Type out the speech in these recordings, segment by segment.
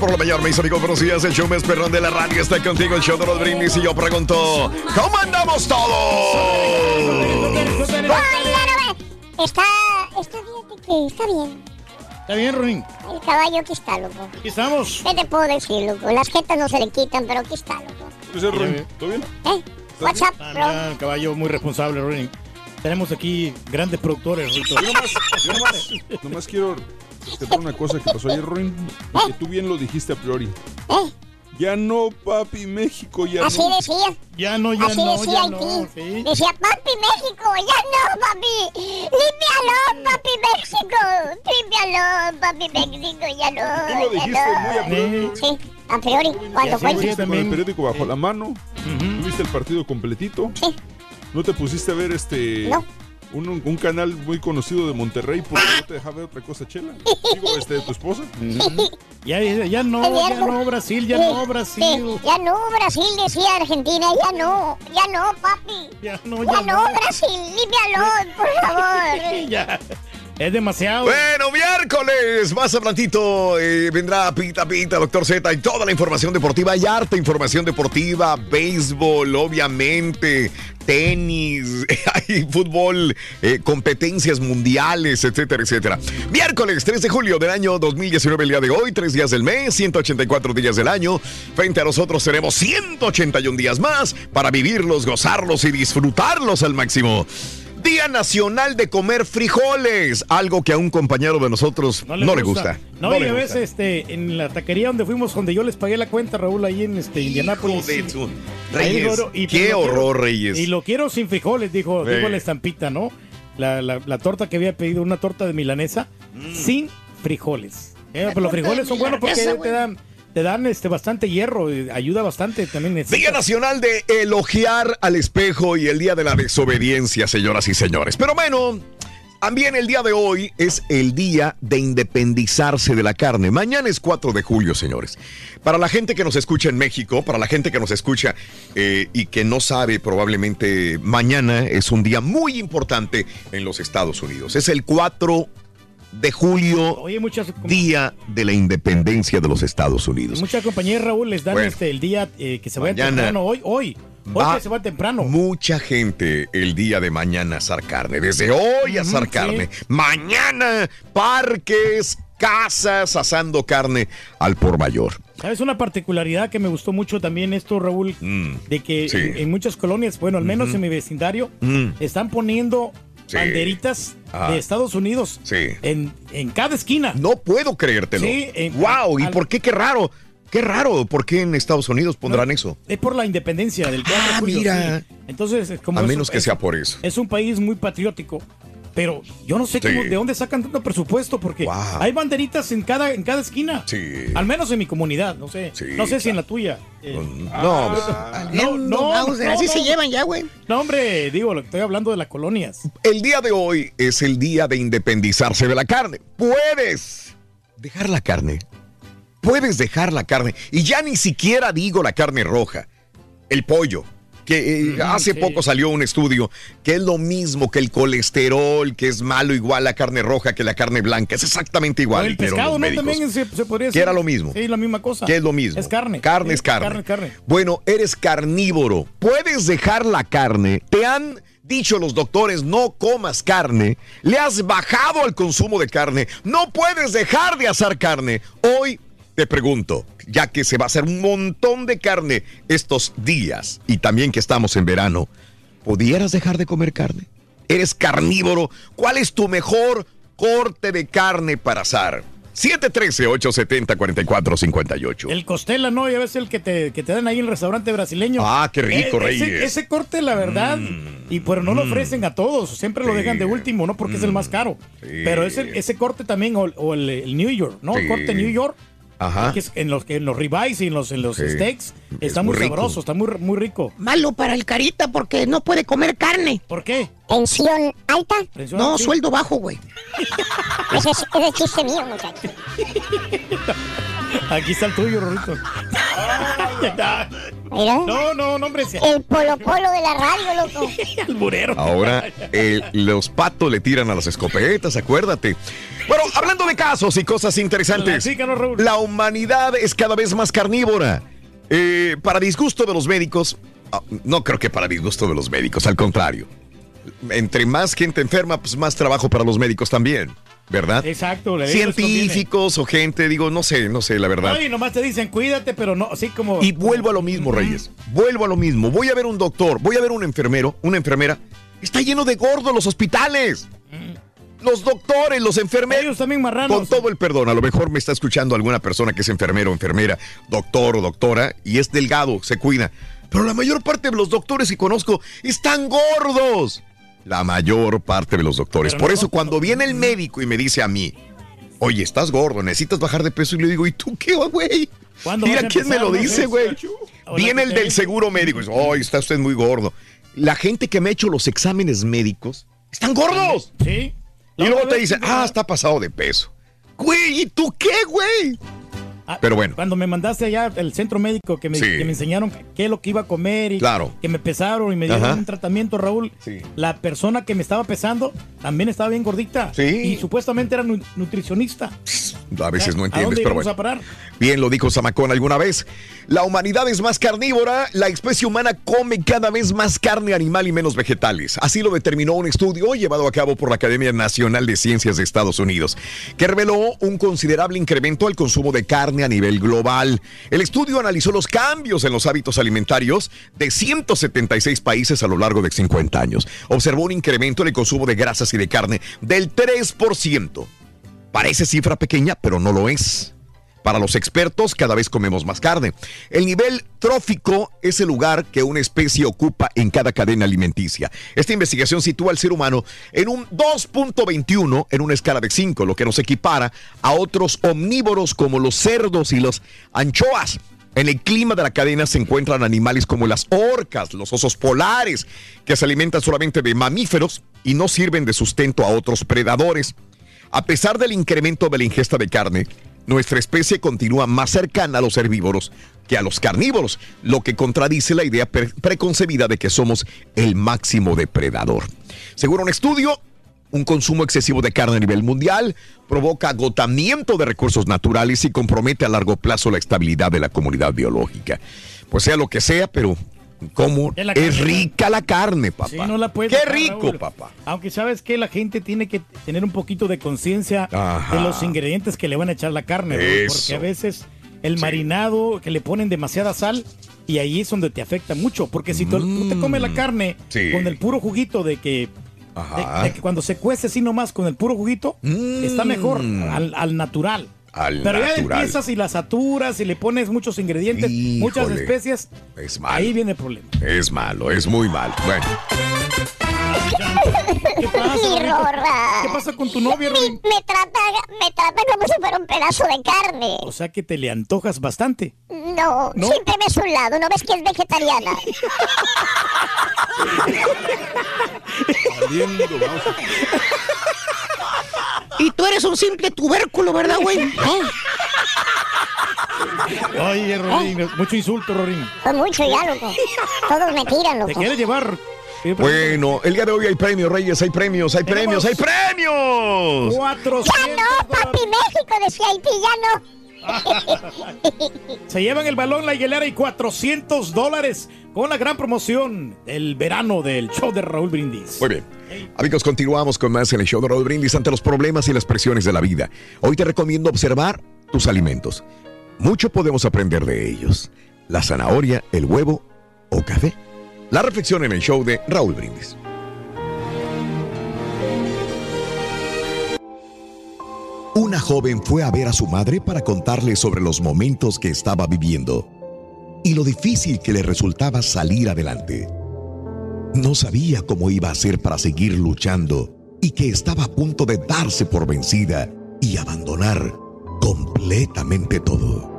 Por la mañana, mis amigos, buenos días. El show más perrón de la radio está contigo, el show de los brindis. Y yo pregunto, ¿cómo andamos todos? Está, está bien, que está bien. ¿Está bien, Ronin? El caballo aquí está, loco. Aquí estamos. ¿Qué te puedo decir, loco? Las jetas no se le quitan, pero aquí está, loco. ¿Qué es Ronin? ¿Todo bien? ¿Eh? What's up, Ah, bro? mira, caballo muy responsable, Ronin. Tenemos aquí grandes productores, Rito. Yo nomás, yo nomás, nomás quiero rescatar una cosa que pasó ayer, Ruin, que tú bien lo dijiste a priori. ¿Eh? Ya no, papi, México, ya Así no. decía. Ya no, ya Así no, decía ya no. ¿sí? Decía, papi México, ya no, papi. Límpialo, papi México. Límpialo, papi México, ya no. Tú lo dijiste no. muy a priori. Sí, a priori, cuando así fue. es. Con el periódico bajo la mano, Ujú. tuviste el partido completito. Sí. No te pusiste a ver este. No. Un, un canal muy conocido de Monterrey porque no te dejaba ver otra cosa, chela. Digo, este, de tu esposa. Ya, ya, ya no, ya no, Brasil, ya no, Brasil. sí, ya no, Brasil, decía Argentina, ya no, ya no, papi. Ya no, Ya ya no, no. Brasil, límpialo, por favor. Ya. Es demasiado. Bueno, miércoles, más adelantito eh, vendrá Pita Pita, Doctor Z y toda la información deportiva. Hay harta información deportiva, béisbol, obviamente, tenis, fútbol, eh, competencias mundiales, etcétera, etcétera. Miércoles 3 de julio del año 2019, el día de hoy, tres días del mes, 184 días del año. Frente a nosotros tenemos 181 días más para vivirlos, gozarlos y disfrutarlos al máximo. Día Nacional de Comer Frijoles, algo que a un compañero de nosotros no le, gusta. No, y le a veces este, en la taquería donde fuimos, donde yo les pagué la cuenta, Raúl, ahí en este, Indianápolis. de tu- Ahí Reyes, y- qué quiero- horror, Reyes. Y lo quiero sin frijoles, dijo, dijo la estampita, ¿no? La, la- la torta que había pedido, una torta de milanesa, Mm. sin frijoles. Eh, pero los frijoles son buenos porque te dan, te dan este, bastante hierro, ayuda bastante también. Día Nacional de elogiar al espejo y el Día de la Desobediencia, señoras y señores. Pero bueno, también el día de hoy es el día de independizarse de la carne. Mañana es 4 de julio, señores. Para la gente que nos escucha en México, para la gente que nos escucha eh, y que no sabe, probablemente mañana es un día muy importante en los Estados Unidos. Es el 4 de julio, Oye, muchas, Día de la Independencia de los Estados Unidos. muchas compañías, Raúl, les dan Bueno. este, el día eh, que se vaya Mañana temprano, hoy, hoy. Hoy va que se va temprano. Mucha gente el día de mañana a asar carne. Desde hoy a asar Ujú, carne. sí. Mañana, parques, casas asando carne al por mayor. ¿Sabes una particularidad que me gustó mucho también esto, Raúl? Mm, De que sí. en, en muchas colonias, bueno, al menos en mi vecindario, Mm. están poniendo Sí. banderitas De Estados Unidos Sí. en, en cada esquina. No puedo creértelo. Sí, en- wow, ¿y al- por qué qué raro? Qué raro, ¿por qué en Estados Unidos pondrán No, eso? Es por la independencia del 4 de Ah, julio, mira. sí. Entonces, es como A menos un- que es- sea por eso. Es un país muy patriótico. Pero yo no sé Sí. cómo- de dónde sacan tanto presupuesto porque Wow. hay banderitas en cada, en cada esquina. Sí. Al menos en mi comunidad, no sé. Sí. No sé si en la tuya. Eh, No, pues, no, no, Mauser, así no, se no. llevan ya, güey. No, hombre, digo, lo que estoy hablando de las colonias. el día de hoy es el día de independizarse de la carne. Puedes dejar la carne. Puedes dejar la carne. Y ya ni siquiera digo la carne roja. El pollo. Que eh, hace sí. poco salió un estudio que es lo mismo que el colesterol, que es malo igual la carne roja que la carne blanca. Es exactamente igual. el pescado, ¿no? También se, se podría Que era lo mismo. Sí, la misma cosa. ¿Qué es lo mismo? Es carne. Carne es carne. Carne, carne. Bueno, eres carnívoro. Puedes dejar la carne. Te han dicho los doctores no comas carne. Le has bajado al consumo de carne. No puedes dejar de asar carne. Hoy te pregunto, ya que se va a hacer un montón de carne estos días y también que estamos en verano, ¿pudieras dejar de comer carne? ¿Eres carnívoro? ¿Cuál es tu mejor corte de carne para asar? 713-870-4458. El costela, ¿no? Ya ves el que te, que te dan ahí en el restaurante brasileño. Ah, qué rico, Eh, Reyes. Ese, ese corte, la verdad, y pero no lo ofrecen a todos, siempre lo dejan de último, ¿no? Porque es el más caro. Sí. Pero ese, ese corte también, o, o el, el New York, ¿no? El corte New York, Ajá. que en los, en los ribeyes y en los, en los Sí. steaks, Es está muy sabroso, está muy, muy rico. Malo para el carita porque no puede comer carne. ¿Por qué? Tensión alta. No, sueldo bajo, güey. Ese es, es chiste mío, muchacho. Aquí está el tuyo, Rorito. Mira. no, no, no, hombre, El polo polo de la radio, loco. alburero. Ahora eh, los patos le tiran a las escopetas, acuérdate. Bueno, hablando de casos y cosas interesantes, la humanidad es cada vez más carnívora. Eh, para disgusto de los médicos, ah, no creo que para disgusto de los médicos, al contrario. Entre más gente enferma, pues más trabajo para los médicos también, ¿verdad? Exacto, les Científicos o gente, digo, no sé, no sé, la verdad. Ay, nomás te dicen, cuídate, pero no, así como... Y vuelvo a lo mismo, Reyes. Vuelvo a lo mismo. Voy a ver un doctor, voy a ver un enfermero, una enfermera. Está lleno de gordos los hospitales. Los doctores, los enfermeros. Ellos también marranos. Con todo el perdón, a lo mejor me está escuchando alguna persona que es enfermero enfermera, doctor o doctora, y es delgado, se cuida. Pero la mayor parte de los doctores que conozco están gordos. La mayor parte de los doctores. Pero Por no- eso cuando viene el médico y me dice a mí, oye, estás gordo, necesitas bajar de peso, y le digo, ¿y tú qué, güey? ¿Cuándo Mira quién me lo dice, güey. Viene el del seguro médico y dice, oye, está usted muy gordo. La gente que me ha hecho los exámenes médicos están gordos. Sí. Y luego te dicen, ah, está pasado de peso. Güey, ¿y tú qué, güey? Ah, Pero bueno. Cuando me mandaste allá al centro médico que me, Sí. que me enseñaron qué es lo que iba a comer y Claro. que me pesaron y me dieron Ajá. un tratamiento, Raúl. Sí. La persona que me estaba pesando también estaba bien gordita. Sí. Y supuestamente era nu- nutricionista. A veces no ¿A entiendes, pero bueno. a parar? Bien lo dijo Zamacón alguna vez. La humanidad es más carnívora, la especie humana come cada vez más carne animal y menos vegetales. Así lo determinó un estudio llevado a cabo por la Academia Nacional de Ciencias de Estados Unidos, que reveló un considerable incremento al consumo de carne a nivel global. El estudio analizó los cambios en los hábitos alimentarios de 176 países a lo largo de 50 años. Observó un incremento en el consumo de grasas y de carne del 3%. Parece cifra pequeña, pero no lo es. Para los expertos, cada vez comemos más carne. El nivel trófico es el lugar que una especie ocupa en cada cadena alimenticia. Esta investigación sitúa al ser humano en un 2.21 en una escala de 5, lo que nos equipara a otros omnívoros como los cerdos y los anchoas. En el clima de la cadena se encuentran animales como las orcas, los osos polares, que se alimentan solamente de mamíferos y no sirven de sustento a otros predadores. A pesar del incremento de la ingesta de carne, nuestra especie continúa más cercana a los herbívoros que a los carnívoros, lo que contradice la idea pre- preconcebida de que somos el máximo depredador. Según un estudio, un consumo excesivo de carne a nivel mundial provoca agotamiento de recursos naturales y compromete a largo plazo la estabilidad de la comunidad biológica. Pues sea lo que sea, pero ¿cómo Es rica la carne, papá? Sí, no la Qué dejar, rico, Raúl. papá. Aunque sabes que la gente tiene que tener un poquito de conciencia de los ingredientes que le van a echar la carne, Raúl, porque a veces el Sí. marinado que le ponen demasiada sal y ahí es donde te afecta mucho, porque si tú, tú te comes la carne Mm. Sí. con el puro juguito de que Ajá. de, de que cuando se cuece así nomás con el puro juguito Mm. está mejor al, al natural. Al Pero ya empiezas y las saturas y le pones muchos ingredientes, muchas especias. Es malo. Ahí viene el problema. Es malo, es muy malo. Bueno, ¿Qué pasa, Mi Rorrito? Rorra. ¿Qué pasa con tu novia, Rorín? Me trata, me trata como si fuera un pedazo de carne. O sea que te le antojas bastante. No, ¿No? siempre ves un lado, ¿no ves que es vegetariana? Saliendo, vamos a- Y tú eres un simple tubérculo, ¿verdad, güey? Oye, Rorín, mucho insulto, Rorín. Fue mucho ya, loco. Todos me tiran, ¿Te loco. quieres llevar? bueno, el día de hoy hay premios, Reyes, hay premios, hay premios, hay premios. 400 Ya no, papi México, decía Haití, ya no. Se llevan el balón, la hielera y 400 dólares con la gran promoción del verano del show de Raúl Brindis. Muy bien. Amigos, continuamos con más en el show de Raúl Brindis ante los problemas y las presiones de la vida. Hoy te recomiendo observar tus alimentos. Mucho podemos aprender de ellos. La zanahoria, el huevo o café. La reflexión en el show de Raúl Brindis. Una joven fue a ver a su madre para contarle sobre los momentos que estaba viviendo y lo difícil que le resultaba salir adelante. No sabía cómo iba a hacer para seguir luchando y que estaba a punto de darse por vencida y abandonar completamente todo.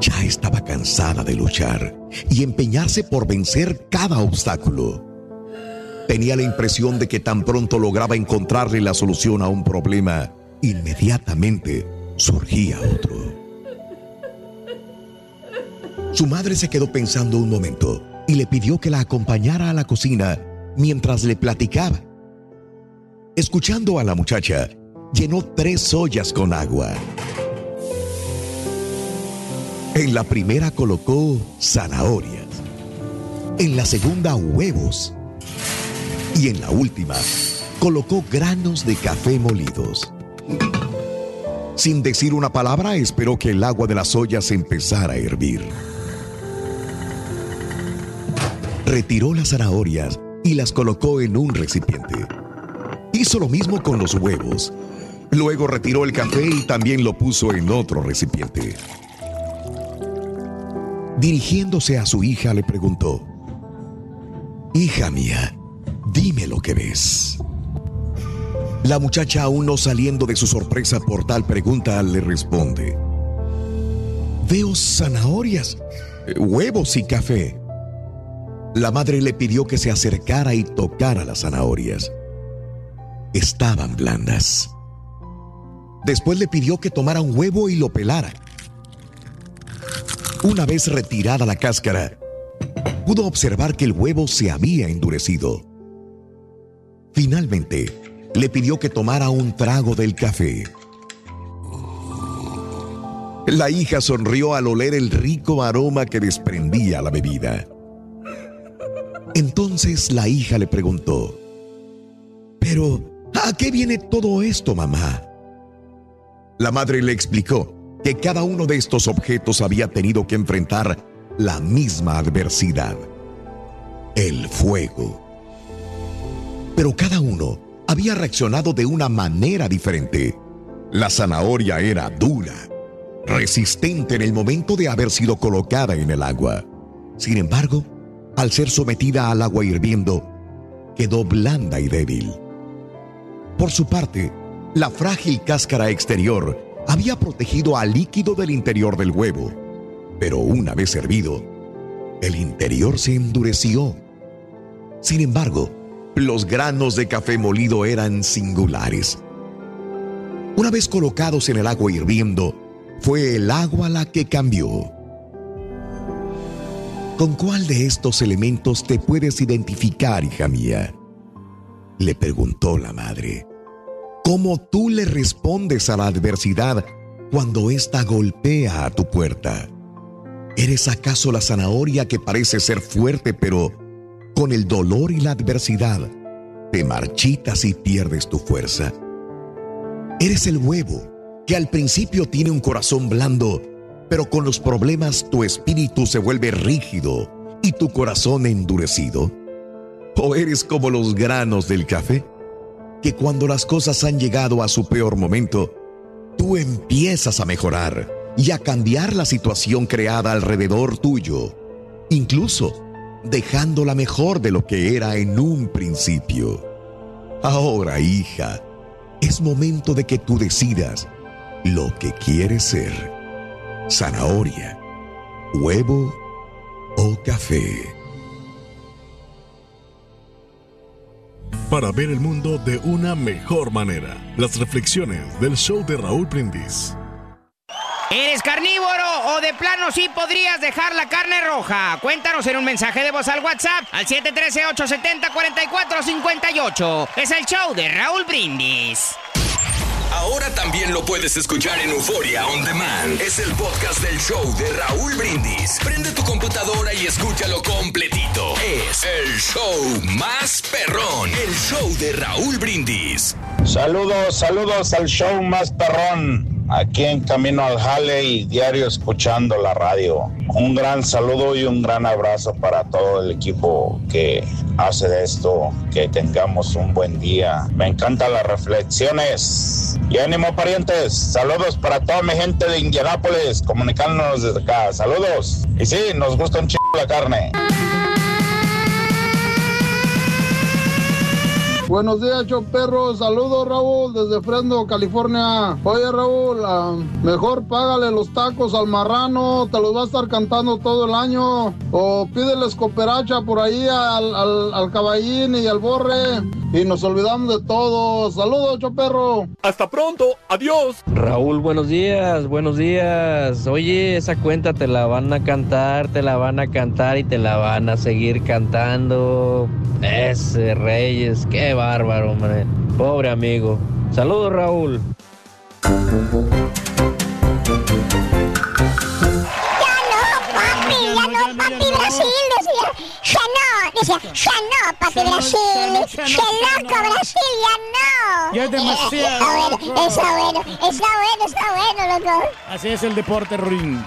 Ya estaba cansada de luchar y empeñarse por vencer cada obstáculo. Tenía la impresión de que tan pronto lograba encontrarle la solución a un problema, inmediatamente surgía otro. Su madre se quedó pensando un momento y le pidió que la acompañara a la cocina mientras le platicaba. Escuchando a la muchacha, llenó tres ollas con agua. En la primera colocó zanahorias, en la segunda huevos y en la última colocó granos de café molidos. Sin decir una palabra, esperó que el agua de las ollas empezara a hervir. Retiró las zanahorias y las colocó en un recipiente. Hizo lo mismo con los huevos. Luego retiró el café y también lo puso en otro recipiente. Dirigiéndose a su hija le preguntó, Hija mía, dime lo que ves. La muchacha, aún no saliendo de su sorpresa por tal pregunta, le responde, Veo zanahorias, eh, huevos y café. La madre le pidió que se acercara y tocara las zanahorias. Estaban blandas. Después le pidió que tomara un huevo y lo pelara. Una vez retirada la cáscara, pudo observar que el huevo se había endurecido. Finalmente, le pidió que tomara un trago del café. La hija sonrió al oler el rico aroma que desprendía la bebida. Entonces la hija le preguntó, Pero, ¿a qué viene todo esto, mamá? La madre le explicó que cada uno de estos objetos había tenido que enfrentar la misma adversidad, el fuego. Pero cada uno había reaccionado de una manera diferente. La zanahoria era dura, resistente en el momento de haber sido colocada en el agua. Sin embargo, al ser sometida al agua hirviendo, quedó blanda y débil. Por su parte, la frágil cáscara exterior había protegido al líquido del interior del huevo, pero una vez hervido, el interior se endureció. Sin embargo, los granos de café molido eran singulares. Una vez colocados en el agua hirviendo, fue el agua la que cambió. ¿Con cuál de estos elementos te puedes identificar, hija mía? Le preguntó la madre. ¿Cómo tú le respondes a la adversidad cuando ésta golpea a tu puerta? ¿Eres acaso la zanahoria que parece ser fuerte, pero con el dolor y la adversidad te marchitas y pierdes tu fuerza? ¿Eres el huevo que al principio tiene un corazón blando, pero con los problemas tu espíritu se vuelve rígido y tu corazón endurecido? ¿O eres como los granos del café, que cuando las cosas han llegado a su peor momento, tú empiezas a mejorar y a cambiar la situación creada alrededor tuyo, incluso dejándola mejor de lo que era en un principio. Ahora, hija, es momento de que tú decidas lo que quieres ser. Zanahoria, huevo o café. Para ver el mundo de una mejor manera. Las reflexiones del show de Raúl Brindis. ¿Eres de plano sí podrías dejar la carne roja? Cuéntanos en un mensaje de voz al WhatsApp al 713-870-4458. Es el show de Raúl Brindis. Ahora también lo puedes escuchar en Euforia On Demand. Es el podcast del show de Raúl Brindis. Prende tu computadora y escúchalo completito. Es el show más perrón. El show de Raúl Brindis. Saludos, saludos al show más perrón. Aquí en camino al Jale y diario escuchando la radio. Un gran saludo y un gran abrazo para todo el equipo que hace de esto que tengamos un buen día. Me encantan las reflexiones. Y ánimo parientes. Saludos para toda mi gente de Indianápolis, comunicándonos desde acá. Saludos. Y sí, nos gusta un chingo la carne. Buenos días, perro. Saludos, Raúl, desde Fresno, California. Oye, Raúl, ah, mejor págale los tacos al marrano. Te los va a estar cantando todo el año. O pídeles cooperacha por ahí al, al, al caballín y al borre. Y nos olvidamos de todo. Saludos, perro. Hasta pronto. Adiós. Raúl, buenos días, buenos días. Oye, esa cuenta te la van a cantar, te la van a cantar y te la van a seguir cantando. Ese Reyes, qué bárbaro, hombre. Pobre amigo. Saludos, Raúl. papi, ya no, papi Brasil, decía. Ya no, decía, ya no, papi Brasil. Qué loco Brasil, ya no. Ya es demasiado. Está bueno, está bueno, está bueno, está bueno, loco. Así es el deporte, Ruin.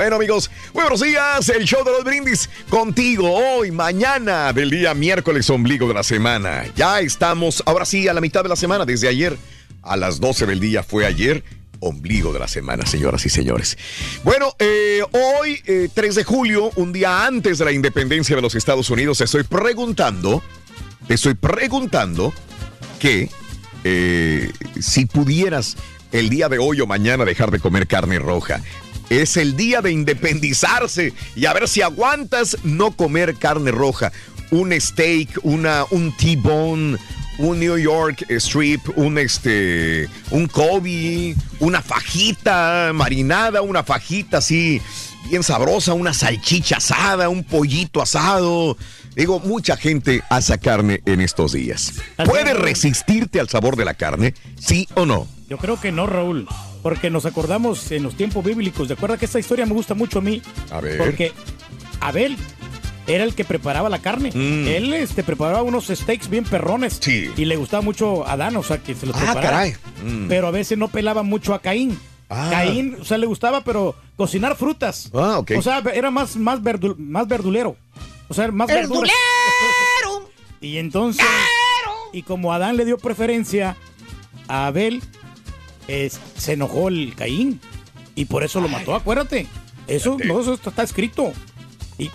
Bueno amigos, muy buenos días, el show de los brindis contigo hoy, mañana del día miércoles ombligo de la semana. Ya estamos, ahora sí, a la mitad de la semana, desde ayer a las 12 del día fue ayer, ombligo de la semana, señoras y señores. Bueno, eh, hoy, eh, 3 de julio, un día antes de la independencia de los Estados Unidos, te estoy preguntando, te estoy preguntando que eh, si pudieras el día de hoy o mañana dejar de comer carne roja. Es el día de independizarse y a ver si aguantas no comer carne roja. Un steak, una, un T-bone, un New York strip, un este, un Kobe, una fajita marinada, una fajita así bien sabrosa, una salchicha asada, un pollito asado. Digo, mucha gente asa carne en estos días. ¿Puedes resistirte al sabor de la carne? ¿Sí o no? Yo creo que no, Raúl. Porque nos acordamos en los tiempos bíblicos. ¿De acuerdo que esta historia me gusta mucho a mí? A ver. Porque Abel era el que preparaba la carne. Mm. Él este, preparaba unos steaks bien perrones. Sí. Y le gustaba mucho a Adán, o sea, que se los Ah, preparaba. caray. Mm. Pero a veces no pelaba mucho a Caín. Ah. Caín, o sea, le gustaba, pero cocinar frutas. Ah, ok. O sea, era más, más verdulero. O sea, más verduras. Y entonces, y como Adán le dio preferencia a Abel, es- se enojó el Caín. Y por eso lo mató, acuérdate. Eso, no, eso está, está escrito. Y,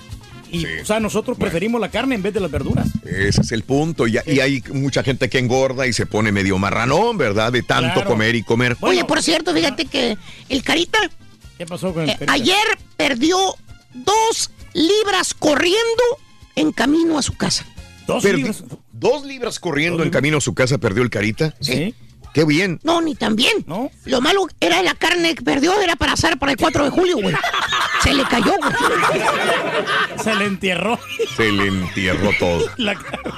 y, o sea, nosotros preferimos la carne en vez de las verduras. Ese es el punto. Y, y hay mucha gente que engorda y se pone medio marranón, ¿verdad? De tanto Claro. comer y comer. Oye, por cierto, fíjate que el Carita ¿Qué pasó con el eh, Carita? ayer perdió dos libras corriendo en camino a su casa. ¿Dos libras? Dos libras corriendo en camino a su casa perdió el carita. Sí. Qué bien. No, ni tan bien. ¿No? Lo malo era la carne que perdió, era para asar para el 4 de julio, güey. Se le cayó, güey. Se le entierró Se le entierró todo. la carne.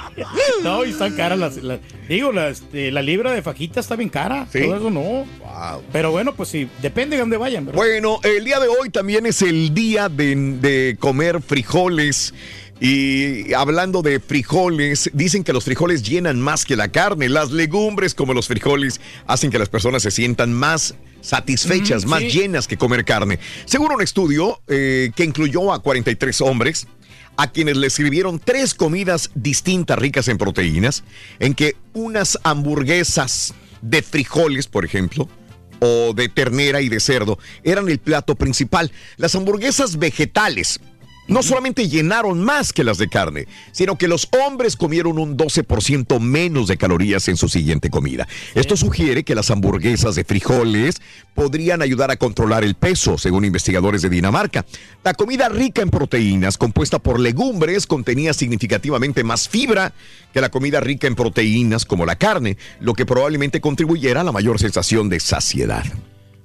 No, y están caras las, las- digo, la, este, la libra de fajita está bien cara. Sí. Todo eso no. Wow. Pero bueno, pues sí, depende de dónde vayan. ¿verdad? Bueno, el día de hoy también es el día de, de comer frijoles. Y hablando de frijoles, dicen que los frijoles llenan más que la carne. Las legumbres, como los frijoles, hacen que las personas se sientan más satisfechas, Mm, más sí. llenas que comer carne. Según un estudio eh, que incluyó a 43 hombres, a quienes les sirvieron tres comidas distintas ricas en proteínas, en que unas hamburguesas de frijoles, por ejemplo, o de ternera y de cerdo eran el plato principal. Las hamburguesas vegetales no solamente llenaron más que las de carne, sino que los hombres comieron un 12% menos de calorías en su siguiente comida. Esto sugiere que las hamburguesas de frijoles podrían ayudar a controlar el peso, según investigadores de Dinamarca. La comida rica en proteínas, compuesta por legumbres, contenía significativamente más fibra que la comida rica en proteínas como la carne, lo que probablemente contribuyera a la mayor sensación de saciedad.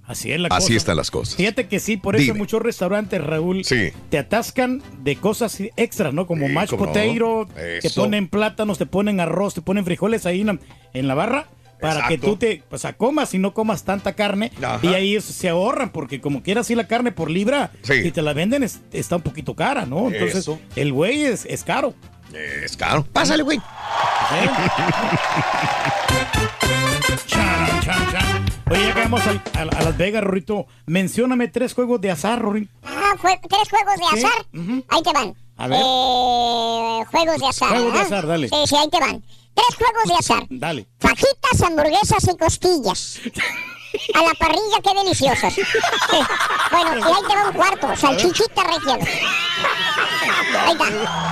Así es la cosa. Así están las cosas. Fíjate que sí, por eso Dime. muchos restaurantes, Raúl, Sí. te atascan de cosas extras, ¿no? Como Sí, mashed potato, te ponen plátanos, te ponen arroz, te ponen frijoles ahí en la, barra para que tú te pues, a comas y no comas tanta carne. Ajá. Y ahí se ahorran, porque como quieras así la carne por libra, Sí. si te la venden es- está un poquito cara, ¿no? Entonces, Eso. el güey es, es caro. Es caro. Pásale, güey. Chan, chan, chan. Oye, ya que vamos al- a, a Las Vegas, Rorito, mencióname tres juegos de azar, Rorín. Ah, tres juegos de Sí, azar. Ahí te van. A ver. Eh, juegos de azar. Juegos de azar, dale. Sí, sí, ahí te van. Tres juegos de azar. Dale. Fajitas, hamburguesas y costillas. A la parrilla, qué deliciosas. bueno, y ahí te va un cuarto. Salchichita región.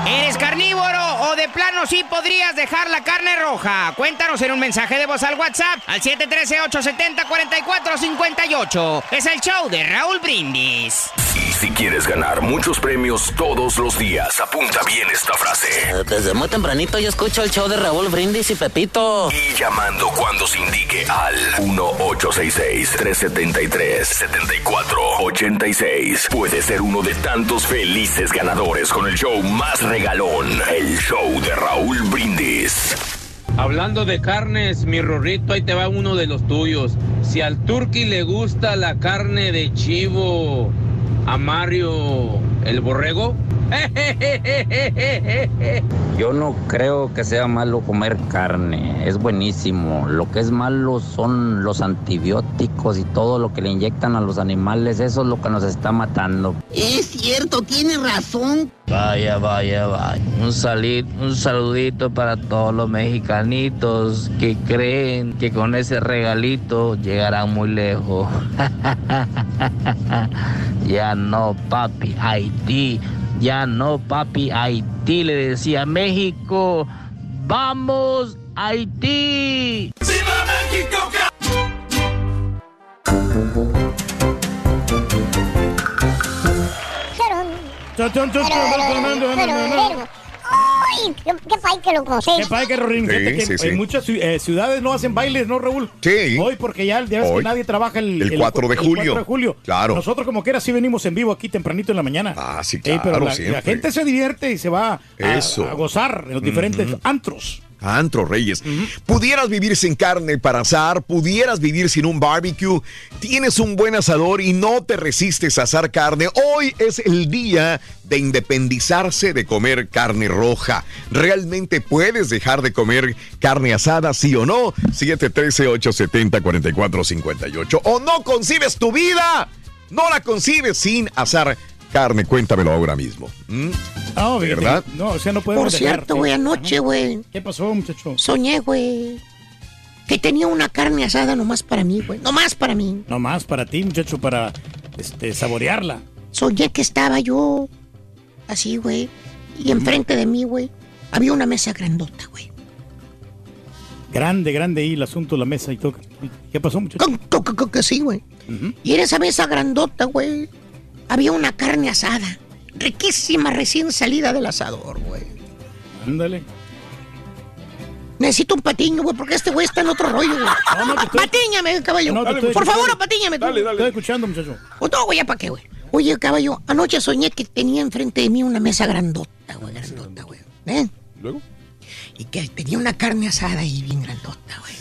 ¿Eres carnívoro o de plano sí podrías dejar la carne roja? Cuéntanos en un mensaje de voz al WhatsApp al 713-870-4458. Es el show de Raúl Brindis. Y si quieres ganar muchos premios todos los días, apunta bien esta frase. Desde muy tempranito yo escucho el show de Raúl Brindis y Pepito. Y llamando cuando se indique al 1-866-373-7486. Puede ser uno de tantos felices ganadores con el show más regalón, el show de Raúl Brindis. Hablando de carnes, mi rorrito, ahí te va uno de los tuyos. Si al turqui le gusta la carne de chivo, a Mario el borrego. Yo no creo que sea malo comer carne, es buenísimo. Lo que es malo son los antibióticos y todo lo que le inyectan a los animales, eso es lo que nos está matando. Es cierto, tiene razón. Vaya, vaya, vaya. Un, un saludito para todos los mexicanitos que creen que con ese regalito llegarán muy lejos. ya no, papi, Haití. Ya no, papi, Haití. Le decía México. ¡Vamos, Haití! ¡Ay! ¡Qué, qué pay que lo conoces! ¿Qué pasa, que Rorín? Sí, que sí, sí. en muchas eh, ciudades no hacen bailes, ¿no, Raúl? Sí. Hoy, porque ya, ya ves que Hoy. nadie trabaja el, El 4 de el julio. 4 de julio. Claro. Nosotros, como quiera, sí venimos en vivo aquí tempranito en la mañana. Ah, sí, Eh, claro, pero la, gente se divierte y se va a, Eso. a gozar en los diferentes antros. Antro Reyes. Pudieras vivir sin carne para asar, pudieras vivir sin un barbecue, tienes un buen asador y no te resistes a asar carne. Hoy es el día de independizarse de comer carne roja. ¿Realmente puedes dejar de comer carne asada, sí o no? 713-870-4458. ¿O no concibes tu vida? No la concibes sin asar carne. Cuéntamelo ahora mismo. ¿Mm? Ah, ¿Verdad? No, o sea, no podemos Por dejar, cierto, güey, anoche, güey, ¿Qué pasó, muchacho? soñé, güey, que tenía una carne asada nomás para mí, güey. Nomás para mí. No más para ti, muchacho, para este, saborearla. Soñé que estaba yo así, güey, y enfrente de mí, güey, había una mesa grandota, güey. Grande, grande ahí el asunto, la mesa y todo. ¿Qué pasó, muchacho? Que sí, güey. Y en esa mesa grandota, güey, había una carne asada. Riquísima, recién salida del asador, güey. Ándale. Necesito un patiño, güey, porque este güey está en otro rollo, güey. Patíñame, caballo. No, te estoy Por favor, patíñame. tú. Estoy escuchando, muchacho. O no, güey, ¿ya para qué, güey? Oye, caballo, anoche soñé que tenía enfrente de mí una mesa grandota, güey, grandota, güey. ¿Eh? ¿Luego? Y que tenía una carne asada ahí bien grandota, güey.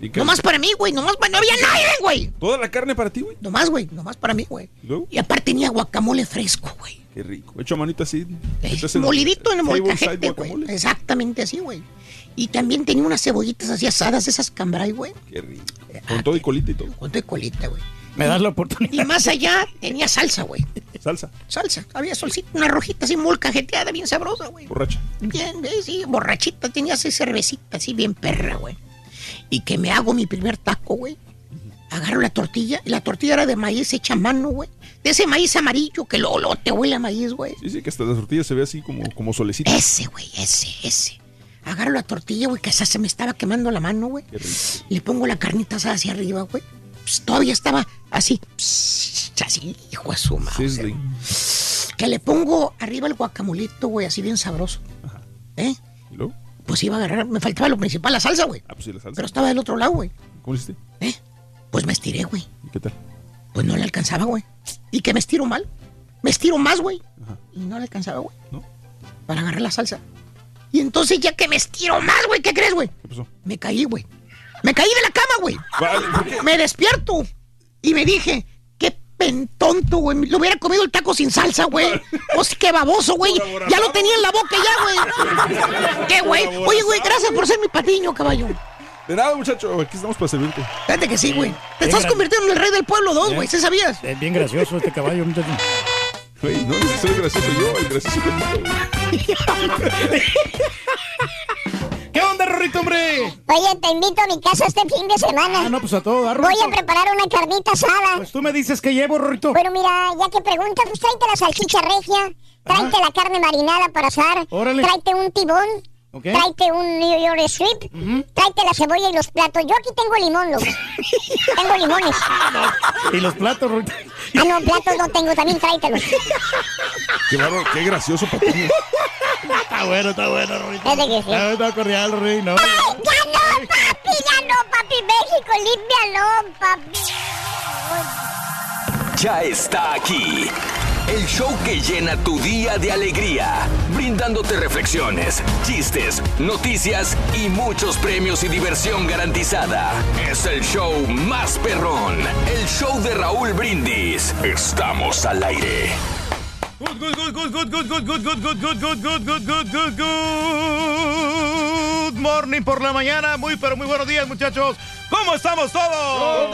¿Y qué? Nomás para mí, güey, nomás para... No había nadie, güey. ¿Toda la carne para ti, güey? Nomás, güey, nomás para mí, güey. Y aparte tenía guacamole fresco, güey. Qué rico. Hecho a manito así. Molidito en el molcajete, güey. guacamole. Exactamente así, güey. Y también tenía unas cebollitas así asadas, esas cambray, güey. Qué rico. Con todo y colita y todo. Con tu colita, güey. Me das la oportunidad. Y más allá tenía salsa, güey. Salsa. Salsa. Había solcita, una rojita así molcajeteada, bien sabrosa, güey. Borracha. Bien, eh, sí, borrachita, tenía así cervecita, así bien perra, güey. Y que me hago mi primer taco, güey. agarro la tortilla y la tortilla era de maíz hecha a mano, güey. De ese maíz amarillo que lo, lo te huele a maíz, güey. Sí, sí, que hasta la tortilla se ve así como, como solecita. Ese, güey, ese, ese. Agarro la tortilla, güey, que hasta se me estaba quemando la mano, güey. Le pongo la carnita asada hacia arriba, güey. Pues, todavía estaba así, pss, así, hijo de su madre. Que le pongo arriba el guacamolito, güey, así bien sabroso. ¿Eh? ¿Y luego? Pues iba a agarrar, me faltaba lo principal, la salsa, güey. Ah, pues sí, la salsa. Pero estaba del otro lado, güey. ¿Cómo hiciste? Pues me estiré, güey. ¿Y qué tal? Pues no le alcanzaba, güey. ¿Y que me estiro mal? Me estiro más, güey. Y no le alcanzaba, güey. ¿No? Para agarrar la salsa. Y entonces ya que me estiro más, güey, ¿qué crees, güey? ¿Qué pasó? Me caí, güey. Me caí de la cama, güey. Me despierto. Y me dije, pentonto, güey. Le hubiera comido el taco sin salsa, güey. Pues qué baboso, güey. Ya lo tenía en la boca ya, güey. Qué güey. Oye, güey, gracias por ser mi patiño, caballo. De nada, muchacho, aquí estamos para servirte. Fíjate que sí, güey. Te Bien, estás convirtiendo en el rey del pueblo 2, güey. ¿Sí sabías? Es bien gracioso este caballo, muchacho. Güey, no necesito ser gracioso yo, el gracioso que güey. ¿Qué onda, Rorrito, hombre? Oye, te invito a mi casa este fin de semana. Ah, no, pues a todo, dar, Voy a preparar una carnita asada. Pues tú me dices que llevo, Rorrito. Bueno, mira, ya que preguntas, pues tráete la salchicha regia, tráete la carne marinada para asar, Órale. tráete un tibón, Ok. tráete un New York strip, tráete la cebolla y los platos. Yo aquí tengo limón, loco. tengo limones. Y los platos, Rorrito. Ah, no, platos no tengo, también tráetelos. Qué bárbaro, qué gracioso patiño. Está bueno, está bueno, Rorrito. Fíjate que sí. Está, está cordial, Rorrito. No. ¡Ay, ya no, papi! ¡Ya no, papi! ¡México, límpialo, papi! Ya está aquí. El show que llena tu día de alegría, brindándote reflexiones, chistes, noticias y muchos premios y diversión garantizada. Es el show más perrón, el show de Raúl Brindis. Estamos al aire. Good, good, good, good, good, good, good, good, good, good, good, good, good, good, good, good, good morning por la mañana. Muy, pero muy buenos días, muchachos. ¿Cómo estamos todos?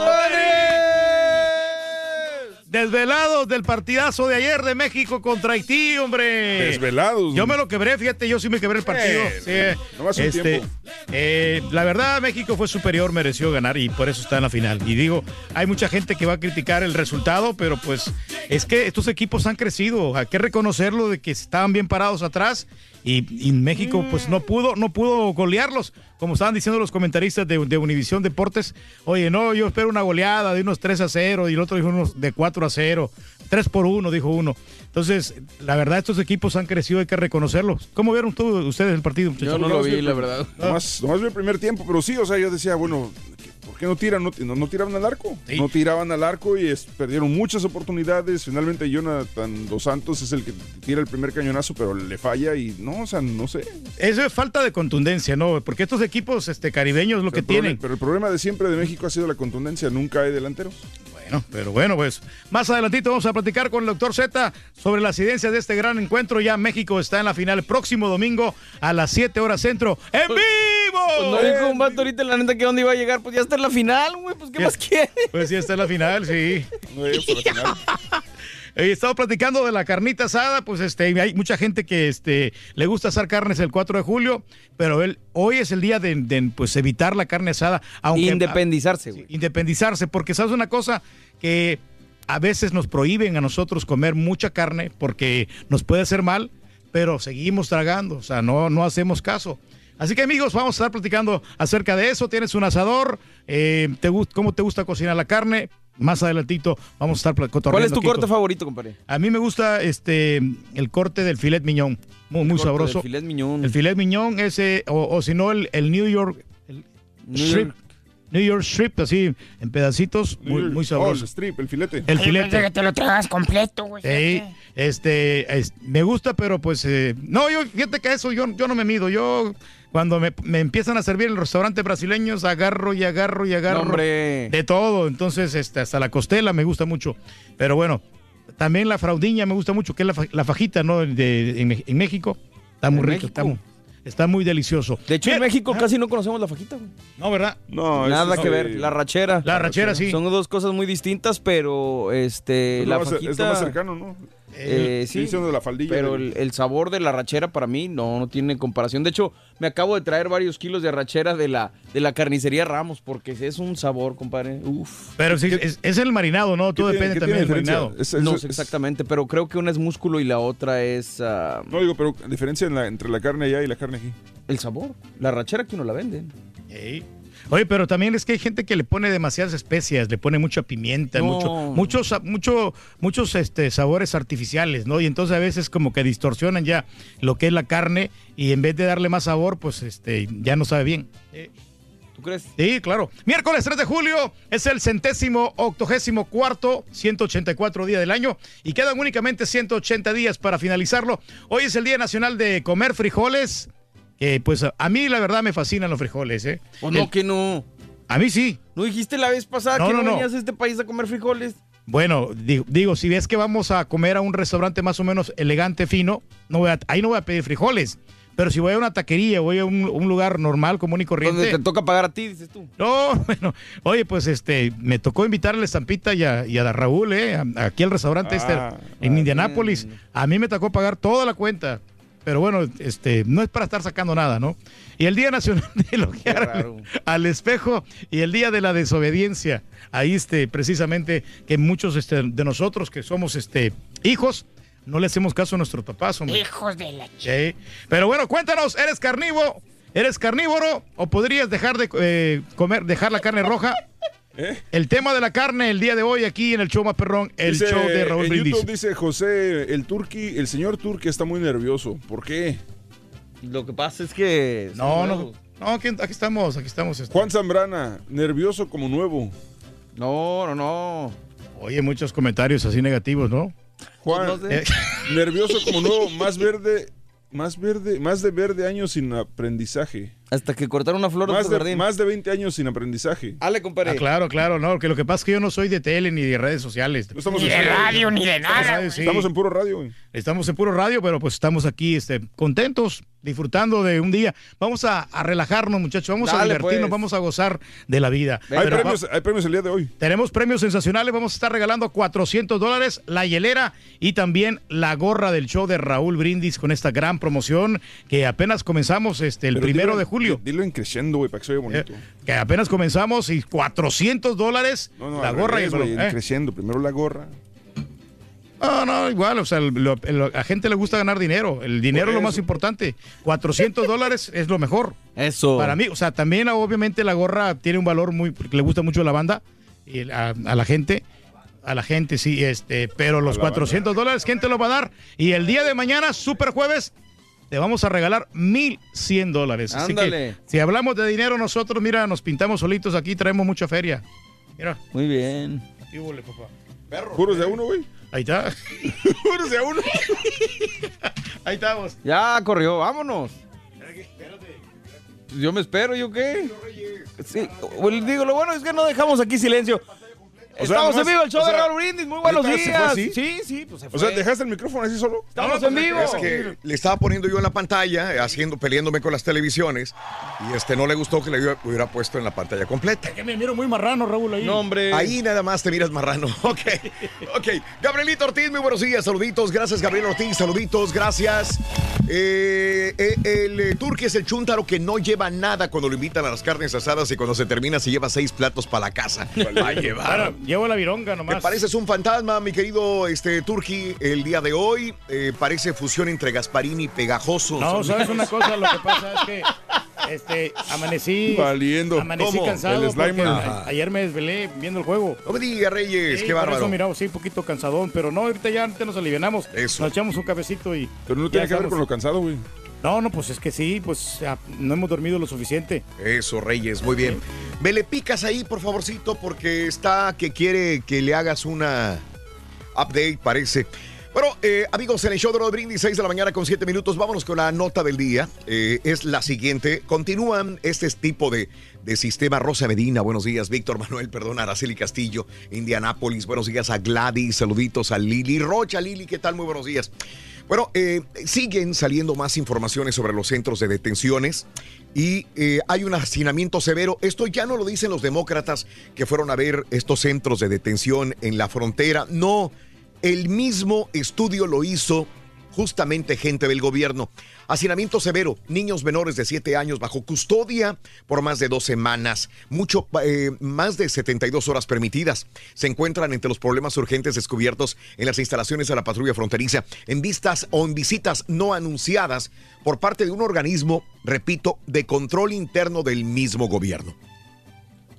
Desvelados del partidazo de ayer de México contra Haití, hombre. Desvelados. Yo me lo quebré, fíjate, yo sí me quebré el partido. Eh, Sí. un Este, tiempo. eh, la verdad, México fue superior, mereció ganar y por eso está en la final. Y digo, hay mucha gente que va a criticar el resultado, pero pues es que estos equipos han crecido. Hay que reconocerlo de que estaban bien parados atrás y, y México pues no pudo, no pudo golearlos. Como estaban diciendo los comentaristas de, de Univisión Deportes, oye, no, yo espero una goleada de unos 3 a 0 y el otro dijo unos de 4 a 0, 3 por 1, dijo uno. Entonces, la verdad, estos equipos han crecido, hay que reconocerlos. ¿Cómo vieron tú- ustedes el partido? muchachos? Nomás vi el- Nomás, nomás vi el primer tiempo, pero sí, o sea, yo decía, bueno, ¿por qué no tiran? No, no- no tiraban al arco. No tiraban al arco y es- perdieron muchas oportunidades. Finalmente, Jonathan Dos Santos es el que tira el primer cañonazo, pero le falla y no, o sea, no sé. Eso es falta de contundencia, ¿no? Porque estos equipos este, caribeños lo que problema- tienen. Pero el problema de siempre de México ha sido la contundencia. Nunca hay delanteros. Bueno, pero bueno, pues más adelantito vamos a platicar con el doctor Z sobre las incidencias de este gran encuentro. Ya México está en la final el próximo domingo a las 7 horas centro. ¡En vivo! Pues no dijo un vato ahorita la neta que dónde iba a llegar, pues ya está en la final, güey, pues qué más quiere. Pues sí, está en la final, sí. Eh, estamos platicando de la carnita asada, pues este, hay mucha gente que este, le gusta asar carnes el 4 de julio, pero él, hoy es el día de, de, pues, evitar la carne asada. Aunque, Independizarse, güey. independizarse, porque sabes una cosa que a veces nos prohíben a nosotros comer mucha carne porque nos puede hacer mal, pero seguimos tragando, o sea, no, no hacemos caso. Así que amigos, vamos a estar platicando acerca de eso. Tienes un asador, eh, te, ¿cómo te gusta cocinar la carne? Más adelantito vamos a estar cotorreando ¿Cuál es tu corte favorito, compadre? A mí me gusta este el corte del filet miñón, muy, sabroso. del filet miñón. El filet miñón ese, o, o si no, el, el New York el New. York. New York strip, así, en pedacitos, muy, muy Oh, sabroso. el strip, el filete. El filete. te lo tragas completo, güey. Sí, este, es- me gusta, pero pues, eh, no, yo, fíjate que eso yo, yo no me mido. Yo, cuando me, me empiezan a servir en los restaurantes brasileños, agarro y agarro y agarro. No. De todo. Entonces, este, hasta la costela me gusta mucho. Pero bueno, también la fraudiña me gusta mucho, que es la, fa- la fajita, ¿no? De, en, en México. Está muy ¿En rico, México? está, mu- está muy delicioso. De hecho, en México casi no conocemos la fajita, güey. No, ¿verdad? No, Nada que no, ver. eh, La rachera. La rachera, sí. Son dos cosas muy distintas, pero este, Es la más- fajita. es lo más cercano, ¿no? Eh, sí, diciendo de la faldilla. pero del- el, el sabor de la rachera para mí no, no tiene comparación. De hecho, me acabo de traer varios kilos de rachera de la, de la carnicería Ramos porque es un sabor, compadre. Uf. Pero sí, es, es el marinado, ¿no? Todo depende también del marinado. no sé exactamente, pero creo que una es músculo y la otra es ah, No digo, pero diferencia en la- entre la carne allá y la carne aquí. el sabor. La rachera aquí no la venden. Ey. Oye, pero también es que hay gente que le pone demasiadas especias, le pone mucha pimienta, No. mucho, muchos, mucho, muchos este, sabores artificiales, ¿no? Y entonces a veces como que distorsionan ya lo que es la carne y en vez de darle más sabor, pues este, ya no sabe bien. ¿Tú crees? Sí, claro. Miércoles 3 de julio es el centésimo octogésimo cuarto, 184 día del año y quedan únicamente 180 días para finalizarlo. Hoy es el Día Nacional de Comer Frijoles, que pues a, a mí la verdad me fascinan los frijoles, ¿eh? ¿O no El- que no? A mí sí. ¿No dijiste la vez pasada No, que no, no, venías a este país a comer frijoles? Bueno, digo, digo, si ves que vamos a comer a un restaurante más o menos elegante, fino, no voy a- ahí no voy a pedir frijoles. Pero si voy a una taquería, voy a un, un lugar normal, común y corriente. Donde te toca pagar a ti, dices tú. No, bueno, oye, pues este, me tocó invitarle a la estampita y a, y a Raúl, ¿eh? a- aquí al restaurante este Ah, en Indianápolis. A mí me tocó pagar toda la cuenta. Pero bueno, este, no es para estar sacando nada, ¿no? Y el Día Nacional de elogiar al, al espejo y el Día de la Desobediencia. Ahí, este, precisamente, que muchos este, de nosotros que somos este, hijos, no le hacemos caso a nuestros papás, hombre. Hijos de la ch... Sí. Pero bueno, cuéntanos, ¿eres carnívoro? ¿Eres carnívoro o podrías dejar de eh, comer, dejar la carne roja? El tema de la carne el día de hoy aquí en el show más perrón, el Dice, show de Raúl en Brindis. YouTube dice José, el turqui, el señor turqui está muy nervioso. ¿Por qué? Lo que pasa es que... No, no, no, aquí, aquí estamos, aquí estamos. este. Juan Zambrana, nervioso como nuevo. No, no, no. Oye, muchos comentarios así negativos, ¿no? Juan, No sé. Eh, nervioso como nuevo, más verde, más verde, más de verde años sin aprendizaje. Hasta que cortaron una flor de Más tu de, jardín. más de 20 años sin aprendizaje. Ale, compadre. Ah, claro, claro, no, que lo que pasa es que yo no soy de tele ni de redes sociales. No estamos Ni en de radio. radio, ni de nada. Radio, güey. sí. Estamos en puro radio, güey. Estamos en puro radio, pero pues estamos aquí este, contentos, disfrutando de un día. Vamos a, a relajarnos, muchachos, vamos a divertirnos, pues. vamos a gozar de la vida. Hay premios, hay premios el día de hoy. Tenemos premios sensacionales, vamos a estar regalando 400 dólares, la hielera y también la gorra del show de Raúl Brindis con esta gran promoción que apenas comenzamos este, el Pero primero dilo- de julio. Dilo en creciendo, güey, para que se bonito. Eh, que apenas comenzamos y 400 dólares No, no, la gorra revés, y en ¿eh? creciendo. Primero la gorra. No, no, igual, o sea, lo- lo- a gente le gusta ganar dinero. El dinero es lo más importante. 400 dólares es lo mejor. Eso. Para mí, o sea, también obviamente la gorra tiene un valor muy, porque le gusta mucho a la banda y a, a la gente. A la gente, sí, este, pero los la 400 dólares, ¿quién te lo va a dar? Y el día de mañana, super jueves, te vamos a regalar 1100 dólares. Así que, Ándale. si hablamos de dinero, nosotros, mira, nos pintamos solitos aquí, traemos mucha feria. Mira, Muy bien. ¿qué hubo, le, papá? Puros de a uno, güey. Ahí está. Puros de a uno. Ahí estamos. Ya corrió, vámonos. Pues Yo me espero, ¿yo qué? Sí, digo, lo bueno es que no dejamos aquí silencio. Sea, Estamos en nomás- vivo, el show o de Raúl Brindis. Muy buenos ¿neta se fue días. así? Sí, sí, pues se fue. O sea, ¿dejaste el micrófono así solo? Estamos No, en vivo. Es que le estaba poniendo yo en la pantalla, haciendo, peleándome con las televisiones, y este no le gustó que le hubiera, puesto en la pantalla completa. Que me miro muy marrano, Raúl, ahí. No, hombre. Ahí nada más te miras marrano. Ok, ok. Gabrielito Ortiz, muy buenos días, saluditos. Gracias, Gabriel Ortiz, saluditos, gracias. Eh, eh, el eh, turque es el chúntaro que no lleva nada cuando lo invitan a las carnes asadas y cuando se termina se lleva seis platos para la casa. Va a llevar. Llevo la vironga nomás. Me pareces un fantasma, mi querido este, Turki, el día de hoy. Eh, parece fusión entre Gasparín y Pegajoso. No, ¿sabes una cosa? Lo que pasa es que este, amanecí. Valiendo. Amanecí ¿Cómo? cansado. El Slimer. a- ayer me desvelé viendo el juego. No me digas, Reyes, Sí, qué por bárbaro. eso, sí, un poquito cansadón, pero no, ahorita ya antes nos alivianamos. Eso. Nos echamos un cafecito y. Pero no tiene que ver con lo cansado, güey. No, no, pues es que sí, pues ya, no hemos dormido lo suficiente. Eso, Reyes, muy bien. Me le picas ahí, por favorcito, porque está que quiere que le hagas una update, parece. Bueno, eh, amigos, en el show de Rod Brindis, 6 de la mañana con 7 minutos, vámonos con la nota del día. Eh, es la siguiente. Continúan este tipo de, de sistema. Rosa Medina, buenos días. Víctor Manuel, perdón, Araceli Castillo, Indianápolis, buenos días a Gladys, saluditos a Lili Rocha. Lili, ¿qué tal? Muy buenos días. Bueno, eh, siguen saliendo más informaciones sobre los centros de detenciones y eh, hay un hacinamiento severo. Esto ya no lo dicen los demócratas que fueron a ver estos centros de detención en la frontera. No, El mismo estudio lo hizo justamente gente del gobierno. Hacinamiento severo, niños menores de 7 años bajo custodia por más de dos semanas, mucho eh, más de 72 horas permitidas. Se encuentran entre los problemas urgentes descubiertos en las instalaciones de la patrulla fronteriza, en vistas o en visitas no anunciadas por parte de un organismo, repito, de control interno del mismo gobierno.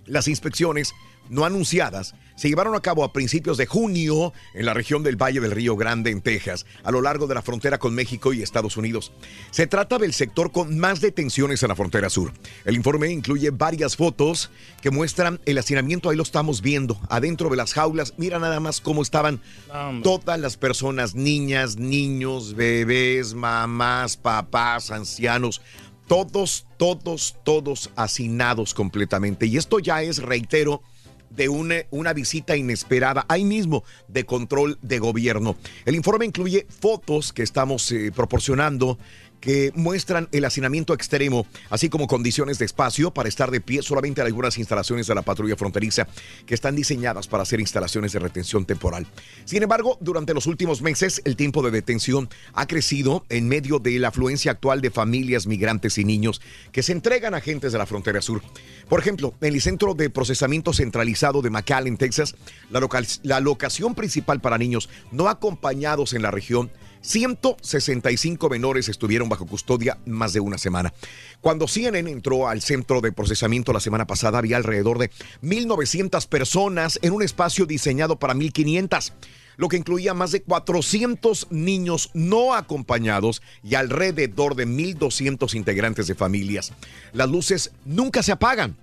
Las inspecciones no anunciadas se llevaron a cabo a principios de junio en la región del Valle del Río Grande, en Texas, a lo largo de la frontera con México y Estados Unidos. Se trata del sector con más detenciones en la frontera sur. El informe incluye varias fotos que muestran el hacinamiento, ahí lo estamos viendo, adentro de las jaulas. Mira nada más cómo estaban todas las personas, niñas, niños, bebés, mamás, papás, ancianos. Todos, todos, todos hacinados completamente. Y esto ya es, reitero, de una, una, visita inesperada ahí mismo de control de gobierno. El informe incluye fotos que estamos eh, proporcionando que muestran el hacinamiento extremo, así como condiciones de espacio para estar de pie solamente en algunas instalaciones de la patrulla fronteriza que están diseñadas para hacer instalaciones de retención temporal. Sin embargo, durante los últimos meses, el tiempo de detención ha crecido en medio de la afluencia actual de familias migrantes y niños que se entregan a agentes de la frontera sur. Por ejemplo, en el Centro de Procesamiento Centralizado de McAllen, Texas, la, local, la locación principal para niños no acompañados en la región 165 menores estuvieron bajo custodia más de una semana. Cuando CNN entró al centro de procesamiento la semana pasada, había alrededor de 1.900 personas en un espacio diseñado para 1.500 lo que incluía más de 400 niños no acompañados y alrededor de 1.200 integrantes de familias. Las luces nunca se apagan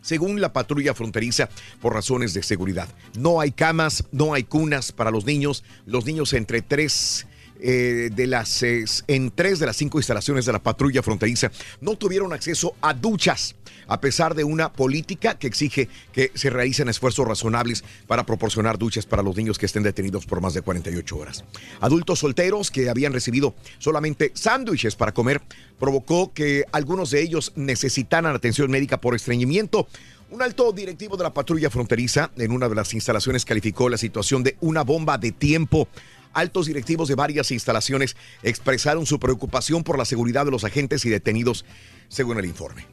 según la patrulla fronteriza, por razones de seguridad. No hay camas, no hay cunas para los niños. Los niños entre 3 eh, de las, en tres de las cinco instalaciones de la patrulla fronteriza no tuvieron acceso a duchas, a pesar de una política que exige que se realicen esfuerzos razonables para proporcionar duchas para los niños que estén detenidos por más de 48 horas. Adultos solteros que habían recibido solamente sándwiches para comer provocó que algunos de ellos necesitaran atención médica por estreñimiento. Un alto directivo de la patrulla fronteriza en una de las instalaciones calificó la situación de una bomba de tiempo altos directivos de varias instalaciones expresaron su preocupación por la seguridad de los agentes y detenidos, según el informe.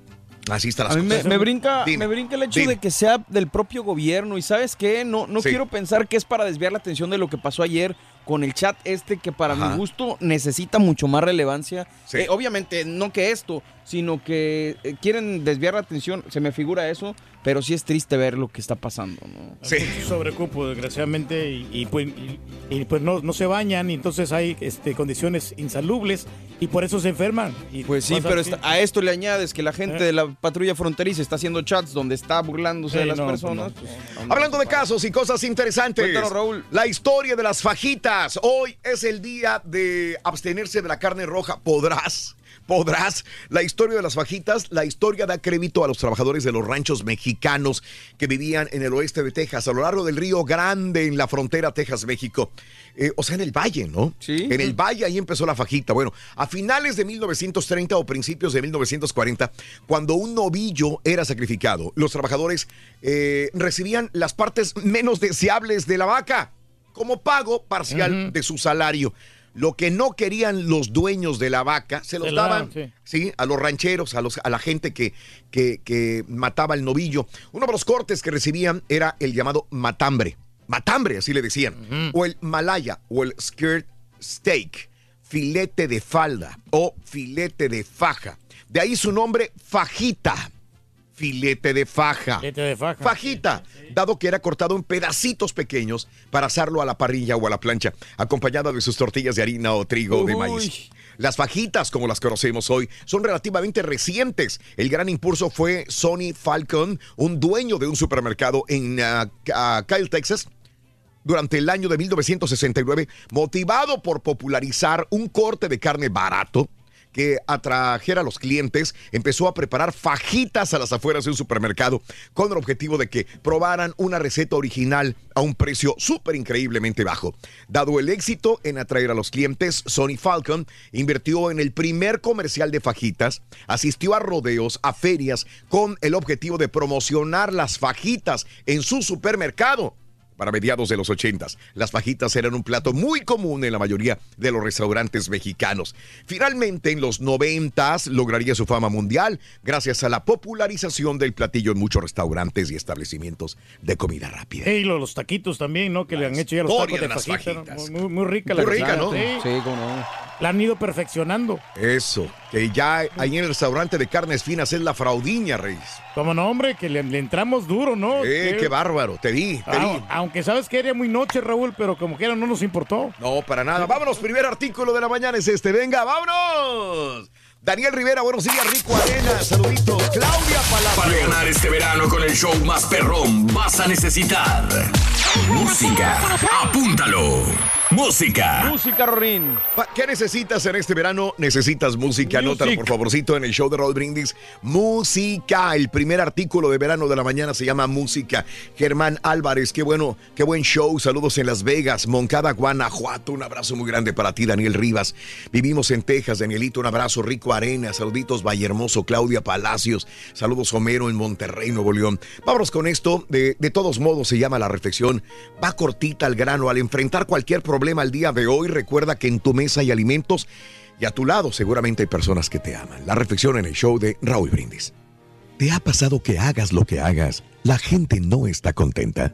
Así está la A mí me, me brinca, me brinca el hecho de que sea del propio gobierno. Y sabes qué, no, no Sí. quiero pensar que es para desviar la atención de lo que pasó ayer con el chat este que para Ajá. mi gusto necesita mucho más relevancia. Sí. Eh, obviamente no que esto, sino que eh, quieren desviar la atención, se me figura eso, pero sí es triste ver lo que está pasando. ¿no? Mucho sobrecupo, desgraciadamente, y, y, pues, y- y, pues no, no se bañan y entonces hay este, condiciones insalubres y por eso se enferman. Y Pues sí, pero a esto le añades que la gente Eh. de la patrulla fronteriza está haciendo chats donde está burlándose de Sí, las no, pues personas. no. pues, Hablando de casos y cosas interesantes. Cuéntanos, Raúl. La historia de las fajitas. Hoy es el día de abstenerse de la carne roja. ¿Podrás? ¿Podrás? La historia de las fajitas, la historia da crédito a los trabajadores de los ranchos mexicanos que vivían en el oeste de Texas, a lo largo del Río Grande, en la frontera Texas-México. Eh, o sea, en el valle, ¿no? Sí. En el valle ahí empezó la fajita. Bueno, a finales de 1930 o principios de 1940, cuando un novillo era sacrificado, los trabajadores eh, recibían las partes menos deseables de la vaca como pago parcial de su salario. Lo que no querían los dueños de la vaca se los Se la daban daban, sí, a los rancheros, a, los, a la gente que, que, que mataba el novillo. Uno de los cortes que recibían era el llamado matambre. Matambre, así le decían. O el malaya, o el skirt steak, filete de falda o filete de faja. De ahí su nombre, fajita. Filete de faja. Filete de faja. Fajita, dado que era cortado en pedacitos pequeños para asarlo a la parrilla o a la plancha, acompañada de sus tortillas de harina o trigo de maíz. Las fajitas, como las conocemos hoy, son relativamente recientes. El gran impulso fue Sonny Falcon, un dueño de un supermercado en ah, ah, Kyle, Texas, durante el año de 1969, motivado por popularizar un corte de carne barato que atrajera a los clientes, empezó a preparar fajitas a las afueras de un supermercado con el objetivo de que probaran una receta original a un precio súper increíblemente bajo. Dado el éxito en atraer a los clientes, Sony Falcon invirtió en el primer comercial de fajitas, asistió a rodeos, a ferias, con el objetivo de promocionar las fajitas en su supermercado. Para mediados de los 80. Las fajitas eran un plato muy común en la mayoría de los restaurantes mexicanos. Finalmente, en los 90 lograría su fama mundial gracias a la popularización del platillo en muchos restaurantes y establecimientos de comida rápida. Y los taquitos también, ¿no? Que le han hecho ya los tacos de de las fajita. ¿no? fajitas. Muy, muy rica la Muy rica, ¿no? Sí. Sí, cómo no. La han ido perfeccionando. Eso, que ya ahí en el restaurante de carnes finas es la fraudiña, Reyes. Como no, hombre, que le, le entramos duro, ¿no? Eh, Que- qué bárbaro, te di, te Ah, di. Aunque sabes que era muy noche, Raúl, pero como quiera no nos importó. No, para nada. Vámonos, primer artículo de la mañana es este. Venga, vámonos. Daniel Rivera, buenos días. Rico Arena, saludito. Claudia Para Palacios. ganar este verano con el show más perrón vas a necesitar música. Apúntalo. Música. Música, Rorín. ¿Qué necesitas en este verano? Necesitas música. Anótalo, por favorcito, en el show de Raúl Brindis. Música. El primer artículo de verano de la mañana se llama Música. Germán Álvarez, qué bueno, qué buen show. Saludos en Las Vegas, Moncada, Guanajuato. Un abrazo muy grande para ti, Daniel Rivas. Vivimos en Texas, Danielito. Un abrazo, Rico Arena. Saluditos, Vallehermoso, Claudia Palacios. Saludos, Homero, en Monterrey, Nuevo León. Vámonos con esto. De, de todos modos, se llama la reflexión. Va cortita al grano. Al enfrentar cualquier problema al día de hoy, recuerda que en tu mesa hay alimentos y a tu lado seguramente hay personas que te aman. La reflexión en el show de Raúl Brindis. ¿Te ha pasado que hagas lo que hagas, la gente no está contenta?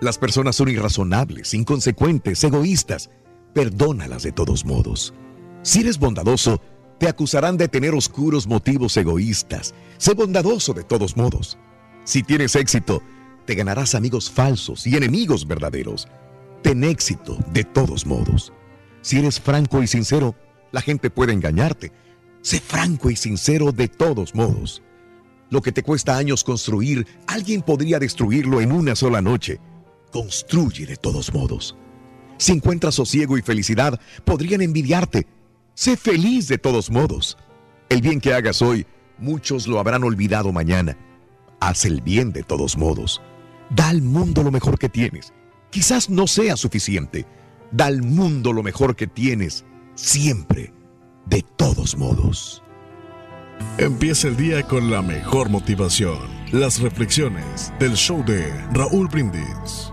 Las personas son irrazonables, inconsecuentes, egoístas. Perdónalas de todos modos. Si eres bondadoso, te acusarán de tener oscuros motivos egoístas. Sé bondadoso de todos modos. Si tienes éxito, te ganarás amigos falsos y enemigos verdaderos. Ten éxito de todos modos. Si eres franco y sincero, la gente puede engañarte. Sé franco y sincero de todos modos. Lo que te cuesta años construir, alguien podría destruirlo en una sola noche. Construye de todos modos. Si encuentras sosiego y felicidad, podrían envidiarte. Sé feliz de todos modos. El bien que hagas hoy, muchos lo habrán olvidado mañana. Haz el bien de todos modos. Da al mundo lo mejor que tienes. Quizás no sea suficiente. Da al mundo lo mejor que tienes, siempre, de todos modos. Empieza el día con la mejor motivación. Las reflexiones del show de Raúl Brindis.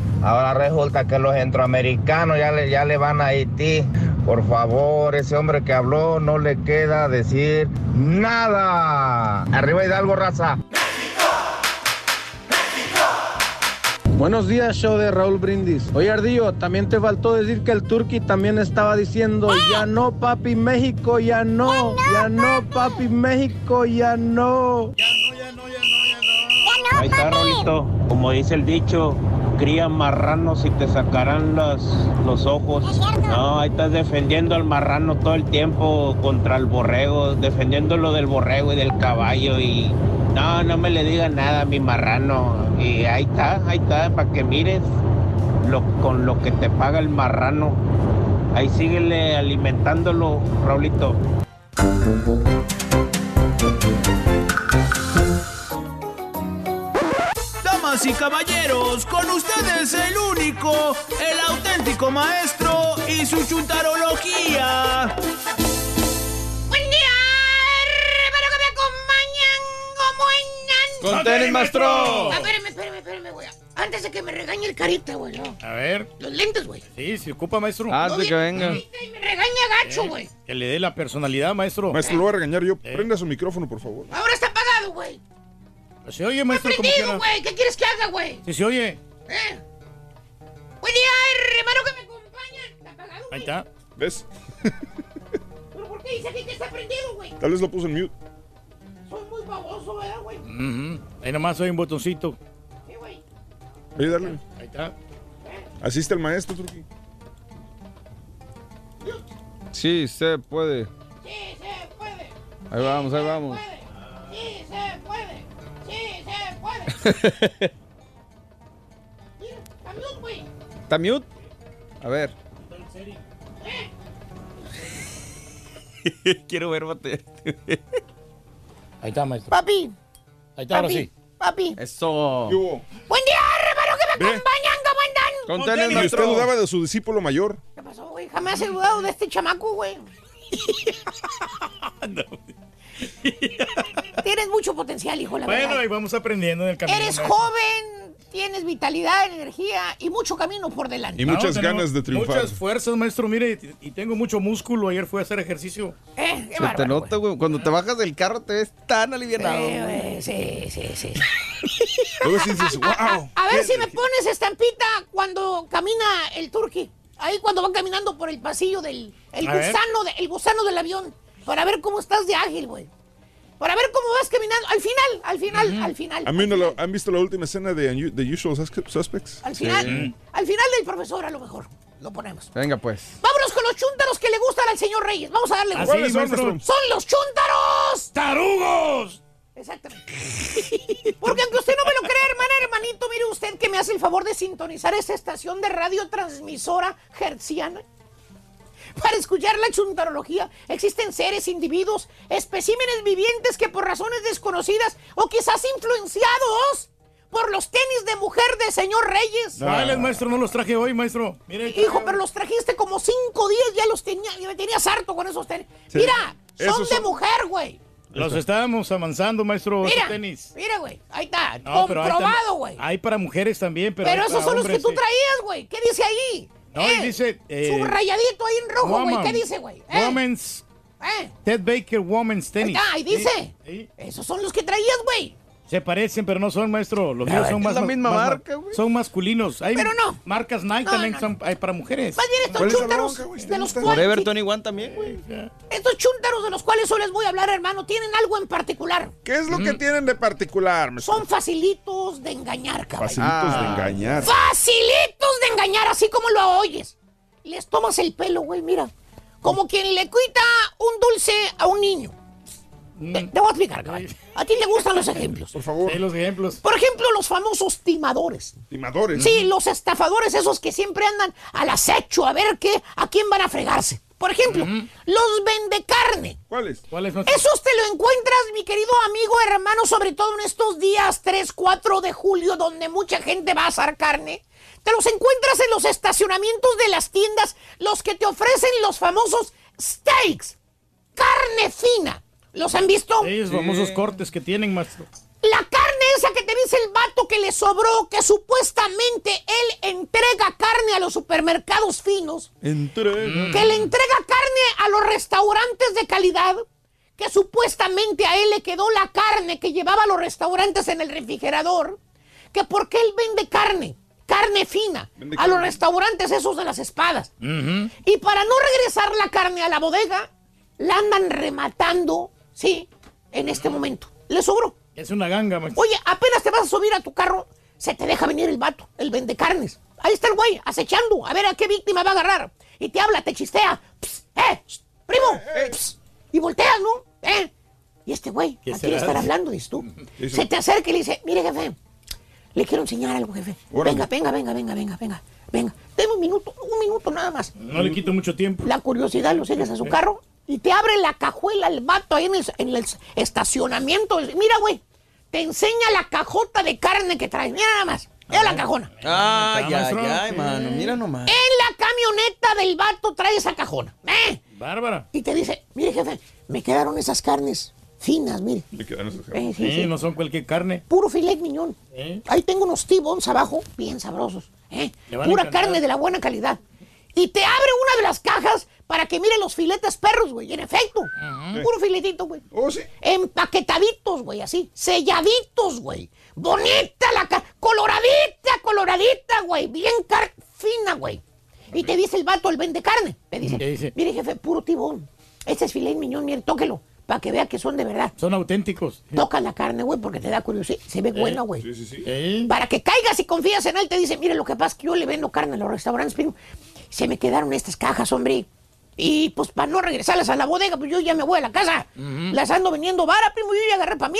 ahora resulta que los centroamericanos ya le, ya le van a Haití. Por favor, ese hombre que habló no le queda decir nada. Arriba Hidalgo, raza. Buenos días, show de Raúl Brindis. Oye, Ardillo, también te faltó decir que el Turqui también estaba diciendo, ya no, papi, México, ya no, ya no, papi, México, ya no. Ahí está, Rolito. Como dice el dicho, cría marranos y te sacarán los, los ojos. No, ahí estás defendiendo al marrano todo el tiempo contra el borrego, defendiéndolo del borrego y del caballo y... No, no me le digas nada a mi marrano. Y ahí está, ahí está, para que mires lo, con lo que te paga el marrano. Ahí síguele alimentándolo, Raulito. Damas y caballeros, con ustedes el único, el auténtico maestro y su chuntarología. Buen día, hermano que me acompañan. ¿Cómo andan? Con tenis, maestro. Ah, espérame, espérame, espérame, güey. Antes de que me regañe el carita, güey, ¿no? A ver. Los lentes, güey. Sí, se ocupa, maestro. Antes de que venga. Y me regaña gacho, güey. Que le dé la personalidad, maestro. Maestro, lo voy a regañar yo. Prenda su micrófono, por favor. Ahora está apagado, güey. Se oye, maestro, como Prendido, güey. ¿Qué quieres que haga, güey? Sí, se oye. ¿Eh? Buen día, hermano que me acompaña. Apagado, Ahí está. ¿Ves? ¿Pero por qué dice aquí que está prendido, güey? Tal vez lo puso en mute. Soy muy baboso, ¿verdad, güey? Ujú. Ahí nomás hay un botoncito. Sí, güey. Oye, dale. Ahí está. Asiste el maestro, Turki. Sí, se puede. Sí, se puede. Ahí vamos, ahí vamos. Sí, se puede. Sí, se puede. Está mute, güey. ¿Está mute? A ver. Quiero ver bater. Ahí está, maestro. Papi, Ahí está, ahora Papi, sí. Papi. Eso. Buen día, hermano, que me Ve. acompañan, ¿cómo andan? Con tenis, Y usted maestro. dudaba de su discípulo mayor. ¿Qué pasó, güey? Jamás he dudado de este chamaco, güey. Tienes mucho potencial, hijo, la Bueno, verdad. ahí vamos aprendiendo en el camino. Eres joven, tienes vitalidad, energía y mucho camino por delante. Y muchas ganas de triunfar. Muchas fuerzas, maestro. Mire, y y tengo mucho músculo. Ayer fui a hacer ejercicio. Eh, qué Se te nota, güey. Cuando te bajas del carro te ves tan aliviado. Eh, sí, sí, sí. Luego sí dices, wow. A ver si me pones estampita cuando camina el turqui. Ahí cuando va caminando por el pasillo del el A gusano, de- el gusano del avión. Para ver cómo estás de ágil, güey. Para ver cómo vas caminando. Al final, al final, al final. ¿Han visto, la, han visto la última escena de The Usual Sus- Suspects? Al final, al final del profesor, a lo mejor. Lo ponemos. Venga, pues. Vámonos con los chúntaros que le gustan al señor Reyes. Vamos a darle. ¿Ah, gusto. sí, maestro? Son los chúntaros. ¡Tarugos! Exactamente. Porque aunque usted no me lo crea, hermana, hermanito, mire usted que me hace el favor de sintonizar esta estación de radio transmisora hertziana. Para escuchar la chuntarología existen seres, individuos, especímenes vivientes que por razones desconocidas o quizás influenciados por los tenis de mujer de señor Reyes. Dale, maestro, no los traje hoy, maestro. Mire. Hijo, pero los trajiste como cinco días, ya los tenía, ya me tenías harto con esos tenis. Sí. Mira, son de mujer, güey. Los estábamos avanzando, maestro, Mira, tenis. mira, güey, ahí está, No, hay comprobado, güey. Hay para mujeres también, pero. Pero, hay esos son los que tú sí. traías, güey. ¿Qué dice ahí? No, y dice. eh, Subrayadito ahí en rojo, güey. ¿Qué dice, güey? ¿Eh? Women's. ¿Eh? Ted Baker Women's Tennis. Ahí está, ahí dice. Esos son los que traías, güey. Se parecen, pero no son, maestro. Los A míos son es más. la misma más- marca, güey. Son masculinos. Hay Pero no. Marcas Nike No, también no, son hay para mujeres. Más bien estos chúntaros de los cuales... Forever 21 también, güey. Estos chúntaros de los cuales hoy les voy a hablar, hermano, tienen algo en particular. ¿Qué es lo que tienen de particular? maestro? Son facilitos de engañar, cabrón. Facilitos de Ah. engañar. Facilitos de engañar, así como lo oyes. Les tomas el pelo, güey, mira. Como quien le quita un dulce a un niño. Te, te voy a explicar, caballo. A ti te gustan los ejemplos. Por favor. Sí, los ejemplos. Por ejemplo, los famosos timadores. Timadores. Sí, los estafadores esos que siempre andan al acecho a ver qué, a quién van a fregarse. Por ejemplo, los vendecarne. ¿Cuáles? ¿Cuáles no? Esos te lo encuentras, mi querido amigo hermano, sobre todo en estos días 3, 4 de julio, donde mucha gente va a asar carne. Te los encuentras en los estacionamientos de las tiendas, los que te ofrecen los famosos steaks, carne fina. ¿Los han visto? Sí, esos famosos cortes que tienen, maestro. La carne esa que te dice el vato que le sobró, que supuestamente él entrega carne a los supermercados finos, Entrega. que le entrega carne a los restaurantes de calidad, que supuestamente a él le quedó la carne que llevaba a los restaurantes en el refrigerador, que porque él vende carne, carne fina, Vende a los restaurantes esos de las espadas. Y para no regresar la carne a la bodega, la andan rematando, sí, en este momento. Le sobró. Es una ganga, maestro. Oye, apenas te vas a subir a tu carro, se te deja venir el vato, el vende carnes. Ahí está el güey, acechando, a ver a qué víctima va a agarrar. Y te habla, te chistea. Pss, ¡Eh! shh, ¡Primo! pss, y volteas, ¿no? ¿Eh? Y este güey, ¿Qué ¿a quién estar hablando? Dices tú. Eso. Se te acerca y le dice, mire, jefe, le quiero enseñar algo, jefe. Órale. Venga, venga, venga, venga, venga, venga. Venga, deme un minuto, un minuto nada más. No le quito mucho tiempo. La curiosidad lo sigues a su carro y te abre la cajuela el vato ahí en el, en el estacionamiento. Mira, güey, te enseña la cajota de carne que trae. Mira nada más. Mira la cajona. Ay, ay, maestro. ay, mano. Mira nomás. En la camioneta del vato trae esa cajona. ¿eh? Bárbara. Y te dice, mire, jefe, me quedaron esas carnes finas, mire. Me quedaron esas Eh, sí, Sí, sí. no son cualquier carne. Puro filet miñón. ¿Eh? Ahí tengo unos T-bones abajo, bien sabrosos. ¿eh? Pura carne de la buena calidad. Y te abre una de las cajas para que mire los filetes perros, güey. En efecto. Puro filetito, güey. Oh, sí. Empaquetaditos, güey, así. Selladitos, güey. Bonita la ca... Coloradita, coloradita, güey. Bien car... fina, güey. Y te dice el vato, el vende carne. Te dice, ¿Qué dice? mire, jefe, puro tibón. Este es filet miñón, mire, tóquelo. Para que vea que son de verdad. Son auténticos. Toca la carne, güey, porque te da curiosidad. Se ve buena, güey. Sí, sí, sí. ¿Eh? Para que caigas y confías en él, te dice, mire, lo que pasa es que yo le vendo carne a los restaurantes, primo. Se me quedaron estas cajas, hombre. Y pues para no regresarlas a la bodega, pues yo ya me voy a la casa. Las ando vendiendo vara, primo, yo ya agarré para mí.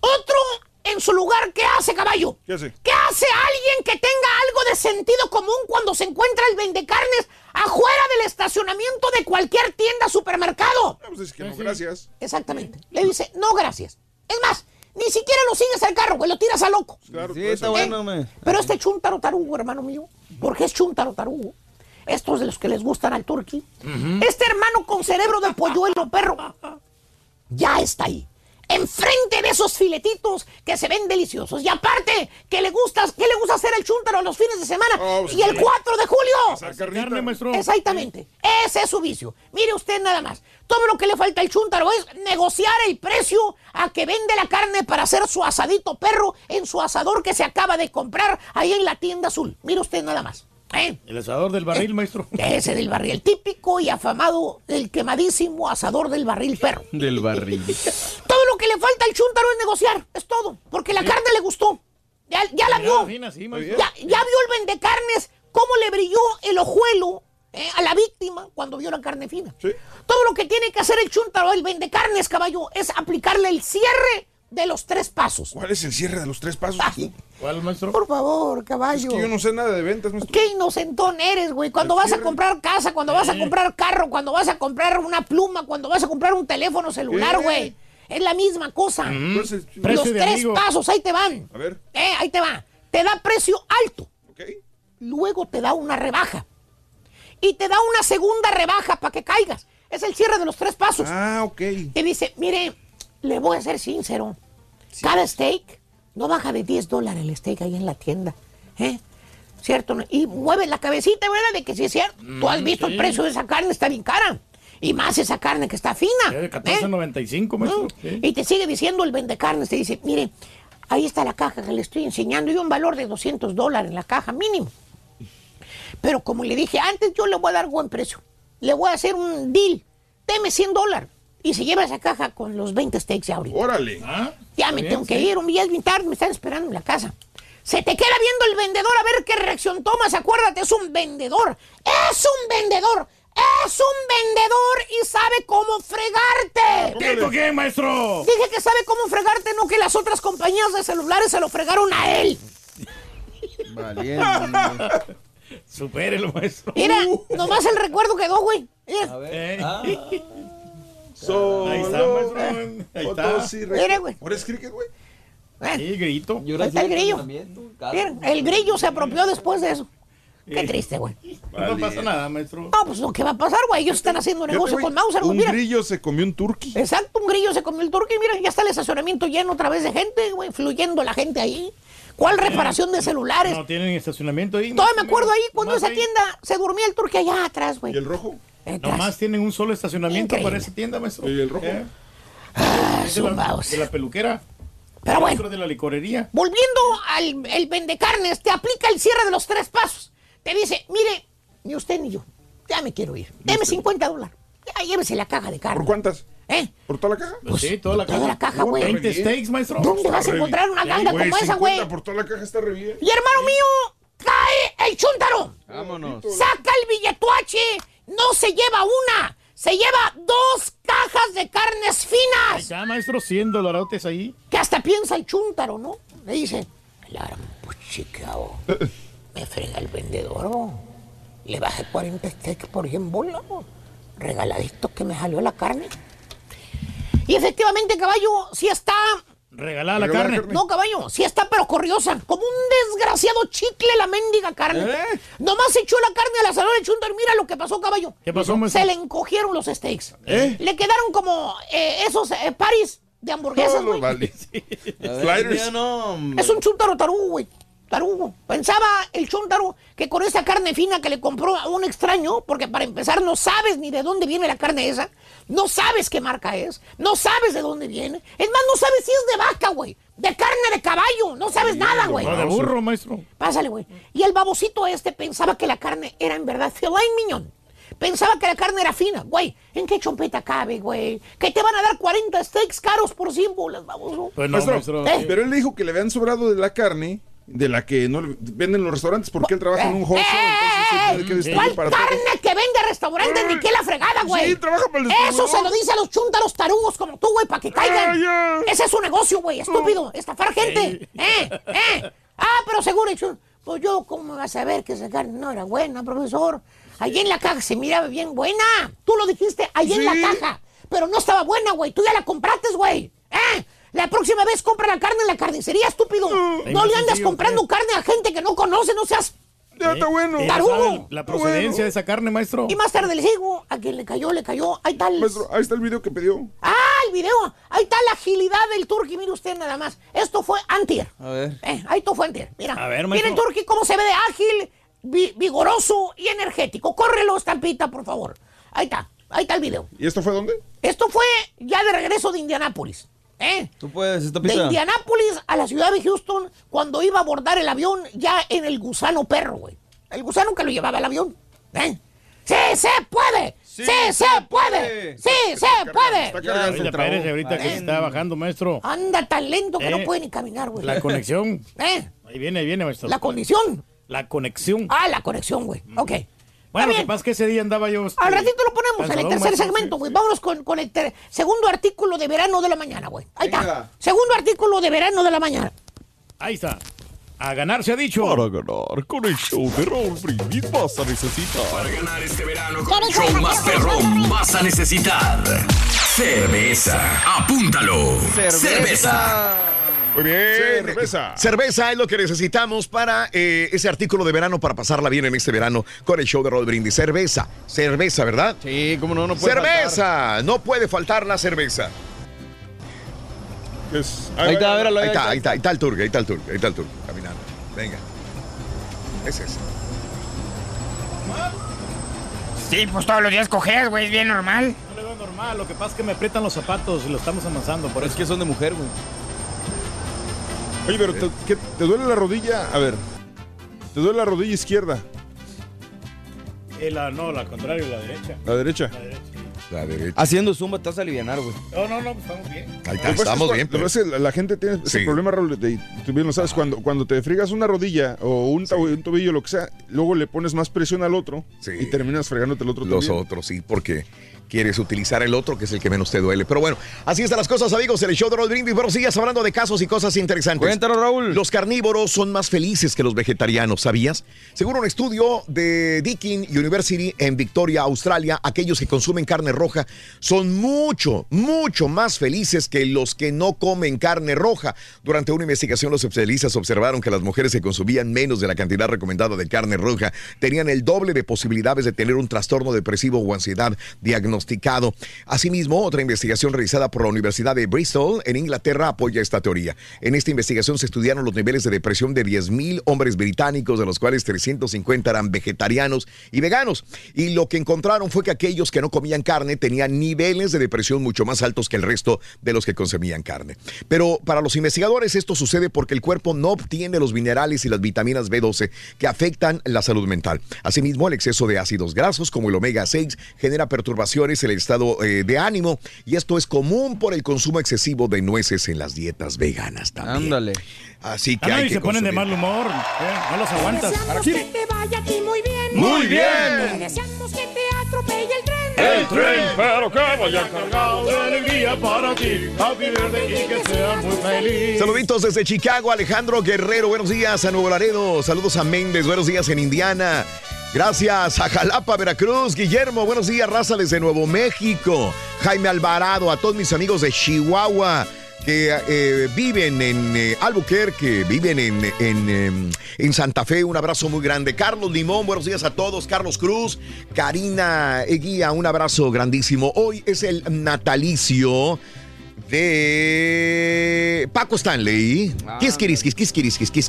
Otro en su lugar, ¿qué hace, caballo? ¿Qué hace? ¿Qué hace alguien que tenga algo de sentido común cuando se encuentra el vendecarnes afuera del estacionamiento de cualquier tienda supermercado? Ah, pues es que no, gracias. Exactamente. Le dice, no, gracias. Es más, Ni siquiera lo sigues al carro, güey, lo tiras a loco. Sí, está bueno, me. Pero este chuntaro tarugo, hermano mío, porque es chuntaro tarugo. Estos de los que les gustan al turqui. Este hermano con cerebro de polluelo, perro, ya está ahí. Enfrente de esos filetitos que se ven deliciosos. Y aparte, que le gusta, que le gusta hacer el chúntaro los fines de semana. Oh, pues y el sí. 4 de julio. Carne, maestro. Exactamente. Ese es su vicio. Mire usted nada más. Todo lo que le falta al chúntaro es negociar el precio a que vende la carne para hacer su asadito perro en su asador que se acaba de comprar ahí en la tienda azul. Mire usted nada más. ¿Eh? El asador del barril, maestro. Ese del barril, el típico y afamado, el quemadísimo asador del barril perro. Del barril. Todo lo que le falta al chúntaro es negociar, es todo, porque la carne le gustó. Ya, ya la vio. Sí. Ya, ya vio el vendecarnes, cómo le brilló el ojuelo eh, a la víctima cuando vio la carne fina. Todo lo que tiene que hacer el chúntaro, el vendecarnes, caballo, es aplicarle el cierre de los tres pasos. ¿Cuál es el cierre de los tres pasos? ¿Cuál, maestro? Por favor, caballo. Es que yo no sé nada de ventas, maestro. Qué inocentón eres, güey. Cuando vas a comprar casa, cuando vas a comprar carro, cuando vas a comprar una pluma, cuando vas a comprar un teléfono celular, ¿Qué? güey. Es la misma cosa. Mm. ¿Cuál es el Los tres amigo? pasos, ahí te van. A ver. Eh, ahí te va. Te da precio alto. Luego te da una rebaja. Y te da una segunda rebaja para que caigas. Es el cierre de los tres pasos. Ah, ok. Te dice, mire, le voy a ser sincero. Cada steak no baja de 10 dólares el steak ahí en la tienda. ¿Eh? ¿Cierto? Y mueve la cabecita, ¿verdad? De que sí es cierto. Tú has Mm, visto sí. el precio de esa carne, está bien cara. Y más esa carne que está fina. De ¿eh? 14.95, maestro. Mm. Y te sigue diciendo el vendecarnes, te dice, mire, ahí está la caja que le estoy enseñando y un valor de 200 dólares en la caja mínimo. Pero como le dije antes, yo le voy a dar buen precio. Le voy a hacer un deal. Deme 100 dólares. Y se lleva esa caja con los 20 steaks ya ahorita. Órale. Ya me bien, tengo que ir, un día es bien tarde, me están esperando en la casa. Se te queda viendo el vendedor a ver qué reacción tomas. Acuérdate, es un vendedor. Es un vendedor. Es un vendedor y sabe cómo fregarte. ¿Qué, ¿Por qué, maestro? Dije que sabe cómo fregarte, no que las otras compañías de celulares se lo fregaron a él. Supérelo, maestro. Mira, nomás el recuerdo quedó, güey. Mira. Eh. Solo Ahí está, maestro. Ahí está. Güey. ¿Ahora es cricket, güey? Sí, grito. Ahí está el grillo. Mira, el grillo se apropió después de eso. Qué triste, güey. No pasa nada, maestro. No, pues lo que va a pasar, güey. Ellos están haciendo negocio con Mauser. Un Mira. grillo se comió un turkey. Exacto, un grillo se comió el turkey. Mira, ya está el estacionamiento lleno otra vez de gente, güey, fluyendo la gente ahí. ¿Cuál reparación de celulares? No tienen estacionamiento ahí. Todavía me acuerdo ahí cuando esa ahí. tienda se dormía el turkey allá atrás, güey. ¿Y el rojo? Nomás tienen un solo estacionamiento Increíble. para esa tienda, maestro. ¿Y el rojo? Eh, Ah, de, la, zumbaos. de la peluquera. Pero bueno. Dentro de la licorería. Volviendo al el vendecarnes, te aplica el cierre de los tres pasos. Te dice, mire, ni usted ni yo, ya me quiero ir. Deme 50 dólares. Ya llévese la caja de carne. ¿Por cuántas? ¿Eh? ¿Por toda la caja? Pues sí, toda la toda caja. la caja, güey. 20 steaks, maestro. ¿Dónde vas a encontrar una ganga como esa, güey? 50 por toda la caja está re bien. Y hermano mío, cae el chúntaro. Vámonos. Saca el billetuache. No se lleva una, se lleva dos cajas de carnes finas. está, maestro, 100 dolarotes ahí. Que hasta piensa el chúntaro, ¿no? Le dice, la gran puchicao. Me frega el vendedor. ¿no? Le bajé 40 steaks por 100 bolas. ¿no? Regaladito que me salió la carne. Y efectivamente, caballo, sí está Regalada la carne. la carne. no, caballo, sí está pero corriosa. Como un desgraciado chicle la mendiga carne. ¿Eh? Nomás echó la carne al asador el chúntaro. Mira lo que pasó, caballo. ¿Qué pasó, maestro? Se le encogieron los steaks. ¿Eh? Le quedaron como eh, esos eh, paris de hamburguesas, güey. vale. A Sliders. no. Es un chúntaro tarugo, güey. Tarugo. Pensaba el chúntaro que con esa carne fina que le compró a un extraño, porque para empezar no sabes ni de dónde viene la carne esa, no sabes qué marca es, no sabes de dónde viene. Es más, no sabes si es de vaca, güey, de carne de caballo, no sabes nada, güey. No, de burro, maestro. Pásale, güey. Y el babocito este pensaba que la carne era en verdad filet mignon. Pensaba que la carne era fina, güey. ¿En qué chompeta cabe, güey? Que te van a dar 40 steaks caros por 100 bolas, baboso. Pues no, Maestro, maestro. ¿Eh? Pero él le dijo que le habían sobrado de la carne de la que no le- venden en los restaurantes porque él trabaja en un hostel, entonces distribuir ¿Cuál para carne todos. que vende a restaurantes ni qué la fregada, güey? Sí, trabaja para el Eso se lo dice a los chúntaros tarugos como tú, güey, para que caigan. Ah, ya. Ese es su negocio, güey, estúpido. Estafar gente. ¿Eh? ¿Eh? Ah, pero seguro, Pues yo, ¿cómo vas a saber que esa carne no era buena, profesor? Allí en la caja se miraba bien buena. Tú lo dijiste allí en la Sí. caja. Pero no estaba buena, güey. Tú ya la compraste, güey. ¿Eh? La próxima vez compra la carne en la carnicería, estúpido. No más le andas sencillo, comprando carne a gente que no conoce, no seas Ya está bueno. Eh, Tarugo. ¿sabe La procedencia de esa carne, maestro. Y más tarde le digo, a quien le cayó, le cayó. Ahí está el... Maestro, ahí está el video que pidió. ¡Ah, el video! Ahí está la agilidad del Turqui, mire usted nada más. Esto fue antier. A ver. Eh, ahí esto fue antier. Mira, A ver, mira el maestro. Turqui cómo se ve de ágil, vi- vigoroso y energético. Córrelo, estampita, por favor. Ahí está, ahí está el video. ¿Y esto fue dónde? Esto fue ya de regreso de Indianápolis. ¿Eh? Tú puedes, esta De pista. Indianápolis a la ciudad de Houston cuando iba a abordar el avión ya en el gusano perro, güey. El gusano que lo llevaba el avión. ¿Eh? ¡Sí se puede! ¡Sí, se puede! ¡Sí se puede! Ya, ahorita, que se está bajando, maestro. Anda tan lento que no Eh, puede ni caminar, güey. La conexión. ¿Eh? Ahí viene, ahí viene, maestro. La condición. La conexión. Ah, la conexión, güey. Ok. Bueno, lo que pasa es que ese día andaba yo. este, Al ratito lo ponemos en el tercer segmento, güey. sí. Vámonos con, con el ter- segundo artículo de verano de la mañana, güey. Ahí está. Segundo artículo de verano de la mañana. Ahí está. A ganar se ha dicho. Para ganar con el show de Raúl Brindis vas a necesitar. Para ganar este verano con el show más perrón vas a necesitar cerveza. Apúntalo. Cerveza. Muy bien. Cerveza. Cerveza es lo que necesitamos para eh, ese artículo de verano, para pasarla bien en este verano con el show de Raúl Brindis. Cerveza, cerveza, ¿verdad? Sí, cómo no, no puede cerveza, no puede faltar la cerveza. Es- Ahí está, a ver, Ahí está, ahí está, ahí está el turco, ahí está el turco, ahí está el turco, caminando. Venga. Ese es. Sí, pues todos los días coges, güey, es bien normal. No le veo normal, lo que pasa es que me aprietan los zapatos y lo estamos amasando, por Es eso. que son de mujer, güey. Oye, pero te, ¿qué- ¿te duele la rodilla? A ver. ¿Te duele la rodilla izquierda? Eh, la, no, la contraria, la derecha. La derecha. La derecha. La derecha. Haciendo zumba te vas a aliviar, güey. No, no, no, pues estamos bien. Está, es estamos bien. pero- es la, gente tiene ese Sí. problema, Raúl, de- tú bien lo sabes, cuando, cuando te friegas una rodilla o un, to- un tobillo, lo que sea, luego le pones más presión al otro Sí. y terminas fregándote el otro Los otros, sí, porque quieres utilizar el otro, que es el que menos te duele. Pero bueno, así están las cosas, amigos. El show de Raúl Brindis. Bueno, sigas hablando de casos y cosas interesantes. Cuéntanos, Raúl. Los carnívoros son más felices que los vegetarianos, ¿sabías? Según un estudio de Deakin University en Victoria, Australia, aquellos que consumen carne roja son mucho, mucho más felices que los que no comen carne roja. Durante una investigación, los especialistas observaron que las mujeres que consumían menos de la cantidad recomendada de carne roja tenían el doble de posibilidades de tener un trastorno depresivo o ansiedad diagnosticado. Asimismo, otra investigación realizada por la Universidad de Bristol en Inglaterra apoya esta teoría. En esta investigación se estudiaron los niveles de depresión de 10.000 hombres británicos, de los cuales 350 eran vegetarianos y veganos. Y lo que encontraron fue que aquellos que no comían carne tenían niveles de depresión mucho más altos que el resto de los que consumían carne. Pero para los investigadores esto sucede porque el cuerpo no obtiene los minerales y las vitaminas B12 que afectan la salud mental. Asimismo, el exceso de ácidos grasos como el omega 6 genera perturbaciones en el estado eh, de ánimo y esto es común por el consumo excesivo de nueces en las dietas veganas también. Ándale. Así que Ah, no, hay y que se ponen de mal humor. eh, No los aguantas. Que te vaya muy bien. Muy bien. Deseamos que te atropelle el tren. El tren, pero que vaya cargado de alegría para ti. Happy birthday y que seas muy feliz. Saluditos desde Chicago, Alejandro Guerrero, buenos días a Nuevo Laredo, saludos a Méndez, buenos días en Indiana. Gracias a Jalapa, Veracruz, Guillermo, buenos días, raza desde Nuevo México. Jaime Alvarado, a todos mis amigos de Chihuahua que eh, viven en eh, Albuquerque, viven en, en, em, en Santa Fe, un abrazo muy grande. Carlos Limón, buenos días a todos. Carlos Cruz, Karina Eguía, un abrazo grandísimo. Hoy es el natalicio de Paco Stanley. Quis, quiris, quis, quis, quiris, quis,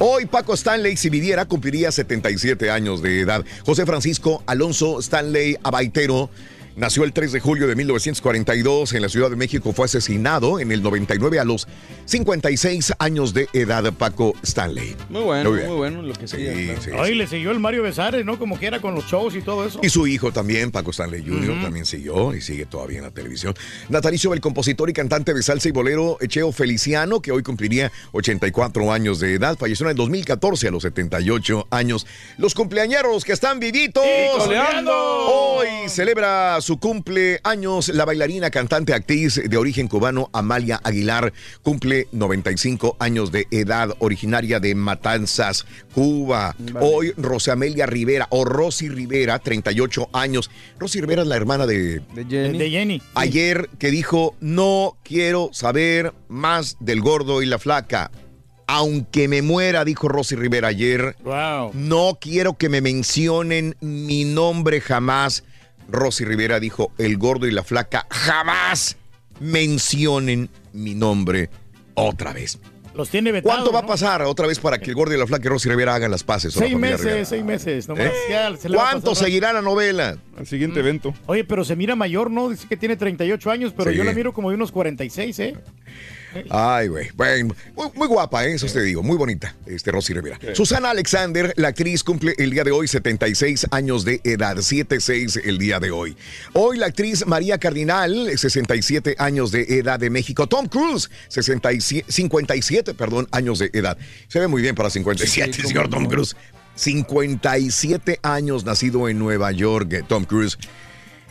Hoy Paco Stanley, si viviera, cumpliría 77 años de edad. José Francisco Alonso Stanley Abaitero nació el 3 de julio de 1942 en la Ciudad de México. Fue asesinado en el 99 a los 56 años de edad Paco Stanley. Muy bueno, Muy bueno lo que. Sí, claro. sí, Hoy le siguió el Mario Besares, ¿no? Como quiera con los shows y todo eso. Y su hijo también, Paco Stanley Jr., también siguió y sigue todavía en la televisión. Natalicio del compositor y cantante de salsa y bolero Echeo Feliciano, que hoy cumpliría 84 años de edad, falleció en el 2014 a los 78 años. Los cumpleañeros que están vivitos. coleando. Hoy celebra su cumpleaños, la bailarina, cantante, actriz de origen cubano Amalia Aguilar cumple 95 años de edad, originaria de Matanzas, Cuba. Hoy Rosamelia Rivera o Rosy Rivera, 38 años. Rosy Rivera es la hermana de, De Jenny. De Jenny. Ayer que dijo, no quiero saber más del gordo y la flaca. Aunque me muera, dijo Rosy Rivera ayer, Wow. no quiero que me mencionen mi nombre jamás. Rosy Rivera dijo, el gordo y la flaca jamás mencionen mi nombre otra vez. Los tiene vetados. ¿Cuánto va a ¿no? pasar otra vez para que el gordo y la flaca y Rosy Rivera hagan las paces? la Seis meses, Rivera? seis meses. nomás. ¿Eh? Ya se le va a ¿Cuánto pasar seguirá la novela? Al siguiente evento. Oye, pero se mira mayor, ¿no? Dice que tiene 38 años, pero Sí. yo la miro como de unos 46, ¿eh? Ay, güey. Bueno, muy, muy guapa, ¿eh? eso te digo. Muy bonita, este Rosy Rivera. Susana Alexander, la actriz, cumple el día de hoy 76 años de edad. 7-6 el día de hoy. Hoy la actriz María Cardinal, 67 años de edad de México. Tom Cruise, 67, 57, perdón, años de edad. Se ve muy bien para 57, Sí, señor Tom. Cruise. 57 años, nacido en Nueva York, eh, Tom Cruise.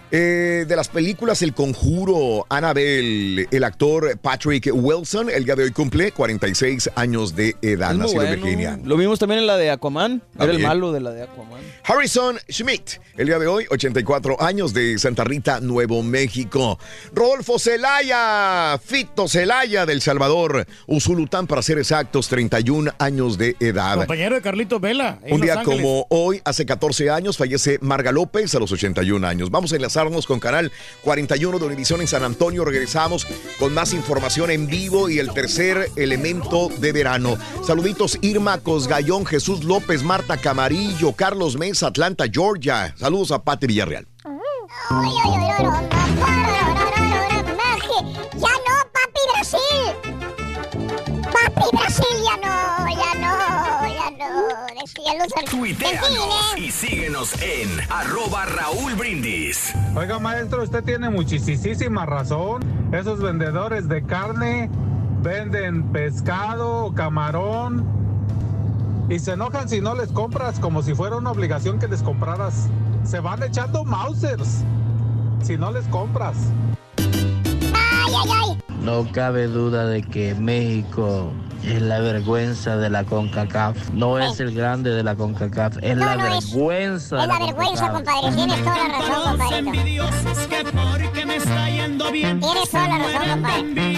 Eh, de las películas El Conjuro, Annabelle, el actor Patrick Wilson, el día de hoy cumple 46 años de edad, Es nacido en bueno. Virginia. Lo vimos también en la de Aquaman. Era el malo de la de Aquaman. Harrison Schmidt, el día de hoy, 84 años de Santa Rita, Nuevo México. Rodolfo Zelaya, Fito Zelaya del Salvador, Usulután para ser exactos, 31 años de edad. Compañero de Carlito Vela. Un día Ángeles. como hoy, hace 14 años, fallece Marga López a los 81 años. Vamos a con Canal 41 de Univisión en San Antonio. Regresamos con más información en vivo y el tercer elemento de verano. Saluditos Irma Cosgallón, Jesús López, Marta Camarillo, Carlos Mesa, Atlanta, Georgia. Saludos a Pati Villarreal. Ya no, papi Brasil. Papi Brasil, ya no, Tuiteanos y síguenos en arroba Raúl Brindis. Oiga, maestro, usted tiene muchísima razón. Esos vendedores de carne venden pescado, camarón y se enojan si no les compras, como si fuera una obligación que les compraras. Se van echando Mausers si no les compras. No cabe duda de que México es la vergüenza de la CONCACAF. No es el grande de la CONCACAF, es la vergüenza de Es la vergüenza, CONCACAF. compadre. Tienes toda la razón, compadrito. Tienes toda la razón, compadre.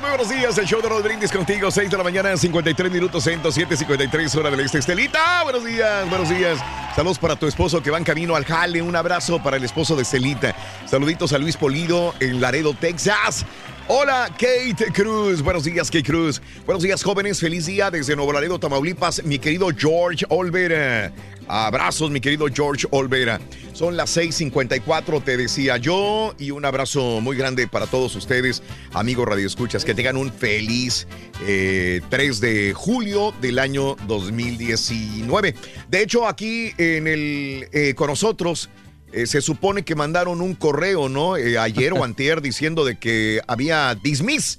Muy buenos días. El show de Raúl Brindis contigo, 6 de la mañana, 53 minutos, 107, 53 hora del este. Estelita, buenos días, buenos días. Saludos para tu esposo que va en camino al jale. Un abrazo para el esposo de Estelita. Saluditos a Luis Polido en Laredo, Texas. Hola, Kate Cruz. Buenos días, Kate Cruz. Buenos días, jóvenes. Feliz día desde Nuevo Laredo, Tamaulipas. Mi querido George Olvera. Abrazos, mi querido George Olvera. Son las 6:54, te decía yo. Y un abrazo muy grande para todos ustedes, amigos radioescuchas. Que tengan un feliz eh, 3 de julio del año 2019. De hecho, aquí en el eh, con nosotros. Eh, se supone que mandaron un correo, ¿no? Eh, ayer o antier diciendo de que había dismiss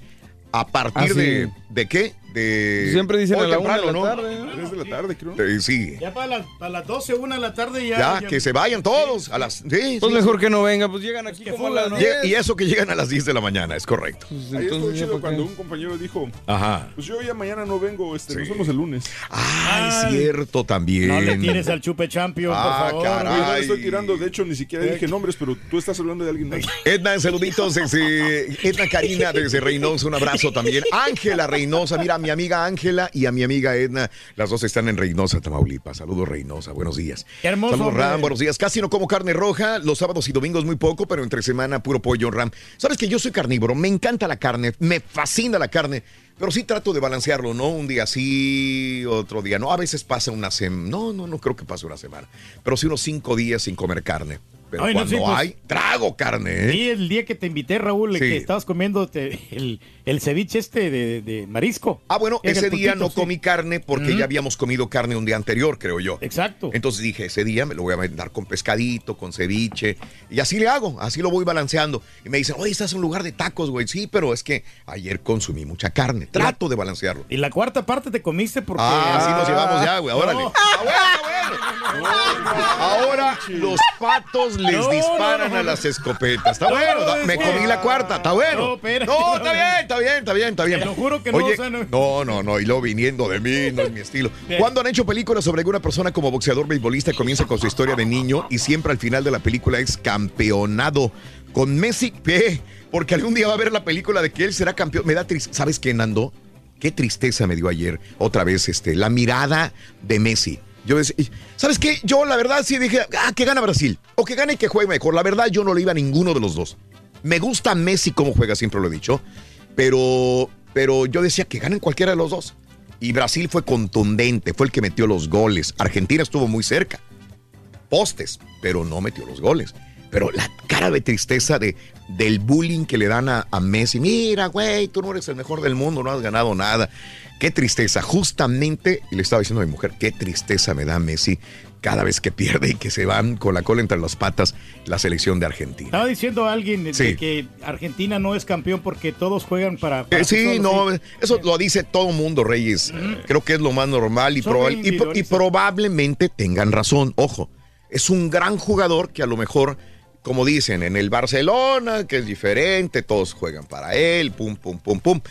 a partir Ah, sí. de, ¿de qué? De Siempre dicen hoy a la una de la ¿no? tarde. Tres de la tarde, creo. Eh, sí. Ya para las, para las 12, 1 de la tarde ya. Ya, que se vayan todos a las... Sí, Pues sí, mejor sí. que no venga, pues llegan aquí como a las Lle- 10. Y eso que llegan a las 10 de la mañana, es correcto. Ahí estuvo chido cuando un compañero dijo, Ajá. pues yo ya mañana no vengo, este, nos vemos el lunes. Ah, es cierto también. No le tires al chupe champion, Ah, por favor. No le estoy tirando, de hecho ni siquiera dije nombres, pero tú estás hablando de alguien más. Edna, saluditos Edna Karina desde Reynosa, un abrazo también. Ángela Reynosa, mira, mi amiga Ángela y a mi amiga Edna, las dos están en Reynosa, Tamaulipas. Saludos Reynosa, buenos días. Qué hermoso, Saludos. Ram, buenos días. Casi no como carne roja, los sábados y domingos muy poco, pero entre semana puro pollo Ram. Sabes que yo soy carnívoro, me encanta la carne, me fascina la carne. Pero sí trato de balancearlo, ¿no? Un día sí, otro día no. A veces pasa una semana. No, no, no creo que pase una semana. Pero sí unos cinco días sin comer carne. pero Ay, no, cuando sí, pues. hay, trago carne, ¿eh? Sí, el día que te invité, Raúl, Sí. que estabas comiendo el, el ceviche este de, de marisco. Ah, bueno, ese día no sí. comí carne porque ya habíamos comido carne un día anterior, creo yo. Exacto. Entonces dije, ese día me lo voy a mandar con pescadito, con ceviche. Y así le hago, así lo voy balanceando. Y me dicen, oye, estás en un lugar de tacos, güey. Sí, pero es que ayer consumí mucha carne. Trato de balancearlo. Y la cuarta parte te comiste porque... Ah, así nos llevamos ya, güey. Órale. No. Ahora los patos les No, disparan no, a las escopetas. Está No, bueno, me comí la cuarta, está bueno. No, está bien, está bien, está bien, está bien. Te lo juro que no, Oye, o sea, no- no, no, no, y luego viniendo de mí, no es mi estilo. ¿Cuándo han hecho películas sobre alguna persona como boxeador beisbolista comienza con su historia de niño y siempre al final de la película es campeonado? Con Messi, ¿qué? Porque algún día va a ver la película de que él será campeón. Me da tristeza. ¿Sabes qué, Nando? Qué tristeza me dio ayer, otra vez, este, la mirada de Messi. Yo decía, ¿sabes qué? Yo la verdad sí dije, ah, que gana Brasil. O que gane y que juegue mejor. La verdad yo no le iba a ninguno de los dos. Me gusta Messi como juega, siempre lo he dicho. Pero, pero yo decía que ganen cualquiera de los dos. Y Brasil fue contundente, fue el que metió los goles. Argentina estuvo muy cerca. Postes, pero no metió los goles. Pero la cara de tristeza de, del bullying que le dan a, a Messi. Mira, güey, tú no eres el mejor del mundo, no has ganado nada. Qué tristeza. Justamente, y le estaba diciendo a mi mujer, qué tristeza me da Messi cada vez que pierde y que se van con la cola entre las patas la selección de Argentina. Estaba diciendo alguien de que Argentina no es campeón porque todos juegan para... para Eh, sí, no, sí. eso lo dice todo mundo, Reyes. Creo que es lo más normal y, probable- y, pro- y individualistas. probablemente tengan razón. Ojo, es un gran jugador que a lo mejor, como dicen, en el Barcelona, que es diferente, todos juegan para él, pum, pum, pum, pum.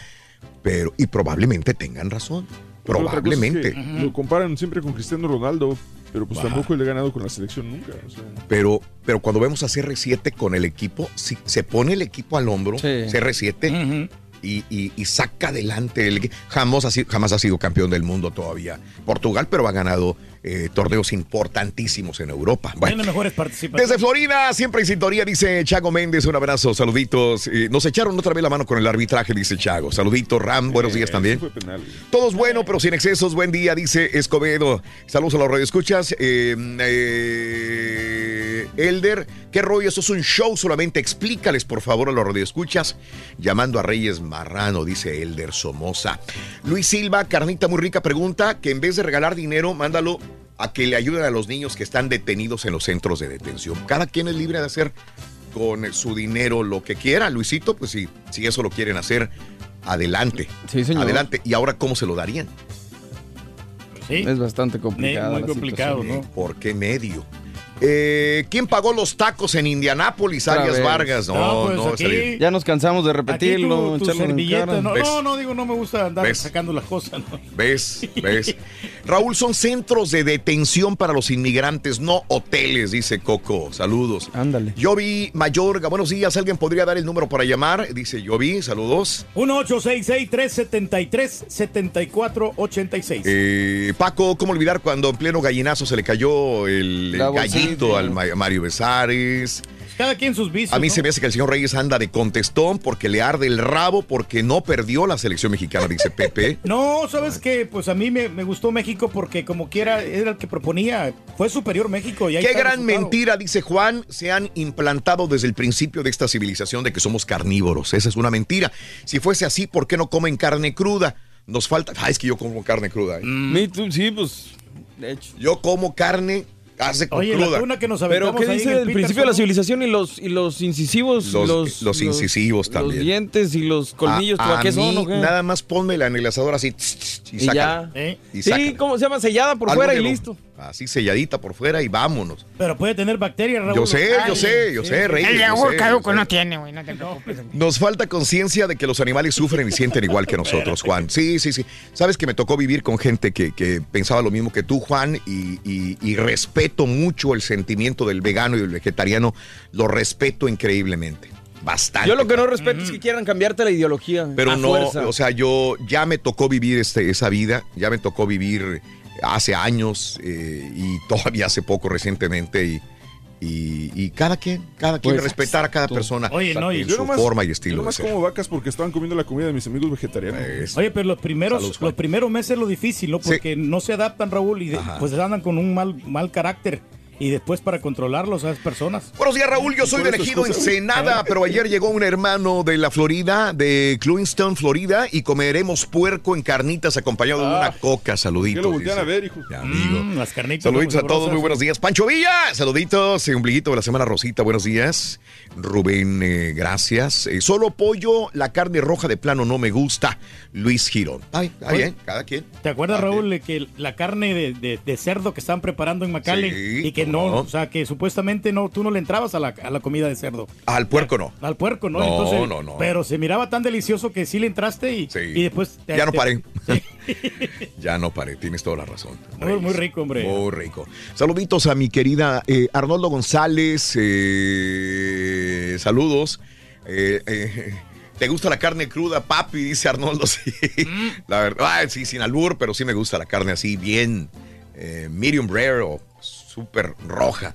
Pero, y probablemente tengan razón. Es Probablemente. que Lo comparan siempre con Cristiano Ronaldo, pero pues Ajá. tampoco le ha ganado con la selección nunca. o sea. Pero, pero cuando vemos a CR7 con el equipo, si se pone el equipo al hombro, CR7, y, y- y saca adelante el jamás ha, sido, jamás ha sido campeón del mundo todavía. Portugal, pero ha ganado eh, torneos importantísimos en Europa. Bueno, mejores desde Florida, siempre en sintonía, dice Chago Méndez. Un abrazo, saluditos. Eh, nos echaron otra vez la mano con el arbitraje, dice Chago. Saluditos, Ram, buenos días también. Fue penal. Todo es bueno, pero sin excesos. Buen día, dice Escobedo. Saludos a los radioescuchas. Eh, eh, Elder, ¿qué rollo? Eso es un show solamente. Explícales, por favor, a los radioescuchas. Llamando a Reyes Marrano, dice Elder Somoza. Luis Silva, carnita muy rica, pregunta que en vez de regalar dinero, mándalo a que le ayuden a los niños que están detenidos en los centros de detención. Cada quien es libre de hacer con su dinero lo que quiera. Luisito, pues si, si eso lo quieren hacer, adelante. Sí, señor. Adelante. ¿Y ahora cómo se lo darían? Es bastante complicado. muy complicado, situación. ¿Por qué medio? Eh, ¿Quién pagó los tacos en Indianápolis? Arias. Vargas. No, No, pues no, aquí-. Ya nos cansamos de repetirlo. tu, tu servilleta, no, ¿Ves? no, no, digo, no me gusta andar ¿Ves? sacando las cosas. ¿no? ¿Ves? ¿Ves? Raúl, son centros de detención para los inmigrantes, no hoteles, dice Coco. Saludos. Ándale. Yo vi Mayorga. Buenos días. ¿Alguien podría dar el número para llamar? Dice yo vi. Saludos. 1-866-373-7486. Eh, Paco, ¿cómo olvidar cuando en pleno gallinazo se le cayó el, el La al Ma- Mario Besares? Cada quien sus vicios. A mí ¿no? se me hace que el señor Reyes anda de contestón porque le arde el rabo porque no perdió la selección mexicana, dice Pepe. No, ¿sabes qué? Pues a mí me, me gustó México porque como quiera era el que proponía. Fue superior México. Y ahí Qué gran resultado. mentira, dice Juan, se han implantado desde el principio de esta civilización de que somos carnívoros. Esa es una mentira. Si fuese así, ¿por qué no comen carne cruda? Nos falta... Ah, es que yo como carne cruda. ¿eh? Too, sí, pues. De hecho. Yo como carne hace con Oye, la cruda. tuna que nos Pero, ¿qué dice el el principio de la civilización y los, y los incisivos? Los- los incisivos también. Los dientes y los colmillos, a, a ¿qué son mí, o qué? nada más pónmela en el asador así tss, tss, y, Y sácala. ya. ¿Eh? Y Sí. ¿cómo se llama? Sellada por Algo fuera y listo. Así selladita por fuera y vámonos. Pero puede tener bacterias, Raúl. Yo sé, yo sé, yo sí, sé. Reyes. El yo yogur caduco yo no tiene, güey, no te preocupes. Nos falta conciencia de que los animales sufren y sienten igual que nosotros, Juan. Sí, sí, sí. Sabes que me tocó vivir con gente que, que pensaba lo mismo que tú, Juan, y, y- y respeto mucho el sentimiento del vegano y del vegetariano. Lo respeto increíblemente. Bastante. Yo lo que no respeto es que quieran cambiarte la ideología. Pero a no, fuerza. o sea, yo ya me tocó vivir este, esa vida, ya me tocó vivir hace años eh, y todavía hace poco recientemente y, y- y cada quien, cada quien Pues, respetar a cada tú. persona Oye, no, y en Yo su nomás- forma y Yo estilo de nomás ser. como vacas porque estaban comiendo la comida de mis amigos vegetarianos. Es- Oye, pero los primeros, Salud, los primeros meses es lo difícil, ¿no? Sí. Porque no se adaptan, Raúl, y de- pues andan con un mal, mal carácter. Y después para controlarlos a esas personas. Buenos días, Raúl. Yo soy de elegido Ensenada, pero ayer llegó un hermano de la Florida, de Clewiston, Florida, y comeremos puerco en carnitas acompañado de una coca. Saluditos. ¿Qué lo voltean a ver, hijo? Mm, las carnitas. Saluditos a todos, muy buenos días. Pancho Villa, saluditos, eh, ombliguito de la semana Rosita, buenos días. Rubén, eh, gracias. Eh, solo pollo, la carne roja de plano no me gusta. Luis Girón. Ay, está bien, cada quien. ¿Te acuerdas, Raúl, de que la carne de, de- de cerdo que estaban preparando en McAllen Sí, y que no, no. o sea, que supuestamente no, tú no le entrabas a la, a la comida de cerdo? Al puerco no. Al puerco, ¿no? No, Entonces, no, no. Pero se miraba tan delicioso que sí le entraste y, y después... te- Ya no te- paré. ya no paré, tienes toda la razón. Muy, muy rico, hombre. Muy rico. Saluditos a mi querida eh, Arnoldo González. eh, saludos. Eh, ¿Te gusta la carne cruda, papi? Dice Arnoldo. Sí. Mm. La verdad, sí, sin albur, pero sí me gusta la carne así, bien eh, medium rare o súper roja.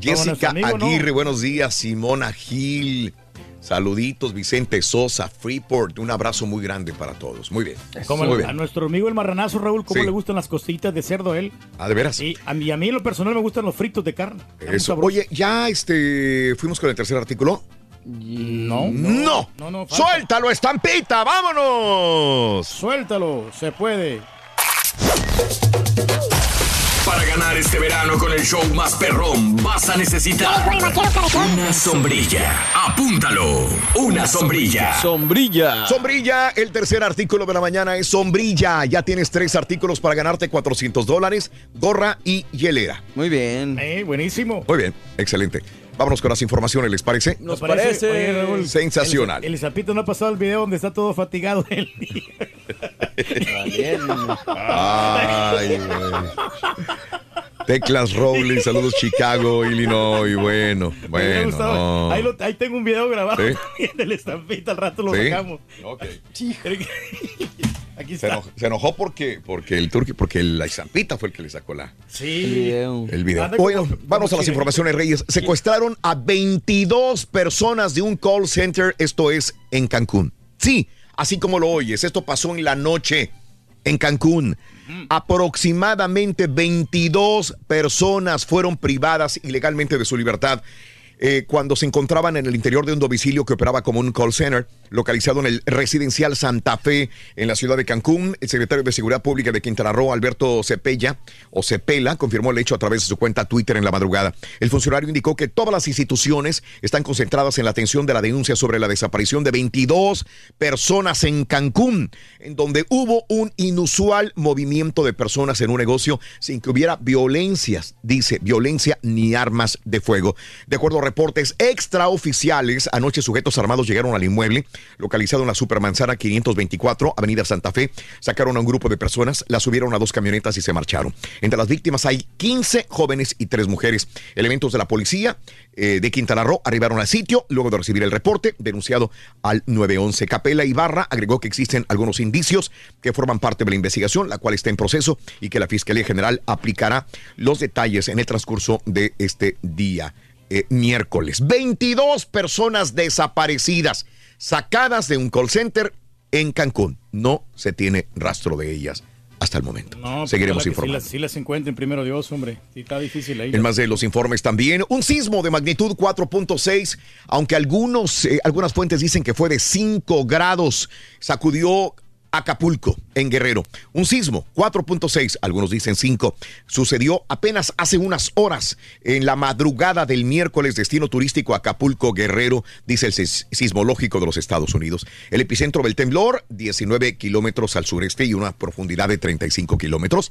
Jessica. Aguirre, buenos días. Simona Gil. Saluditos, Vicente Sosa, Freeport. Un abrazo muy grande para todos. Muy bien. Como muy el- bien. a nuestro amigo el marranazo, Raúl, ¿cómo Sí. le gustan las costillitas de cerdo a él? Ah, ¿de veras? Sí, a mí, a mí en lo personal me gustan los fritos de carne. Eso. Oye, ya este fuimos con el tercer artículo. No. No. No, no. Suéltalo, estampita, vámonos. Suéltalo, se puede. Ganar este verano con el show más perrón, vas a necesitar una sombrilla. Apúntalo. Una sombrilla. Sombrilla. Sombrilla, el tercer artículo de la mañana es sombrilla. Ya tienes tres artículos para ganarte 400 dólares, gorra y hielera. Muy bien. Eh, buenísimo. Muy bien, excelente. Vámonos con las informaciones, ¿les parece? Nos ¿Te parece? parece. Oye, Raúl, Sensacional. El, el Zapito no ha pasado el video donde está todo fatigado él. Ay, güey. Teclas Rowley, saludos Chicago, Illinois. Bueno, bueno. no. ahí, lo- ahí tengo un video grabado ¿Sí? también del estampita, al rato lo ¿Sí? sacamos. Ok. Aquí Se está. enojó, se enojó porque, porque el turqui, porque el- la Zampita fue el que le sacó la, Sí. el video. Anda como- Bueno, como vamos a las informaciones, Reyes. Secuestraron a 22 personas de un call center, esto es en Cancún. Sí, así como lo oyes, esto pasó en la noche en Cancún. Aproximadamente 22 personas fueron privadas ilegalmente de su libertad eh, cuando se encontraban en el interior de un domicilio que operaba como un call center localizado en el residencial Santa Fe en la ciudad de Cancún. El secretario de Seguridad Pública de Quintana Roo, Alberto Cepella, o Cepela, confirmó el hecho a través de su cuenta Twitter en la madrugada. El funcionario indicó que todas las instituciones están concentradas en la atención de la denuncia sobre la desaparición de 22 personas en Cancún, en donde hubo un inusual movimiento de personas en un negocio sin que hubiera violencias, dice, violencia ni armas de fuego. De acuerdo a reportes extraoficiales, anoche sujetos armados llegaron al inmueble localizado en la Supermanzana 524, Avenida Santa Fe, sacaron a un grupo de personas, las subieron a dos camionetas y se marcharon. Entre las víctimas hay 15 jóvenes y 3 mujeres. Elementos de la policía eh, de Quintana Roo arribaron al sitio luego de recibir el reporte denunciado al 911. Capela Ibarra agregó que existen algunos indicios que forman parte de la investigación, la cual está en proceso y que la Fiscalía General aplicará los detalles en el transcurso de este día. Eh, miércoles. 22 personas desaparecidas, sacadas de un call center en Cancún. No se tiene rastro de ellas hasta el momento. No, pues, Seguiremos informando. Sí las, encuentren primero Dios, hombre. Sí, está difícil ahí. En más de los informes también, un sismo de magnitud 4.6, aunque algunos, eh, algunas fuentes dicen que fue de 5 grados, sacudió Acapulco, en Guerrero. Un sismo 4.6, algunos dicen 5, sucedió apenas hace unas horas en la madrugada del miércoles, destino turístico Acapulco, Guerrero, dice el sis- sismológico de los Estados Unidos. El epicentro del temblor, 19 kilómetros al sureste y una profundidad de 35 kilómetros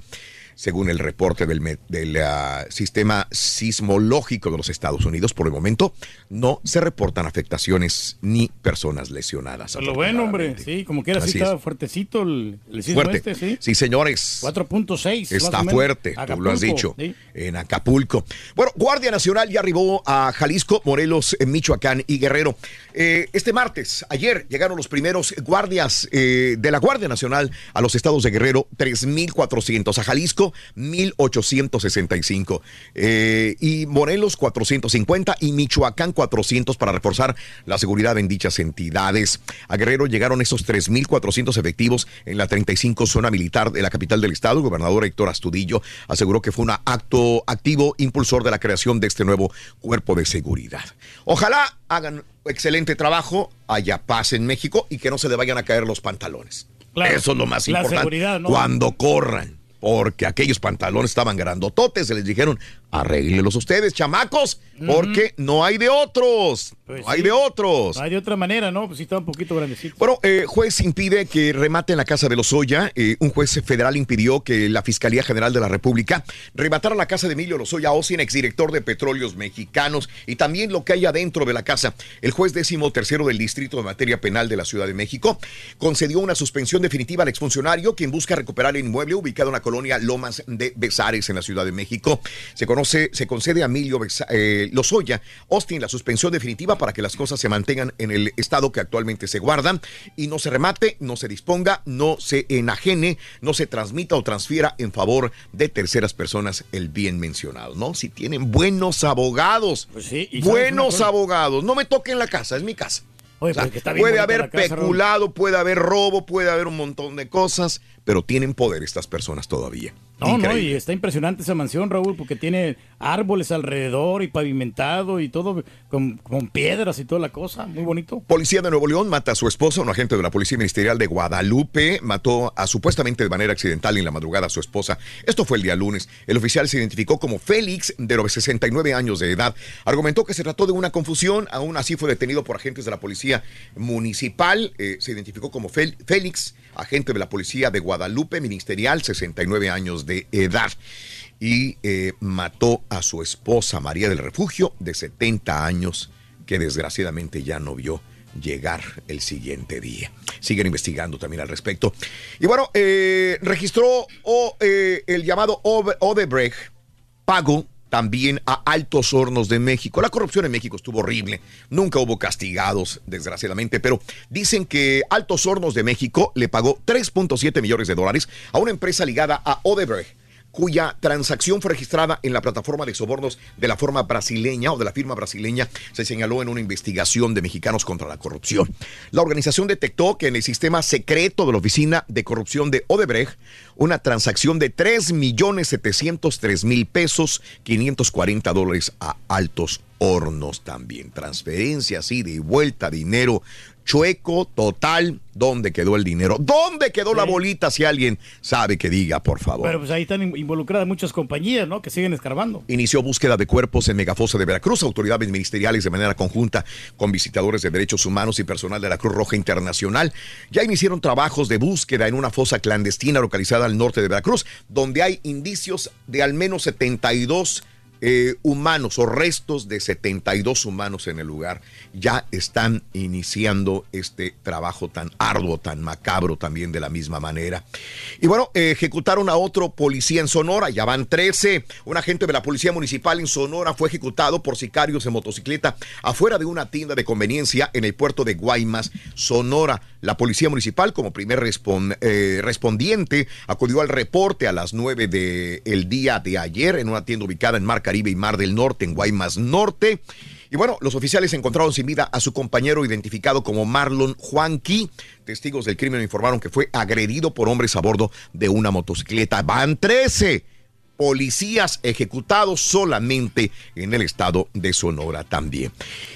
según el reporte del, del, ah, sistema sismológico de los Estados Unidos. Por el momento, no se reportan afectaciones ni personas lesionadas. Lo bueno, hombre. Sí, como quiera, sí está es. fuertecito el, el sismo Fuerte. este, sí. señores. 4.6. más Está fuerte, tú lo has Acapulco, dicho, sí. en Acapulco. Bueno, Guardia Nacional ya arribó a Jalisco, Morelos, en Michoacán y Guerrero. Eh, este martes, ayer, llegaron los primeros guardias eh, de la Guardia Nacional a los estados de Guerrero, 3.400 a Jalisco. Estado 1865 eh, y Morelos 450 y Michoacán 400 para reforzar la seguridad en dichas entidades. A Guerrero llegaron esos 3.400 efectivos en la 35 zona militar de la capital del estado. El gobernador Héctor Astudillo aseguró que fue un acto activo impulsor de la creación de este nuevo cuerpo de seguridad. Ojalá hagan excelente trabajo, haya paz en México y que no se le vayan a caer los pantalones. Claro, Eso es lo más importante. ¿no? Cuando corran. Porque aquellos pantalones estaban grandototes, se les dijeron, arréglenlos ustedes, chamacos, porque no hay de otros. Pues no hay sí. de otros. Hay de otra manera, ¿no? Pues sí está un poquito grandecito. Bueno, eh, juez impide que remate en la casa de Lozoya. Eh, un juez federal impidió que la Fiscalía General de la República rematara la casa de Emilio Lozoya Osin, exdirector de Petróleos Mexicanos, y también lo que hay adentro de la casa. El juez décimo tercero del Distrito de Materia Penal de la Ciudad de México concedió una suspensión definitiva al exfuncionario, quien busca recuperar el inmueble ubicado en la colonia Lomas de Besares, en la Ciudad de México. Se conoce, se concede a Emilio eh, Lozoya Austin la suspensión definitiva para que las cosas se mantengan en el estado que actualmente se guardan y no se remate, no se disponga, no se enajene, no se transmita o transfiera en favor de terceras personas el bien mencionado, ¿no? Si tienen buenos abogados, Pues buenos abogados, no me toquen la casa, es mi casa. Oye, O sea, pero que está bien puede haber Raúl. peculado, puede haber robo, puede haber un montón de cosas, pero tienen poder estas personas todavía. No, no, y está impresionante esa mansión, Raúl, porque tiene árboles alrededor y pavimentado y todo con, con piedras y toda la cosa. Muy bonito. Policía de Nuevo León mata a su esposa, un agente de la Policía Ministerial de Guadalupe mató a supuestamente de manera accidental en la madrugada a su esposa. Esto fue el día lunes. El oficial se identificó como Félix, de los 69 años de edad. Argumentó que se trató de una confusión, aún así fue detenido por agentes de la Policía Municipal. Eh, se identificó como Fel- Félix, agente de la Policía de Guadalupe Ministerial, 69 años de edad. Y eh, mató a su esposa María del Refugio, de 70 años, que desgraciadamente ya no vio llegar el siguiente día. Siguen investigando también al respecto. Y bueno, eh, registró eh, el llamado Ode- Odebrecht pago también a Altos Hornos de México. La corrupción en México estuvo horrible. Nunca hubo castigados, desgraciadamente, pero dicen que Altos Hornos de México le pagó 3.7 millones de dólares a una empresa ligada a Odebrecht cuya transacción fue registrada en la plataforma de sobornos de la forma brasileña o de la firma brasileña, se señaló en una investigación de mexicanos contra la corrupción. La organización detectó que en el sistema secreto de la Oficina de Corrupción de Odebrecht, una transacción de 3 millones 703 mil pesos, 540 dólares a altos hornos también. Transferencias, ida y vuelta, dinero chueco, total. ¿Dónde quedó el dinero? ¿Dónde quedó la bolita? Si alguien sabe que diga, por favor. Pero pues ahí están in- involucradas muchas compañías, ¿no? Que siguen escarbando. Inició búsqueda de cuerpos en Megafosa de Veracruz, autoridades ministeriales de manera conjunta con visitadores de derechos humanos y personal de la Cruz Roja Internacional. Ya iniciaron trabajos de búsqueda en una fosa clandestina localizada al norte de Veracruz, donde hay indicios de al menos 72 eh, humanos o restos de 72 humanos en el lugar. Ya están iniciando este trabajo tan arduo, tan macabro también de la misma manera. Y bueno, ejecutaron a otro policía en Sonora, ya van 13. Un agente de la Policía Municipal en Sonora fue ejecutado por sicarios en motocicleta afuera de una tienda de conveniencia en el puerto de Guaymas, Sonora. La Policía Municipal, como primer eh, respondiente, acudió al reporte a las 9 del día de ayer en una tienda ubicada en Mar Caribe y Mar del Norte, en Guaymas Norte. Y bueno, los oficiales encontraron sin vida a su compañero identificado como Marlon Juanqui. Testigos del crimen informaron que fue agredido por hombres a bordo de una motocicleta. Van 13 policías ejecutados solamente en el estado de Sonora también.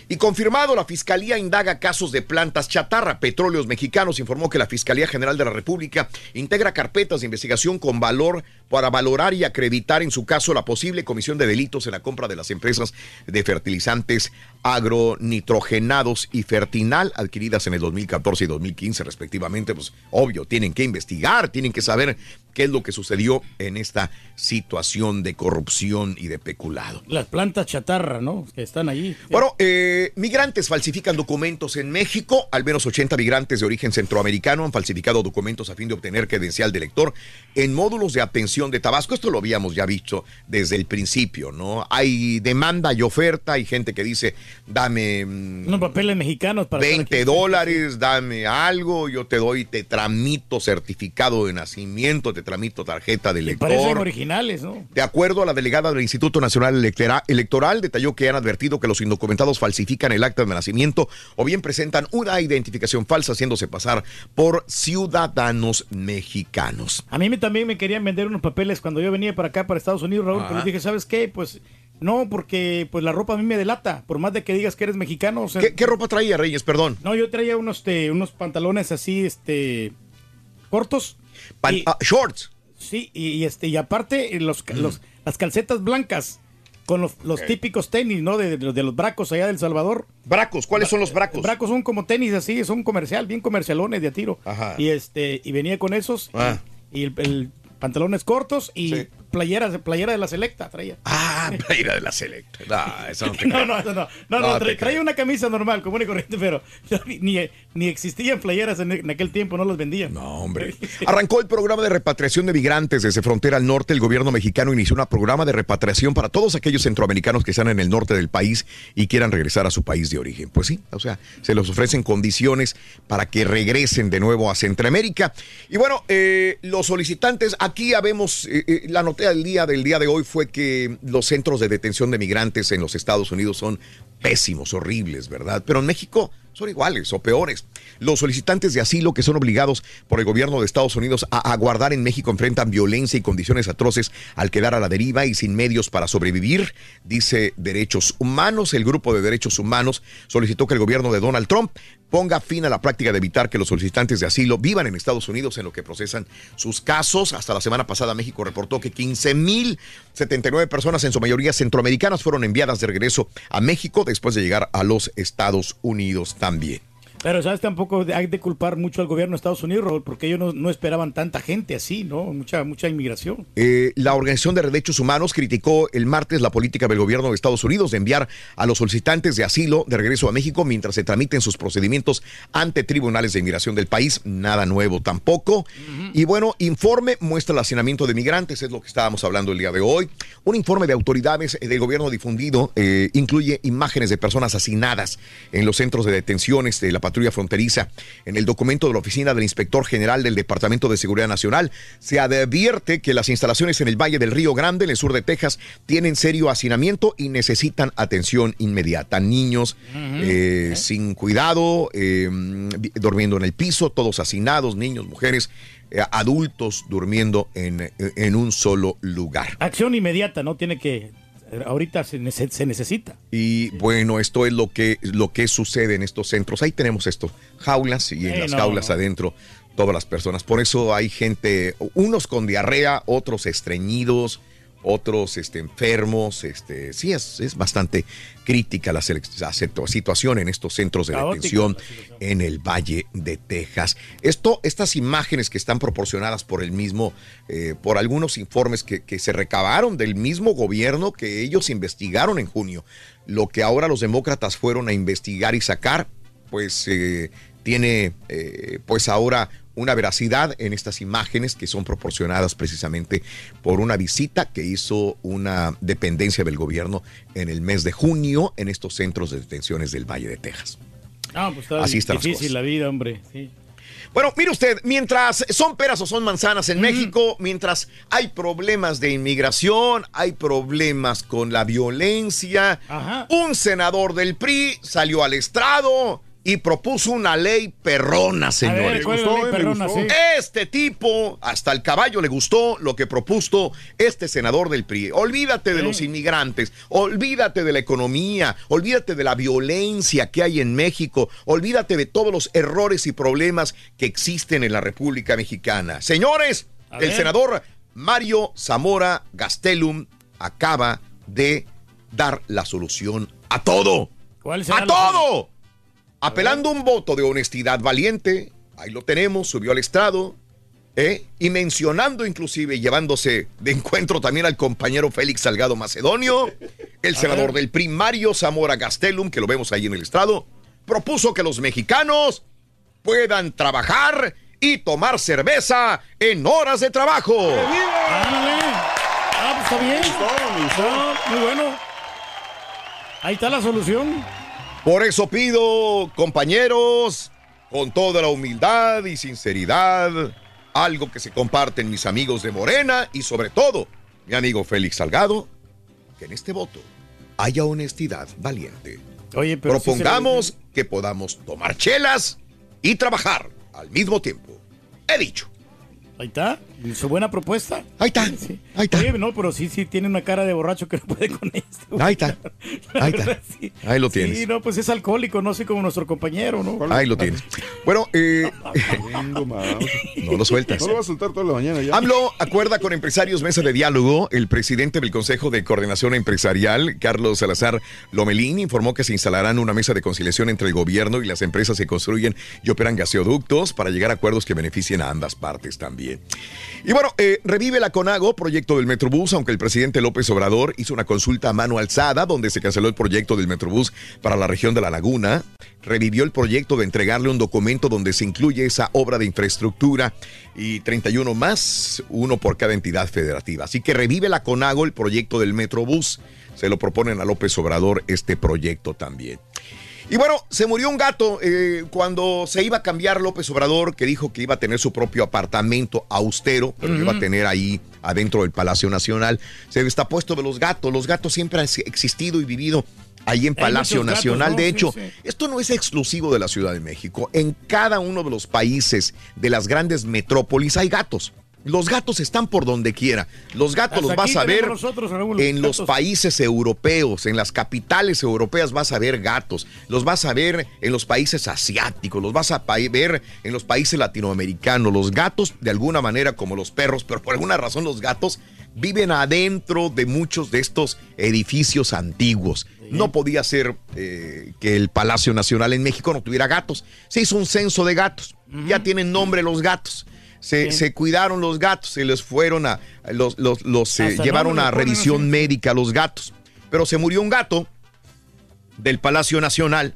Y confirmado, la Fiscalía indaga casos de plantas chatarra. Petróleos Mexicanos informó que la Fiscalía General de la República integra carpetas de investigación con valor para valorar y acreditar en su caso la posible comisión de delitos en la compra de las empresas de fertilizantes agronitrogenados y Fertinal adquiridas en el 2014 y 2015 respectivamente. Pues obvio, tienen que investigar, tienen que saber qué es lo que sucedió en esta situación de corrupción y de peculado. Las plantas chatarra, ¿no? Que están allí. Bueno, eh, migrantes falsifican documentos en México. Al menos 80 migrantes de origen centroamericano han falsificado documentos a fin de obtener credencial de lector en módulos de atención de Tabasco. Esto lo habíamos ya visto desde el principio, ¿no? Hay demanda y oferta. Hay gente que dice, dame mm, Unos papeles mexicanos para estar 20 dólares, dame algo, yo te doy, te tramito certificado de nacimiento, te te tramito tarjeta de Parecen lector. originales, ¿no? De acuerdo a la delegada del Instituto Nacional Electoral, detalló que han advertido que los indocumentados falsifican el acta de nacimiento o bien presentan una identificación falsa haciéndose pasar por ciudadanos mexicanos. A mí me, también me querían vender unos papeles cuando yo venía para acá, para Estados Unidos, Raúl, pero Ajá. les dije, ¿sabes qué? Pues no, porque pues la ropa a mí me delata, por más de que digas que eres mexicano. o sea- ¿Qué, qué ropa traía, Reyes? Perdón. No, yo traía unos, este, unos pantalones así, este, cortos. Ah, shorts. Sí, y, y, este, y aparte eh, los, los- las calcetas blancas con los, los típicos tenis, ¿no? De, de- de los bracos allá del Salvador. ¿Bracos? ¿Cuáles son los bracos? Bracos son como tenis así, son comercial, bien comercialones de a tiro. Ajá. Y este, y venía con esos, Ah. y, el, el pantalones cortos y playera de la selecta traía. Ah, playera de la selecta. No, eso no te No, no, no, no, no, No no, te tra- traía una camisa normal, común y corriente, pero ni, ni existían playeras en, en aquel tiempo, no las vendían. No, hombre. Arrancó el programa de repatriación de migrantes desde frontera al norte. El gobierno mexicano inició un programa de repatriación para todos aquellos centroamericanos que están en el norte del país y quieran regresar a su país de origen. Pues sí, o sea, se les ofrecen condiciones para que regresen de nuevo a Centroamérica. Y bueno, eh, los solicitantes, aquí habemos, eh, eh, la noticia del día del día de hoy fue que los centros de detención de migrantes en los Estados Unidos son pésimos, horribles, ¿verdad? Pero en México son iguales o peores. Los solicitantes de asilo que son obligados por el gobierno de Estados Unidos a aguardar en México enfrentan violencia y condiciones atroces al quedar a la deriva y sin medios para sobrevivir, dice Derechos Humanos. El grupo de Derechos Humanos solicitó que el gobierno de Donald Trump ponga fin a la práctica de evitar que los solicitantes de asilo vivan en Estados Unidos en lo que procesan sus casos. Hasta la semana pasada México reportó que 15.079 personas, en su mayoría centroamericanas, fueron enviadas de regreso a México después de llegar a los Estados Unidos también. Pero, ¿sabes? Tampoco hay de culpar mucho al gobierno de Estados Unidos, Raúl, porque ellos no, no esperaban tanta gente así, ¿no? Mucha, mucha inmigración. Eh, la Organización de Derechos Humanos criticó el martes la política del gobierno de Estados Unidos de enviar a los solicitantes de asilo de regreso a México mientras se tramiten sus procedimientos ante tribunales de inmigración del país. Nada nuevo tampoco. Y bueno, informe muestra el hacinamiento de migrantes, es lo que estábamos hablando el día de hoy. Un informe de autoridades del gobierno difundido eh, incluye imágenes de personas asesinadas en los centros de detenciones de la patrulla fronteriza. En el documento de la oficina del inspector general del Departamento de Seguridad Nacional se advierte que las instalaciones en el Valle del Río Grande, en el sur de Texas, tienen serio hacinamiento y necesitan atención inmediata. Niños eh, sin cuidado, eh, durmiendo en el piso, todos hacinados, niños, mujeres, eh, adultos durmiendo en, en un solo lugar. Acción inmediata, ¿no? Tiene que. Ahorita se, se necesita. Y bueno, esto es lo que, lo que sucede en estos centros. Ahí tenemos esto, jaulas y en Eh, las no, jaulas no. adentro todas las personas. Por eso hay gente, unos con diarrea, otros estreñidos, otros este, enfermos. Este, sí, es, es bastante crítica la, la situ- situación en estos centros de Caótica detención en el Valle de Texas. Esto, estas imágenes que están proporcionadas por el mismo, eh, por algunos informes que, que se recabaron del mismo gobierno que ellos investigaron en junio, lo que ahora los demócratas fueron a investigar y sacar, pues eh, tiene, eh, pues ahora una veracidad en estas imágenes que son proporcionadas precisamente por una visita que hizo una dependencia del gobierno en el mes de junio en estos centros de detenciones del Valle de Texas. Ah, pues está Así están las difícil cosas. la vida, hombre. Sí. Bueno, mire usted, mientras son peras o son manzanas en México, mientras hay problemas de inmigración, hay problemas con la violencia, un senador del PRI salió al estrado y propuso una ley perrona, señores. ¿cuál es la ley Me perrona? gustó. Sí. Este tipo, hasta el caballo le gustó lo que propuso este senador del PRI. Olvídate de los inmigrantes, olvídate de la economía, olvídate de la violencia que hay en México, olvídate de todos los errores y problemas que existen en la República Mexicana. Señores, A el ver. senador Mario Zamora Gastelum acaba de dar la solución a todo. ¿Cuál será ¡A todo! Apelando un voto de honestidad valiente, ahí lo tenemos, subió al estrado, ¿eh? y mencionando inclusive, llevándose de encuentro también al compañero Félix Salgado Macedonio, el senador del PRI Mario Zamora Gastelum, que lo vemos ahí en el estrado, propuso que los mexicanos puedan trabajar y tomar cerveza en horas de trabajo. Ándale. Ah, pues está bien. Ah, muy bueno. Ahí está la solución. Por eso pido, compañeros, con toda la humildad y sinceridad, algo que se comparten mis amigos de Morena y sobre todo mi amigo Félix Salgado, que en este voto haya honestidad valiente. Oye, pero sí se le- Propongamos que podamos tomar chelas y trabajar al mismo tiempo. He dicho. Ahí está, su buena propuesta. Ahí está, ahí está. Oye, no, pero sí, sí tiene una cara de borracho que no puede con esto. Ahí está. Ahí está. Ahí lo tienes. Sí, no, pues es alcohólico, no sé como nuestro compañero, ¿no? Ahí lo tienes. Bueno, eh, no lo sueltas. No lo vas a soltar toda la mañana ya. AMLO acuerda con empresarios mesa de diálogo. El presidente del Consejo de Coordinación Empresarial, Carlos Salazar Lomelín, informó que se instalarán una mesa de conciliación entre el gobierno y las empresas que construyen y operan gaseoductos para llegar a acuerdos que beneficien a ambas partes también. Y bueno, eh, revive la CONAGO, proyecto del Metrobús, aunque el presidente López Obrador hizo una consulta a mano alzada donde se canceló el proyecto del Metrobús para la región de La Laguna. Revivió el proyecto de entregarle un documento donde se incluye esa obra de infraestructura y 31 más, uno por cada entidad federativa. Así que revive la CONAGO el proyecto del Metrobús. Se lo proponen a López Obrador este proyecto también. Y bueno, se murió un gato eh, cuando se iba a cambiar López Obrador, que dijo que iba a tener su propio apartamento austero, pero iba a tener ahí adentro del Palacio Nacional. Se destapó esto de los gatos. Los gatos siempre han existido y vivido ahí en Palacio gatos, Nacional. ¿no? De Sí, hecho, sí. esto no es exclusivo de la Ciudad de México. En cada uno de los países de las grandes metrópolis hay gatos. Los gatos están por donde quiera. Los gatos Hasta los vas a ver nosotros, Raúl, en los países europeos, en las capitales europeas vas a ver gatos, los vas a ver en los países asiáticos, los vas a ver en los países latinoamericanos. Los gatos, de alguna manera, como los perros, pero por alguna razón los gatos viven adentro de muchos de estos edificios antiguos. No podía ser eh, que el Palacio Nacional en México no tuviera gatos. Se hizo un censo de gatos. Ya tienen nombre los gatos. Se, se cuidaron los gatos, se les fueron a, los, los, los, eh, llevaron a revisión médica a los gatos. Pero se murió un gato del Palacio Nacional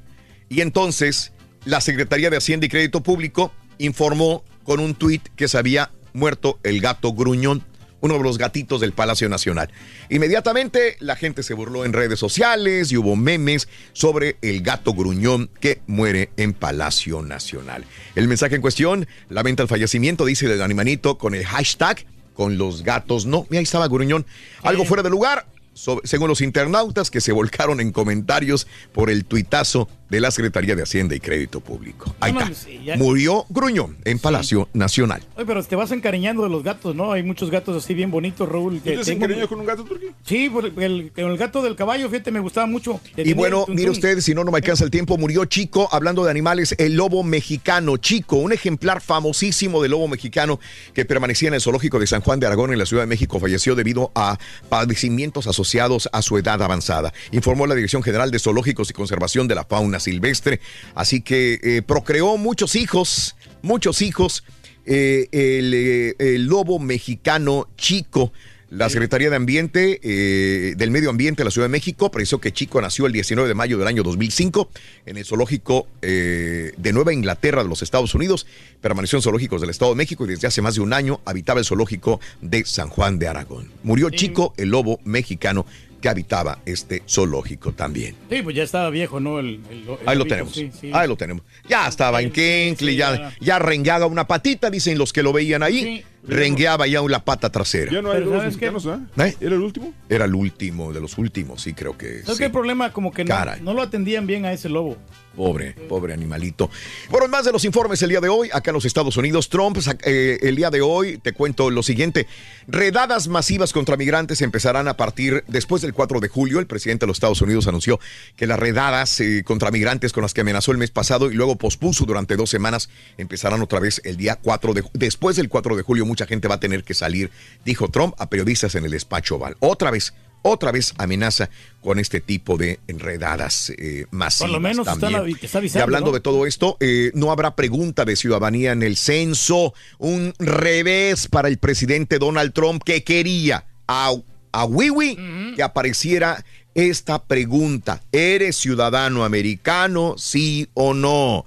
y entonces la Secretaría de Hacienda y Crédito Público informó con un tuit que se había muerto el gato gruñón, uno de los gatitos del Palacio Nacional. Inmediatamente la gente se burló en redes sociales y hubo memes sobre el gato gruñón que muere en Palacio Nacional. El mensaje en cuestión lamenta el fallecimiento, dice el animanito con el hashtag con los gatos no. Mira, ahí estaba gruñón. Algo fuera de lugar, según los internautas que se volcaron en comentarios por el tuitazo de la Secretaría de Hacienda y Crédito Público. Ahí No, está. no, sí, ya- Murió Gruñón en Palacio Nacional. Oye, pero te vas encariñando de los gatos, ¿no? Hay muchos gatos así bien bonitos, Raúl. que ¿Tú te tengo- encariñas con un gato turquí? Sí, el, con el gato del caballo, fíjate, me gustaba mucho. Y bueno, mire usted, si no, no me alcanza el tiempo, murió Chico, hablando de animales, el lobo mexicano. Chico, un ejemplar famosísimo del lobo mexicano que permanecía en el zoológico de San Juan de Aragón en la Ciudad de México, falleció debido a padecimientos asociados a su edad avanzada. Informó la Dirección General de Zoológicos y Conservación de la Fauna Silvestre. Así que eh, procreó muchos hijos, muchos hijos. eh, el, eh, el lobo mexicano Chico. La Secretaría de Ambiente, eh, del Medio Ambiente de la Ciudad de México precisó que Chico nació el 19 de mayo del año 2005 en el zoológico eh, de Nueva Inglaterra de los Estados Unidos. Permaneció en zoológicos del Estado de México y desde hace más de un año habitaba el zoológico de San Juan de Aragón. Murió Chico, el lobo mexicano que habitaba este zoológico también. Sí, pues ya estaba viejo, ¿no? El, el- el Ahí lo tenemos. sí, sí. Ahí lo tenemos. Ya estaba en Kenkley, ya. ya rengueaba una patita, dicen los que lo veían ahí. Rengueaba ya la pata trasera. Ya no hay Pero dos ¿sabes qué? mexicanos, ¿ah? ¿Eh? ¿Era el último? Era el último, de los últimos, sí, creo que. ¿Sabes sí. qué el problema? Como que no, lo atendían bien a ese lobo. Pobre, pobre animalito. Bueno, más de los informes el día de hoy, acá en los Estados Unidos, Trump, sac- eh, el día de hoy, te cuento lo siguiente. Redadas masivas contra migrantes empezarán a partir después del 4 de julio. El presidente de los Estados Unidos anunció que las redadas eh, contra migrantes con las que amenazó el mes pasado y luego pospuso durante dos semanas empezarán otra vez el día 4 de Después del 4 de julio, mucha gente va a tener que salir, dijo Trump a periodistas en el despacho Oval. Otra vez. Otra vez amenaza con este tipo de enredadas eh, masivas. Por lo menos está también. la- está avisando, Y hablando ¿no? de todo esto, eh, no habrá pregunta de ciudadanía en el censo. Un revés para el presidente Donald Trump que quería a, a Wiwi que apareciera esta pregunta. ¿Eres ciudadano americano? Sí o no.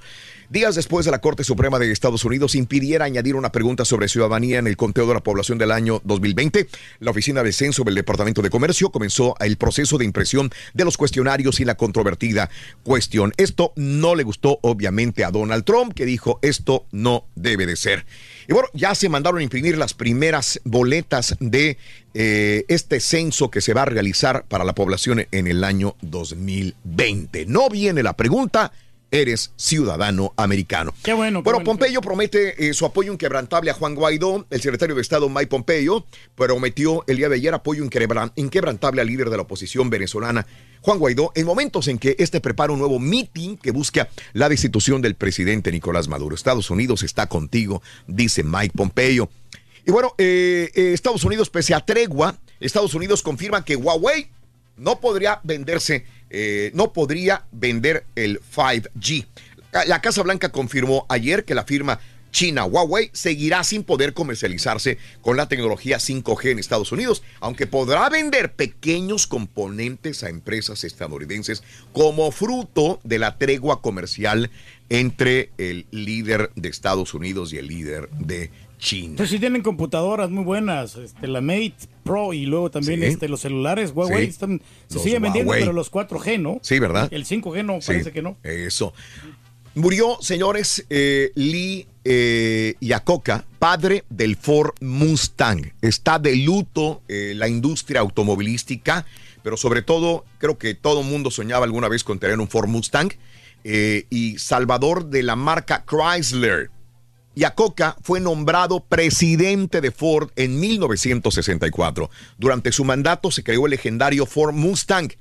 Días después de la Corte Suprema de Estados Unidos impidiera añadir una pregunta sobre ciudadanía en el conteo de la población del año 2020, la Oficina de Censo del Departamento de Comercio comenzó el proceso de impresión de los cuestionarios y la controvertida cuestión. Esto no le gustó obviamente a Donald Trump, que dijo esto no debe de ser. Y bueno, ya se mandaron a imprimir las primeras boletas de eh, este censo que se va a realizar para la población en el año 2020. No viene la pregunta, eres ciudadano americano. Qué bueno. Bueno, Pompeyo promete eh, su apoyo inquebrantable a Juan Guaidó. El secretario de Estado Mike Pompeyo prometió el día de ayer apoyo inquebran- inquebrantable al líder de la oposición venezolana, Juan Guaidó, en momentos en que este prepara un nuevo meeting que busca la destitución del presidente Nicolás Maduro. Estados Unidos está contigo, dice Mike Pompeyo. Y bueno, eh, eh, Estados Unidos, pese a tregua, Estados Unidos confirma que Huawei no podría venderse, eh, no podría vender el 5G. La- Casa Blanca confirmó ayer que la firma china Huawei seguirá sin poder comercializarse con la tecnología 5G en Estados Unidos, aunque podrá vender pequeños componentes a empresas estadounidenses como fruto de la tregua comercial entre el líder de Estados Unidos y el líder de China. Entonces sí tienen computadoras muy buenas, este, la Mate Pro y luego también Sí. este, los celulares Huawei Sí. están, se Los siguen vendiendo, Huawei. pero los 4G, ¿no? Sí, ¿verdad? El 5G no, Sí, parece que no. Eso. Murió, señores, eh, Lee eh, Iacocca, padre del Ford Mustang. Está de luto eh, la industria automovilística, pero sobre todo, creo que todo el mundo soñaba alguna vez con tener un Ford Mustang. eh, y salvador de la marca Chrysler. Iacocca fue nombrado presidente de Ford en 1964. Durante su mandato se creó el legendario Ford Mustang,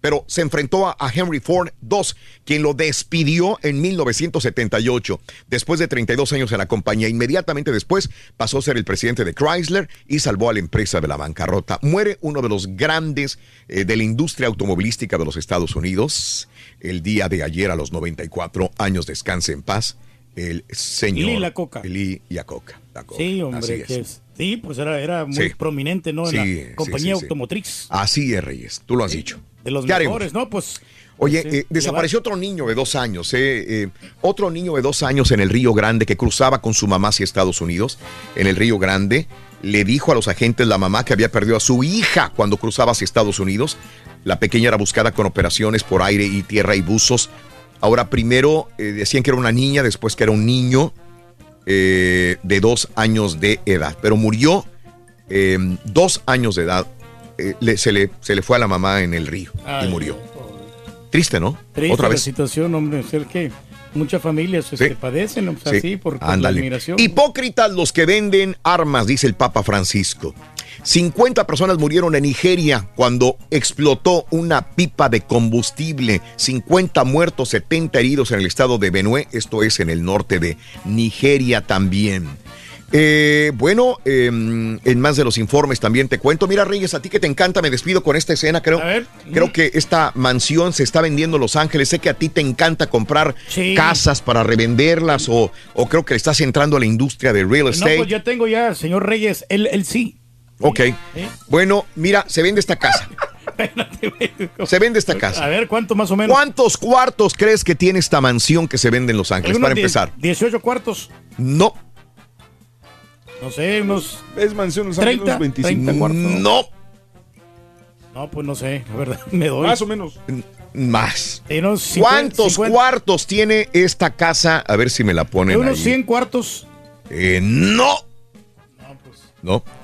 pero se enfrentó a, Henry Ford II, quien lo despidió en 1978. Después de 32 años en la compañía, inmediatamente después pasó a ser el presidente de Chrysler y salvó a la empresa de la bancarrota. Muere uno de los grandes eh, de la industria automovilística de los Estados Unidos el día de ayer a los 94 años. Descanse en paz el señor Lee Iacocca. Lee. Iacocca. Sí, hombre, es. que es- sí, pues era, era muy Sí. prominente, ¿no? En Sí, la compañía sí, automotriz. Así es, Reyes. Tú lo has dicho. De los mejores, ¿no? Pues. Oye, eh, desapareció otro niño de dos años, eh, eh, otro niño de dos años en el Río Grande que cruzaba con su mamá hacia Estados Unidos, en el Río Grande. Le dijo a los agentes la mamá que había perdido a su hija cuando cruzaba hacia Estados Unidos. La pequeña era buscada con operaciones por aire y tierra y buzos. Ahora primero eh, decían que era una niña, después que era un niño eh, de dos años de edad, pero murió eh, dos años de edad. eh, le- se, le, se le fue a la mamá en el río y murió. Triste, ¿no? Triste Otra la vez. situación, hombre. Es que muchas familias este, padecen, o sea, Sí, así, por, por la admiración. Hipócritas los que venden armas, dice el Papa Francisco. 50 personas murieron en Nigeria cuando explotó una pipa de combustible. 50 muertos, 70 heridos en el estado de Benue. Esto es en el norte de Nigeria también. Eh, bueno, eh, en más de los informes también te cuento. Mira, Reyes, a ti que te encanta, me despido con esta escena. Creo, creo que esta mansión se está vendiendo en Los Ángeles. Sé que a ti te encanta comprar Sí. casas para revenderlas o, o creo que le estás entrando a la industria de real No, estate. pues ya tengo ya, señor Reyes, él, él sí. Ok. Bueno, mira, se vende esta casa. se vende esta casa. A ver, ¿cuánto más o menos? ¿Cuántos cuartos crees que tiene esta mansión que se vende en Los Ángeles? Para empezar. 18 cuartos. No. No sé, unos. Es mansión Los 30, Ángeles, 25. 30 cuartos. No. No, pues no sé, la verdad, me doy. Más o menos. Más. Unos 50, ¿Cuántos 50, cuartos tiene esta casa? A ver si me la ponen en unos ahí. 100 cuartos. Eh, no. No. ¿Ha visto yo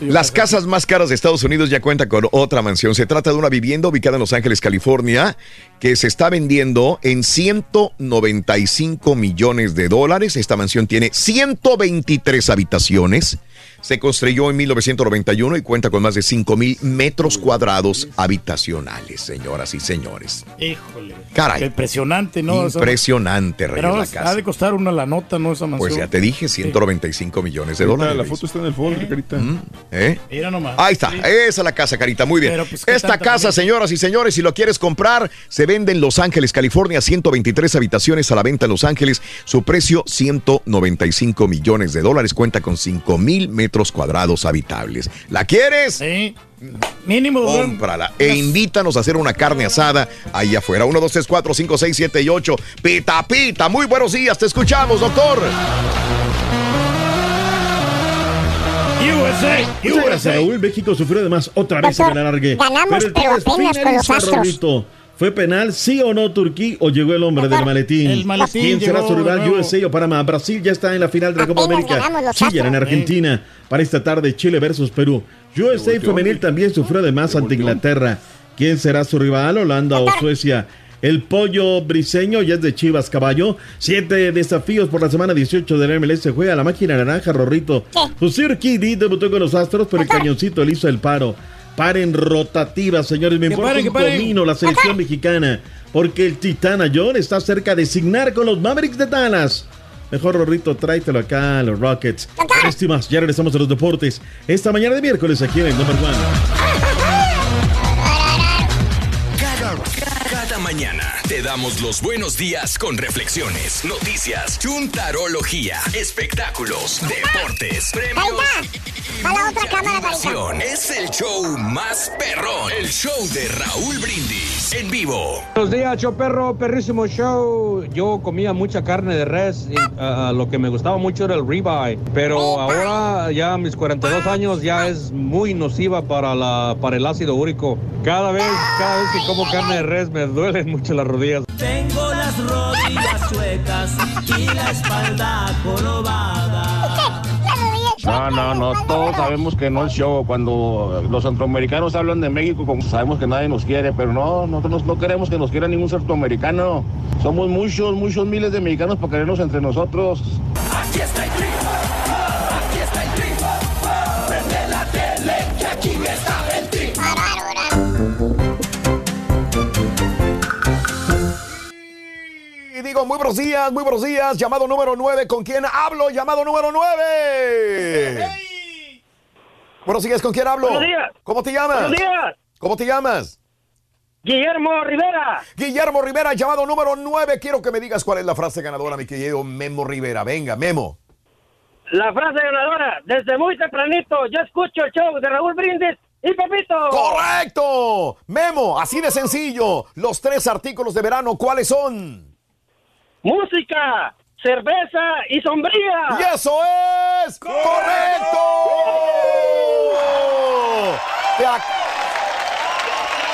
Las casas? más caras de Estados Unidos ya cuentan con otra mansión. Se trata de una vivienda ubicada en Los Ángeles, California, que se está vendiendo en 195 millones de dólares. Esta mansión tiene 123 habitaciones. Se construyó en 1991 y cuenta con más de 5 mil metros cuadrados habitacionales, señoras y señores. Híjole. Caray. Qué impresionante, ¿no? Impresionante, Reyes, Pero la ha casa. de costar una la nota, ¿no? Esa mansión. Pues ya te dije, 195 millones de dólares. La foto está en el folder, carita. ¿Eh? Mira nomás. Ahí está, esa es la casa, Carita, muy bien. Pero, pues, ¿qué Esta casa, señoras y señores, si lo quieres comprar, se vende en Los Ángeles, California, 123 habitaciones a la venta en Los Ángeles. Su precio 195 millones de dólares. Cuenta con 5 mil metros cuadrados habitables. ¿La quieres? Sí. Mínimo. Cómprala e invítanos a hacer una carne asada ahí afuera. 1, 2, 3, 4, 5, 6, 7 y 8. Pita, pita. Muy buenos días. Te escuchamos, doctor. USA, gracias, Raúl. México sufrió además otra vez en el alargue. ganamos, pero es apenas con los Astros. Raulito. ¿Fue penal, sí o no, Turquía? ¿O llegó el hombre del maletín? El maletín ¿Quién será su rival, nuevo. USA o Panamá? Brasil ya está en la final de la Copa América. Chile en. Argentina. Para esta tarde, Chile versus Perú. USA femenil también sufrió además ante Inglaterra. ¿Quién será su rival, Holanda o Suecia? El pollo briseño ya es de Chivas Caballo. Siete desafíos por la semana 18 del MLS. Juega la máquina naranja, Rorrito. Jusir Kidi debutó con los Astros, pero el cañoncito le hizo el paro. Paren rotativas, señores. Me importa un comino la selección mexicana. Porque el Titana John está cerca de signar con los Mavericks de Dallas. Mejor, Rorrito, tráetelo acá a los Rockets. Estimas, ya regresamos a los deportes. Esta mañana de miércoles aquí en el Number One. Cada, cada mañana te damos los buenos días con reflexiones, noticias, chuntarología, espectáculos, deportes, premios A la otra cámara. Acción. Es el show más perrón. El show de Raúl Brindis en vivo. Buenos días, show perro, perrísimo show. Yo comía mucha carne de res y ah, lo que me gustaba mucho era el ribeye, pero ahora ya a mis 42 años ya es muy nociva para la para el ácido úrico. Cada vez, cada vez que como carne de res me duelen mucho las rodillas. Tengo las rodillas suecas y la espalda jorobada. No, no, no, todos sabemos que no es show. Cuando los centroamericanos hablan de México, como sabemos que nadie nos quiere, pero no, nosotros no queremos que nos quiera ningún centroamericano. Somos muchos, muchos miles de mexicanos para querernos entre nosotros. Aquí está el triunfo, aquí está el triunfo. Prende la tele que aquí está el triunfo. Y digo, muy buenos días, muy buenos días. Llamado número 9. ¿Con quién hablo? Llamado número 9. Buenos días, ¿con quién hablo? Buenos días. ¿Cómo te llamas? Buenos días. ¿Cómo te llamas? Guillermo Rivera. Guillermo Rivera, llamado número 9. Quiero que me digas cuál es la frase ganadora, mi querido Memo Rivera. Venga, Memo. La frase ganadora. Desde muy tempranito yo escucho el show de Raúl Brindis y Pepito. ¡Correcto! Memo, así de sencillo. Los tres artículos de verano, ¿cuáles son? Música, cerveza y sombría. ¡Y eso es correcto! Te ac-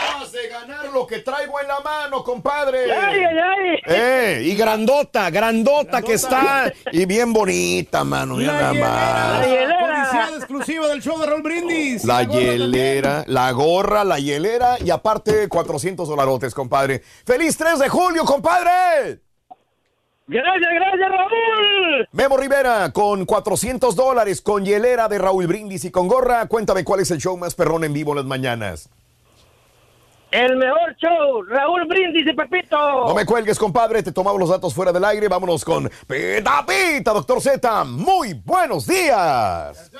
acabas de ganar lo que traigo en la mano, compadre. Ay, ay, ay. Eh, y grandota, grandota, que está. Y bien bonita, mano. Nada más. Publicidad exclusiva del show de Raúl Brindis. La hielera, la gorra, la hielera y aparte 400 dolarotes, compadre. ¡Feliz 3 de julio, compadre! Gracias, gracias, Raúl. Memo Rivera con 400 dólares, con hielera de Raúl Brindis y con gorra. Cuéntame cuál es el show más perrón en vivo en las mañanas. El mejor show, Raúl Brindis y Pepito. No me cuelgues, compadre. Te tomamos los datos fuera del aire. Vámonos con Pita Pita, doctor Z. Muy buenos días.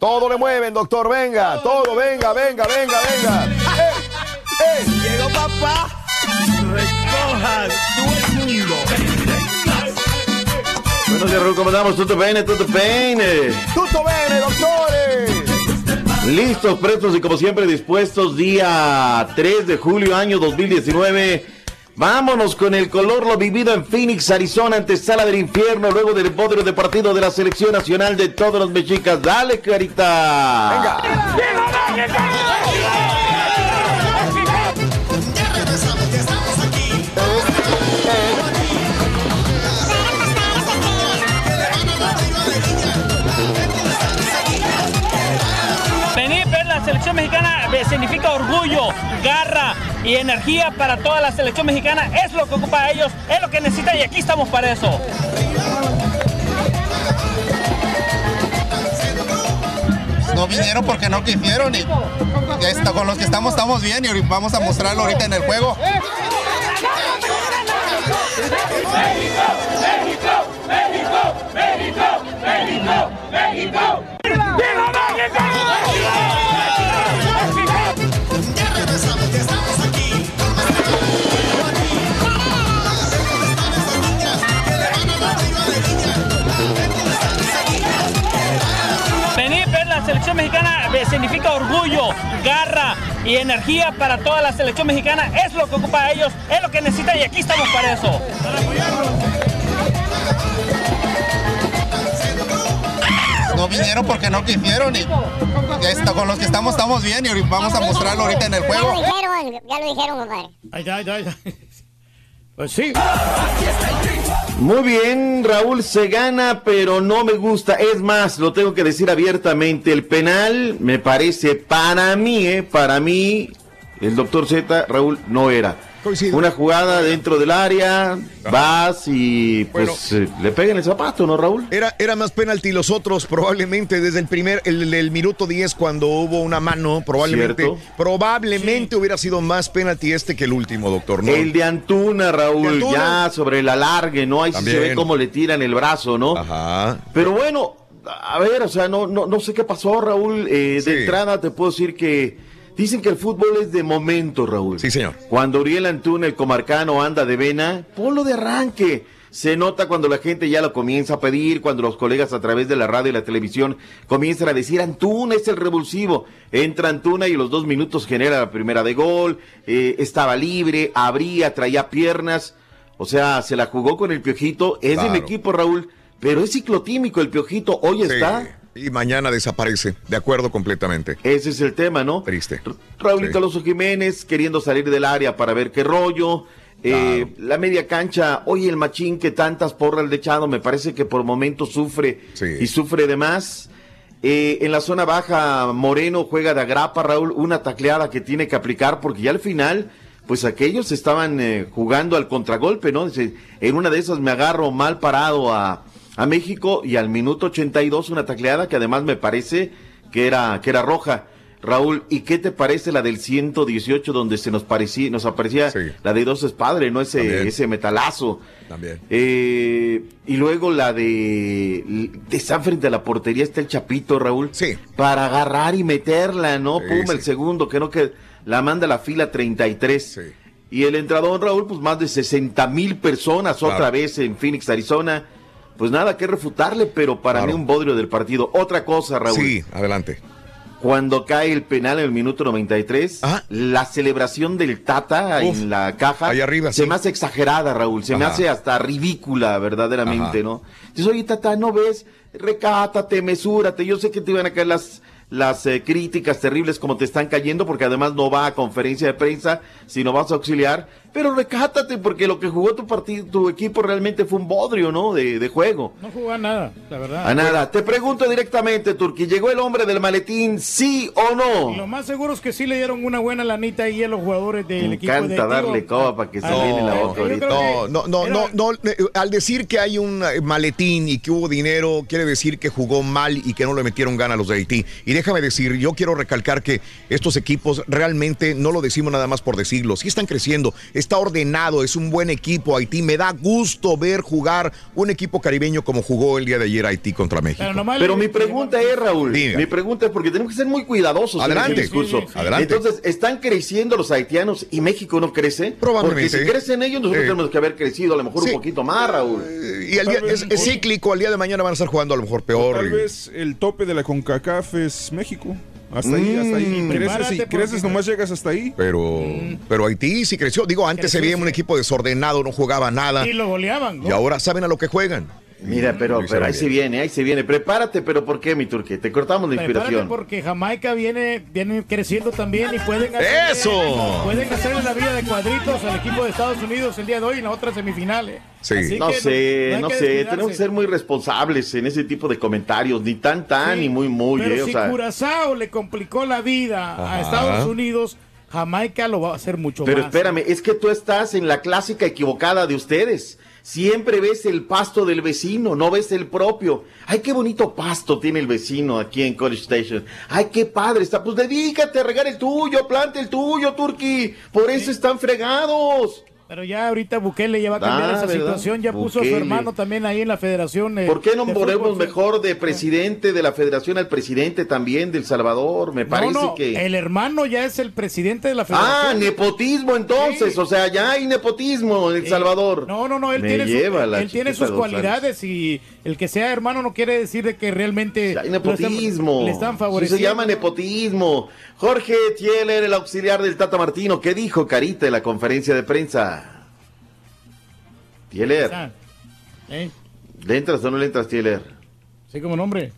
Todo le mueven, doctor. Venga, todo, venga, venga, venga, venga. ¡Ey! ¡Ey! Llegó papá. Recojan todo el mundo. Buenos días, Raúl. ¿Cómo andamos? ¿Tutto bene? ¿Tutto bene? ¡Tutto bene, doctores! Listos, prestos y como siempre dispuestos. Día 3 de julio, año 2019. Vámonos con el color lo vivido en Phoenix, Arizona, ante Sala del Infierno, luego del podio de partido de la Selección Nacional de todos los mexicas. Dale, carita. Venir a selección mexicana eh, significa orgullo, garra y energía para toda la selección mexicana. Es lo que ocupa a ellos, es lo que necesitan y aquí estamos para eso. No vinieron porque no quisieron y con los que estamos estamos bien y vamos a mostrarlo ahorita en el juego. la selección mexicana eh, significa orgullo, garra y energía para toda la selección mexicana. Es lo que ocupa a ellos, es lo que necesitan y aquí estamos para eso. No vinieron porque no quisieron y ya está, con los que estamos estamos bien y vamos a mostrarlo ahorita en el Ya lo juego. dijeron, ya lo dijeron, compadre. Ay, ay, ay, ay. Pues sí. Muy bien, Raúl se gana, pero no me gusta. Es más, lo tengo que decir abiertamente, el penal me parece para mí, eh, para mí, el doctor Z, Raúl, no era. Una jugada dentro del área, vas y pues eh, le peguen el zapato, ¿no, Raúl? Era, era más penalti los otros, probablemente desde el primer, el, el minuto 10 cuando hubo una mano, probablemente, Cierto. probablemente hubiera sido más penalti este que el último, doctor. ¿no? El de Antuna, Raúl, De Antuna. ya sobre el alargue, ¿no? Ahí sí se También. ve cómo le tiran el brazo, ¿no? Ajá. Pero bueno, a ver, o sea, no, no, no sé qué pasó, Raúl. Eh, Sí. De entrada te puedo decir que dicen que el fútbol es de momento, Raúl. Sí, señor. Cuando Uriel Antuna, el comarcano, anda de vena, ponlo de arranque. Se nota cuando la gente ya lo comienza a pedir, cuando los colegas a través de la radio y la televisión comienzan a decir Antuna es el revulsivo. Entra Antuna y los dos minutos genera la primera de gol, eh, estaba libre, abría, traía piernas. O sea, se la jugó con el piojito. Es de mi Claro. equipo, Raúl, pero es ciclotímico el piojito. Hoy Sí. está. Y mañana desaparece. De acuerdo completamente. Ese es el tema, ¿no? Triste. Raúlito Sí. Jiménez queriendo salir del área para ver qué rollo. Eh, La media cancha, oye, el machín que tantas porras le echado, me parece que por momentos sufre y sufre de más. Eh, en la zona baja, Moreno juega de agrapa, Raúl, una tacleada que tiene que aplicar porque ya al final, pues aquellos estaban eh, jugando al contragolpe, ¿no? Dice, en una de esas me agarro mal parado a, a México y al minuto 82 una tacleada que además me parece que era, que era roja. Raúl, ¿y qué te parece la del 118 donde se nos parecía, nos aparecía la de dos es padre, ¿no? Ese, También. ese metalazo. También. Eh, y luego la de, de San frente a la portería está el Chapito, Raúl. Sí. Para agarrar y meterla, ¿no? Sí, Pum, sí. el segundo, que no que la manda a la fila 33. Y el entrador, Raúl, pues más de 60 mil personas Claro. otra vez en Phoenix, Arizona. Pues nada que refutarle, pero para Claro. mí un bodrio del partido. Otra cosa, Raúl. Sí, adelante. Cuando cae el penal en el minuto 93, la celebración del Tata Uf, en la caja ahí arriba, se sí. me hace exagerada, Raúl. Se me hace hasta ridícula, verdaderamente, Ajá. ¿no? Dices, oye, Tata, ¿no ves? Recátate, mesúrate. Yo sé que te iban a caer las, las eh, críticas terribles como te están cayendo, porque además no va a conferencia de prensa, sino vas a auxiliar. Pero recátate, porque lo que jugó tu partido, tu equipo realmente fue un bodrio, ¿no? De, de juego. No jugó a nada, la verdad. A nada. Te pregunto directamente, Turki, ¿llegó el hombre del maletín, sí o no? Lo más seguro es que sí le dieron una buena lanita ahí a los jugadores del Me equipo de encanta darle coba para que se Ah, llene la no, boca ahorita. No, no, no, era- no, no, eh, al decir que hay un eh, maletín y que hubo dinero, quiere decir que jugó mal y que no le metieron gana a los de Haití. Y déjame decir, yo quiero recalcar que estos equipos realmente no lo decimos nada más por decirlo, sí están creciendo, está ordenado, es un buen equipo Haití. Me da gusto ver jugar un equipo caribeño como jugó el día de ayer Haití contra México. Pero mi pregunta es, Raúl, Diga. mi pregunta es porque tenemos que ser muy cuidadosos Adelante. en ese discurso. Sí, sí, sí. Adelante. Entonces, ¿están creciendo los haitianos y México no crece? Probablemente. Porque si crecen ellos, nosotros Sí. tenemos que haber crecido a lo mejor Sí. un poquito más, Raúl. Y al día- es, es cíclico, al día de mañana van a estar jugando a lo mejor peor. Tal y- vez el tope de la CONCACAF es México. Hasta ahí, hasta ahí. Mm. Creces y creces, nomás llegas hasta ahí. Pero, pero Haití sí creció. Digo, antes se veía un equipo desordenado, no jugaba nada. Y lo goleaban. ¿no? Y ahora saben a lo que juegan. Mira, pero, pero ahí se viene, ahí se viene. Prepárate, pero ¿por qué, mi turque? Te cortamos la Prepárate inspiración. porque Jamaica viene, viene creciendo también y pueden hacer, ¡Eso! pueden hacerle la vida de cuadritos al equipo de Estados Unidos el día de hoy en las otras semifinales. Así no que sé, no sé, tenemos que ser muy responsables en ese tipo de comentarios, ni tan tan, ni muy muy, Pero eh, o si sea. Curazao le complicó la vida Ajá. a Estados Unidos, Jamaica lo va a hacer mucho Pero más. espérame, es que tú estás en la clásica equivocada de ustedes. Siempre ves el pasto del vecino, no ves el propio. Ay, qué bonito pasto tiene el vecino aquí en College Station. Ay, qué padre está. Pues dedícate a regar el tuyo, plante el tuyo, Turki. Por eso están fregados. Pero ya ahorita Bukele ya va a cambiar Ah, esa ¿verdad? situación, ya puso a su hermano también ahí en la federación. eh, ¿Por qué no ponemos fútbol. mejor de presidente de la federación al presidente también del Salvador? Me parece no, no, que... el hermano ya es el presidente de la federación. Ah, nepotismo entonces, o sea, ya hay nepotismo en El Salvador. No, no, no, él Me tiene, su- él tiene sus cualidades y, el que sea hermano no quiere decir de que realmente Hay están- le están favoreciendo. se llama nepotismo. Jorge Tieler, el auxiliar del Tata Martino. ¿Qué dijo Carita en la conferencia de prensa? Tieler, ¿Eh? ¿le entras o no le entras, Tieler? Sí, como nombre.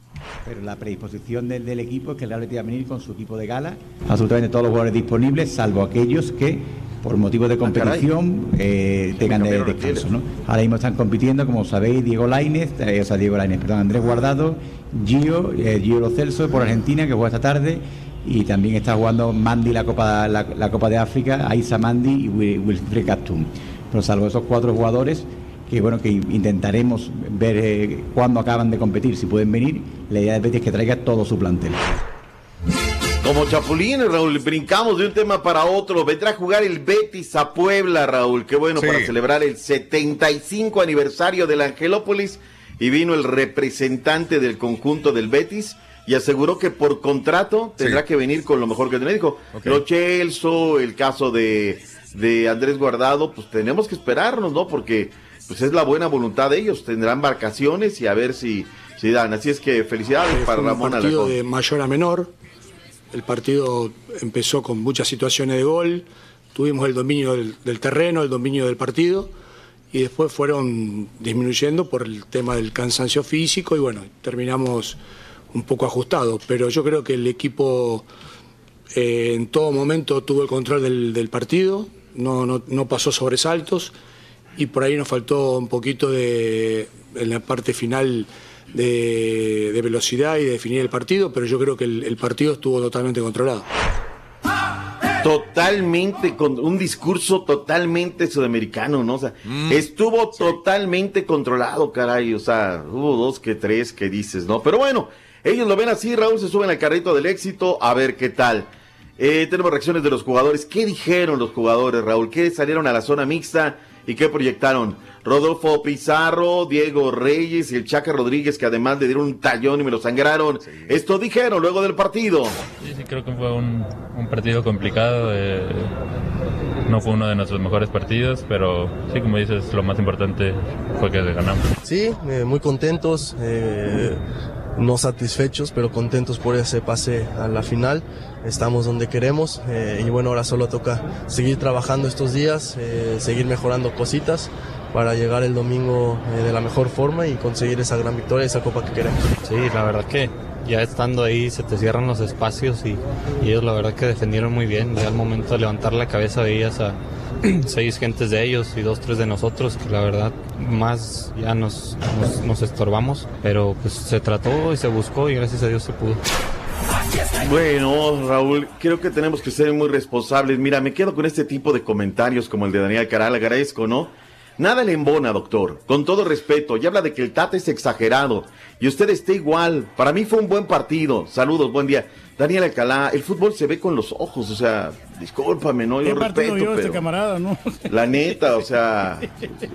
Pero la predisposición del, del equipo es que el Real Betis va a venir con su equipo de gala. Absolutamente todos los jugadores disponibles, salvo aquellos que por motivos de competición eh, tengan de, descanso. ¿no? Ahora mismo están compitiendo, como sabéis, Diego Lainez, eh, o sea, Diego Lainez, perdón, Andrés Guardado, Gio, eh, Gio Lo Celso por Argentina, que juega esta tarde, y también está jugando Mandy la Copa, la, la Copa de África, Aisa Mandy y Wil- Wilfried Captum. Pero salvo esos cuatro jugadores, que bueno que intentaremos ver eh, cuándo acaban de competir, si pueden venir, la idea de Betis es que traiga todo su plantel. Como chapulines, Raúl, brincamos de un tema para otro. Vendrá a jugar el Betis a Puebla, Raúl. Qué bueno Sí. para celebrar el 75 aniversario del Angelópolis. Y vino el representante del conjunto del Betis y aseguró que por contrato tendrá que venir con lo mejor que tiene. Dijo, Ok. lo Chelso, el caso de, de Andrés Guardado, pues tenemos que esperarnos, ¿no? Porque pues es la buena voluntad de ellos. Tendrán vacaciones y a ver si, si dan. Así es que felicidades para Fue un Ramón partido Alarcón. de mayor a menor. El partido empezó con muchas situaciones de gol. Tuvimos el dominio del, terreno, el dominio del partido. Y después fueron disminuyendo por el tema del cansancio físico. Y bueno, terminamos un poco ajustados. Pero yo creo que el equipo eh, en todo momento tuvo el control del, del partido. No, no, no pasó sobresaltos. Y por ahí nos faltó un poquito de, en la parte final de, de velocidad y de definir el partido, pero yo creo que el, el partido estuvo totalmente controlado. totalmente con un discurso totalmente sudamericano, ¿no? O sea, estuvo totalmente controlado, caray. O sea, hubo dos que tres que dices, ¿no? Pero bueno, ellos lo ven así, Raúl se suben al carrito del éxito, a ver qué tal. Eh, tenemos reacciones de los jugadores. ¿Qué dijeron los jugadores, Raúl? ¿Qué salieron a la zona mixta y qué proyectaron? Rodolfo Pizarro, Diego Reyes y el Chaca Rodríguez, que además le dieron un tallón y me lo sangraron. Esto dijeron luego del partido. Sí, sí, creo que fue un, un partido complicado. eh, no fue uno de nuestros mejores partidos, pero sí, como dices, lo más importante fue que ganamos. Sí, eh, muy contentos, eh, no satisfechos, pero contentos por ese pase a la final. Estamos donde queremos eh, y bueno, ahora solo toca seguir trabajando estos días, eh, seguir mejorando cositas para llegar el domingo eh, de la mejor forma y conseguir esa gran victoria, esa copa que queremos. Sí, la verdad que ya estando ahí se te cierran los espacios y, y ellos la verdad que defendieron muy bien. Ya al momento de levantar la cabeza veías a seis gentes de ellos y dos, tres de nosotros que la verdad más ya nos, nos, nos estorbamos. Pero pues se trató y se buscó y gracias a Dios se pudo. Bueno, Raúl, creo que tenemos que ser muy responsables. Mira, me quedo con este tipo de comentarios como el de Daniel Caral, agradezco, ¿no? Nada le embona, doctor. Con todo respeto, y habla de que el Tata es exagerado. Y usted está igual. Para mí fue un buen partido. Saludos, buen día. Daniel Alcalá, el fútbol se ve con los ojos, o sea, discúlpame, ¿no? Yo ¿Qué partido respeto, vio este camarada, no? la neta, o sea,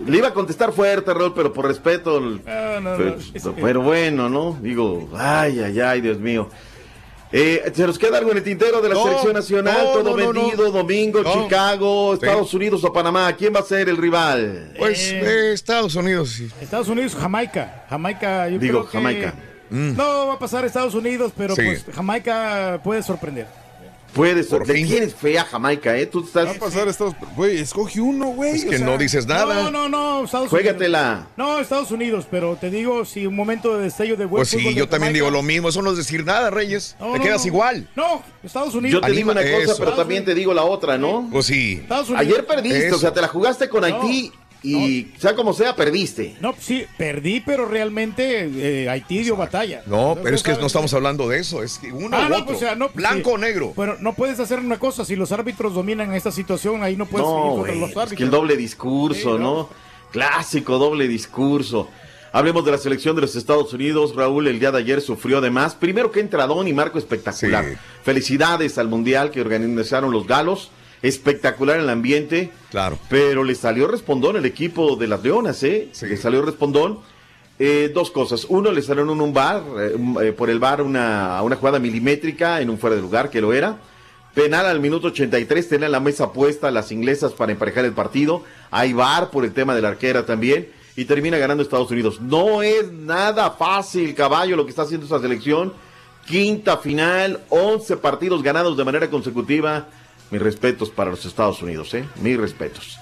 le iba a contestar fuerte, Raúl, pero por respeto, el- Ah, no, no, pero, que- pero bueno, ¿no? Digo, ay, ay, ay, Dios mío. Eh, ¿Se nos queda algo en el tintero de la No, selección nacional? no, Todo no, vendido, no. domingo, No. Chicago, Sí. Estados Unidos o Panamá. ¿Quién va a ser el rival? Pues eh, Estados Unidos. sí. Estados Unidos, Jamaica. Jamaica, yo Digo, creo que- Jamaica. Mm. No va a pasar Estados Unidos, pero Sí. pues Jamaica puede sorprender. Puedes, Por le fin. tienes fe a Jamaica, ¿eh? Tú estás... Va a pasar Estados Güey, escoge uno, güey. Es o que sea, no dices nada. No, no, no, Estados Juégatela. Unidos. No, Estados Unidos, pero te digo, si un momento de destello de Pues sí, yo también Jamaica- digo lo mismo. Eso no es decir nada, Reyes. No, Te no, quedas no. igual. No, Estados Unidos. Yo te digo una cosa, pero también te digo la otra, ¿no? Pues sí. Estados Unidos. Ayer perdiste, Eso. o sea, te la jugaste con Haití y sea como sea, perdiste. No, sí, perdí, pero realmente eh, Haití dio batalla. No, pero es que ¿sabes? no estamos hablando de eso. Es que uno Ah, u no, otro. o sea, no, Blanco sí. o negro. Pero no puedes hacer una cosa, si los árbitros dominan esta situación, ahí no puedes No, seguir contra los es árbitros. que el doble discurso, Sí, ¿no? ¿no? Clásico doble discurso. Hablemos de la selección de los Estados Unidos. Raúl el día de ayer sufrió además. Primero que entradón y marco espectacular. Sí. Felicidades al Mundial que organizaron los galos. Espectacular el ambiente. Claro. Pero le salió respondón el equipo de las Leonas, ¿eh? Le salió respondón. Eh, dos cosas. Uno, le salieron en un bar, eh, un- eh, por el bar, una, una jugada milimétrica en un fuera de lugar, que lo era. Penal al minuto 83, tenían la mesa puesta las inglesas para emparejar el partido. Hay bar por el tema de la arquera también. y termina ganando Estados Unidos. No es nada fácil, caballo, lo que está haciendo esta selección. Quinta final, 11 partidos ganados de manera consecutiva. Mis respetos para los Estados Unidos, ¿eh? Mis respetos.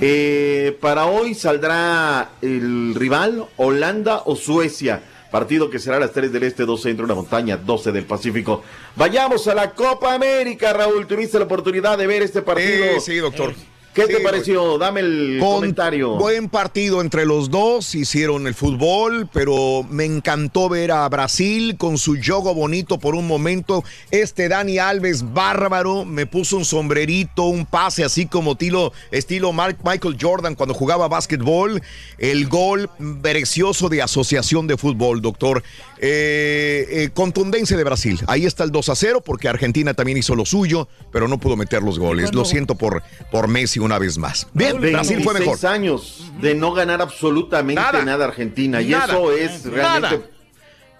Eh, para hoy saldrá el rival Holanda o Suecia. Partido que será a las 3 del Este, 12 entre una montaña, 12 del Pacífico. Vayamos a la Copa América, Raúl. ¿Tuviste la oportunidad de ver este partido? Sí, sí, doctor. ¿Qué te pareció? Dame el Con- comentario. Buen partido entre los dos, hicieron el fútbol, pero me encantó ver a Brasil con su yogo bonito por un momento. Este Dani Alves, bárbaro, me puso un sombrerito, un pase así como tilo- estilo Mark- Michael Jordan cuando jugaba básquetbol. El gol precioso de asociación de fútbol, doctor. Eh, eh, contundencia de Brasil. Ahí está el 2 a 0 porque Argentina también hizo lo suyo, pero no pudo meter los goles. Lo siento por, por Messi una vez más. Bien, Brasil fue mejor. 26 años de no ganar absolutamente Nada. nada, Argentina. Y Nada. eso es realmente Nada.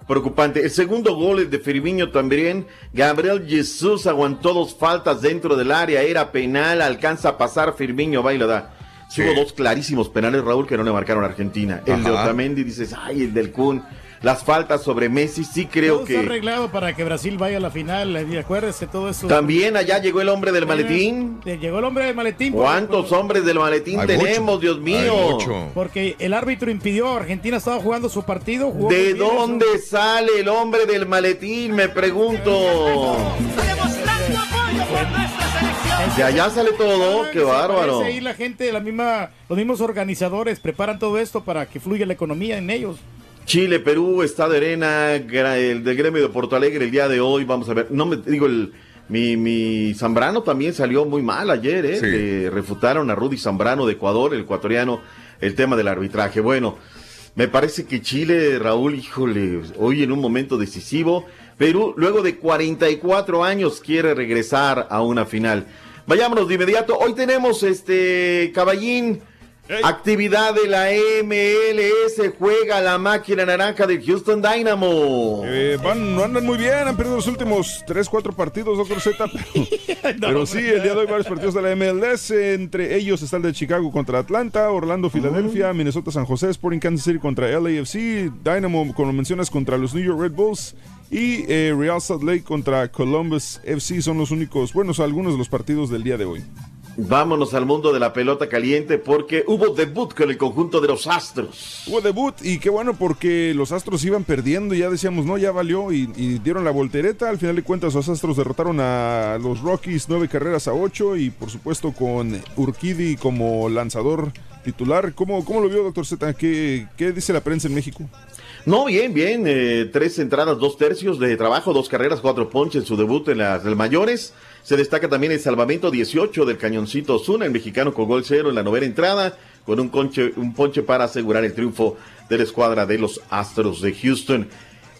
preocupante. El segundo gol es de Firmino también. Gabriel Jesús aguantó dos faltas dentro del área. Era penal. Alcanza a pasar Firmino. Va y lo da. Sí, Hubo dos clarísimos penales, Raúl, que no le marcaron a Argentina. El de. Otamendi, dices, ay, el del Kun. Las faltas sobre Messi, sí creo Todo que... está arreglado para que Brasil vaya a la final. eh, Acuérdese todo eso. También allá llegó el hombre del maletín. Eh, Llegó el hombre del maletín. porque- ¿Cuántos hombres del maletín Hay tenemos, Dios mío? Porque el árbitro impidió, Argentina estaba jugando su partido. jugó ¿De dónde sale el hombre del maletín? Me pregunto. De allá sale todo, qué Se bárbaro. ahí la gente, la misma, los mismos organizadores preparan todo esto para que fluya la economía en ellos. Chile, Perú, Estado de Arena, el del gremio de Porto Alegre el día de hoy, vamos a ver. No me digo el mi, mi Zambrano también salió muy mal ayer, ¿eh? Sí. Le refutaron a Rudy Zambrano de Ecuador, el ecuatoriano, el tema del arbitraje. Bueno, me parece que Chile, Raúl, híjole, hoy en un momento decisivo. Perú, luego de 44 años, quiere regresar a una final. Vayámonos de inmediato. Hoy tenemos este caballín. Actividad de la MLS, juega la máquina naranja del Houston Dynamo. Eh, van, no andan muy bien, han perdido los últimos 3, 4 partidos, doctor Z, pero, pero sí, el día de hoy varios partidos de la MLS, entre ellos está el de Chicago contra Atlanta, Orlando, Filadelfia, Minnesota, San José, Sporting Kansas City contra LAFC, Dynamo, como mencionas, contra los New York Red Bulls y eh, Real Salt Lake contra Columbus FC son los únicos, bueno, algunos de los partidos del día de hoy. Vámonos al mundo de la pelota caliente porque hubo debut con el conjunto de los Astros. Hubo debut y qué bueno porque los Astros iban perdiendo, ya decíamos, no, ya valió y, y dieron la voltereta. Al final de cuentas los Astros derrotaron a los Rockies nueve carreras a ocho y por supuesto con Urquidi como lanzador titular. ¿Cómo, cómo lo vio, doctor Z? ¿Qué, ¿Qué dice la prensa en México? No, bien, bien. eh, tres entradas, dos tercios de trabajo, dos carreras, cuatro ponches en su debut en las del mayores. Se destaca también el salvamento 18 del cañoncito Osuna, el mexicano con gol cero en la novena entrada, con un, conche, un ponche para asegurar el triunfo de la escuadra de los Astros de Houston.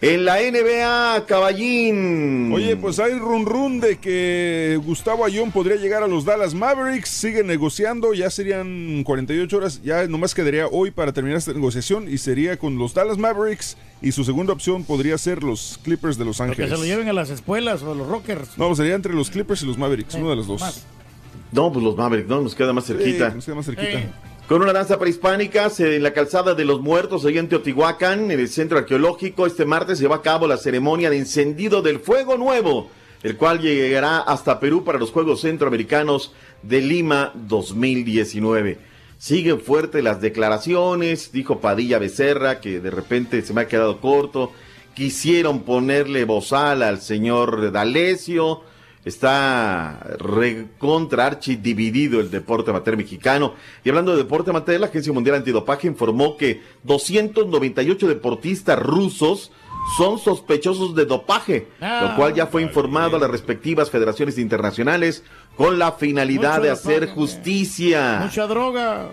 En la NBA, caballín. Oye, pues hay run run de que Gustavo Ayón podría llegar a los Dallas Mavericks. Sigue negociando, ya serían 48 horas. Ya nomás quedaría hoy para terminar esta negociación y sería con los Dallas Mavericks. Y su segunda opción podría ser los Clippers de Los Que Ángeles. se lo lleven a las escuelas o a los Rockers. No, sería entre los Clippers y los Mavericks, uno de los dos. más. No, pues los Mavericks, no, nos queda más cerquita. Sí, nos queda más cerquita. Con una danza prehispánica en la calzada de los muertos, allá en Teotihuacán, en el centro arqueológico, este martes se lleva a cabo la ceremonia de encendido del fuego nuevo, el cual llegará hasta Perú para los Juegos Centroamericanos de Lima 2019. Siguen fuertes las declaraciones, dijo Padilla Becerra, que de repente se me ha quedado corto. Quisieron ponerle bozal al señor D'Alessio. Está recontra archi dividido el deporte amateur mexicano. Y hablando de deporte amateur, la Agencia Mundial Antidopaje informó que 298 deportistas rusos son sospechosos de dopaje, Ah, lo cual ya fue informado a las respectivas federaciones internacionales con la finalidad Mucho de hacer dopaje. justicia. Mucha droga.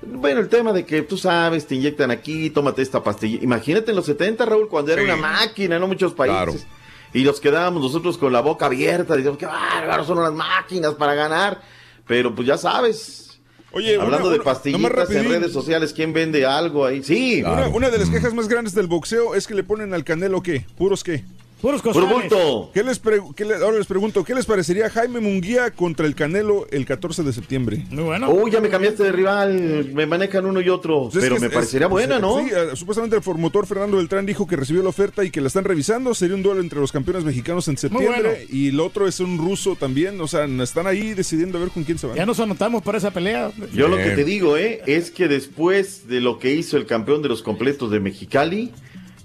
Bueno, el tema de que tú sabes, te inyectan aquí, tómate esta pastilla. Imagínate en los 70, Raúl, cuando era una máquina, no muchos países. Claro. Y nos quedábamos nosotros con la boca abierta, decíamos, qué bárbaro, son unas máquinas para ganar. Pero pues ya sabes. Oye, Hablando una- de una- pastillitas nomás en redes sociales, ¿quién vende algo ahí? Sí. Una, una de las quejas más grandes del boxeo es que le ponen al Canelo, ¿qué? ¿Puros qué? Puros Puro bulto. ¿Qué les qué le- ahora les pregunto, ¿qué les parecería Jaime Munguía contra el Canelo el 14 de septiembre? Muy bueno. Uy, ya me cambiaste de rival. Me manejan uno y otro. Pues es pero que me es- parecería es- buena, ¿no? Sí, eh, supuestamente el promotor Fernando Beltrán dijo que recibió la oferta y que la están revisando. Sería un duelo entre los campeones mexicanos en septiembre. bueno. Y el otro es un ruso también. O sea, están ahí decidiendo a ver con quién se van. Ya nos anotamos para esa pelea. Yo lo que te digo, ¿eh? Es que después de lo que hizo el campeón de los completos de Mexicali,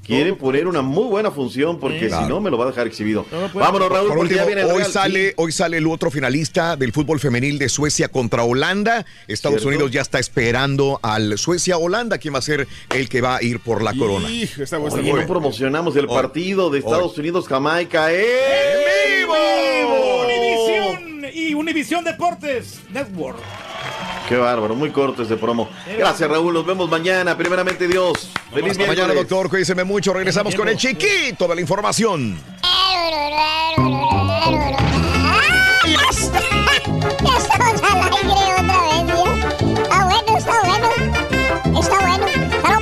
quiere poner una muy buena función porque Claro. si no me lo va a dejar exhibido. Por- Vámonos, Raúl, por porque último, ya viene el hoy Real. sale, hoy sale el otro finalista del fútbol femenil de Suecia contra Holanda. Estados ¿Cierto? Unidos ya está esperando al Suecia-Holanda, quien va a ser el que va a ir por la corona. Hijo, está Oye, no promocionamos el Hoy. partido de Estados Unidos-Jamaica. ¡En vivo! Univisión y Univisión Deportes Network. Qué bárbaro, muy corto este promo. Gracias, Raúl. Nos vemos mañana. Primeramente, Dios. Feliz Hasta mañana, doctor. Cuídense mucho. Regresamos con el chiquito de la información. Ya está- ya estamos al aire otra vez, ¿ya? Está bueno, está bueno. Está bueno.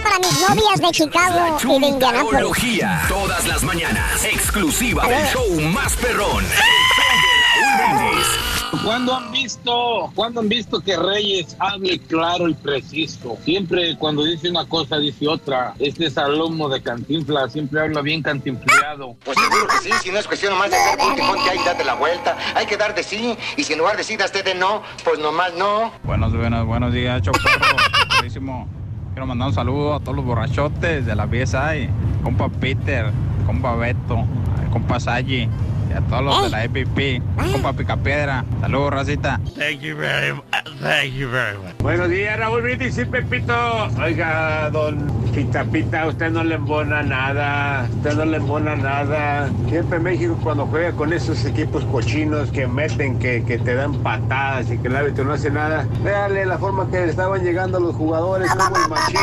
Para mis novias de Chicago y de Indianápolis. Todas las mañanas. Exclusiva del show más perrón. El show de Raúl Brindis. ¿Cuándo han visto, cuándo han visto que Reyes hable claro y preciso? Siempre cuando dice una cosa dice otra. Este es alumno de Cantinflas, siempre habla bien cantinfleado. Pues seguro que sí, si no es cuestión nomás de hacer punto y ponte ahí y date la vuelta. Hay que dar de sí, y si en lugar de sí das de no, pues nomás no. Buenos, buenos, buenos días, Choperro. Buenísimo. Quiero mandar un saludo a todos los borrachotes de la BSI. Compa Peter, compa Beto, compa Sayi y a todos los de la EPP. Compa Picapiedra. Saludos, racita. Thank you very much. Thank you very much. Buenos días, Raúl Brindis y Pepito. Oiga, don Pita Pita, usted no le embona nada. Usted no le embona nada. Siempre México cuando juega con esos equipos cochinos que meten, que, que te dan patadas y que el árbitro no hace nada. Véale la forma que estaban llegando los jugadores, como el machín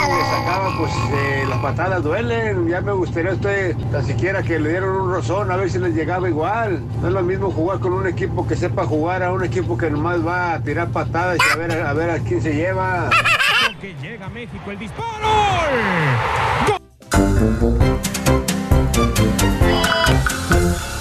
pues eh, las patadas duelen. Ya me gustaría a usted tan siquiera que le dieran un rozón a ver si les llegaba igual. No es lo mismo jugar con un equipo que sepa jugar a un equipo que nomás va a tirar patadas y a ver a, ver a quién se lleva. Que llega a México el disparo.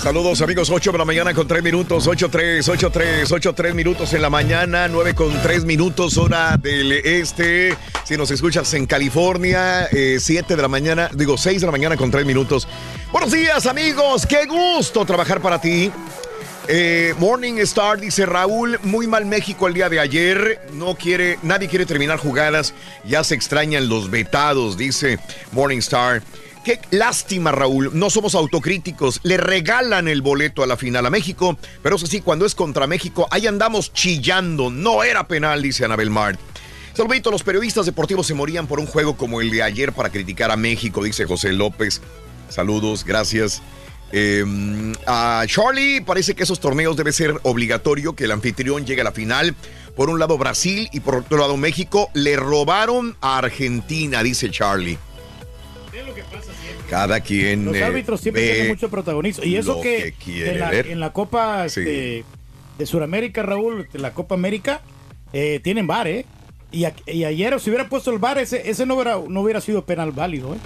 Saludos amigos, 8 de la mañana con 3 minutos, 8, 3, 8, 3, 8, 3 minutos en la mañana, 9 con 3 minutos hora del este. Si nos escuchas en California, eh, 7 de la mañana, digo 6 de la mañana con 3 minutos. Buenos días amigos, qué gusto trabajar para ti. Eh, Morning Star dice Raúl, muy mal México el día de ayer, no quiere, nadie quiere terminar jugadas, ya se extrañan los vetados, dice Morning Star. Qué lástima, Raúl. No somos autocríticos. Le regalan el boleto a la final a México. Pero eso sí, cuando es contra México, ahí andamos chillando. No era penal, dice Anabel Mart. Saludito, los periodistas deportivos se morían por un juego como el de ayer para criticar a México, dice José López. Saludos, gracias. Eh, a Charlie, parece que esos torneos debe ser obligatorio que el anfitrión llegue a la final. Por un lado Brasil y por otro lado México. Le robaron a Argentina, dice Charlie. Cada quien. Los eh, árbitros siempre ve tienen mucho protagonismo. Y eso que, en, la, ver. en la Copa Sí. este, de Sudamérica, Raúl, de la Copa América, eh, tienen VAR, ¿eh? Y, a- y ayer, si hubiera puesto el VAR, ese, ese no, hubiera, no hubiera sido penal válido, ¿eh?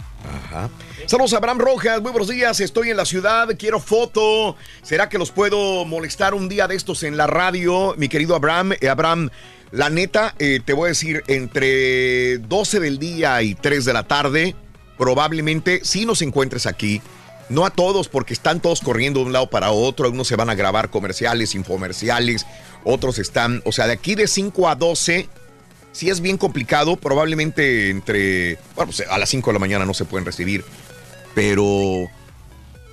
Ajá. Saludos a Abraham Rojas, muy buenos días, estoy en la ciudad, quiero foto. ¿Será que los puedo molestar un día de estos en la radio? Mi querido Abraham, Eh, Abraham, la neta, eh, te voy a decir, entre 12 del día y 3 de la tarde, probablemente sí nos encuentres aquí. No a todos, porque están todos corriendo de un lado para otro. Algunos se van a grabar comerciales, infomerciales. Otros están, o sea, de aquí de 5 a 12, si es bien complicado, probablemente entre, bueno, pues a las 5 de la mañana no se pueden recibir, pero...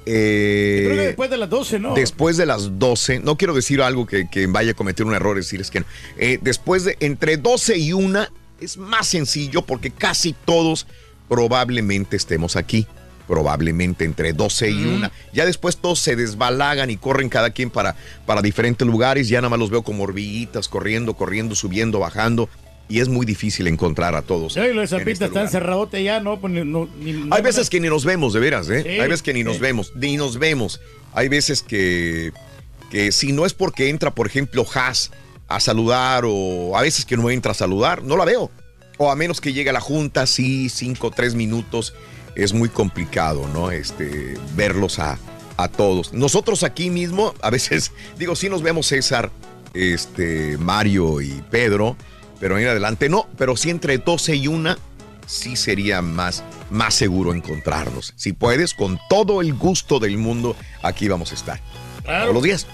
eh, Creo que después de las 12, ¿no? Después de las 12, no quiero decir algo que, que vaya a cometer un error, decir es que no. Eh, después de entre 12 y 1 es más sencillo porque casi todos probablemente estemos aquí. Probablemente entre 12 y 1. Ya después todos se desbalagan y corren cada quien para, para diferentes lugares. Ya nada más los veo como hormiguitas, corriendo, corriendo, subiendo, bajando. Y es muy difícil encontrar a todos. Ay, lo de en Zapita este está lugar. encerradote ya, ¿no? Pues ni- no- ni- Hay no- veces que ni nos vemos, de veras, ¿eh? Sí, Hay veces que ni nos sí. vemos, ni nos vemos. Hay veces que, que si no es porque entra, por ejemplo, Haas a saludar o a veces que no entra a saludar, no la veo. O a menos que llegue a la junta, sí, cinco, tres minutos, es muy complicado, ¿no? Este, verlos a, a todos. Nosotros aquí mismo, a veces, digo, sí nos vemos César, este, Mario y Pedro, pero en adelante no, pero sí entre 12 y una, sí sería más, más seguro encontrarnos. Si puedes, con todo el gusto del mundo, aquí vamos a estar. Claro. Todos los días.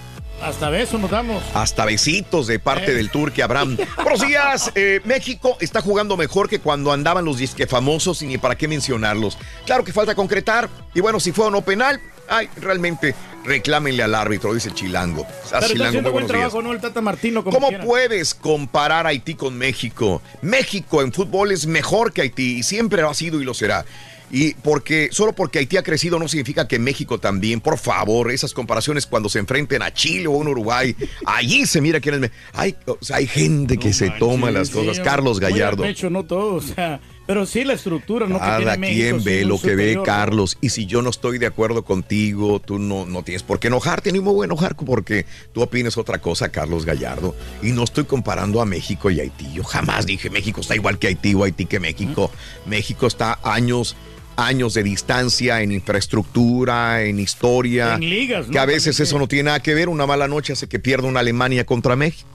Hasta besos nos damos. Hasta besitos de parte Eh. del Turque Abraham. Buenos días. eh, México está jugando mejor que cuando andaban los disque famosos y ni para qué mencionarlos. Claro que falta concretar. Y bueno, si fue o no penal, ay, realmente reclámenle al árbitro, dice Chilango. Ah, Pero está Chilango, muy buen trabajo, ¿no? El Tata Martino. Como ¿Cómo quiera. puedes comparar Haití con México? México en fútbol es mejor que Haití y siempre lo ha sido y lo será. Y porque solo porque Haití ha crecido no significa que México también. Por favor, esas comparaciones cuando se enfrenten a Chile o a un Uruguay, allí se mira quién es. Hay, o sea, hay gente que se toma las cosas. sí, Carlos Gallardo. pecho, no todo, o sea, pero sí la estructura, ¿no? que Cada tiene México, quien ve lo que ve. Carlos. Y si yo no estoy de acuerdo contigo, tú no, no tienes por qué enojarte, ni me voy a enojar porque tú opines otra cosa, Carlos Gallardo. Y no estoy comparando a México y Haití. Yo jamás dije México está igual que Haití o Haití que México. México está años, años de distancia en infraestructura, en historia. En ligas, ¿no? Que a veces eso no tiene nada que ver. Una mala noche hace que pierda una Alemania contra México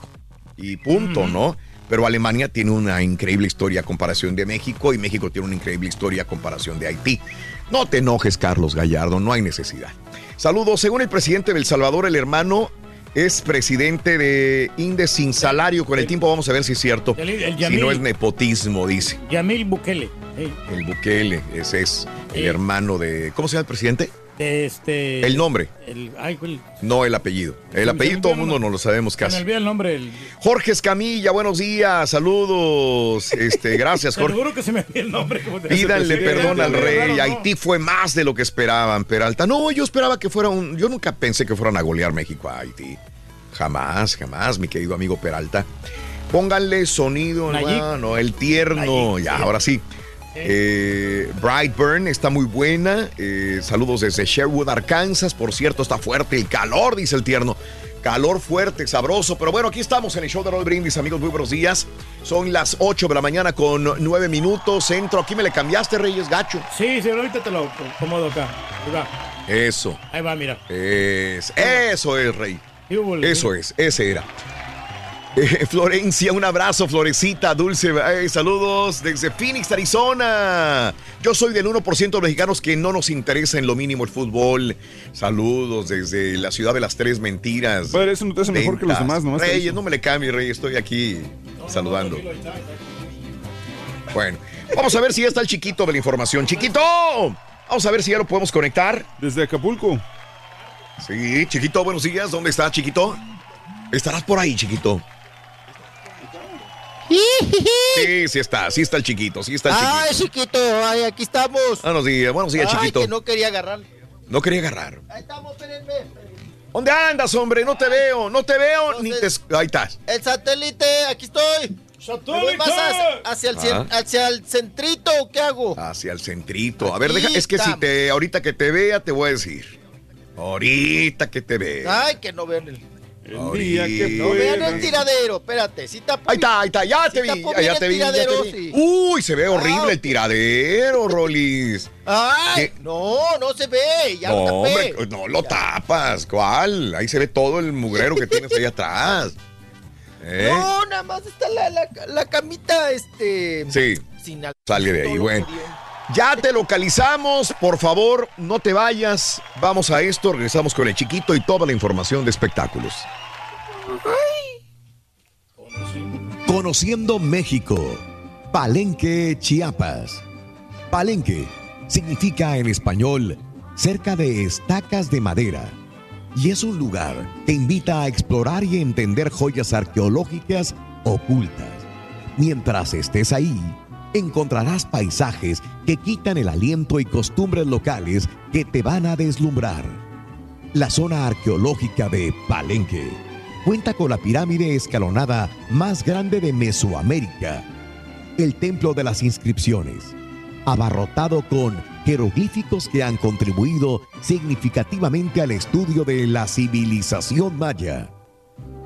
y punto, ¿no? Pero Alemania tiene una increíble historia a comparación de México y México tiene una increíble historia a comparación de Haití. No te enojes, Carlos Gallardo, no hay necesidad. Saludos, según el presidente de El Salvador, el hermano es presidente de INDE sin salario. Con el tiempo vamos a ver si es cierto. El- el si no es nepotismo, dice. Yamil Bukele. eh, El Bukele, ese es el Sí. hermano de... ¿Cómo se llama el presidente? De este... El nombre, El, ay, no el apellido. El apellido todo el olvidó mundo no lo sabemos se me casi. olvida el nombre. El, Jorge Escamilla, buenos días, saludos. Este, gracias, Jorge. juro que se me olvida el nombre. Pídanle perdón al rey. ¿no? Haití fue más de lo que esperaban, Peralta. No, yo esperaba que fuera un. Yo nunca pensé que fueran a golear México a Haití. Jamás, jamás, mi querido amigo Peralta. Pónganle sonido, hermano, el tierno. Nayib, ya, sí. ahora sí. Eh, Brightburn está muy buena. Eh, saludos desde Sherwood, Arkansas. Por cierto, está fuerte el calor, dice el tierno. Calor fuerte, sabroso. Pero bueno, aquí estamos en el show de Roll Brindis, amigos. Muy buenos días. Son las 8 de la mañana con 9 minutos. Centro. Aquí me le cambiaste, Reyes Gacho. Sí, sí, ahorita te lo acomodo acá. Eso. ahí va, mira. Es, eso es, Rey. Eso es, ese era. Eh, Florencia, un abrazo, Florecita, dulce. eh, saludos desde Phoenix, Arizona. Yo soy del 1% de los mexicanos que no nos interesa en lo mínimo el fútbol. Saludos desde la ciudad de las tres mentiras. Padre, eso no te hace mejor que los demás, te Reyes, no me le cambie, Rey, estoy aquí saludando. Bueno, vamos a ver si ya está el chiquito de la información. ¡Chiquito! Vamos a ver si ya lo podemos conectar. Desde Acapulco. Sí, chiquito, buenos días. ¿Dónde está, chiquito? Estarás por ahí, chiquito. Sí, sí está, sí está el chiquito, sí está el chiquito. Ay, chiquito, ay, aquí estamos. Buenos días, buenos días, Ay, chiquito. que no quería agarrar. No quería agarrar. Ahí estamos, espérenme. ¿Dónde andas, hombre? No te veo, no te veo, ni te... es- Ahí estás. El satélite, aquí estoy. ¿Me voy más hacia, hacia el, cien- Ah. hacia el centrito o qué hago? Hacia el centrito. A ver, deja, es que si te, ahorita que te vea, te voy a decir. Ahorita que te vea. Ay, que no vean el, día que no vean el tiradero. Espérate, si tapo Ahí está, ahí está, ya si te vi, ya, el te vi, ya te tiradero, vi. sí. Uy, se ve horrible Ah, el tiradero, Rolis. Ay, ¿Qué? no, no se ve, ya no, lo tapé. hombre, no lo tapas. ¿Cuál? Ahí se ve todo el mugrero que tienes ahí atrás. ¿Eh? No, nada más está la, la, la camita, este... Sí. Sin al- Sale de ahí, bueno. Ya te localizamos, por favor, no te vayas. Vamos a esto, regresamos con el chiquito y toda la información de espectáculos. Conociendo México. Palenque, Chiapas. Palenque significa en español cerca de estacas de madera y es un lugar que invita a explorar y entender joyas arqueológicas ocultas. Mientras estés ahí, encontrarás paisajes que quitan el aliento y costumbres locales que te van a deslumbrar. La zona arqueológica de Palenque cuenta con la pirámide escalonada más grande de Mesoamérica, el Templo de las Inscripciones, abarrotado con jeroglíficos que han contribuido significativamente al estudio de la civilización maya.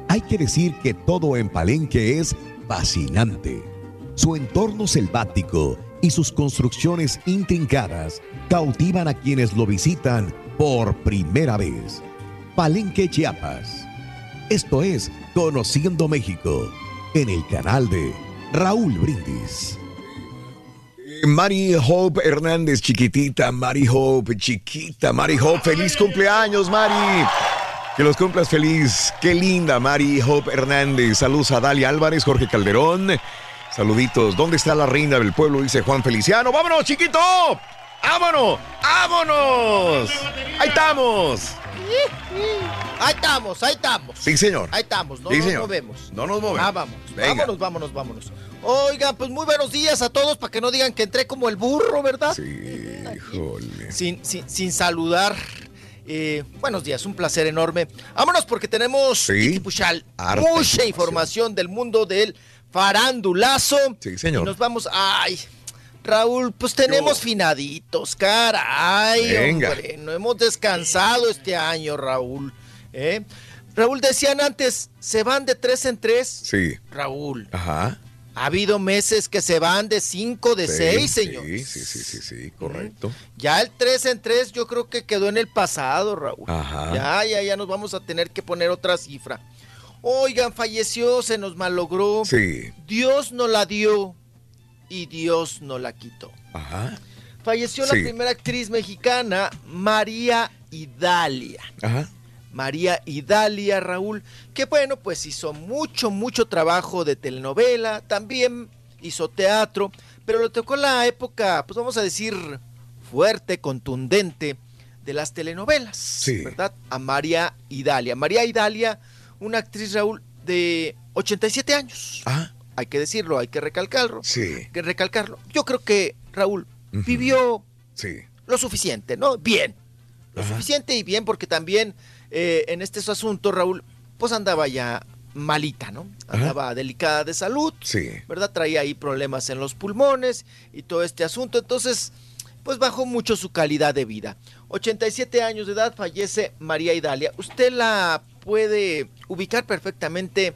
Hay que decir que todo en Palenque es fascinante. Su entorno selvático y sus construcciones intrincadas cautivan a quienes lo visitan por primera vez. Palenque Chiapas. Esto es Conociendo México en el canal de Raúl Brindis. Mari Hope Hernández, chiquitita, Mari Hope, chiquita, Mari Hope, feliz cumpleaños, Mari. Que los cumplas feliz. Qué linda, Mari Hope Hernández. Saludos a Dalia Álvarez, Jorge Calderón. Saluditos. ¿Dónde está la reina del pueblo? Dice Juan Feliciano. ¡Vámonos, chiquito! ¡Vámonos! ¡Vámonos! Ahí estamos. Ahí estamos, ahí estamos. Sí, señor. Ahí estamos, no Sí, nos señor. movemos. No nos movemos. Ah, vamos. Venga. Vámonos, vámonos, vámonos. Oigan, pues muy buenos días a todos para que no digan que entré como el burro, ¿verdad? Sí, híjole. Sin, sin, sin saludar. Eh, buenos días, un placer enorme. Vámonos porque tenemos Sí. Mucha información del mundo del farandulazo. Sí, señor. Y nos vamos. Ay, Raúl, pues tenemos finaditos, caray, Venga. hombre. No hemos descansado este año, Raúl. ¿eh? Raúl, decían antes, se van de tres en tres. Sí. Raúl, Ajá. ha habido meses que se van de cinco, de Sí, seis, señor. Sí, sí, sí, sí, sí, correcto. Ya el 3 en 3 yo creo que quedó en el pasado, Raúl. Ajá. Ya, ya, ya nos vamos a tener que poner otra cifra. Oigan, falleció, se nos malogró. Sí. Dios nos la dio y Dios nos la quitó. Ajá. Falleció Sí. la primera actriz mexicana, María Idalia. Ajá. María Idalia, Raúl, que bueno, pues hizo mucho, mucho trabajo de telenovela, también hizo teatro, pero le tocó la época, pues vamos a decir, fuerte, contundente de las telenovelas, Sí. ¿verdad? A María Idalia. María Idalia, una actriz, Raúl, de 87 años. Ah. Hay que decirlo, hay que recalcarlo. Sí. Hay que recalcarlo. Yo creo que Raúl vivió Sí. lo suficiente, ¿no? Bien. Lo Ajá. suficiente y bien porque también eh, en este asunto, Raúl, pues andaba ya malita, ¿no? Andaba delicada de salud, Sí. ¿verdad? Traía ahí problemas en los pulmones y todo este asunto. Entonces, pues bajó mucho su calidad de vida. 87 años de edad fallece María Idalia. Usted la puede ubicar perfectamente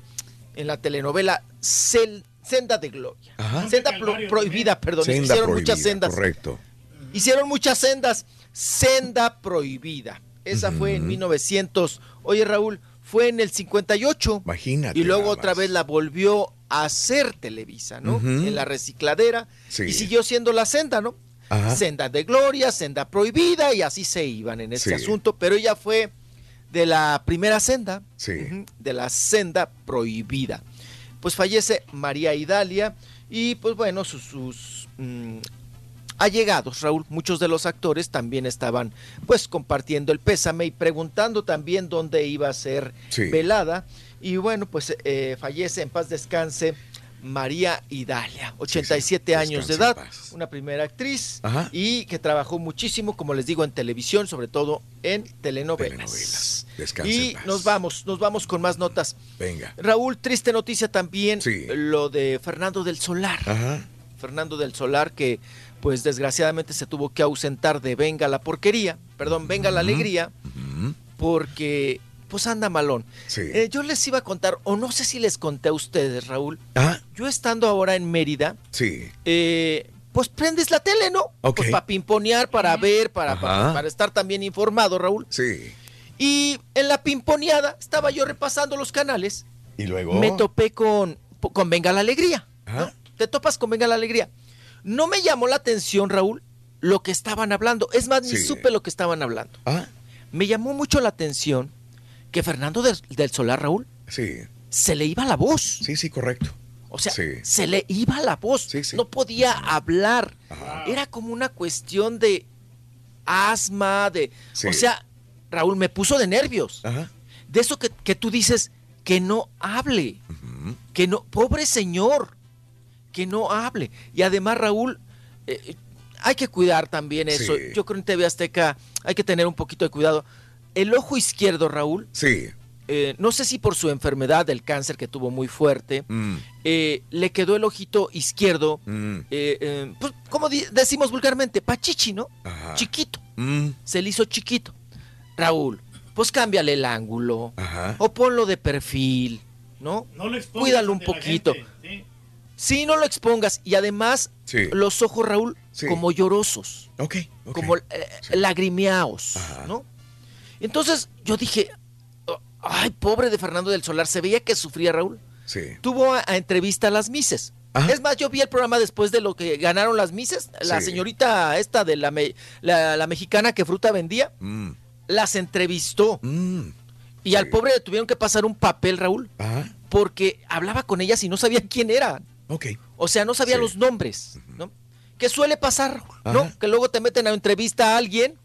en la telenovela Cel- Senda de Gloria. Ajá. Senda pro- prohibida, perdón. Senda Hicieron prohibida, muchas sendas. Correcto. Hicieron muchas sendas. Senda prohibida. Esa fue en 1900. Oye, Raúl, fue en el 58. Imagínate. Y luego otra vez la volvió a hacer Televisa, ¿no? En la recicladera. Sí. Y siguió siendo la senda, ¿no? Ajá. Senda de gloria, senda prohibida, y así se iban en ese Sí. asunto. Pero ella fue de la primera senda, Sí. de la senda prohibida. Pues fallece María Idalia y pues bueno, sus, sus, mm, allegados, Raúl, muchos de los actores también estaban pues compartiendo el pésame y preguntando también dónde iba a ser Sí. velada. Y bueno, pues eh, fallece en paz descanse María Idalia, 87 años de edad, una primera actriz Ajá. y que trabajó muchísimo, como les digo, en televisión, sobre todo en telenovelas. Descanse Y en paz. nos vamos, nos vamos con más notas. Venga. Raúl, triste noticia también, Sí. lo de Fernando del Solar. Ajá. Fernando del Solar que pues desgraciadamente se tuvo que ausentar de Venga la porquería, perdón, Venga la alegría, porque pues anda malón. Sí. Eh, yo les iba a contar, o no sé si les conté a ustedes, Raúl, Ah, yo estando ahora en Mérida, sí. eh, pues prendes la tele, ¿no? Ok. Pues para pimponear, para ver, para, para, para estar también informado, Raúl. Sí. Y en la pimponeada estaba yo repasando los canales Y luego. me topé con, con Venga la Alegría. Ajá. Te topas con Venga la Alegría. No me llamó la atención, Raúl, lo que estaban hablando. Es más, ni Sí. supe lo que estaban hablando. Ah, Me llamó mucho la atención que Fernando del, del Solar, Raúl, sí. se le iba la voz. Sí, sí, correcto. O sea, Sí. se le iba la voz. Sí, sí. No podía hablar. Era como una cuestión de asma, de... O sea, Raúl, me puso de nervios. Ajá. De eso que, que tú dices, que no hable. Que no, pobre señor, que no hable. Y además, Raúl, eh, hay que cuidar también eso. Yo creo que en TV Azteca hay que tener un poquito de cuidado. El ojo izquierdo, Raúl, Sí. Eh, no sé si por su enfermedad del cáncer que tuvo muy fuerte, Mm, eh, le quedó el ojito izquierdo, mm, eh, eh, pues, como decimos vulgarmente, pachichi, ¿no? Ajá. Chiquito. mm, Se le hizo chiquito. Raúl, pues cámbiale el ángulo Ajá. o ponlo de perfil, ¿no? No lo expongas Cuídalo un poquito. gente, ¿sí? Sí, no lo expongas. Y además, Sí. los ojos, Raúl, Sí. como llorosos. Ok. Como eh, lagrimeados, ¿no? Entonces yo dije, "Oh, ay, pobre de Fernando del Solar, se veía que sufría Raúl. Sí. Tuvo a, a entrevista a las Mises. Es más, yo vi el programa después de lo que ganaron las Mises. La Sí. señorita esta de la, me- la, la mexicana que fruta vendía, Mm. las entrevistó. Y al pobre le tuvieron que pasar un papel, Raúl, porque hablaba con ellas y no sabía quién era. Ok. O sea, no sabía los nombres, ¿no? Que suele pasar, ¿no? Que luego te meten a entrevista a alguien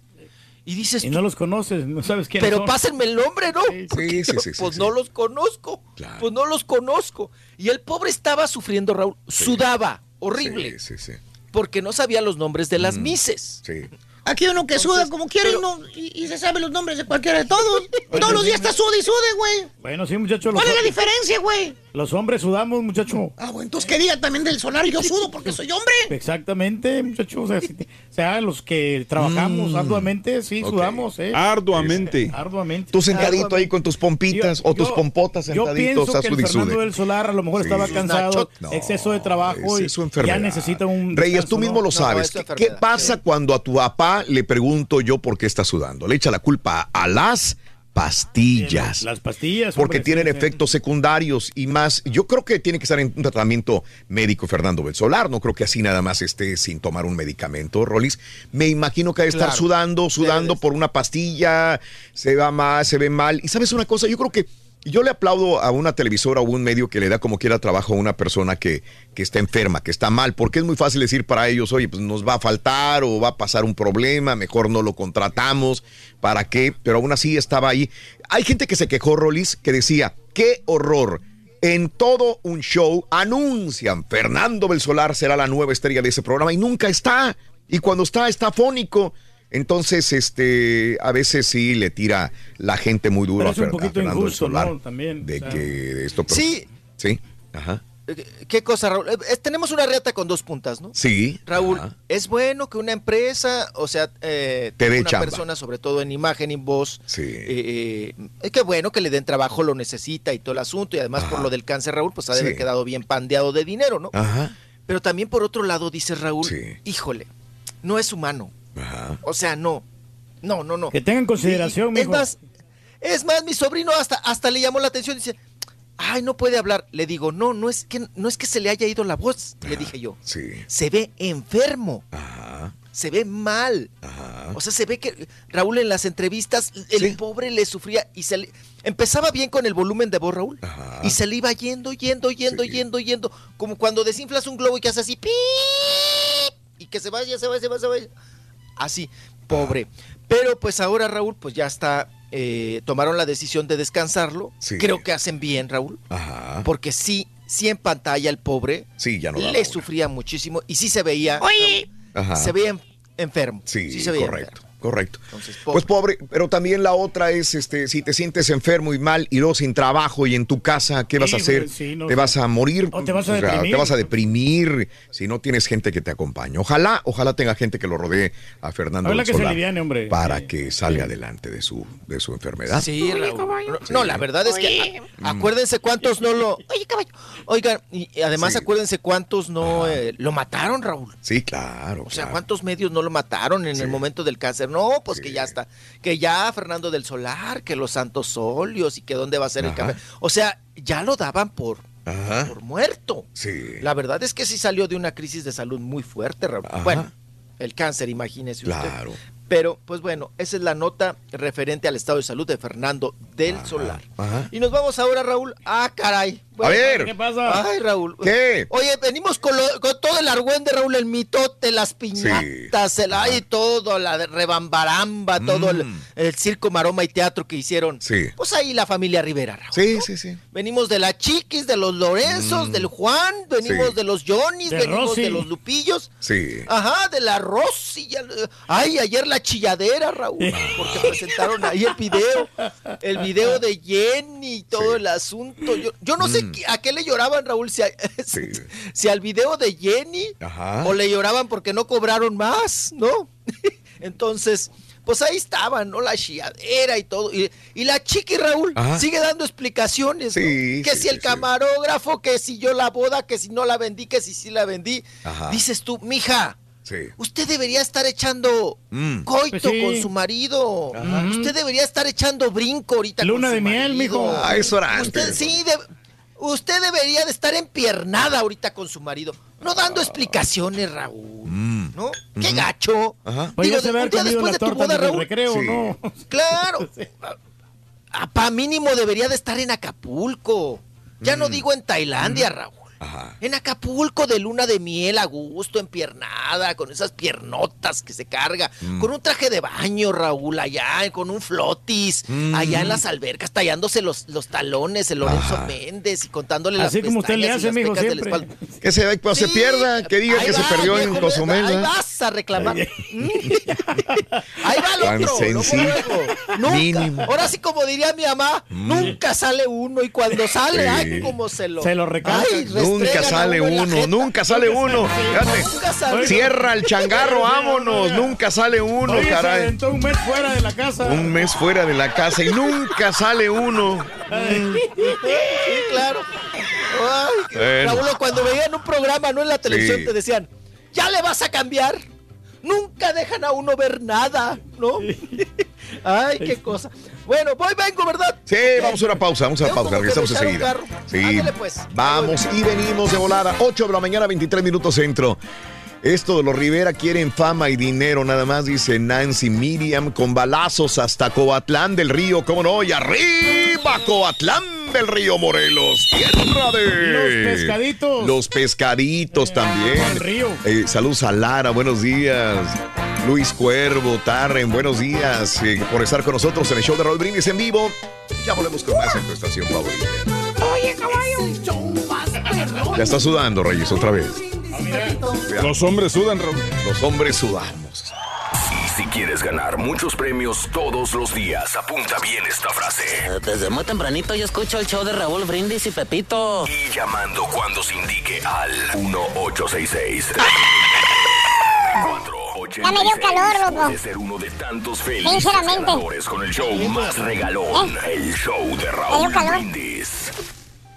y dices, Y no los conoces, no sabes quién pero son. pásenme el nombre, ¿no? Sí, sí, sí, sí, pues sí. no los conozco. Pues no los conozco. Y el pobre estaba sufriendo, Raúl. Sudaba. Horrible. Sí, sí, sí. Porque no sabía los nombres de las mises. Sí. Aquí uno que suda como quiere y, no, y, y se sabe los nombres de cualquiera de todos. Todos los días está sude y sude, güey. Bueno, sí, muchachos. ¿Cuál es la diferencia, güey? Los hombres sudamos, muchacho. Ah, bueno, entonces qué diga también del solar, yo sudo porque soy hombre. Exactamente, muchachos. O sea, si- o sea, los que trabajamos Mm. arduamente, sí, sudamos, ¿eh? Arduamente. Arduamente. Tú sentadito ahí con tus pompitas o tus pompotas Yo sentaditos pienso a que el Fernando del Solar a lo mejor Sí. estaba cansado, exceso de trabajo y es su enfermedad. ya necesita un Reyes, descanso, tú mismo ¿no? lo sabes. ¿Qué, qué pasa cuando a tu papá le pregunto yo por qué está sudando? Le echa la culpa a las pastillas. Las pastillas. Porque hombre, tienen sí, sí. efectos secundarios y más. Yo creo que tiene que estar en un tratamiento médico Fernando Belsolar. No creo que así nada más esté sin tomar un medicamento, Rolis. Me imagino que ha de estar Claro. sudando, sudando por una pastilla, se va mal, se ve mal. Y sabes una cosa, yo creo que yo le aplaudo a una televisora o un medio que le da como quiera trabajo a una persona que, que está enferma, que está mal, porque es muy fácil decir para ellos, oye, pues nos va a faltar o va a pasar un problema, mejor no lo contratamos, ¿para qué? Pero aún así estaba ahí. Hay gente que se quejó, Rolis, que decía, qué horror. En todo un show anuncian Fernando Belsolar será la nueva estrella de ese programa y nunca está. Y cuando está, está fónico. Entonces, este, a veces sí le tira la gente muy duro Pero a, es un Fer- a poquito Fernando injusto, Belsolar. ¿no? También. De o sea. que de esto. pero- Sí. Sí. Ajá. Eh, ¿Qué cosa, Raúl? Eh, tenemos una reata con dos puntas, ¿no? Sí. Raúl, ajá. es bueno que una empresa, o sea, eh, Te dé una chamba. persona, sobre todo en imagen y voz, Sí. eh, eh, es que bueno que le den trabajo, lo necesita y todo el asunto, y además por lo del cáncer, Raúl, pues ha de haber quedado bien pandeado de dinero, ¿no? Ajá. Pero también por otro lado, dice Raúl, Sí. híjole, no es humano. Ajá. O sea, no. No, no, no. Que tengan consideración, Y- es mijo. más, es más, mi sobrino hasta, hasta le llamó la atención, dice, ay, no puede hablar. Le digo, no, no es que, no es que se le haya ido la voz, le dije yo. Sí. Se ve enfermo. Ajá. Se ve mal. Ajá. O sea, se ve que Raúl en las entrevistas, el pobre le sufría y se le... Empezaba bien con el volumen de voz, Raúl. Y se le iba yendo, yendo, yendo, yendo, yendo. Como cuando desinflas un globo y que hace así. ¡pip! Y que se vaya, se vaya, se vaya, se vaya. Así, pobre. Pero pues ahora, Raúl, pues ya está. eh, tomaron la decisión de descansarlo. Sí. Creo que hacen bien, Raúl. Ajá. Porque sí, sí en pantalla el pobre. Sí, ya no Le una. sufría muchísimo. Y sí se veía. Oye. Ajá. Se veía en- enfermo. Sí, se veía correcto, enfermo. Correcto. Entonces, Pues pobre, pero también la otra es, este, si te sientes enfermo y mal y luego sin trabajo y en tu casa, ¿qué vas a hacer? pues, sí, no, te o vas a morir, o te vas a sea, deprimir. te vas a deprimir si no tienes gente que te acompañe. Ojalá, ojalá tenga gente que lo rodee a Fernando Ojalá del que se Solar aliviane, hombre. para que salga adelante de su, de su enfermedad. Sí, Raúl. No, no, la verdad es que a- acuérdense cuántos no lo. Oye, caballo. Oigan, y además Sí. acuérdense cuántos no eh, lo mataron, Raúl. Sí, claro. O sea, ¿cuántos medios no lo mataron en el momento del cáncer? No, pues que ya está. Que ya Fernando del Solar, que los Santos Óleos y que dónde va a ser el café. O sea, ya lo daban por, Ajá. por muerto. Sí. La verdad es que sí salió de una crisis de salud muy fuerte, Raúl. Bueno, el cáncer, imagínese usted. Claro. Pero, pues bueno, esa es la nota referente al estado de salud de Fernando del Solar. Ajá. Y nos vamos ahora, Raúl. Ah, caray. A ver. ¿Qué pasa? Ay, Raúl. ¿Qué? Oye, venimos con, lo- con todo el argüende, Raúl, el mitote, las piñatas, el ay, todo, la de rebambaramba, todo el, Mm. el circo, maroma y teatro que hicieron. Sí. Pues ahí la familia Rivera, Raúl. Sí, sí, sí. Venimos de la Chiquis, de los Lorenzos, del Juan, venimos Mm. Sí. de los Johnnies, De venimos Rosy. de los Lupillos. Sí. Ajá, de la Rosy. Ay, ayer la chilladera, Raúl, porque presentaron ahí el video, el video de Jenny y todo el asunto. Yo, yo no sé Mm. a qué le lloraban, Raúl, si, a- si al video de Jenny Ajá. o le lloraban porque no cobraron más, ¿no? Entonces, pues ahí estaban, ¿no? La chiadera y todo. Y, y la chiqui Raúl Ajá. sigue dando explicaciones, ¿no? Que sí, si el sí. camarógrafo, que si yo la boda, que si no la vendí, que si sí la vendí. Ajá. Dices tú, mija, Sí. usted debería estar echando Mm. coito Pues sí. con su marido. Ajá. Usted debería estar echando brinco ahorita Luna con su de miel, mijo. Ah, eso era Usted antes. sí, de- usted debería de estar empiernada ahorita con su marido, no dando Ah. explicaciones, Raúl. Mm. ¿No? Qué gacho. Ajá. Oye, Digo, ya se de- ve un día después de tu boda, Raúl. recreo, Sí. ¿no? Claro. A pa mínimo debería de estar en Acapulco. Ya no digo en Tailandia, Raúl. Ajá. En Acapulco de luna de miel a gusto, empiernada, con esas piernotas que se carga, Mm. con un traje de baño, Raúl, allá, con un flotis, Mm. allá en las albercas, tallándose los, los talones, el Lorenzo Ajá. Méndez y contándole las Así como usted le hace, las la siempre. Que se, pues, se Sí, pierda, que diga ahí que se perdió en Cozumel. Ahí. Vas a reclamar. Mm. ahí va el otro. luego. Nunca. Ahora sí, como diría mi mamá, nunca sale uno y cuando sale, Sí. ay, como se lo. Se lo recalcan. Ay, Nunca sale uno nunca sale uno. Fíjate. Nunca sale. Cierra el changarro, vámonos. Nunca sale uno, Oye, caray. un mes fuera de la casa. Un mes fuera de la casa y nunca sale uno. Sí, claro. Ay, Bueno. Raúl, cuando veían un programa, no en la televisión, Sí. te decían, ¿ya le vas a cambiar? Nunca dejan a uno ver nada, ¿no? Ay, qué cosa. Bueno, voy, vengo, ¿verdad? Sí, vamos a una pausa, vamos a una pausa, regresamos enseguida. Sí, Ándale, pues. vamos y venimos de volada. 8 de la mañana, 23 minutos centro. Esto de los Rivera quieren fama y dinero, nada más dice Nancy Miriam, con balazos hasta Coatlán del Río, ¿cómo no? Y arriba Coatlán del Río Morelos, tierra de... Los pescaditos. Los pescaditos también. al río. Eh, saludos a Lara, buenos días. Luis Cuervo, Tarren, buenos días eh, por estar con nosotros en el show de Raúl Brindis en vivo. Ya volvemos con más en tu estación favorita. Oye, caballo. Ya está sudando, Reyes, otra vez. Los hombres sudan, Raúl. Los hombres sudamos. Y si quieres ganar muchos premios todos los días, apunta bien esta frase. Desde muy tempranito yo escucho el show de Raúl Brindis y Pepito. Y llamando cuando se indique al 1866. Ya me dio calor, loco. Puede ser uno de tantos felices Sinceramente. ganadores con el show más regalón, el show de Raúl calor. Brindis.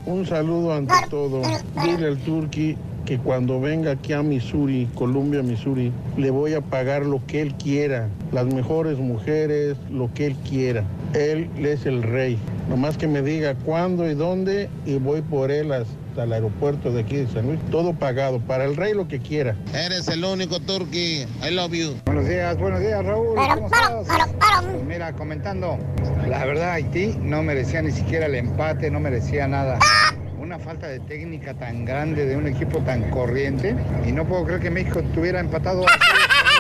Un saludo ante todo. Dile al Turqui que cuando venga aquí a Missouri, Columbia, Missouri, le voy a pagar lo que él quiera, las mejores mujeres, lo que él quiera. Él es el rey. Nomás que me diga cuándo y dónde y voy por él hasta el aeropuerto de aquí de San Luis. Todo pagado. Para el rey lo que quiera. Eres el único Turqui. I love you. Buenos días, buenos días, Raúl. ¿Cómo estás? Pues Mira, comentando, la verdad, Haití no merecía ni siquiera el empate, no merecía nada. Una falta de técnica tan grande de un equipo tan corriente. Y no puedo creer que México tuviera empatado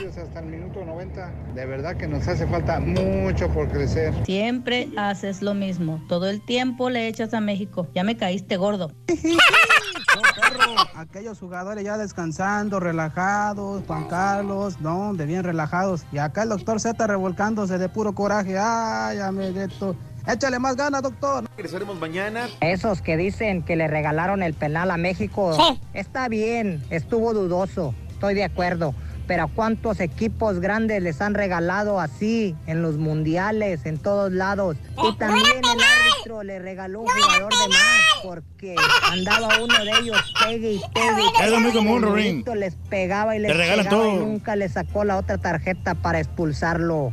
ellos hasta el minuto 90. De verdad que nos hace falta mucho por crecer. Siempre haces lo mismo. Todo el tiempo le echas a México. Ya me caíste gordo. Aquellos jugadores ya descansando, relajados, Juan Carlos, no, de bien relajados. Y acá el doctor Z revolcándose de puro coraje. Ay, amiguito. Échale más ganas, doctor. Regresaremos mañana. Esos que dicen que le regalaron el penal a México, está bien, estuvo dudoso, estoy de acuerdo. Pero ¿a cuántos equipos grandes les han regalado así en los mundiales, en todos lados? Y también el árbitro le regaló un jugador de más porque andaba uno de ellos pegue y pegue. Es lo Rorín. igualito les pegaba y les Le regalan pegaba y todo. nunca le sacó la otra tarjeta para expulsarlo.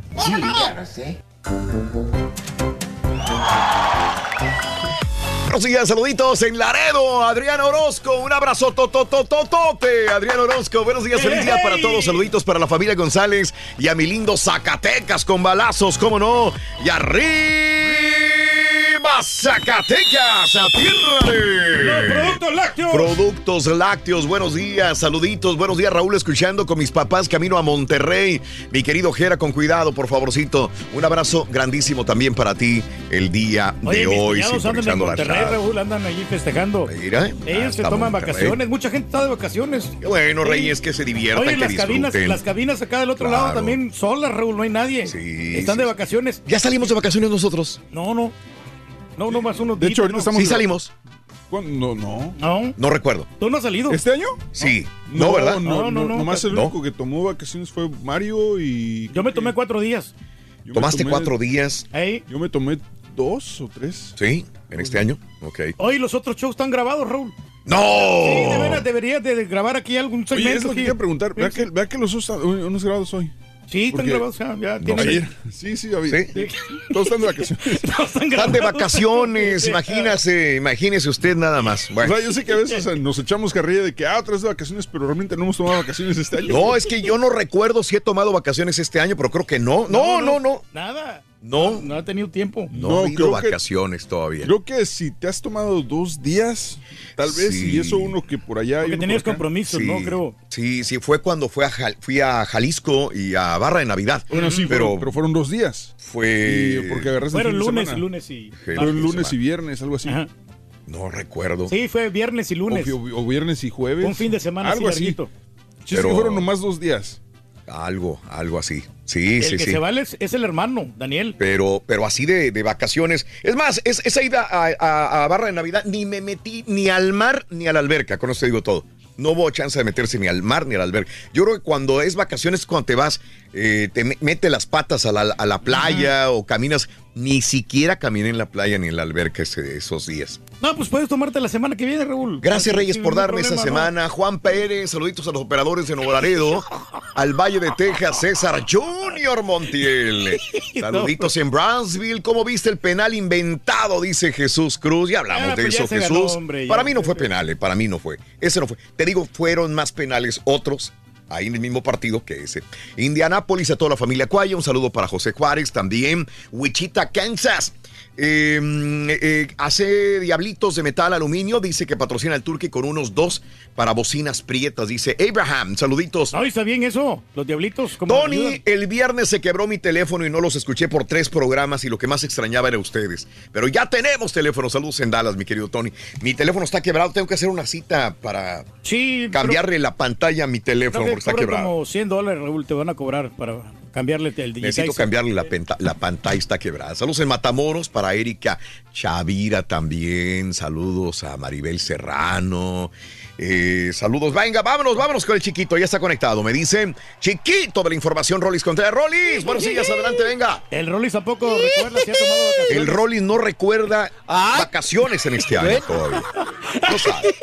Buenos días, saluditos en Laredo, Adrián Orozco, un abrazo totototote, Adrián Orozco, buenos días, feliz día para todos, saluditos para la familia González y a mi lindo Zacatecas con balazos, cómo no, y arriba Zacatecas, a tierra de... Los productos lácteos. Productos lácteos, buenos días, saluditos, buenos días Raúl, escuchando con mis papás camino a Monterrey, mi querido Jera, con cuidado, por favorcito, un abrazo grandísimo también para ti el día Oye, de mis hoy, andan en Monterrey. Raúl, andan allí festejando. Mira, Ellos se hasta toman Monterrey. vacaciones, mucha gente está de vacaciones. Qué bueno, Sí. Reyes, que se diviertan, Oye, que las cabinas, las cabinas acá del otro Claro. lado también solas, Raúl, no hay nadie. Están de vacaciones. Ya salimos de vacaciones nosotros. No, no. No, no más unos De hecho, ahorita ¿no? estamos- Sí salimos. ¿Cuándo? No, no. No. No recuerdo. ¿Tú no has salido? ¿Este año? Sí. No, ¿verdad? No, no, No, no, no. Nomás el No. único que tomó vacaciones fue Mario y. Yo me tomé cuatro días. yo Tomaste tomé- cuatro días. Ey. Yo me tomé dos o tres. Sí, en este año. Ok. Hoy los otros shows están grabados, Raúl. ¡No! Sí, de veras, deberías de grabar aquí algún segmento. Oye, es lo que quería preguntar. Vea que, vea que los dos están unos grabados hoy. Sí, están grabados. ya, ya No, tienen-. Sí, sí, ayer. Sí. Todos están de vacaciones. Están de vacaciones, imagínese, imagínese usted nada más. O Bueno. sea, yo sé que a veces nos echamos carrilla de que, ah, otra vez de vacaciones, pero realmente no hemos tomado vacaciones este año. No, es que yo no recuerdo si he tomado vacaciones este año, pero creo que no. No, no, no. Nada. No. No ha tenido tiempo. No, No, ha habido creo que- vacaciones todavía. Creo que si te has tomado dos días, tal vez, Sí. y eso uno que por allá. Porque tenías por compromisos, Sí, ¿no? Creo. Sí, sí, fue cuando fue a Jal- fui a Jalisco y a Barra de Navidad. Bueno, sí, pero, pero, pero fueron dos días. fue. Y porque agarraste el Fueron fin lunes, lunes y. Fueron lunes y viernes, algo así. Ajá. No recuerdo. Sí, fue viernes y lunes. O, o viernes y jueves. Un fin de semana Algo así así. larguito. Sí, Pero- sí, fueron nomás dos días. Algo, algo así. Sí, El sí, que sí. se vale es, es el hermano, Daniel. Pero, pero así de, de vacaciones. Es más, es, esa ida a, a- a Barra de Navidad ni me metí ni al mar ni a la alberca. Con eso te digo todo. No hubo chance de meterse ni al mar ni a la alberca. Yo creo que cuando es vacaciones es cuando te vas, eh, te me- mete las patas a la, a la playa o caminas. Ni siquiera caminé en la playa ni en la alberca ese- esos días. No, pues puedes tomarte la semana que viene, Raúl. Gracias, Reyes, por darme esta problema, ¿no? semana. Juan Pérez, saluditos a los operadores de Nuevo Laredo, al Valle de Texas, César Junior Montiel. Saluditos en Brownsville. ¿Cómo viste el penal inventado? Dice Jesús Cruz. Ya hablamos Ah, de pues eso, ganó, Jesús. hombre, para mí no fue penal, eh, para mí no fue. Ese no fue. Te digo, fueron más penales otros. Ahí en el mismo partido que ese. Indianápolis, a toda la familia Cuaya. Un saludo para José Juárez también. Wichita, Kansas. Eh, eh, hace diablitos de metal aluminio. Dice que patrocina el Turkey con unos dos para bocinas prietas. Dice Abraham, saluditos. No, está bien eso. Los diablitos. ¿cómo Tony, el viernes se quebró mi teléfono y no los escuché por tres programas y lo que más extrañaba era ustedes. Pero ya tenemos teléfono. Saludos en Dallas, mi querido Tony. Mi teléfono está quebrado. Tengo que hacer una cita para Sí, cambiarle la pantalla a mi teléfono que porque está quebrado. como 100 dólares, Raúl, te van a cobrar para cambiarle el digital. Necesito cambiarle la, penta- la pantalla, está quebrada. Saludos en Matamoros para Erika Chavira también. Saludos a Maribel Serrano. Eh, saludos, venga, vámonos, vámonos con el chiquito, ya está conectado. Me dicen, chiquito de la información, Rolis Contreras. Rolis, buenos días, adelante, venga. El Rollis a poco recuerda si ha tomado vacaciones. El Rolis no recuerda vacaciones en este año todavía. No sabe.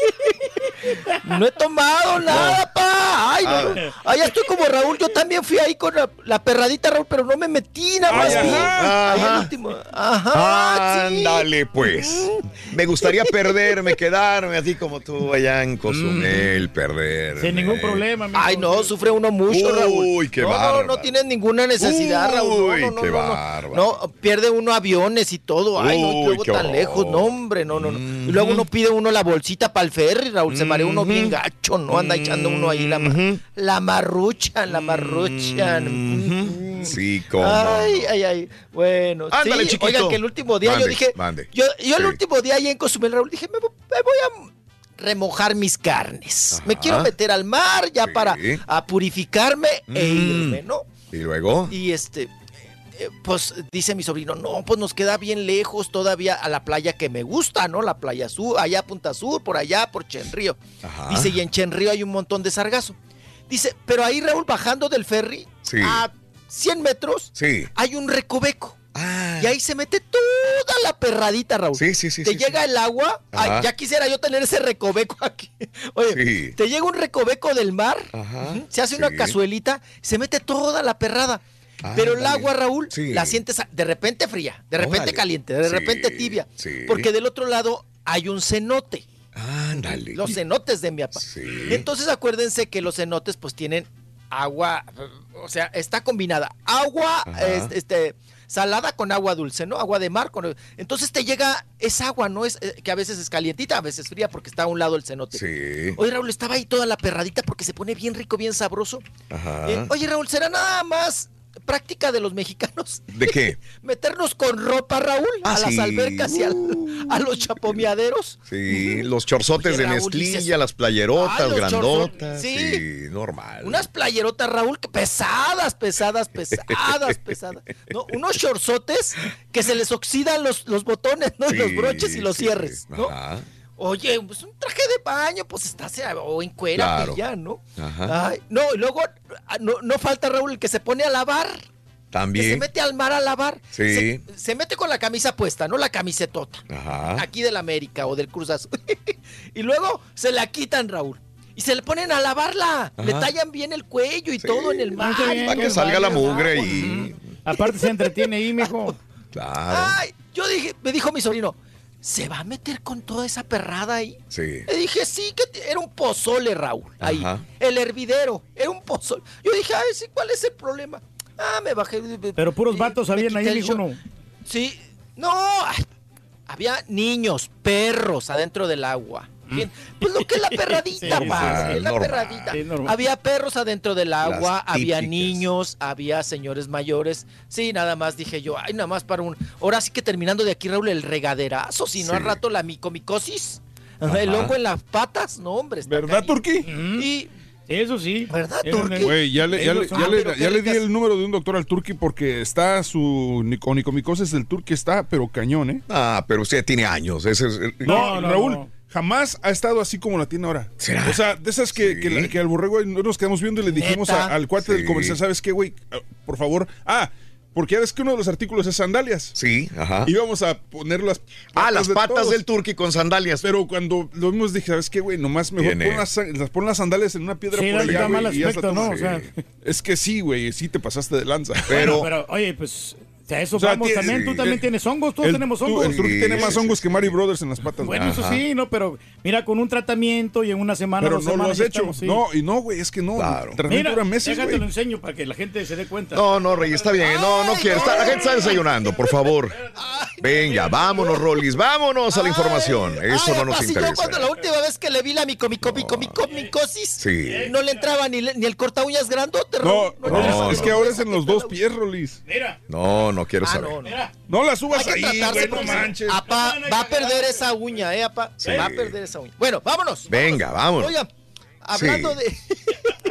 No he tomado nada, pa. Ay, no, no. Ay, ya estoy como Raúl. Yo también fui ahí con la, la perradita, Raúl, pero no me metí nada más. Ay, vi. ajá, el ajá. último. Ajá, sí. Ándale, pues. Me gustaría perderme, quedarme así como tú allá en Cozumel, perder. Sin ningún problema, mijo. Ay, no, sufre uno mucho, Raúl. Uy, qué no, bárbaro. No, no tienes ninguna necesidad, Raúl. No, Uy, no, no, qué bárbaro. No, pierde uno aviones y todo. Ay, no, y Uy, luego qué tan horror. lejos. No, hombre, no, no, no. Y luego uno pide uno la bolsita para el ferry, Raúl. Se marea uno bien gacho, ¿no? Anda echando uno ahí la, ma- la marruchan, la marruchan. Sí, cómo. Ay, ay, ay. Bueno, Ándale, sí, chiquito. oigan que el último día Mande, yo dije, mande. yo, yo el último día ahí en Cozumel, Raúl, dije, me, vo- me voy a remojar mis carnes. Me quiero meter al mar ya Sí. para a purificarme e Mm. irme, ¿no? ¿Y luego? Y este, pues dice mi sobrino, no, pues nos queda bien lejos todavía a la playa que me gusta, ¿no? La playa sur, allá Punta Sur, por allá, por Chenrío. Ajá. Dice, y en Chenrío hay un montón de sargazo. Dice, pero ahí, Raúl, bajando del ferry, Sí. a 100 metros, Sí. hay un recoveco. Ah. Y ahí se mete toda la perradita, Raúl. Sí, sí, sí. te sí, llega el agua. ay, ya quisiera yo tener ese recoveco aquí. Oye, te llega un recoveco del mar, Ajá, se hace una cazuelita, se mete toda la perrada. Pero el agua, Raúl, Sí. la sientes de repente fría, de repente Órale. caliente, de Sí, repente tibia. sí. Porque del otro lado hay un cenote. Ándale. Los cenotes de mi papá. Sí. Entonces acuérdense que los cenotes pues tienen agua, o sea, está combinada agua es- este, salada con agua dulce, ¿no? Agua de mar. Con, entonces te llega esa agua, ¿no? Es, eh, que a veces es calientita, a veces fría porque está a un lado el cenote. Sí. Oye, Raúl, estaba ahí toda la perradita porque se pone bien rico, bien sabroso. Ajá. Eh, oye, Raúl, ¿será nada más práctica de los mexicanos ¿De qué? meternos con ropa, Raúl, Ah, a las sí. Uh. albercas y al- a los chapomeaderos? Sí, los chorzotes Oye, de Raúl, mezclilla, dices, las playerotas "Ah, grandotas. chorzotes". Sí. Sí. normal. Unas playerotas, Raúl, que pesadas, pesadas, pesadas, pesadas. No, unos shortsotes que se les oxidan los, los botones, ¿no? Los broches y los cierres. ¿no? Ajá. Oye, pues un traje de baño, pues estás o en cuera, Claro. pues ya, ¿no? Ajá. Ay, no, y luego ah, no, no falta Raúl el que se pone a lavar. Que se También. mete al mar a lavar. Sí. Se, se mete con la camisa puesta, no la camisetota. Ajá. Aquí del América o del Cruz Azul. y luego se la quitan, Raúl. Y se le ponen a lavarla. Le tallan bien el cuello y todo en el mar. Bien, Para que salga la mugre y. Aparte se entretiene ahí, mijo. Claro. Ay, yo dije, me dijo mi sobrino, ¿se va a meter con toda esa perrada ahí? Sí. Le dije, sí, que era un pozole, Raúl. Ahí. Ajá. El hervidero. Era un pozole. Yo dije, ay, sí, ¿cuál es el problema? Ah, me bajé. Pero puros vatos me habían ahí, short. no. Sí. No. ay, había niños, perros adentro del agua. Bien, Pues lo que es la perradita, Sí, pa, normal, es la normal. perradita. Sí. Había perros adentro del agua, Las había típicas. niños, había señores mayores. Sí, nada más dije yo, ay, nada más para un. Ahora sí que terminando de aquí, Raúl, el regaderazo, si no Sí. al rato la micomicosis. Ajá. El hongo en las patas, no, hombre. ¿Verdad. Turquí? Y Eso sí. ¿Verdad, no- Güey, ya le, ya le, Ellos ya son- le- pero ya qué le di el número de un doctor al Turqui porque está su niconicomicosis del Turqui está, pero cañón, ¿eh? Ah, pero usted tiene años. Ese es el- No, No, no, Raúl, no. Jamás ha estado así como la tiene ahora. ¿Será? O sea, de esas que, Sí. que, al borrego no nos quedamos viendo y le dijimos al cuate del comercial, ¿sabes qué, güey? Ah, Por favor. Ah, porque ya ves que uno de los artículos es sandalias. Sí, ajá. Íbamos a poner las Ah, las de patas todos. del turqui con sandalias. Pero cuando lo vimos dije, ¿sabes qué, güey? Nomás mejor pon las, las- pon las sandalias en una piedra Sí, por allá, güey, mal y ya aspecto, está ¿no? O sea, Es que sí, güey, sí te pasaste de lanza. Pero, Pero, oye, pues, sea, eso O sea, vamos también. Tú también tienes hongos, todos el, tenemos tú- hongos. el Turqui Sí, tiene más hongos sí. que Mari Brothers en las patas. Bueno, eso sí, no, pero mira, con un tratamiento y en una semana, pero dos no lo has hecho. estamos, sí. No, y no, güey, es que no. Claro. El tratamiento Mira, dura meses, déjate lo enseño para que la gente se dé cuenta. no, no, Rey, está bien. No, no quiero. La gente está ay. desayunando, por favor. Venga, vámonos, Rollis. Vámonos a la información. Eso no nos si yo cuando la interesa. última vez que le vi la mico, mico, mico, mico, micosis, Sí. no le entraba ni, el corta uñas grandote, No, Raúl. Rolis, no, es que ahora es en los dos pies, Rolis. Mira, No, no quiero Ah, saber. no, no. No la subas Hay que ahí, güey, no manches. Va a perder esa uña, eh, apá. Sí. Va a perder esa uña. Bueno, vámonos. Venga, vámonos. Oigan, hablando Sí. de.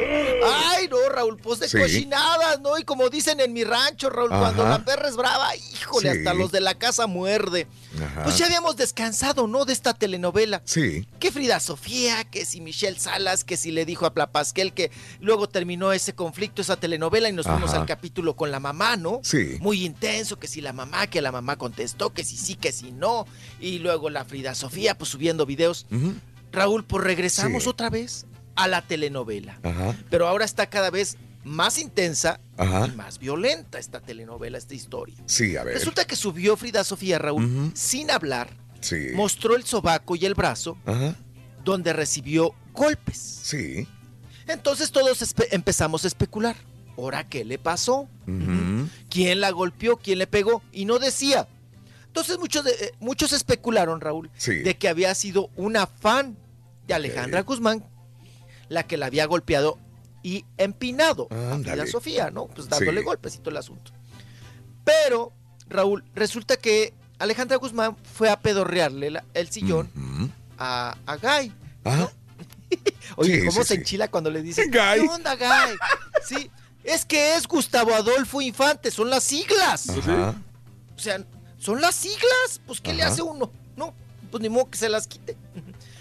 Ay, no, Raúl, pues de Sí. cochinadas, ¿no? Y como dicen en mi rancho, Raúl, cuando la perra es brava, híjole, Sí. hasta los de la casa muerde. Ajá. Pues ya habíamos descansado, ¿no? De esta telenovela. Sí. Que Frida Sofía, que si Michelle Salas, que si le dijo a Plapasquel que luego terminó ese conflicto, esa telenovela y nos fuimos al capítulo con la mamá, ¿no? Sí. Muy intenso, que si la mamá, que la mamá contestó, que si sí, que si no. Y luego la Frida Sofía, pues subiendo videos. Raúl, pues regresamos Sí. otra vez a la telenovela. Ajá. Pero ahora está cada vez más intensa Ajá. y más violenta esta telenovela, esta historia. Sí, a ver. Resulta que subió Frida Sofía, Raúl, sin hablar, Sí. mostró el sobaco y el brazo Ajá. donde recibió golpes. Sí. Entonces todos empezamos a especular. ¿Ahora qué le pasó? ¿Quién la golpeó? ¿Quién le pegó? Y no decía. Entonces muchos, de- eh, muchos especularon, Raúl, Sí. de que había sido una fan de Alejandra Guzmán la que la había golpeado y empinado a Sofía, ¿no? Pues dándole Sí. golpes y todo el asunto. Pero, Raúl, resulta que Alejandra Guzmán fue a pedorrearle la- el sillón a, a Guy. Ajá. Oye, Sí, ¿cómo sí, se sí. enchila cuando le dicen Guy. ¿Qué onda, Guy? Sí, es que es Gustavo Adolfo Infante, son las siglas. Ajá. O sea, son las siglas. Pues, ¿qué le hace uno? No, pues ni modo que se las quite.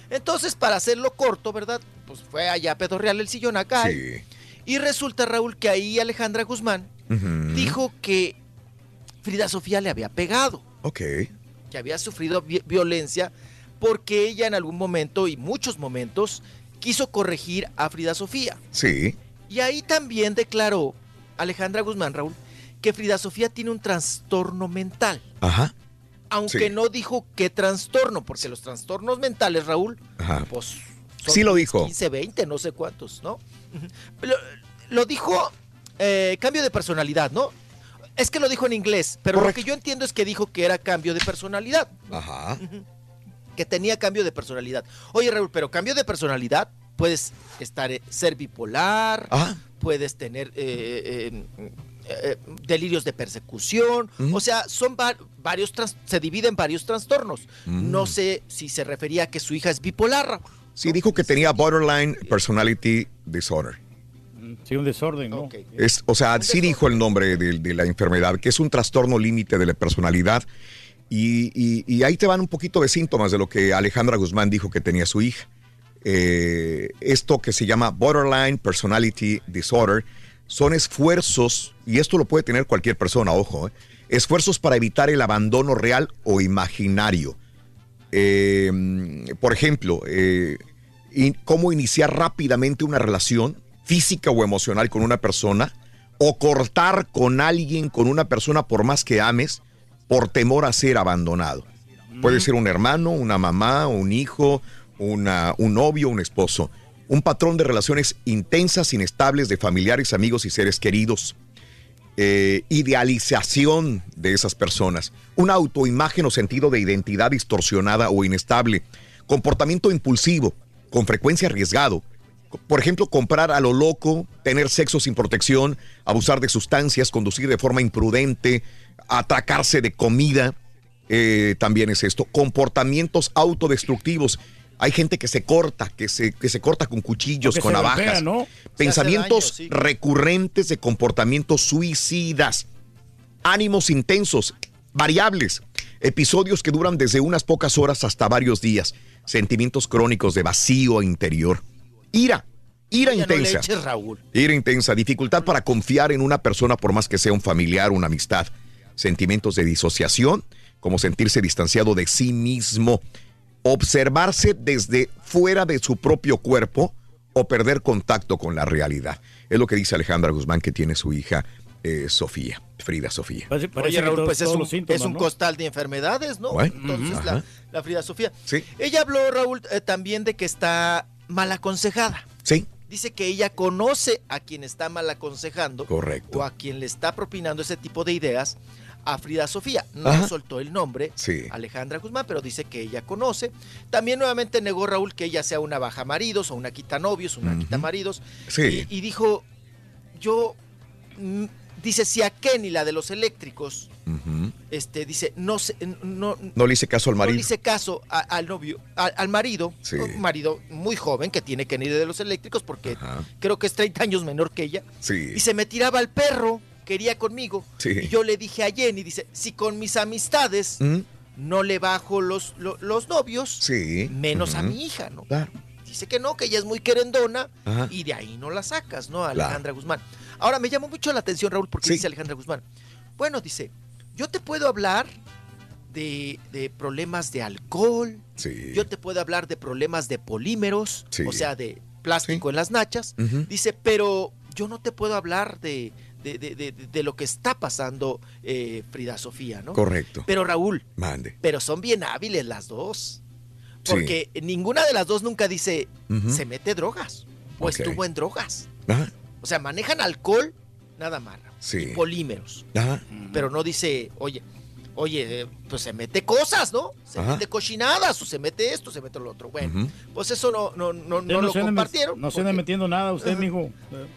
Entonces, para hacerlo corto, ¿verdad? Pues fue allá a pedorrearle el sillón a Guy. Sí. Y resulta, Raúl, que ahí Alejandra Guzmán dijo que Frida Sofía le había pegado, Ok. que había sufrido vi- violencia porque ella en algún momento y muchos momentos quiso corregir a Frida Sofía. Sí. Y ahí también declaró Alejandra Guzmán, Raúl, que Frida Sofía tiene un trastorno mental. Ajá. Aunque Sí. no dijo qué trastorno, porque los trastornos mentales, Raúl, Ajá. pues... Sí lo dijo. 15, 20, no sé cuántos, ¿no? Lo, lo dijo eh, cambio de personalidad, ¿no? Es que lo dijo en inglés, pero Correcto. lo que yo entiendo es que dijo que era cambio de personalidad, Ajá. que tenía cambio de personalidad. Oye, Raúl, pero cambio de personalidad, puedes estar, eh, ser bipolar, Ajá. puedes tener eh, delirios de persecución, o sea, son va- varios, se dividen varios trastornos. Mm. No sé si se refería a que su hija es bipolar, Raúl. Sí, dijo que tenía borderline personality disorder. Sí, un desorden, ¿no? Es, o sea, sí dijo el nombre de, de la enfermedad, que es un trastorno límite de la personalidad. Y, y- y ahí te van un poquito de síntomas de lo que Alejandra Guzmán dijo que tenía su hija. Eh, esto que se llama Borderline Personality Disorder son esfuerzos, y esto lo puede tener cualquier persona, ojo, eh, esfuerzos para evitar el abandono real o imaginario. Eh, por ejemplo, eh, cómo iniciar rápidamente una relación física o emocional con una persona o cortar con alguien, con una persona por más que ames, por temor a ser abandonado. Puede ser un hermano, una mamá, un hijo, una- un novio, un esposo. Un patrón de relaciones intensas, inestables de familiares, amigos y seres queridos. Eh, idealización de esas personas. Una autoimagen o sentido de identidad distorsionada o inestable. Comportamiento impulsivo, con frecuencia arriesgado. Por ejemplo, comprar a lo loco, tener sexo sin protección, abusar de sustancias, conducir de forma imprudente, atracarse de comida, eh, también es esto. Comportamientos autodestructivos. Hay gente que se corta, que se, que se corta con cuchillos, con golpea, navajas. ¿no? Pensamientos daño, sí. recurrentes de comportamientos suicidas. Ánimos intensos, variables. Episodios que duran desde unas pocas horas hasta varios días. Sentimientos crónicos de vacío interior. Ira, ira Ya no le intensa. eches, Raúl. Ira intensa, dificultad para confiar en una persona por más que sea un familiar, una amistad. Sentimientos de disociación, como sentirse distanciado de sí mismo. Observarse desde fuera de su propio cuerpo o perder contacto con la realidad. Es lo que dice Alejandra Guzmán que tiene su hija eh, Sofía, Frida Sofía. Oye, Raúl, pues es un, es un costal de enfermedades, ¿no? Bueno, Entonces, la, Frida Sofía. Sí. Ella habló, Raúl, eh, también de que está mal aconsejada. Sí. Dice que ella conoce a quien está mal aconsejando. Correcto. O a quien le está propinando ese tipo de ideas a Frida Sofía. No Ajá. soltó el nombre, Sí. Alejandra Guzmán, pero dice que ella conoce. También nuevamente negó Raúl que ella sea una baja maridos o una quita novios, una quita maridos. Sí. Y, y dijo, yo, mm, dice, si a Kenny, la de los eléctricos, este, dice, no sé, no, No le hice caso al no le marido. hice caso a- al novio, a- al marido, Sí. un marido muy joven que tiene Kenny de los eléctricos porque creo que es 30 años menor que ella. Sí. Y se me tiraba al perro, quería conmigo. Sí. Y yo le dije a Jenny, dice, si con mis amistades ¿Mm? no le bajo los, lo- los novios, Sí. menos a mi hija, ¿no? Claro. Dice que no, que ella es muy querendona Ajá. y de ahí no la sacas, ¿no? Claro. Alejandra Guzmán. Ahora, me llamó mucho la atención, Raúl, porque Sí. dice Alejandra Guzmán. Bueno, dice, yo te puedo hablar de, de problemas de alcohol, Sí. yo te puedo hablar de problemas de polímeros, Sí. o sea, de plástico en las nachas. Dice, pero yo no te puedo hablar de, de, de- de- de lo que está pasando eh, Frida Sofía, ¿no? Correcto. Pero Raúl, Mande. pero son bien hábiles las dos. Sí. Porque ninguna de las dos nunca dice, se mete drogas o Ok. estuvo en drogas. Ajá. O sea, manejan alcohol, nada más. Sí. Y polímeros. Ajá. Pero no dice, oye, oye, eh, pues se mete cosas, ¿no? Se Ajá. mete cochinadas o se mete esto, se mete lo otro. Bueno, pues eso no, no, no, no lo compartieron. No se anda metiendo nada usted, mijo,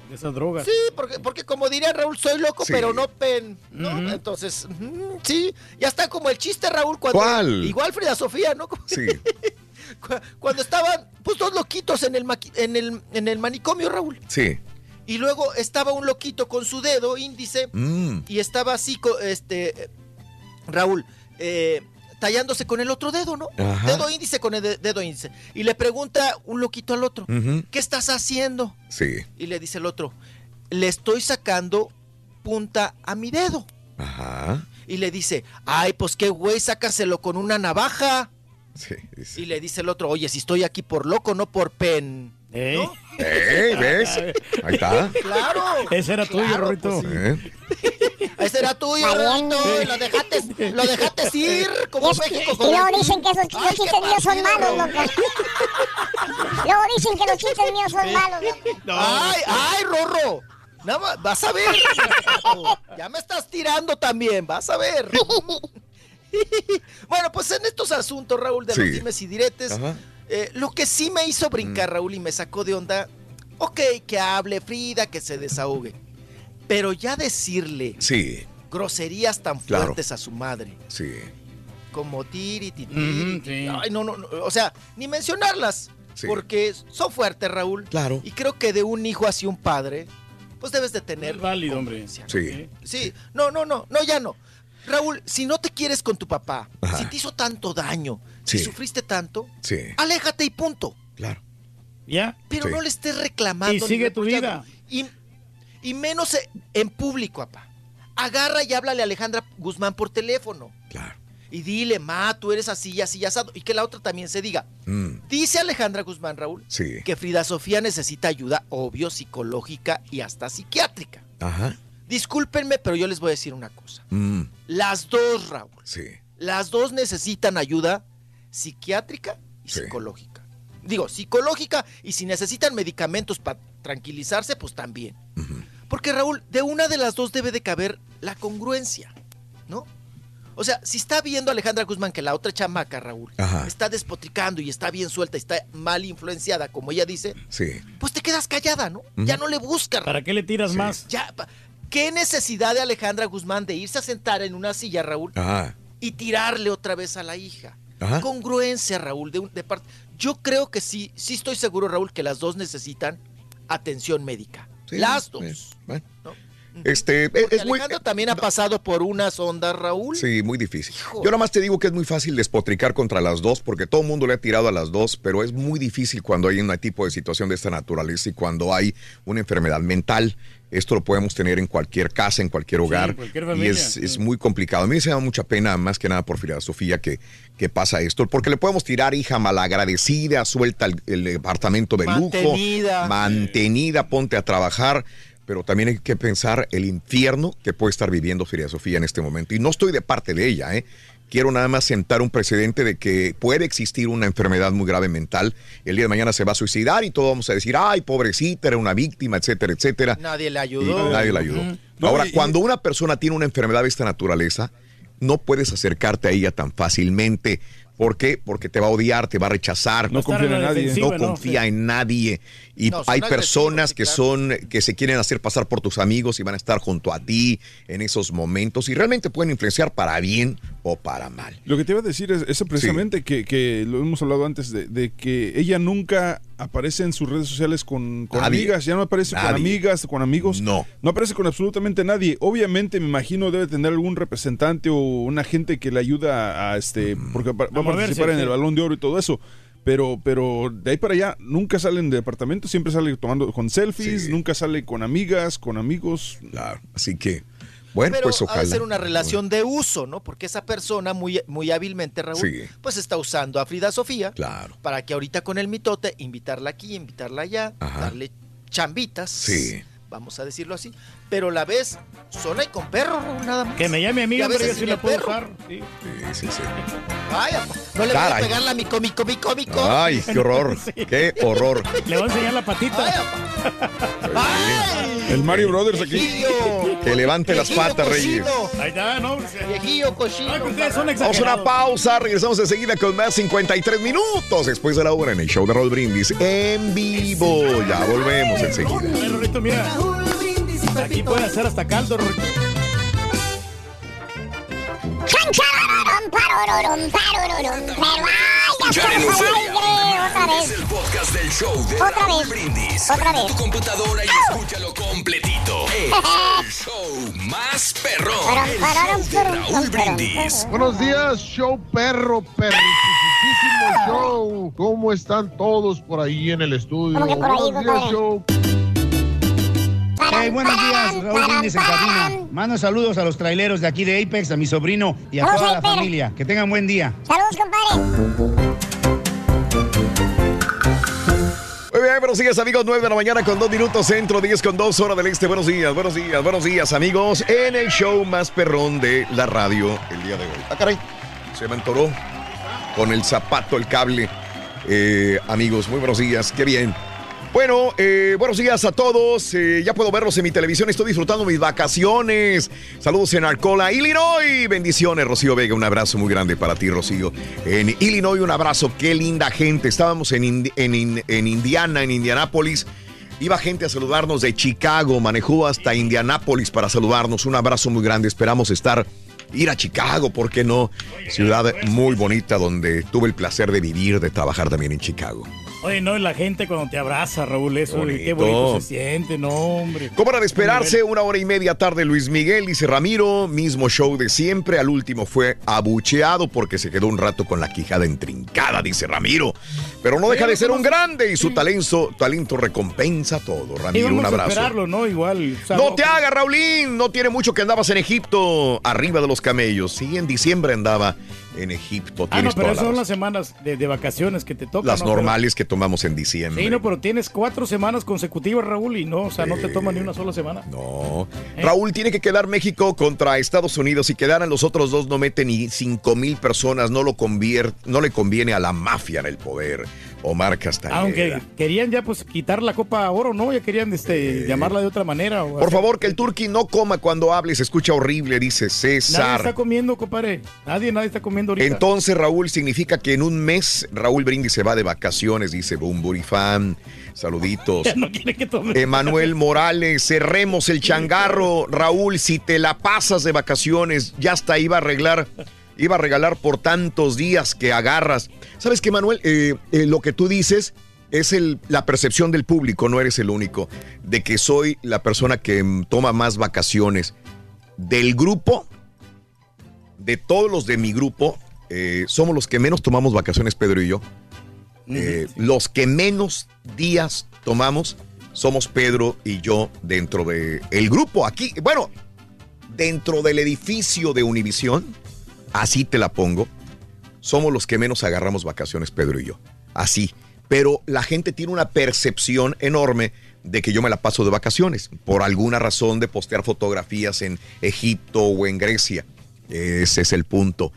de esas drogas. Sí, porque, porque como diría Raúl, soy loco, Sí. pero no pen. ¿no? Entonces, ujú, sí, ya está como el chiste, Raúl, cuando. ¿Cuál? Igual Frida Sofía, ¿no? Sí. Cu- Cuando estaban, pues, dos loquitos en el, maqui- en el, en el manicomio, Raúl. Sí. Y luego estaba un loquito con su dedo índice Mm. y estaba así, este, Raúl, eh, tallándose con el otro dedo, ¿no? Ajá. Dedo índice con el de- dedo índice. Y le pregunta un loquito al otro. ¿qué estás haciendo? Sí. Y le dice el otro, le estoy sacando punta a mi dedo. Ajá. Y le dice, ay, pues qué güey, sácaselo con una navaja. Sí. Y le dice el otro, oye, si estoy aquí por loco, no por pen. ¿No? ¿Eh? ¿Ves? Ahí está. Claro. Ese era tuyo, Claro, Rorrito. pues ¿Eh? Ese era tuyo, Rorrito, y lo dejaste, lo dejaste ir, como Y es- México. y luego dicen que esos los chistes míos son malos, loco. Luego dicen que los chistes míos son malos, loco. Ay, ay, Rorro. Nada más, vas a ver. ya me estás tirando también, vas a ver. bueno, pues en estos asuntos, Raúl, de los Sí. dimes y diretes, Ajá. Eh, lo que sí me hizo brincar, Mm. Raúl, y me sacó de onda, ok, que hable Frida, que se desahogue. Pero ya decirle Sí. groserías tan Claro. fuertes a su madre, Sí. como tiri, tiri, Ujú, sí. Ay, no, no, no, o sea, ni mencionarlas, Sí. porque son fuertes, Raúl. Claro. Y creo que de un hijo hacia un padre, pues debes de tener. Es válido, hombre. ¿no? Sí. Sí, no, no, no, no, ya no. Raúl, si no te quieres con tu papá, Ajá. si te hizo tanto daño, si sufriste tanto, Sí. aléjate y punto. Claro. ¿Ya? Pero Sí. no le estés reclamando. Y ni sigue tu reprochando. Y, y menos e- en público, papá. Agarra y háblale a Alejandra Guzmán por teléfono. Claro. Y dile, ma, tú eres así, así, y asado. Y que la otra también se diga. Mm, Dice Alejandra Guzmán, Raúl, sí. que Frida Sofía necesita ayuda, obvio, psicológica y hasta psiquiátrica. Ajá. Discúlpenme, pero yo les voy a decir una cosa. Mm, Las dos, Raúl. sí. Las dos necesitan ayuda psiquiátrica y Sí. psicológica. Digo, psicológica y si necesitan medicamentos para tranquilizarse, pues también. Porque Raúl, de una de las dos debe de caber la congruencia, ¿no? O sea, si está viendo Alejandra Guzmán que la otra chamaca, Raúl, Ajá. está despotricando y está bien suelta y está mal influenciada, como ella dice, Sí. pues te quedas callada, ¿no? Ya no le buscas. ¿Para qué le tiras más? Ya, ¿Qué necesidad de Alejandra Guzmán de irse a sentar en una silla, Raúl, Ajá. y tirarle otra vez a la hija? Ajá. Congruencia, Raúl, de, un- de parte. Yo creo que sí, sí estoy seguro, Raúl, que las dos necesitan atención médica. Sí, las dos. bueno. ¿no? Este, Porque es muy, también ha pasado por unas ondas, Raúl. Sí, muy difícil. Yo nada más te digo que es muy fácil despotricar contra las dos, porque todo el mundo le ha tirado a las dos, pero es muy difícil cuando hay un tipo de situación de esta naturaleza y cuando hay una enfermedad mental. Esto lo podemos tener en cualquier casa, en cualquier hogar. cualquier y familia. es, es muy complicado. A mí se da mucha pena, más que nada por Frida Sofía, que, que pasa esto, porque le podemos tirar, hija malagradecida, suelta el, el departamento de Mantenida. lujo, mantenida, ponte a trabajar. Pero también hay que pensar el infierno que puede estar viviendo Frida Sofía en este momento. Y no estoy de parte de ella, ¿eh? Quiero nada más sentar un precedente de que puede existir una enfermedad muy grave mental. El día de mañana se va a suicidar y todos vamos a decir, ay, pobrecita, era una víctima, etcétera, etcétera. Nadie le Y ayudó. nadie la ayudó. Ahora, cuando una persona tiene una enfermedad de esta naturaleza, no puedes acercarte a ella tan fácilmente. ¿Por qué? Porque te va a odiar, te va a rechazar. No confía en nadie. No confía Sí. en nadie. Y No, hay personas que claro. son, que se quieren hacer pasar por tus amigos y van a estar junto a ti en esos momentos y realmente pueden influenciar para bien o para mal. Lo que te iba a decir es eso precisamente que, que lo hemos hablado antes de, de que ella nunca aparece en sus redes sociales con, amigas, ya no aparece con amigas, con amigos. No. No aparece con absolutamente nadie. Obviamente me imagino debe tener algún representante o una gente que le ayuda a, este porque va a moverse, participar en sí. el balón de oro y todo eso. Pero, pero de ahí para allá nunca salen de departamento, siempre sale tomando con selfies, Sí. nunca sale con amigas, con amigos. Claro. Así que, bueno, Pero pues ha ojalá. de ser una relación de uso, ¿no? Porque esa persona muy, muy hábilmente, Raúl, Sí. pues está usando a Frida Sofía Claro. para que ahorita con el mitote invitarla aquí, invitarla allá, Ajá. darle chambitas. Sí. Vamos a decirlo así. Pero la ves sola y con perro, nada más. Que me llame a mí, Y a hombre, yo sí la puedo usar. Sí. Sí, sí. Vaya, pa, no le voy a pegar la mico, mico, mico, mico. Ay, qué horror. Qué horror. Le voy a enseñar la patita. Vaya, pa. Ay, El Mario Brothers aquí. viejillo. Que levante las patas, Reyes. Ahí está, ¿no? Viejillo cochino. Ay, que ustedes son Vamos a una pausa, regresamos enseguida con más 53 minutos después de la hora en el show de Roll Brindis en vivo. Ya volvemos enseguida. Aquí puede hacer hasta caldo, paroron, pero ay, otra Es vez. el podcast del show de Otra Raúl vez. Brindis. Otra Prende vez. tu computadora y escúchalo completito. Es el show más perrón. El show de Raúl Brindis. Buenos días, show perro, perritísimo show. ¿Cómo están todos por ahí en el estudio? ¿Cómo que por ahí, Buenos días, show. Hey, buenos días, Raúl Brindis en cabina. Mando saludos a los traileros de aquí de Apex, a mi sobrino y a toda la familia. Que tengan buen día. Saludos, compadre. Muy bien, buenos días amigos, 9 de la mañana con 2 minutos centro, 10 con 2 hora del este. Buenos días, buenos días, buenos días amigos, en el show más perrón de la radio el día de hoy. Ah, caray, se me entoró con el zapato, el cable. Eh, amigos, muy buenos días, qué bien. Bueno, eh, buenos días a todos. Eh, ya puedo verlos en mi televisión. Estoy disfrutando mis vacaciones. Saludos en Arcola, Illinois. Bendiciones, Rocío Vega. Un abrazo muy grande para ti, Rocío. En Illinois, un abrazo. Qué linda gente. Estábamos en, en, en Indiana, en Indianápolis. Iba gente a saludarnos de Chicago. Manejó hasta Indianápolis para saludarnos. Un abrazo muy grande. Esperamos estar. Ir a Chicago, ¿por qué no? Ciudad muy bonita donde tuve el placer de vivir, de trabajar también en Chicago. Oye, no, y la gente cuando te abraza, Raúl, eso, Bonito. qué bonito se siente, no, hombre. Como era de esperarse, una hora y media tarde Luis Miguel, dice Ramiro, mismo show de siempre, al último fue abucheado porque se quedó un rato con la quijada intrincada, dice Ramiro. Pero no deja de ser un grande y su talento, talento recompensa todo. Ramiro, un a abrazo. esperarlo, ¿no? Igual. o sea, No te hagas, Raulín. No tiene mucho que andabas en Egipto, arriba de los camellos. Sí, en diciembre andaba en Egipto. Ah, no, pero esas son las semanas de, de vacaciones que te tocan. Las ¿no? Pero- normales que tomamos en diciembre. Sí, no, pero tienes cuatro semanas consecutivas, Raúl, y no, o sea, no te toma ni una sola semana. No. Raúl, tiene que quedar México contra Estados Unidos. Si quedaran los otros dos, no meten ni cinco mil personas. No, lo convier- no le conviene a la mafia en el poder. Omar Castañeda. Aunque querían ya pues quitar la Copa Oro, ¿no? Ya querían este, llamarla de otra manera. o Por hacer- favor, que el turqui no coma cuando hable. Se escucha horrible, dice Nadie César. está comiendo, compadre. Nadie, nadie está comiendo ahorita. Entonces, Raúl, significa que en un mes Raúl Brindis se va de vacaciones, dice Bumburi Fan. Saluditos. Ya no quiere que tome. Emanuel Morales, cerremos el changarro. Raúl, si te la pasas de vacaciones, ya hasta iba a arreglar, iba a regalar por tantos días que agarras. ¿Sabes qué, Manuel? Eh, eh, lo que tú dices es el- la percepción del público, no eres el único, de que soy la persona que toma más vacaciones. Del grupo, de todos los de mi grupo, eh, somos los que menos tomamos vacaciones, Pedro y yo. Eh, Los que menos días tomamos somos Pedro y yo dentro del el grupo aquí. Bueno, dentro del edificio de Univisión, así te la pongo, somos los que menos agarramos vacaciones, Pedro y yo. Así. Pero la gente tiene una percepción enorme de que yo me la paso de vacaciones, por alguna razón de postear fotografías en Egipto o en Grecia. Ese es el punto.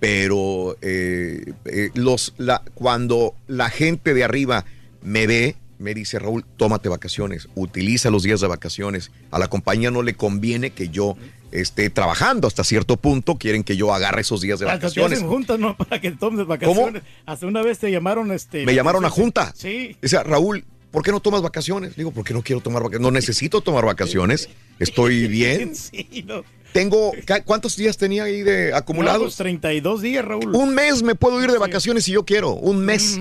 Pero eh, eh, los, la- cuando la gente de arriba me ve, me dice, Raúl, tómate vacaciones, utiliza los días de vacaciones. A la compañía no le conviene que yo esté trabajando hasta cierto punto, quieren que yo agarre esos días de Hasta vacaciones. juntas, ¿no? Para que tomes vacaciones. Hasta una vez te llamaron, este... Me llamaron a junta. Sí. Dice, Raúl, ¿por qué no tomas vacaciones? Digo, porque no quiero tomar vacaciones. No necesito tomar vacaciones. Estoy bien. Sí, no. Tengo, ¿ca- ¿cuántos días tenía ahí de No, acumulados? pues, 32 días, Raúl. Un mes me puedo ir de vacaciones si yo quiero. Un mes.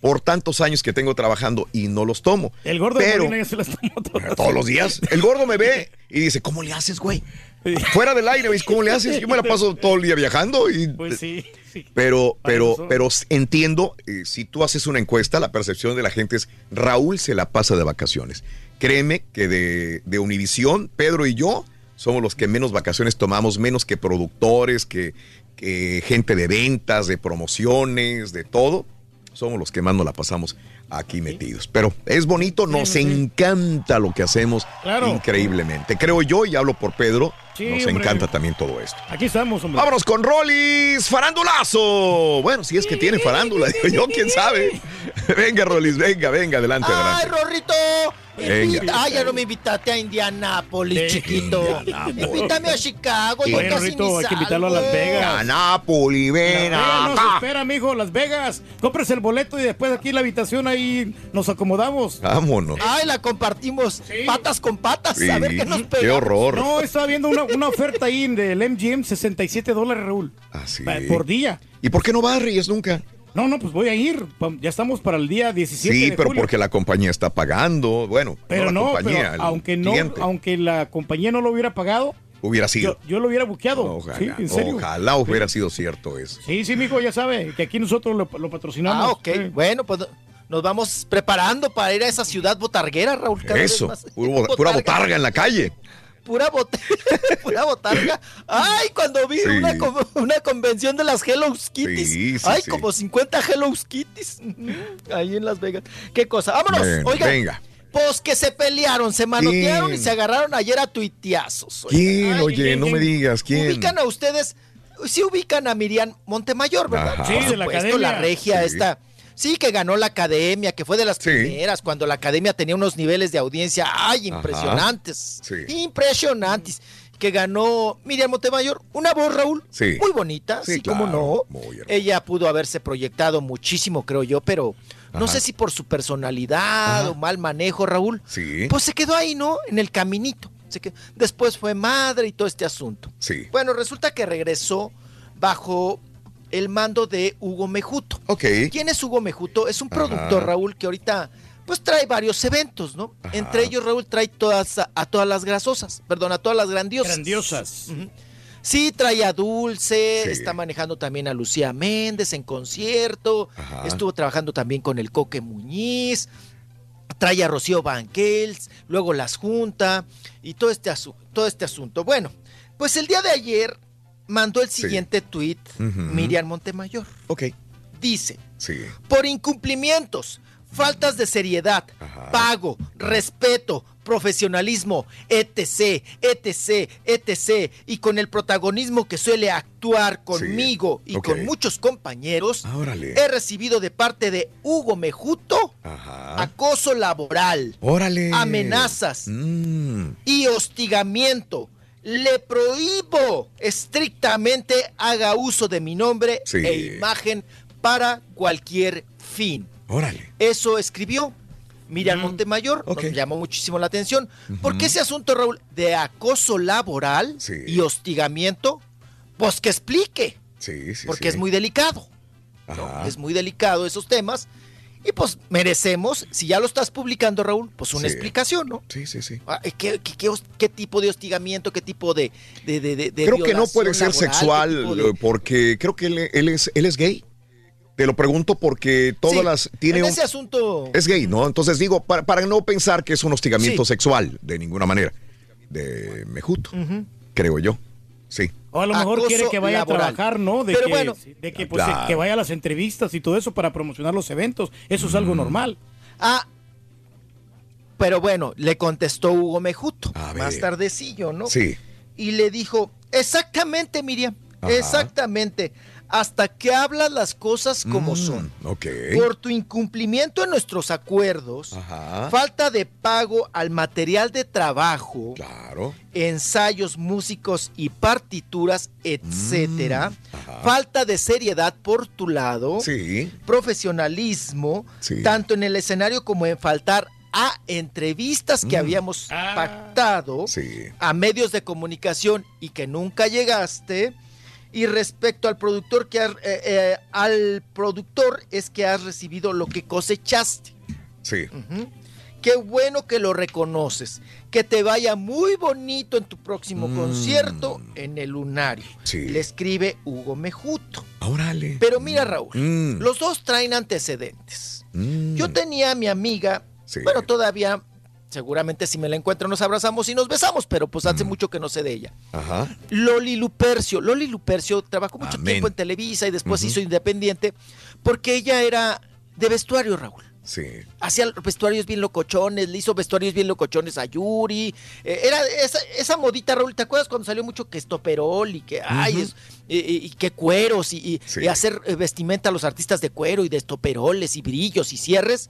Por tantos años que tengo trabajando y no los tomo. El gordo de Pero, ya se todas. todos los días. El gordo me ve y dice, ¿cómo le haces, güey? Fuera del aire, dice, ¿cómo le haces? Yo me la paso todo el día viajando y... Pues sí, sí. Pero, pero, pero entiendo, eh, si tú haces una encuesta, la percepción de la gente es, Raúl se la pasa de vacaciones. Créeme que de, de Univisión, Pedro y yo somos los que menos vacaciones tomamos, menos que productores, que, que gente de ventas, de promociones, de todo. Somos los que más nos la pasamos aquí metidos. Pero es bonito, nos encanta lo que hacemos Claro. increíblemente. Creo yo, y hablo por Pedro, Sí, nos hombre. encanta también todo esto. Aquí estamos, hombre. Vámonos con Rolis, farandulazo. Bueno, si es que tiene farándula, digo yo, quién sabe. Venga, Rolis, venga, venga, adelante, ¡Ay. Rorrito! Invita- Ay, ya no me invitaste a Indianápolis, chiquito. Invítame a Chicago, yo Oye, casi Rorrito, ni hay que invitarlo a Las. Vegas. A Nápoli, ven Las Vegas nos acá. espera, mijo, Las Vegas. Compres el boleto y después aquí en la habitación ahí nos acomodamos. Vámonos. Ay, la compartimos patas con patas. Sí, A ver qué nos qué pega. horror. No, estaba viendo una, una oferta ahí del MGM, 67 dólares, Raúl. Así. Pa- Por día. ¿Y por qué no vas, Reyes, nunca? No, no, pues voy a ir. Ya estamos para el día 17 Sí, de pero julio. porque la compañía está pagando. Bueno, Pero no la no, compañía, pero el aunque no, cliente. aunque la compañía no lo hubiera pagado, hubiera sido. yo, yo lo hubiera buqueado. Ojalá, sí, en serio. ojalá hubiera sido cierto eso. Sí, sí, mijo, ya sabe que aquí nosotros lo, lo patrocinamos. Ah, ok. Sí. Bueno, pues nos vamos preparando para ir a esa ciudad botarguera, Raúl. Eso, pura botarga en la calle. Pura, bot pura botarga. Ay, cuando vi Sí. una, co- una convención de las Hello Kitties. Sí, sí, Ay, sí. como 50 Hello Kitties. Ahí en Las Vegas. Qué cosa. Vámonos. Bueno, Oigan. venga. Pues que se pelearon, se manotearon ¿Quién? y se agarraron ayer a tuiteazos. oigan. ¿Quién? Ay, Oye, no me digas, ¿quién? Ubican a ustedes, sí ubican a Miriam Montemayor, ¿verdad? Ajá. Sí, Por de la supuesto, academia. la regia Sí. esta. Sí, que ganó la academia, que fue de las Sí. primeras, cuando la academia tenía unos niveles de audiencia, ay, impresionantes. Sí. Impresionantes. Que ganó Miriam Montemayor. Una voz, Raúl. Sí. Muy bonita, Sí, sí, como claro, no. Ella pudo haberse proyectado muchísimo, creo yo, pero no Ajá. sé si por su personalidad Ajá. o mal manejo, Raúl. Sí. Pues se quedó ahí, ¿no? En el caminito. Se quedó- Después fue madre y todo este asunto. Sí. Bueno, resulta que regresó bajo el mando de Hugo Mejuto. Ok. ¿Quién es Hugo Mejuto? Es un Ajá. productor, Raúl, que ahorita pues trae varios eventos, ¿no? Entre ellos, Raúl, trae todas a, a todas las grasosas, perdón, a todas las grandiosas. Grandiosas. Sí, trae a Dulce, Sí. está manejando también a Lucía Méndez en concierto, Ajá. estuvo trabajando también con el Coque Muñiz, trae a Rocío Banquels, luego las junta y todo este, asu- todo este asunto. Bueno, pues el día de ayer mandó el siguiente tuit Ujú. Miriam Montemayor. Ok. Dice, Sí. por incumplimientos, faltas de seriedad, pago, respeto, profesionalismo, etc., etc., etc., y con el protagonismo que suele actuar conmigo y con muchos compañeros, Órale. he recibido de parte de Hugo Mejuto acoso laboral, Órale. amenazas Mm. y hostigamiento. Le prohíbo estrictamente haga uso de mi nombre Sí. e imagen para cualquier fin. Órale. Eso escribió Miriam Montemayor, nos llamó muchísimo la atención. Porque ese asunto, Raúl, de acoso laboral y hostigamiento, pues que explique, Sí, sí, porque sí. es muy delicado. Es muy delicado esos temas. Y pues merecemos, si ya lo estás publicando, Raúl, pues una Sí. explicación, ¿no? Sí, sí, sí. Ah, ¿Qué, qué- qué hos- qué tipo de hostigamiento, qué tipo de, de, de- de- de Creo que no puede ser laboral, sexual eh, porque creo que él, él es, él es gay. Te lo pregunto porque todas Sí, las... Tiene en un- ese asunto... Es gay, ¿no? Entonces digo, para, para no pensar que es un hostigamiento Sí. sexual, de ninguna manera. De Mejuto, creo yo. Sí. O a lo mejor Acoso quiere que vaya laboral. a trabajar, ¿no? De Pero que, bueno. de que, pues, Claro. que vaya a las entrevistas y todo eso para promocionar los eventos. Eso es Mm. algo normal. Ah, pero bueno, le contestó Hugo Mejuto, más tardecillo, ¿no? Sí. Y le dijo, exactamente, Miriam, Ajá. exactamente, hasta que hablas las cosas como Mm, son. Ok. Por tu incumplimiento en nuestros acuerdos, Ajá. falta de pago al material de trabajo, Claro. ensayos músicos y partituras, etcétera, Mm, ajá. falta de seriedad por tu lado, Sí. profesionalismo, Sí. tanto en el escenario como en faltar a entrevistas que Mm. habíamos pactado, Sí. a medios de comunicación y que nunca llegaste. Y respecto al productor que eh, eh, al productor es que has recibido lo que cosechaste. Sí. Qué bueno que lo reconoces. Que te vaya muy bonito en tu próximo Mm. concierto en el Lunario. Sí. Le escribe Hugo Mejuto. Órale. Pero mira, Raúl, Mm. los dos traen antecedentes. Mm. Yo tenía a mi amiga, Sí. bueno, todavía, seguramente si me la encuentro nos abrazamos y nos besamos, pero pues Mm. hace mucho que no sé de ella. Ajá. Loli Lupercio. Loli Lupercio trabajó mucho Amén. tiempo en Televisa y después Ujú. hizo independiente porque ella era de vestuario, Raúl. Sí. Hacía vestuarios bien locochones, le hizo vestuarios bien locochones a Yuri. eh, era esa, esa modita, Raúl, ¿te acuerdas cuando salió mucho que estoperol y que, ay, es- y, que cueros y, y- Sí. y hacer eh, vestimenta a los artistas de cuero y de estoperoles y brillos y cierres?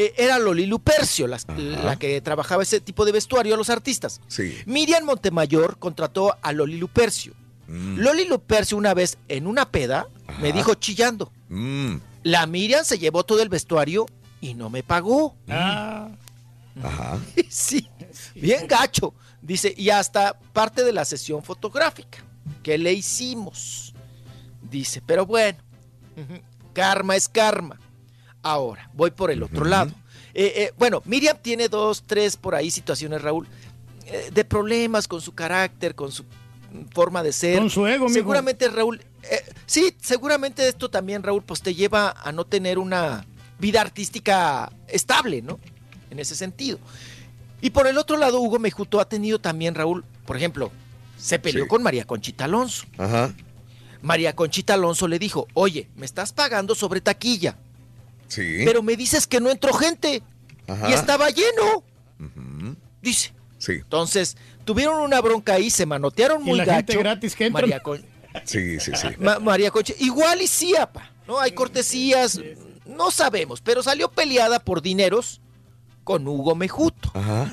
Eh, era Loli Lupercio las- la que trabajaba ese tipo de vestuario a los artistas. Sí. Miriam Montemayor contrató a Loli Lupercio. Mm. Loli Lupercio una vez en una peda me dijo chillando, Mm. la Miriam se llevó todo el vestuario y no me pagó. Ah, Ajá. sí, bien gacho. Dice, y hasta parte de la sesión fotográfica que le hicimos. Dice, pero bueno, karma es karma. Ahora, voy por el otro lado. Eh, eh, bueno, Miriam tiene dos, tres por ahí situaciones, Raúl, eh, de problemas con su carácter, con su forma de ser. Con su ego, mijo. Seguramente, Raúl, sí, seguramente esto también, Raúl, pues te lleva a no tener una vida artística estable, ¿no? En ese sentido. Y por el otro lado, Hugo Mejuto ha tenido también, Raúl, por ejemplo, se peleó Sí. con María Conchita Alonso. Ajá. María Conchita Alonso le dijo, oye, me estás pagando sobre taquilla, Sí. pero me dices que no entró gente Ajá. y estaba lleno, dice. Sí. Entonces, tuvieron una bronca ahí, se manotearon y muy la gacho. gente gratis que entra. María, Con- Sí, sí, sí. Ma- María Conchita, igual y sí, apa, ¿no? Hay cortesías, no sabemos, pero salió peleada por dineros con Hugo Mejuto. Ajá.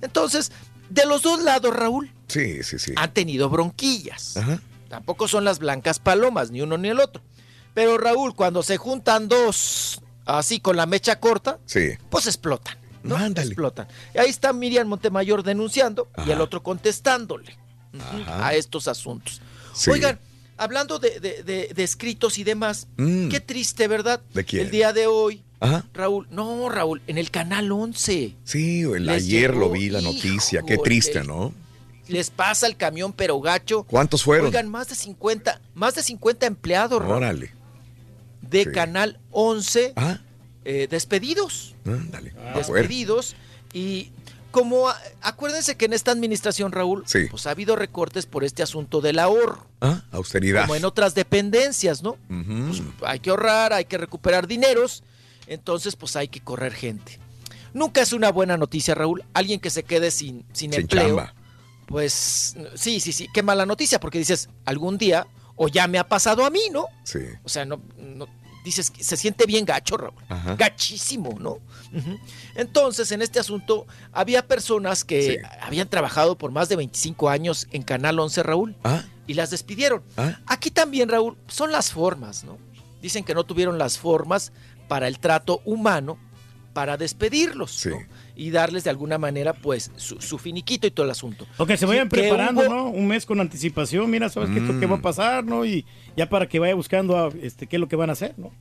Entonces, de los dos lados, Raúl, Sí, sí, sí. han tenido bronquillas. Ajá. Tampoco son las blancas palomas, ni uno ni el otro. Pero Raúl, cuando se juntan dos así con la mecha corta, Sí. pues explotan. ¿no? Ándale. Explotan. Y ahí está Miriam Montemayor denunciando y el otro contestándole Ajá. a estos asuntos. Sí. Oigan, hablando de, de- de- de escritos y demás, Mm. qué triste, ¿verdad? ¿De quién? El día de hoy, Ajá. Raúl, no, Raúl, en el canal 11 Sí, el ayer llegó, lo vi la noticia. Qué triste, ¿no? les pasa el camión pero gacho. ¿Cuántos fueron? Oigan, más de 50, más de 50 empleados Raúl, Órale. De sí. Canal 11 Ah. eh, despedidos. Despedidos y como a- acuérdense que en esta administración Raúl Sí. pues ha habido recortes por este asunto del ahorro Ah, austeridad. como en otras dependencias no Ujú. hay que ahorrar hay que recuperar dineros entonces pues hay que correr gente nunca es una buena noticia Raúl alguien que se quede sin sin, Sin empleo chamba. pues sí sí sí qué mala noticia porque dices algún día o ya me ha pasado a mí no Sí. o sea no, no- dices que se siente bien gacho Raúl Ajá. gachísimo, ¿no? Entonces, en este asunto, había personas que habían trabajado por más de 25 años en Canal 11, Raúl, Ah. y las despidieron. Ah. Aquí también, Raúl, son las formas, ¿no? Dicen que no tuvieron las formas para el trato humano para despedirlos, ¿no? Y darles de alguna manera, pues, su, su finiquito y todo el asunto. O que se vayan Que preparando, hubo- ¿no? Un mes con anticipación, mira, sabes que esto qué va a pasar, ¿no? Y ya para que vaya buscando a, este, qué es lo que van a hacer, ¿no?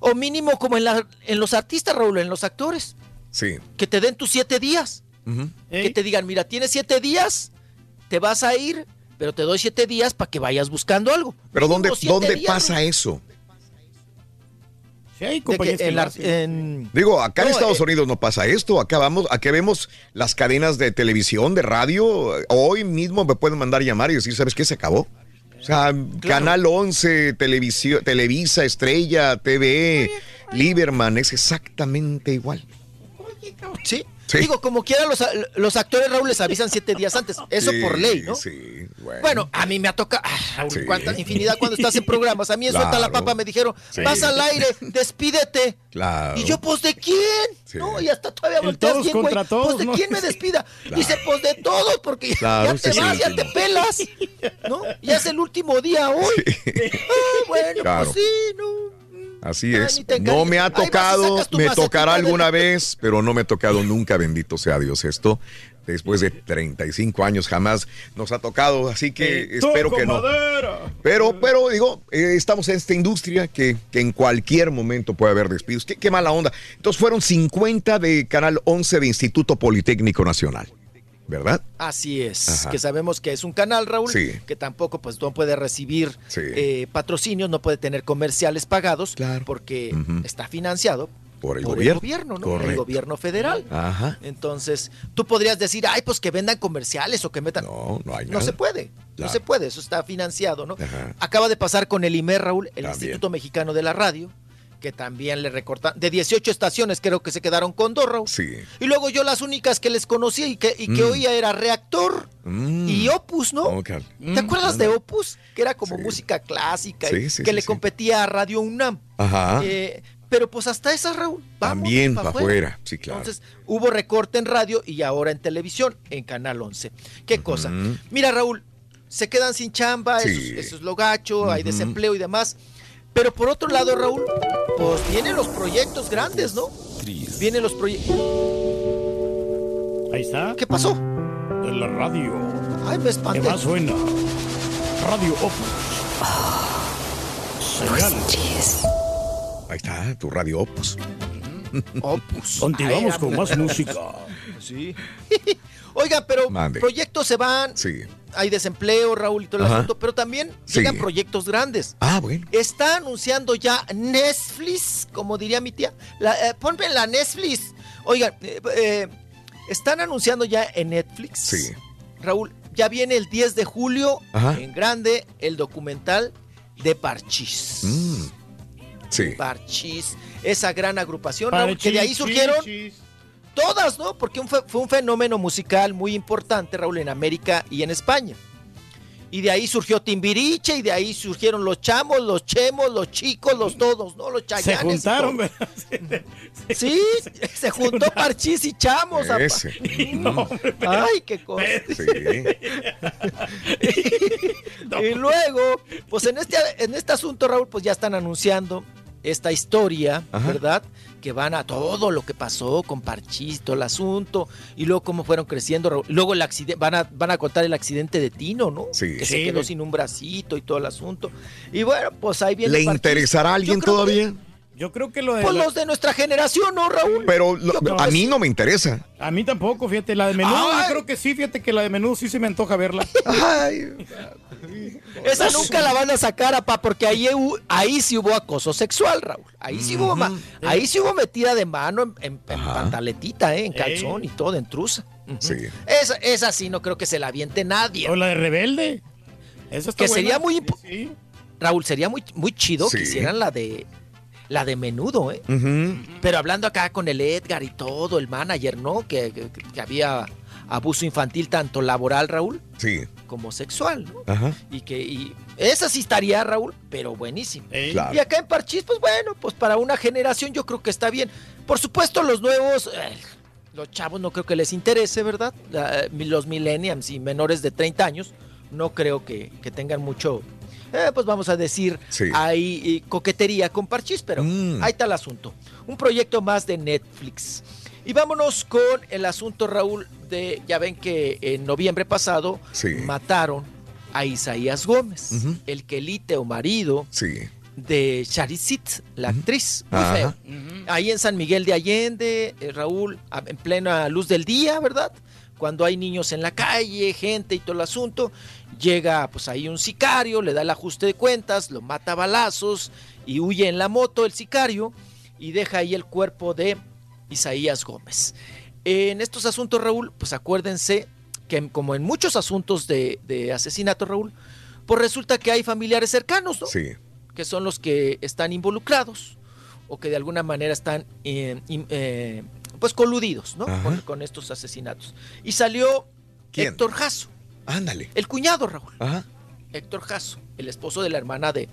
O mínimo como en, la- en los artistas, Raúl, en los actores, Sí. que te den tus siete días. Que te digan, mira, tienes siete días, te vas a ir, pero te doy siete días para que vayas buscando algo. Pero ¿dónde, ¿dónde días, pasa eso? Sí, hay De que compañías que en lo la- hacen. en- Digo, acá en Estados eh, Unidos no pasa esto. Acá vamos, aquí vemos las cadenas de televisión, de radio. Hoy mismo me pueden mandar llamar y decir, ¿sabes qué? Se acabó. O sea, Canal 11, televisión, Televisa, Estrella, TV, Lieberman, es exactamente igual. Sí. Sí. Digo, como quiera, los, los actores, Raúl, les avisan siete días antes. Eso Sí, por ley, ¿no? Sí, bueno. Bueno, a mí me ha tocado, ah, Raúl, Sí. cuánta infinidad cuando estás en programas. A mí en Suelta la. Papa me dijeron, Sí. vas al aire, despídete. Claro. Y yo, pues, ¿de quién? Sí. No, y hasta todavía El volteas todos bien, güey. contra todos, Pues, ¿de ¿no? quién me despida? Dice, pues, de todos, porque ya- Claro, ya te sí, vas, sí, ya sí. te pelas. ¿No? Ya es el último día hoy. Ah, bueno, Claro. pues sí, no. Así Ay, es. No me ha tocado, me tocará de- alguna vez, pero no me ha tocado nunca, bendito sea Dios esto. Después de 35 años jamás nos ha tocado, así que espero que no. madera. Pero, pero digo, eh, estamos en esta industria que, que en cualquier momento puede haber despidos. Qué, qué mala onda. Entonces fueron 50 de Canal 11 de Instituto Politécnico Nacional, ¿verdad? Así es, Ajá. que sabemos que es un canal, Raúl, Sí. que tampoco pues no puede recibir Sí. eh, patrocinios, no puede tener comerciales pagados, porque está financiado Por el por gobierno. el gobierno, ¿no? Correcto. El gobierno federal. Ajá. Entonces, tú podrías decir, ay, pues que vendan comerciales o que metan. No, no hay No nada. se puede, no se puede, eso está financiado, ¿no? Ajá. Acaba de pasar con el IMER, Raúl, el También. Instituto Mexicano de la Radio, que también le recortan, de 18 estaciones creo que se quedaron con Raúl. Sí. Y luego yo las únicas que les conocía y que, y que Mm. oía era Reactor Mm. y Opus, ¿no? Ok. ¿Te acuerdas de Opus? Que era como música clásica y Sí, que le competía a Radio UNAM. Ajá. Eh, pero pues hasta esas, Raúl. También pa' para afuera, sí, claro. Entonces hubo recorte en radio y ahora en televisión, en Canal 11. ¿Qué cosa? Mira, Raúl, se quedan sin chamba, Sí. eso, es- eso es lo gacho, hay desempleo y demás. Pero por otro lado, Raúl, pues vienen los proyectos grandes, ¿no? Vienen los proyectos. Ahí está. ¿Qué pasó? De la radio. Ay, me ¿Qué espanté. más suena? Radio Opus. Señal. Ahí está, tu radio Opus. Opus. Continuamos Ay, con más música. Sí. Oiga, pero Mande. proyectos se van, Sí. hay desempleo, Raúl, y todo el Ajá. asunto, pero también Sí. llegan proyectos grandes. Ah, bueno. Está anunciando ya Netflix, como diría mi tía. La, eh, ponme la Netflix. Oigan, eh, eh, están anunciando ya en Netflix. Sí. Raúl, ya viene el 10 de julio Ajá. en grande el documental de Parchís. Mm. Sí. Parchís, esa gran agrupación, Raúl, que de ahí surgieron. Todas, ¿no? Porque un fe- fue un fenómeno musical muy importante, Raúl, en América y en España. Y de ahí surgió Timbiriche, y de ahí surgieron los chamos, los chemos, los chicos, los todos, ¿no? Los Se chayanes. juntaron, todo. ¿verdad? Sí, se juntó Parchís y chamos. Ese. No, hombre, Ay, qué cosa. Sí. Y luego, pues en este, en este asunto, Raúl, pues ya están anunciando esta historia, Ajá. ¿verdad? Que van a todo lo que pasó con Parchís, todo el asunto, y luego cómo fueron creciendo. Luego el accidente, van a, van a contar el accidente de Tino, ¿no? Sí. Que Sí, se quedó sin un bracito y todo el asunto. Y bueno, pues ahí viene. ¿Le interesará a alguien que- todavía? Yo creo que lo de. Pues la- los de nuestra generación, ¿no, Raúl? Pero lo- a mí no me interesa. A mí tampoco, fíjate, la de menudo, Ay. yo creo que sí, fíjate que la de menudo sí se me antoja verla. Esa nunca la van a sacar, apá, porque ahí, ahí sí hubo acoso sexual, Raúl. Ahí sí hubo, ma- ahí sí hubo metida de mano en, en- en pantaletita, ¿eh? en calzón y todo, en truza. Ujú. Sí. Esa, esa sí no creo que se la aviente nadie. O la de rebelde. Esa está que sería muy Raúl, sería muy, muy chido Sí. que hicieran la de la de menudo, ¿eh? Pero hablando acá con el Edgar y todo, el manager, ¿no? Que, que- que había abuso infantil tanto laboral, Raúl, Sí. como sexual, ¿no? Ajá. Y que y esa sí estaría, Raúl, pero buenísimo. Claro. Y acá en Parchís, pues bueno, pues para una generación yo creo que está bien. Por supuesto, los nuevos, eh, los chavos no creo que les interese, ¿verdad? La- los millennials y menores de 30 años, no creo que, que tengan mucho, eh, pues vamos a decir, Sí. eh, coquetería con Parchís, pero Mm. ahí está el asunto. Un proyecto más de Netflix. Y vámonos con el asunto, Raúl, de, ya ven que en noviembre pasado Sí. mataron a Isaías Gómez, Ujú. el quelite o marido Sí. de Charisit, la actriz. Muy Ajá. feo. Ahí en San Miguel de Allende, eh, Raúl, en plena luz del día, ¿verdad? Cuando hay niños en la calle, gente y todo el asunto, llega pues ahí un sicario, le da el ajuste de cuentas, lo mata a balazos y huye en la moto el sicario y deja ahí el cuerpo de Isaías Gómez. En estos asuntos, Raúl, pues acuérdense que como en muchos asuntos de, de asesinato, Raúl, pues resulta que hay familiares cercanos, ¿no? Sí. que son los que están involucrados o que de alguna manera están eh, eh, pues coludidos ¿no? Con, con estos asesinatos. Y salió ¿Quién? Héctor Jasso, Ándale. el cuñado Raúl, Ajá. Héctor Jasso, el esposo de la hermana de,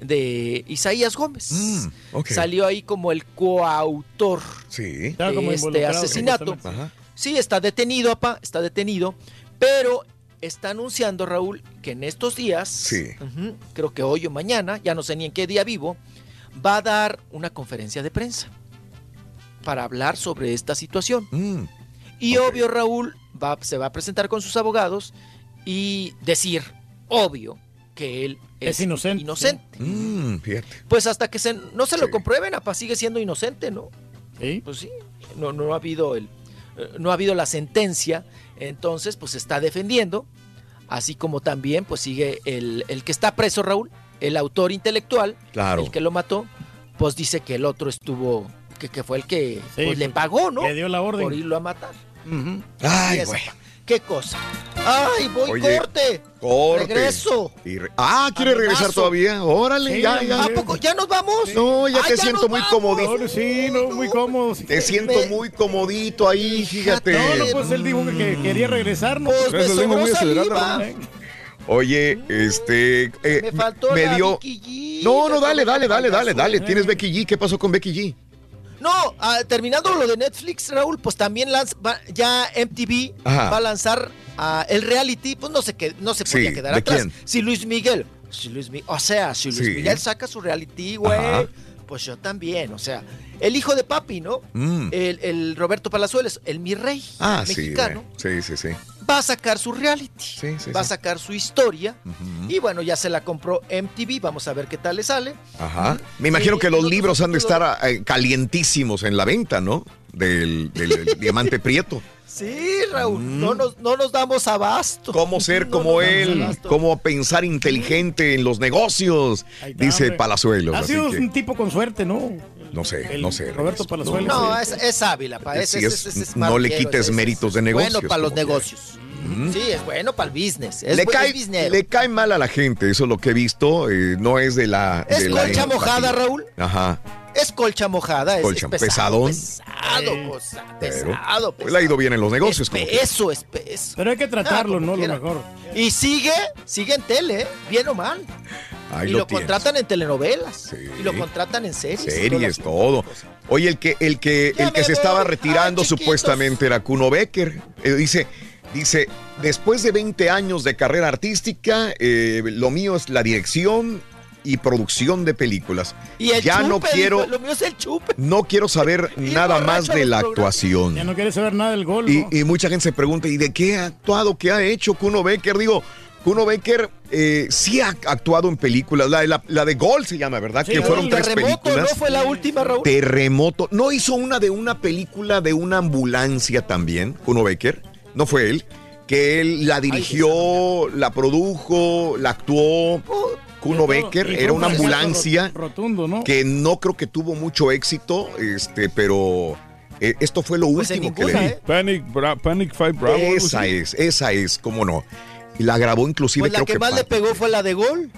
de Isaías Gómez. Mm. Salió ahí como el coautor Sí. De este asesinato. Sí, está detenido, apa, está detenido, pero está anunciando, Raúl, que en estos días, Sí. creo que hoy o mañana, ya no sé ni en qué día vivo, va a dar una conferencia de prensa para hablar sobre esta situación. Mm, Y obvio, Raúl va, se va a presentar con sus abogados y decir, obvio, que él es, Es inocente. inocente. mm, fíjate. Pues hasta que se, no se lo Sí. comprueben, apa, sigue siendo inocente, ¿no? Sí. Pues sí, no, no ha habido el, eh, no ha habido la sentencia, entonces pues se está defendiendo, así como también pues sigue el, el que está preso, Raúl, el autor intelectual, Claro. el que lo mató, pues dice que el otro estuvo, que, que fue el que Sí, pues, le pues, pagó, ¿no? le dio la orden. Por irlo a matar. Ay, güey. ¿Qué cosa? ¡Ay, voy Oye, corte! Corte. ¡Regreso! Y re- ah, ¿quiere Amenazo. regresar todavía? Órale, Sí, ya, ya. ¿A poco ya nos vamos? No, ya Ay, te siento muy comodito. Ahora sí, no, muy cómodo. Te siento Me- muy comodito ahí, fíjate. No, no, pues él dijo que, que quería regresar, ¿no? Pues me muy acelerado, Oye, este. eh, Me faltó me la dio. Vicky G, No, no, dale, dale, dale, dale, dale. Tienes Becky G. ¿Qué pasó con Becky G? No, ah, terminando lo de Netflix, Raúl, pues también lanz- va- ya MTV Ajá. va a lanzar ah, el reality, pues no se, que, no se Sí, podía quedar ¿de atrás. quién? Si Luis Miguel, si Luis o sea, si Luis Sí. Miguel saca su reality, güey. Pues yo también, o sea, el hijo de papi, ¿no? Mm. El, el Roberto Palazuelos, el mi rey Ah, mexicano, sí, sí, sí, va a sacar su reality, Sí, sí, va a sacar su historia, y bueno, ya se la compró MTV, vamos a ver qué tal le sale. Ajá. Me imagino que los libros han de estar eh, calientísimos en la venta, ¿no? Del, del- del diamante prieto. Sí, Raúl, no, nos, no nos damos abasto. Mm. Cómo ser como él, cómo pensar inteligente en los negocios, está, dice hombre. Palazuelos. Ha sido que, un tipo con suerte, ¿no? no sé, el no sé. Roberto. Palazuelos. No, es, pa. Sí, es- es no le quites méritos de es negocios, Bueno para los quiera. negocios. Sí, es bueno para el business. Es, le, cae, le cae mal a la gente, eso es lo que he visto. eh, no es de la. Es de la colcha empatía. mojada, Raúl. Ajá. Es colcha mojada. Es, Colcha, es pesado. pesadón. Pesado, cosa, Pero, pesado, pues le ha ido bien en los negocios. Es como quiera. peso, es peso. Pero hay que tratarlo, Ah, ¿no? Lo mejor. Y sigue, sigue en tele, ¿eh? bien o mal. Ahí y lo contratan en telenovelas. Sí. Y lo contratan en series. Series, todo. Oye, el que, el que, Ya el que se estaba retirando Ay, supuestamente era Kuno Becker. Eh, dice, dice, después de 20 años de carrera artística, eh, lo mío es la dirección y producción de películas. Y el ya no quiero, Lo mío es el chupe. no quiero saber nada más de la programa. actuación. Ya no quieres saber nada del gol. Y, ¿no? y mucha gente se pregunta, ¿y de qué ha actuado? ¿Qué ha hecho Kuno Becker? Digo, Kuno Becker eh, sí ha actuado en películas. La, la- la de Gol se llama, ¿verdad? que fueron tres Terremoto, películas. ¿no? Fue la última, Raúl. Terremoto. ¿No hizo una de una película de una ambulancia también, Kuno Becker? ¿No fue él? Que él la dirigió, la produjo, la actuó. Kuno Becker era un una ambulancia ro- Rotundo, ¿no? que no creo que tuvo mucho éxito, este, pero eh, esto fue lo Pues último que le ¿eh? vi. Panic, Bra- Panic Five Bravo. Esa es, esa es, cómo no. Y la grabó inclusive Pues la creo que que, más le pegó fue la de gol.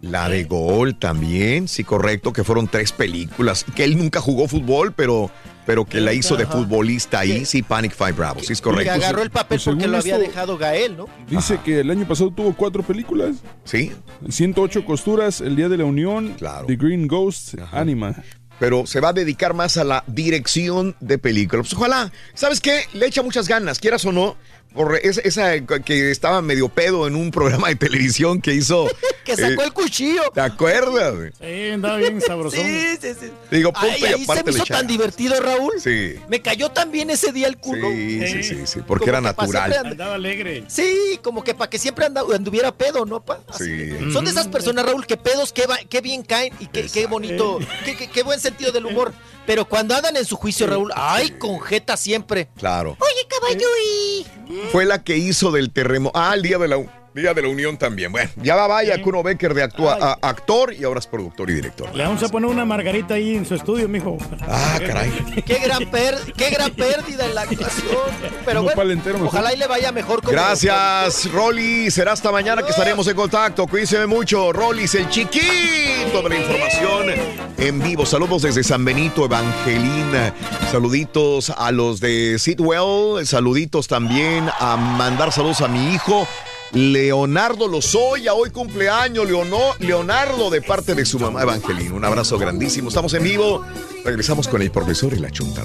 la de Gol también, sí, correcto, que fueron tres películas, que él nunca jugó fútbol, pero, pero que la hizo de futbolista ahí, sí, Panic Five Bravo, sí es correcto. Que agarró el papel Pues porque lo había esto- dejado Gael, ¿no? Dice que el año pasado tuvo cuatro películas. Sí. 108 costuras, El Día de la Unión, Claro. The Green Ghost, Anima. Pero se va a dedicar más a la dirección de películas. Pues ojalá, ¿sabes qué? Le echa muchas ganas, quieras o no, por esa, esa que estaba medio pedo en un programa de televisión que hizo. Que sacó eh, el cuchillo. ¿Te acuerdas? Sí, andaba bien sabrosón. Sí, sí, sí. Digo, Ay, ahí se me hizo tan divertido, Raúl. Sí. Me cayó tan bien ese día el culo. Sí, sí, sí, sí, porque Como era natural. siempre Andaba alegre. Sí, como que para que siempre anduviera pedo, ¿no, pa? Así. Sí. Son de esas personas, Raúl, que pedos, qué, va- qué bien caen y qué, qué bonito, qué, qué- qué buen sentido del humor. Pero cuando andan en su juicio, Raúl, ay, con jeta siempre. Claro. Oye, caballo, y... Fue la que hizo del terremoto. Ah, el día de la, día de la Unión también. Bueno, ya va vaya Kuno Becker de actua- a- actor y ahora es productor y director. Le vamos a poner una margarita ahí en su estudio, mijo. Ah, caray. Qué gran, per- qué gran pérdida en la actuación. Pero bueno, palentero mejor. ojalá y le vaya mejor. como Gracias, Rolly. Será hasta mañana que estaremos en contacto. Cuídense mucho. Rollis, el chiquito de la información en vivo. Saludos desde San Benito, Evangelina. Saluditos a los de Sidwell. Saluditos también a mandar saludos a mi hijo. Leonardo Lozoya, hoy cumpleaños, Leono- Leonardo, de parte de su mamá Evangelina. Un abrazo grandísimo. Estamos en vivo. Regresamos con el profesor y la chunta.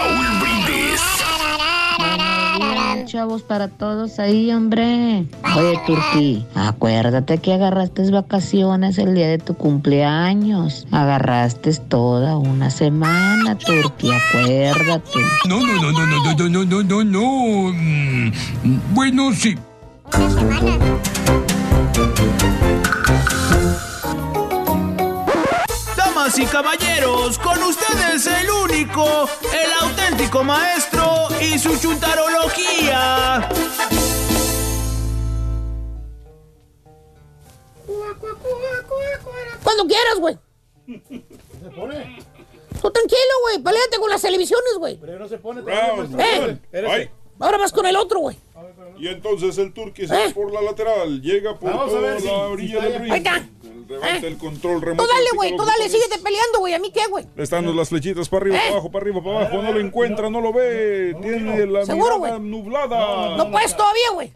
Chavos, para todos ahí, hombre. Oye, Turquí, acuérdate que agarraste vacaciones el día de tu cumpleaños. Agarraste toda una semana, Turquí, acuérdate. No, no, no, no, no, no, no, no, no, no. Mm, Bueno, sí. Damas y caballeros, con ustedes el único, el auténtico maestro y su chuntarología. Cuando quieras, güey. Tú tranquilo, güey. Peleate con las televisiones, güey. Pero no se pone Round, Eh. Ay, Ahora vas con el otro, güey. Y entonces el turqui se va ¿Eh? por la lateral, llega por Vamos a toda ver si- la orilla del ring. Ahí está. Levanta ¿Eh? el control remoto. Tú dale, güey. Tú dale, síguete peleando, güey. ¿A mí qué, güey? Le están las flechitas para arriba, ¿Eh? para abajo, para arriba, para abajo. No lo encuentra, no lo ve. Tiene la ¿Seguro, mirada güey? nublada. No puedes todavía, güey.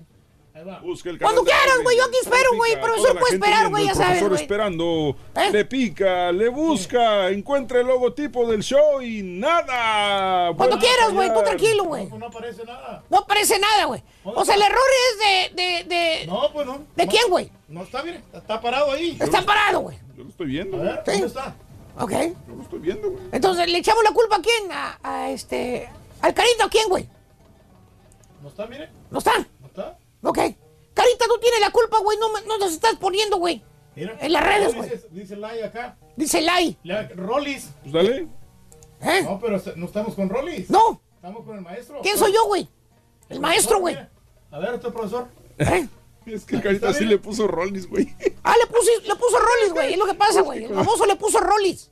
Busca el Cuando quieras, güey, yo aquí espero, güey, profesor puede esperar, güey, ya sabes, profesor esperando. ¿Eh? Le pica, le busca, encuentra el logotipo del show y nada. Cuando a quieras, güey. Tú tranquilo, güey. No aparece nada. No aparece nada, güey. O sea, el error es de... de, de... No, pues no. ¿De No. quién, güey? No está bien. Está parado ahí. Está parado, güey. Yo lo estoy viendo, A güey. ver, Sí. ¿dónde está? Ok. Yo lo estoy viendo, güey. Entonces, ¿le echamos la culpa a quién? A, a este... ¿Al Carita o quién, güey? ¿No está, mire? ¿No está? ¿No está? Ok. Carita, tú tienes la culpa, güey. No, nos estás poniendo, güey. Mira. En las redes, güey. Dice, dice Lai acá. Dice Lai. La- Rollis. Pues dale. ¿Eh? No, pero no estamos con Rollis. No. Estamos con el maestro. ¿Quién soy yo, güey? El maestro, güey. A ver, otro profesor. ¿Eh? Es que carita sí le puso Rollins, güey. Ah, le, puse, le puso Rollis, güey. Es lo que pasa, güey. El famoso le puso Rollis.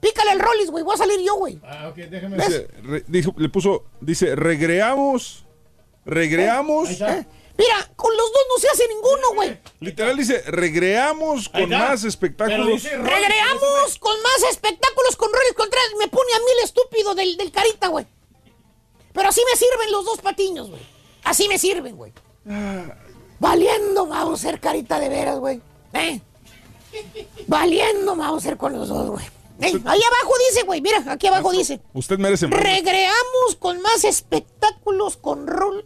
Pícale el Rollis, güey. Voy a salir yo, güey. Ah, ok, déjeme Dice, re- dijo- le puso, dice, regreamos, regreamos. Está. Mira, con los dos no se hace ninguno, güey. Literal dice, regreamos con más espectáculos. Regreamos con más espectáculos con Rollis Contreras. Me pone a mí el estúpido del, del Carita, güey. Pero así me sirven los dos patiños, güey. Así me sirven, güey. Valiendo Mauser, carita de veras, güey. ¿Eh? Valiendo Mauser con los dos, güey. ¿Eh? Ahí abajo dice, güey, mira, aquí abajo dice. Usted merece más. Regreamos con más espectáculos con rol-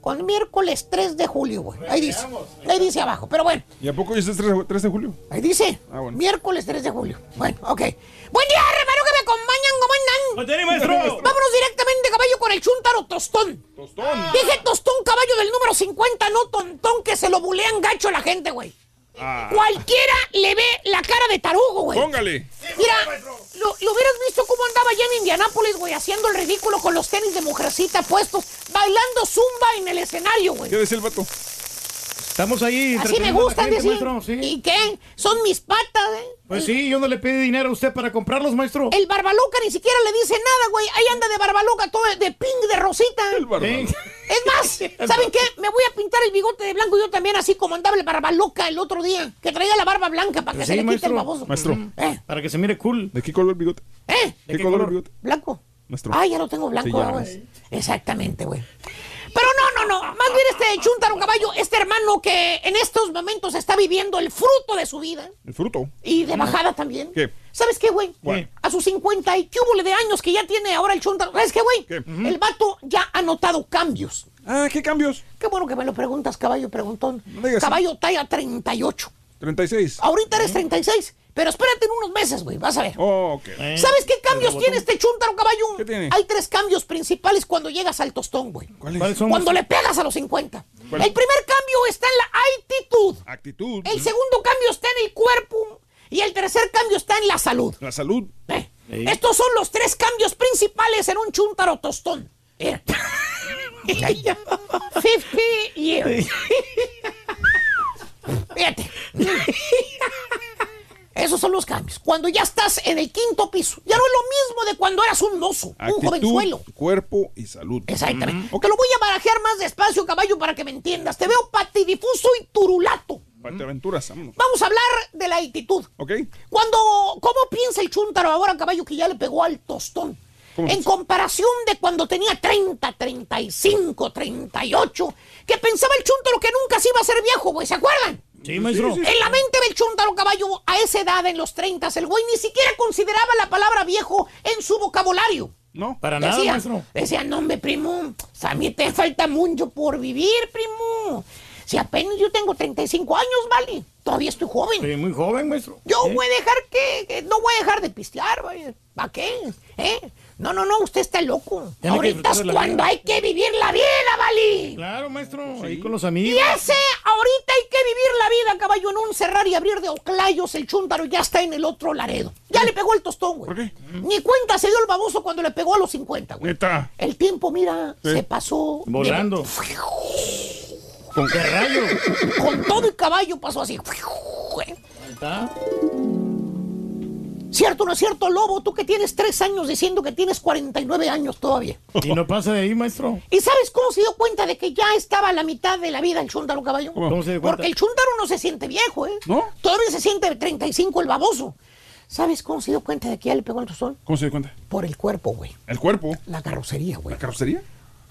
con miércoles 3 de julio, güey. Ahí dice. Ahí dice abajo, pero bueno. ¿Y a poco es 3, 3 de julio? Ahí dice. Ah, bueno. Miércoles 3 de julio. Bueno, ok. Buen día, hermano, que me acompañan. ¿Cómo andan? Día, maestro. Vámonos directamente, caballo, con el chuntaro tostón. Tostón. Dije tostón, caballo del número 50, no tontón, que se lo bulean gacho a la gente, güey. Ah. Cualquiera le ve la cara de tarugo, güey. Póngale. Mira, lo, lo hubieras visto cómo andaba allá en Indianápolis, güey, haciendo el ridículo con los tenis de mujercita puestos, bailando zumba en el escenario, güey. ¿Qué decía el vato? Estamos ahí. Así me gustan decir. maestro, sí. ¿Y qué? Son mis patas, ¿eh? Pues sí, yo no le pedí dinero a usted para comprarlos, maestro. El barbaloca ni siquiera le dice nada, güey. Ahí anda de barbaloca, todo de pink, de rosita. Sí. Es más, ¿saben qué? Me voy a pintar el bigote de blanco yo también, así como andaba el barbaloca el otro día, que traía la barba blanca para que Pues se sí, le quite el baboso. Maestro. ¿Eh? Para que se mire cool. ¿De qué color el bigote? ¿Eh? ¿Qué, color, el bigote? ¿Blanco? Maestro. Ah, ya lo tengo blanco, Sí, ya. güey. Exactamente, güey. Pero no, no, no. Más bien este Chuntaro Caballo, este hermano que en estos momentos está viviendo el fruto de su vida El fruto. y de bajada también. ¿Qué? ¿Sabes qué, güey? A sus 50 y cúbole de años que ya tiene ahora el Chuntaro. ¿Sabes qué, güey? ¿Qué? El vato ya ha notado cambios. Ah, ¿qué cambios? Qué bueno que me lo preguntas, caballo preguntón. Digas caballo talla 38. 36. Ahorita eres 36. Pero espérate en unos meses, güey. Vas a ver. Oh, ok. ¿Sabes qué cambios tiene este chuntaro caballo? ¿Qué tiene? Hay tres cambios principales cuando llegas al tostón, güey. ¿Cuáles? son? Cuando le pegas a los 50. ¿Cuál? El primer cambio está en la actitud. Actitud. El segundo cambio está en el cuerpo. Y el tercer cambio está en la salud. La salud. Eh, Sí. Estos son los tres cambios principales en un chuntaro tostón. Mira. 50 years. Fíjate. Esos son los cambios. Cuando ya estás en el quinto piso. Ya no es lo mismo de cuando eras un mozo, un jovenzuelo. cuerpo y salud. Exactamente. Te lo voy a barajear más despacio, caballo, para que me entiendas. Te veo patidifuso y turulato. Pate aventuras, vámonos. Vamos a hablar de la actitud. ¿Ok? Cuando, ¿cómo piensa el chúntaro ahora, caballo, que ya le pegó al tostón? ¿Cómo En comparación de cuando tenía 30, 35, 38, que pensaba el chúntaro que nunca se iba a ser viejo, güey, ¿se acuerdan? Sí, maestro. Sí, sí, En la mente del chúntaro caballo, a esa edad, en los 30, el güey ni siquiera consideraba la palabra viejo en su vocabulario. No. Para nada, Decía, maestro. decía, no, hombre, primo, a mí te falta mucho por vivir, primo. Si apenas yo tengo 35 años, vale, todavía estoy joven. Sí, muy joven, maestro. Yo voy a dejar que, que- no voy a dejar de pistear, vaya. ¿Para qué? ¿Eh? No, no, no, usted está loco. Tiene Ahorita es cuando vida. hay que vivir la vida, vale. Claro, maestro. Ahí con los Y amigos. ese, ahorita hay que vivir la vida, caballo, en un cerrar y abrir de oclayos. El chúntaro ya está en el otro Laredo. Ya le pegó el tostón, güey. ¿Por qué? Ni cuenta se dio el baboso cuando le pegó a los 50, güey. Neta. El tiempo, mira, Sí. se pasó. de- Volando. Con ¿Qué rayo? con todo el caballo pasó así. Ahí está. ¿Cierto o no es cierto, Lobo? Tú que tienes tres años diciendo que tienes 49 años todavía. Y no pasa de ahí, maestro. ¿Y sabes cómo se dio cuenta de que ya estaba a la mitad de la vida el chúntaro caballo? ¿Cómo se dio cuenta? Porque el chúntaro no se siente viejo, ¿eh? ¿No? Todavía se siente de 35 el baboso. ¿Sabes cómo se dio cuenta de que ya le pegó el tostón? ¿Cómo se dio cuenta? Por el cuerpo, güey. El cuerpo. La carrocería, güey. ¿La carrocería?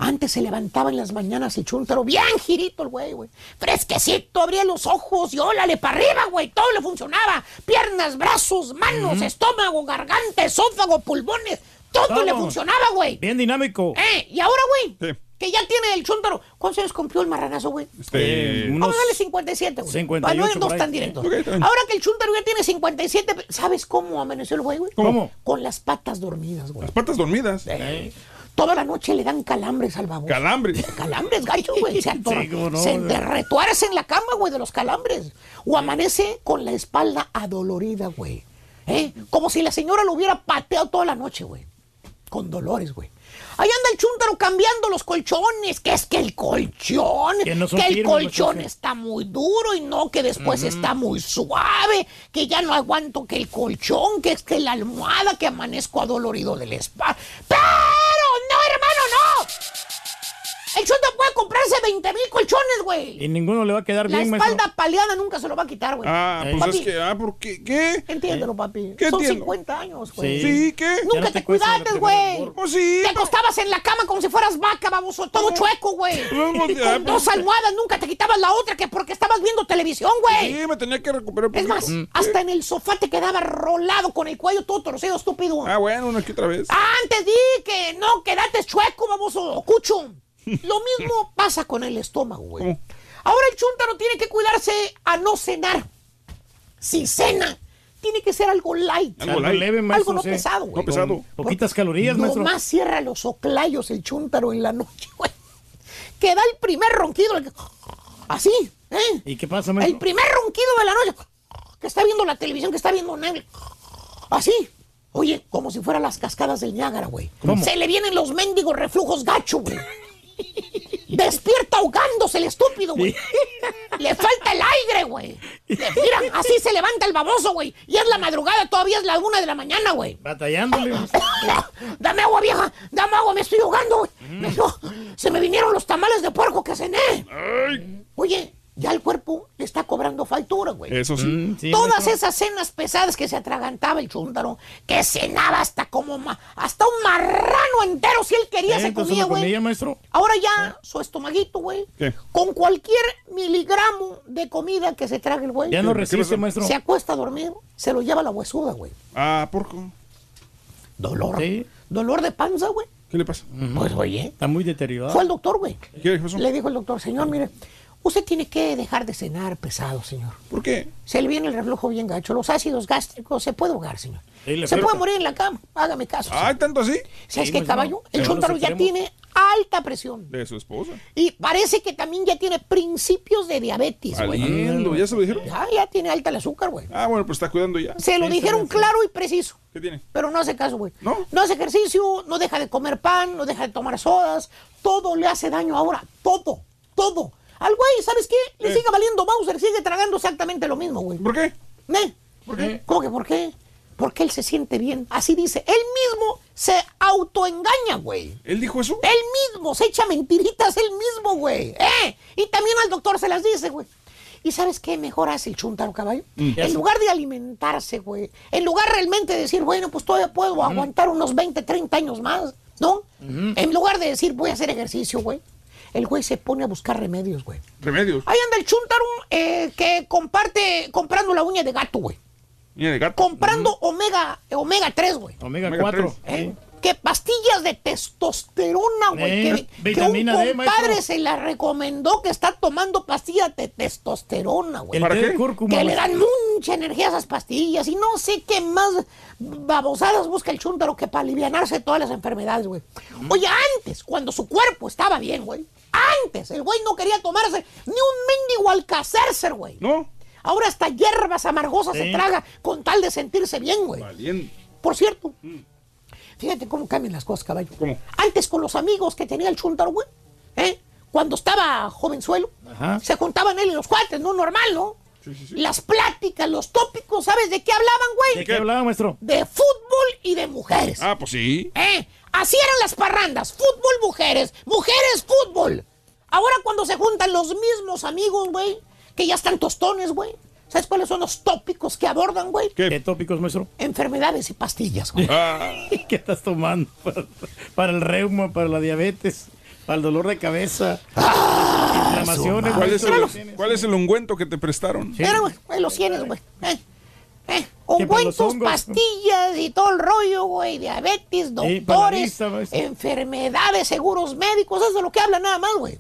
Antes se levantaba en las mañanas el chúntaro, bien girito el güey, güey. Fresquecito, abría los ojos y ólale para arriba, güey. Todo le funcionaba. Piernas, brazos, manos, estómago, garganta, esófago, pulmones. Todo, le funcionaba, güey. Bien dinámico. Eh, y ahora, güey, Sí. que ya tiene el chúntaro. ¿Cuántos años cumplió el marranazo, güey? Este. Eh, Vamos a darle 57, güey. 58 Para no irnos tan directos. Ahora que el chúntaro ya tiene 57, ¿sabes cómo amaneció el güey, güey? ¿Cómo? Con las patas dormidas, güey. Las patas dormidas. Eh, Toda la noche le dan calambres al baboso. Calambres. Calambres, gacho, güey. Se, ator- Sí, cómo no, se güey. retuerce en la cama, güey, de los calambres. O amanece con la espalda adolorida, güey. ¿Eh? Como si la señora lo hubiera pateado toda la noche, güey. Con dolores, güey. Ahí anda el chúntaro cambiando los colchones. Que es que el colchón, Que no el colchón está muy duro y no, que después está muy suave, que ya no aguanto que el colchón, que es que la almohada, que amanezco adolorido del hermano, no. El Chuntaro puede comprarse 20 mil colchones, güey. Y ninguno le va a quedar La bien, maestro. espalda paleada nunca se lo va a quitar, güey. Ah, pues Papi, es que, ah, ¿por qué? ¿Qué? Entiéndelo, papi. ¿Qué Son entiendo? 50 años, güey. Sí. ¿Sí, qué? Nunca no te, te la cuidaste, güey. Pues sí, Te acostabas en la cama como si fueras vaca, baboso, todo chueco, güey. Con pues. dos almohadas nunca te quitabas la otra que porque estabas viendo televisión, güey. Sí, me tenía que recuperar. Es más, poquito. hasta en el sofá te quedaba rolado con el cuello todo torcido, estúpido. Ah, bueno, una aquí otra vez. Antes di que no, quédate chueco, baboso, cucho. Lo mismo pasa con el estómago, güey. Ahora el chúntaro tiene que cuidarse a no cenar. Si cena, tiene que ser algo light. Algo leve, maestro. Algo no sí. pesado, güey. Con Poquitas calorías, maestro. Nomás cierra los oclayos el chúntaro en la noche, güey. Que da el primer ronquido. el Así, ¿eh? ¿Y qué pasa, El maestro? primer ronquido de la noche. Que está viendo la televisión, que está viendo Netflix. Así. Oye, como si fueran las cascadas del Niágara, güey. Se le vienen los mendigos reflujos gacho, güey. Despierta ahogándose el estúpido, güey. Le falta el aire, güey. Le- Mira, así se levanta el baboso, güey. Y es la madrugada, todavía es la una de la mañana, güey. Batallándole. Dame agua, vieja. Dame agua, me estoy ahogando, güey. No, se me vinieron los tamales de puerco que cené. Oye, ya el cuerpo le está cobrando factura, güey. Eso sí. Mm, sí, Todas esas cenas pesadas que se atragantaba el chúntaro, que cenaba hasta como ma- hasta un marrano entero si él quería Eh, se comía, lo güey. comía, maestro. Ahora ya su estomaguito, güey, ¿Qué? con cualquier miligramo de comida que se trague el güey, Ya no ¿Qué resiste, maestro. se acuesta a dormir, se lo lleva la huesuda, güey. Ah, ¿por qué? Dolor. Sí. Dolor de panza, güey. ¿Qué le pasa? Pues oye, Está muy deteriorado. fue al doctor, güey. ¿Qué pasó? Le dijo el doctor, señor, mire, usted tiene que dejar de cenar pesado, señor. ¿Por qué? Se le viene el reflujo bien gacho. Los ácidos gástricos se puede ahogar, señor. Se puede morir en la cama. Hágame caso. Ah, ¿tanto así? ¿Sabes Sí, qué, caballo? no. El chúntaro ya tiene alta presión. De su esposa. Y parece que también ya tiene principios de diabetes, güey. Valiendo, ¿ya se lo dijeron? Ya, ya tiene alta el azúcar, güey. Ah, bueno, pues está cuidando ya. Se lo Sí, dijeron claro y preciso. ¿Qué tiene? Pero no hace caso, güey. ¿No? hace ejercicio, no deja de comer pan, no deja de tomar sodas. Todo le hace daño ahora. Todo, todo. Al güey, ¿sabes qué? Le Eh. sigue valiendo Bowser, sigue tragando exactamente lo mismo, güey. ¿Por qué? ¿Eh? ¿Por qué? ¿Cómo que por qué? Porque él se siente bien. Así dice. Él mismo se autoengaña, güey. ¿Él dijo eso? Él mismo se echa mentiritas él mismo, güey. ¿Eh? Y también al doctor se las dice, güey. ¿Y sabes qué mejor hace el chuntaro caballo? Mm. En lugar de alimentarse, güey. En lugar realmente de decir, bueno, pues todavía puedo aguantar unos 20, 30 años más, ¿no? En lugar de decir, voy a hacer ejercicio, güey. El güey se pone a buscar remedios, güey. Remedios. Ahí anda el chuntaro eh, que comparte, comprando la uña de gato, güey. Niña de gato. Comprando omega, omega 3, güey. Omega Omega 4. ¿Eh? Que pastillas de testosterona, güey. Eh, que, que un vitamina D, compadre se la recomendó que está tomando pastillas de testosterona, güey. El ¿Para qué? Que le dan mucha energía esas pastillas y no sé qué más babosadas busca el chúntaro que para alivianarse de todas las enfermedades, güey. Mm. Oye, antes, cuando su cuerpo estaba bien, güey, antes el güey no quería tomarse ni un mendigo alcacercer, güey. ¿No? Ahora hasta hierbas amargosas se traga con tal de sentirse bien, güey. Por cierto, fíjate cómo cambian las cosas, caballo. ¿Cómo? Antes con los amigos que tenía el chuntaro, güey, ¿eh? Cuando estaba jovenzuelo, Ajá. se juntaban él y los cuates, ¿no? Normal, ¿no? Las pláticas, los tópicos, ¿sabes de qué hablaban, ¿De güey? qué hablaba, maestro? De fútbol y de mujeres. Ah, pues sí. ¿Eh? Así eran las parrandas. Fútbol, mujeres. Mujeres, fútbol. Ahora cuando se juntan los mismos amigos, güey, que ya están tostones, güey. ¿Sabes cuáles son los tópicos que abordan, güey? ¿Qué ¿Qué? tópicos, maestro? Enfermedades y pastillas, güey. Ah, ¿Qué estás tomando? Para, para el reuma, para la diabetes, para el dolor de cabeza, inflamaciones. ¿cuál, es el, ¿Cuál es el ungüento que te prestaron? Sí. Güey, los tienes, güey. Eh, eh, Que para los Ungüentos, pastillas y todo el rollo, güey. Diabetes, doctores, vista, maestro. enfermedades, seguros médicos. Eso es lo que habla nada más, güey.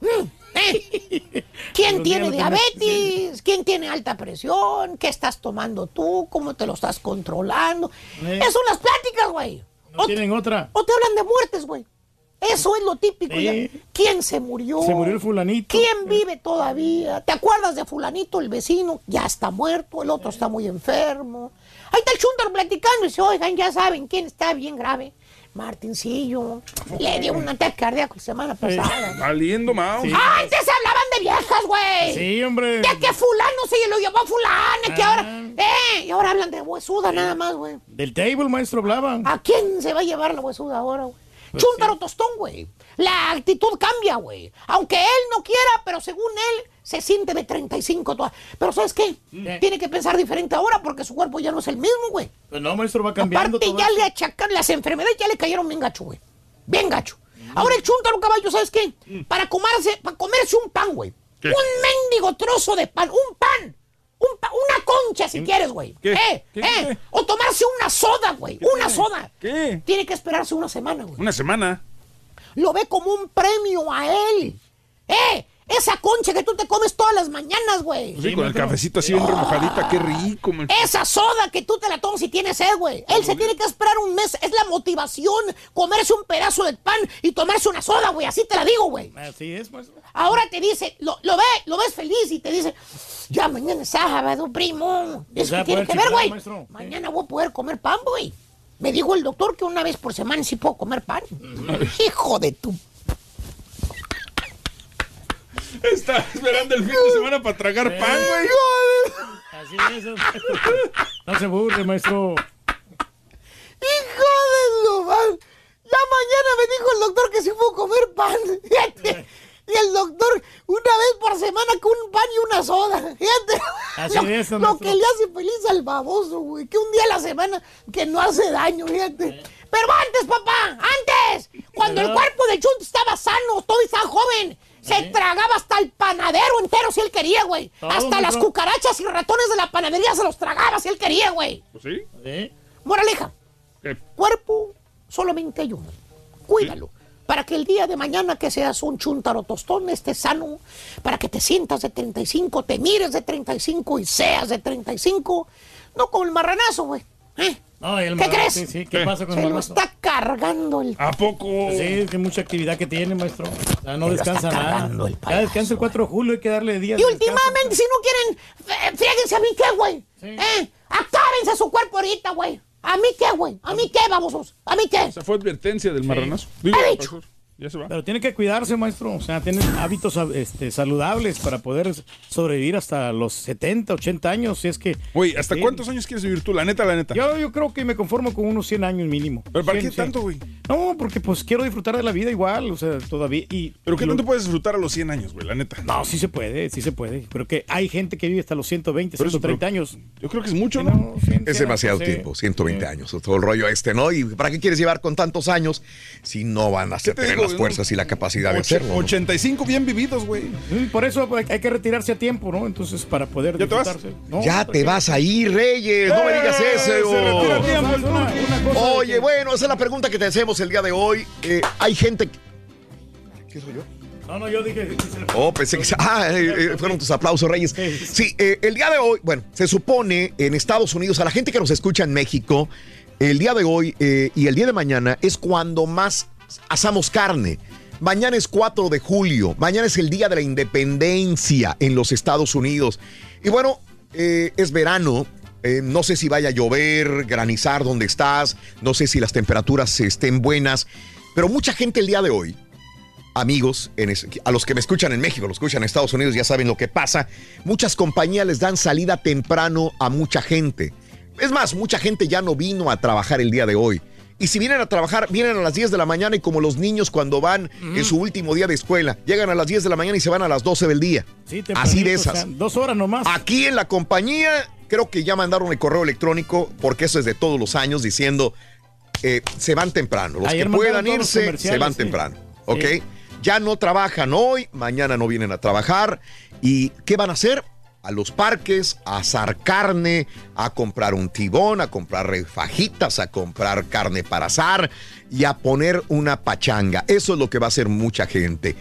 Mm, eh. ¿Quién Los tiene diabetes? ¿Quién tiene alta presión? ¿Qué estás tomando tú? ¿Cómo te lo estás controlando? Eh. Esas son las pláticas, güey. No O- tienen otra. O te hablan de muertes, güey. Eso es lo típico. Ya. ¿Quién se murió? Se murió el fulanito. ¿Quién vive todavía? ¿Te acuerdas de fulanito, el vecino? Ya está muerto, el otro está muy enfermo. Ahí está el chúntaro platicando y dice, oigan, ya saben quién está bien grave. Martincillo. Le dio un ataque cardíaco la semana pasada. Valiendo mouse. Sí. Antes hablaban de viejas, güey. Sí, hombre. De que fulano se lo llevó a fulana, que Ah. ahora... Eh, y ahora hablan de huesuda nada más, güey. Del table, maestro, hablaban. ¿A quién se va a llevar la huesuda ahora, güey? Chúntaro tostón, güey. La actitud cambia, güey. Aunque él no quiera, pero según él, se siente de 35 toda. Pero ¿sabes qué? Tiene que pensar diferente ahora porque su cuerpo ya no es el mismo, güey. Pues no, maestro, va cambiando Aparte, todo ya eso. le achacan las enfermedades, ya le cayeron bien gacho, güey. Bien gacho. Ahora el chúntaro caballo, ¿sabes qué? Para comerse, para comerse un pan, güey. Un mendigo trozo de pan, un pan. Un pa- una concha, si quieres, güey. ¿Qué? ¿Eh? ¿Qué, ¿Eh? qué? O tomarse una soda, güey. Una tiene? soda. ¿Qué? Tiene que esperarse una semana, güey. Una semana. Lo ve como un premio a él. ¡Eh! Esa concha que tú te comes todas las mañanas, güey. Pues Sí, con el cafecito así bien remojadita, qué rico. man. Esa soda que tú te la tomas y tienes sed, güey. Él se tiene que esperar un mes. Es la motivación. Comerse un pedazo de pan y tomarse una soda, güey. Así te la digo, güey. Así es, maestro. Ahora te dice, lo, lo ve, lo ves feliz y te dice, ya mañana es sábado, primo. Eso que tiene que ver, güey. Mañana voy a poder comer pan, güey. Me dijo el doctor que una vez por semana sí puedo comer pan. Hijo de tu... Está esperando el fin de semana para tragar pan, güey. Así es. maestro. No se burle, maestro. ¡Hijo de lo mal! Ya mañana me dijo el doctor que sí puedo comer pan. Y el doctor, una vez por semana con un pan y una soda. Fíjate. Así lo, es, lo que le hace feliz al baboso, güey. Que un día a la semana que no hace daño, fíjate. Pero antes, papá, antes. Cuando el cuerpo de Chunt estaba sano, todo y tan joven. Se tragaba hasta el panadero entero si él quería, güey. Hasta las cucarachas y ratones de la panadería se los tragaba si él quería, güey. Pues sí. Sí. Moraleja ¿Qué? cuerpo solamente hay uno. Cuídalo. Para que el día de mañana que seas un chuntaro tostón estés sano, para que te sientas de 35, te mires de 35 y seas de 35, no como el marranazo, güey. ¿Eh? No, el ¿Qué crees? sí, sí, ¿Qué pasa con Se el lo está cargando el... ¿A poco? Sí, es que mucha actividad que tiene, maestro. O sea, no Se descansa está nada. cargando el Ya descansa el 4 de julio, hay que darle días. Y de descanso. últimamente, si no quieren, eh, fríguense a mí qué, güey. ¿Eh? Acábense su cuerpo ahorita, güey. ¿A mí qué, güey? ¿A mí qué, babosos? ¿A mí qué? Esa fue advertencia del marranazo. Digo, He dicho. Profesor, ya se va. Pero tiene que cuidarse, maestro. O sea, tiene hábitos este, saludables para poder sobrevivir hasta los 70, 80 años. Si es que. Güey, ¿hasta cuántos años quieres vivir tú? La neta, la neta. Yo, yo creo que me conformo con unos 100 años mínimo. ¿Pero para 100, qué tanto, güey? No, porque pues quiero disfrutar de la vida igual. O sea, todavía. Y, ¿Pero qué lo- tanto puedes disfrutar a los 100 años, güey? La neta. No, sí se puede, sí se puede. Pero que hay gente que vive hasta los 120, Por eso, 130 pero- años. Yo creo que es mucho, ¿no? no, 100, Es 100, demasiado tiempo, 120 años, todo el rollo este, ¿no? ¿Y para qué quieres llevar con tantos años si no van a ¿Qué te tener digo? Las fuerzas y la capacidad de hacerlo? ¿no? 85 bien vividos, güey. Sí, Por eso hay que retirarse a tiempo, ¿no? Entonces, para poder ¿Ya te vas? disfrutarse. No, Ya te vas a ir, Reyes, no me digas ¡Eh! eso. Se tiempo una- una cosa Oye, que- bueno, esa es la pregunta que te hacemos el día de hoy. Eh, hay gente... que- ¿Qué soy yo? No, no, yo dije. Oh, pensé que... Ah, eh, eh, fueron tus aplausos, Reyes. Sí, eh, el día de hoy, bueno, se supone en Estados Unidos, a la gente que nos escucha en México, el día de hoy eh, y el día de mañana es cuando más asamos carne. Mañana es 4 de julio, mañana es el día de la independencia en los Estados Unidos. Y bueno, eh, es verano, eh, no sé si vaya a llover, granizar donde estás, no sé si las temperaturas estén buenas, pero mucha gente el día de hoy amigos, a los que me escuchan en México, lo escuchan en Estados Unidos, ya saben lo que pasa. Muchas compañías les dan salida temprano a mucha gente. Es más, mucha gente ya no vino a trabajar el día de hoy. Y si vienen a trabajar, vienen a las 10 de la mañana y como los niños cuando van en su último día de escuela, llegan a las 10 de la mañana y se van a las 12 del día. Sí, Así de o sea, esas. dos horas nomás. Aquí en la compañía, creo que ya mandaron el correo electrónico, porque eso es de todos los años, diciendo eh, se van temprano. Los Ayer que puedan irse, se van sí. temprano. ¿Ok? Sí. Ya no trabajan hoy, mañana no vienen a trabajar. ¿Y qué van a hacer? A los parques, a asar carne, a comprar un tibón, a comprar fajitas, a comprar carne para asar y a poner una pachanga. Eso es lo que va a hacer mucha gente.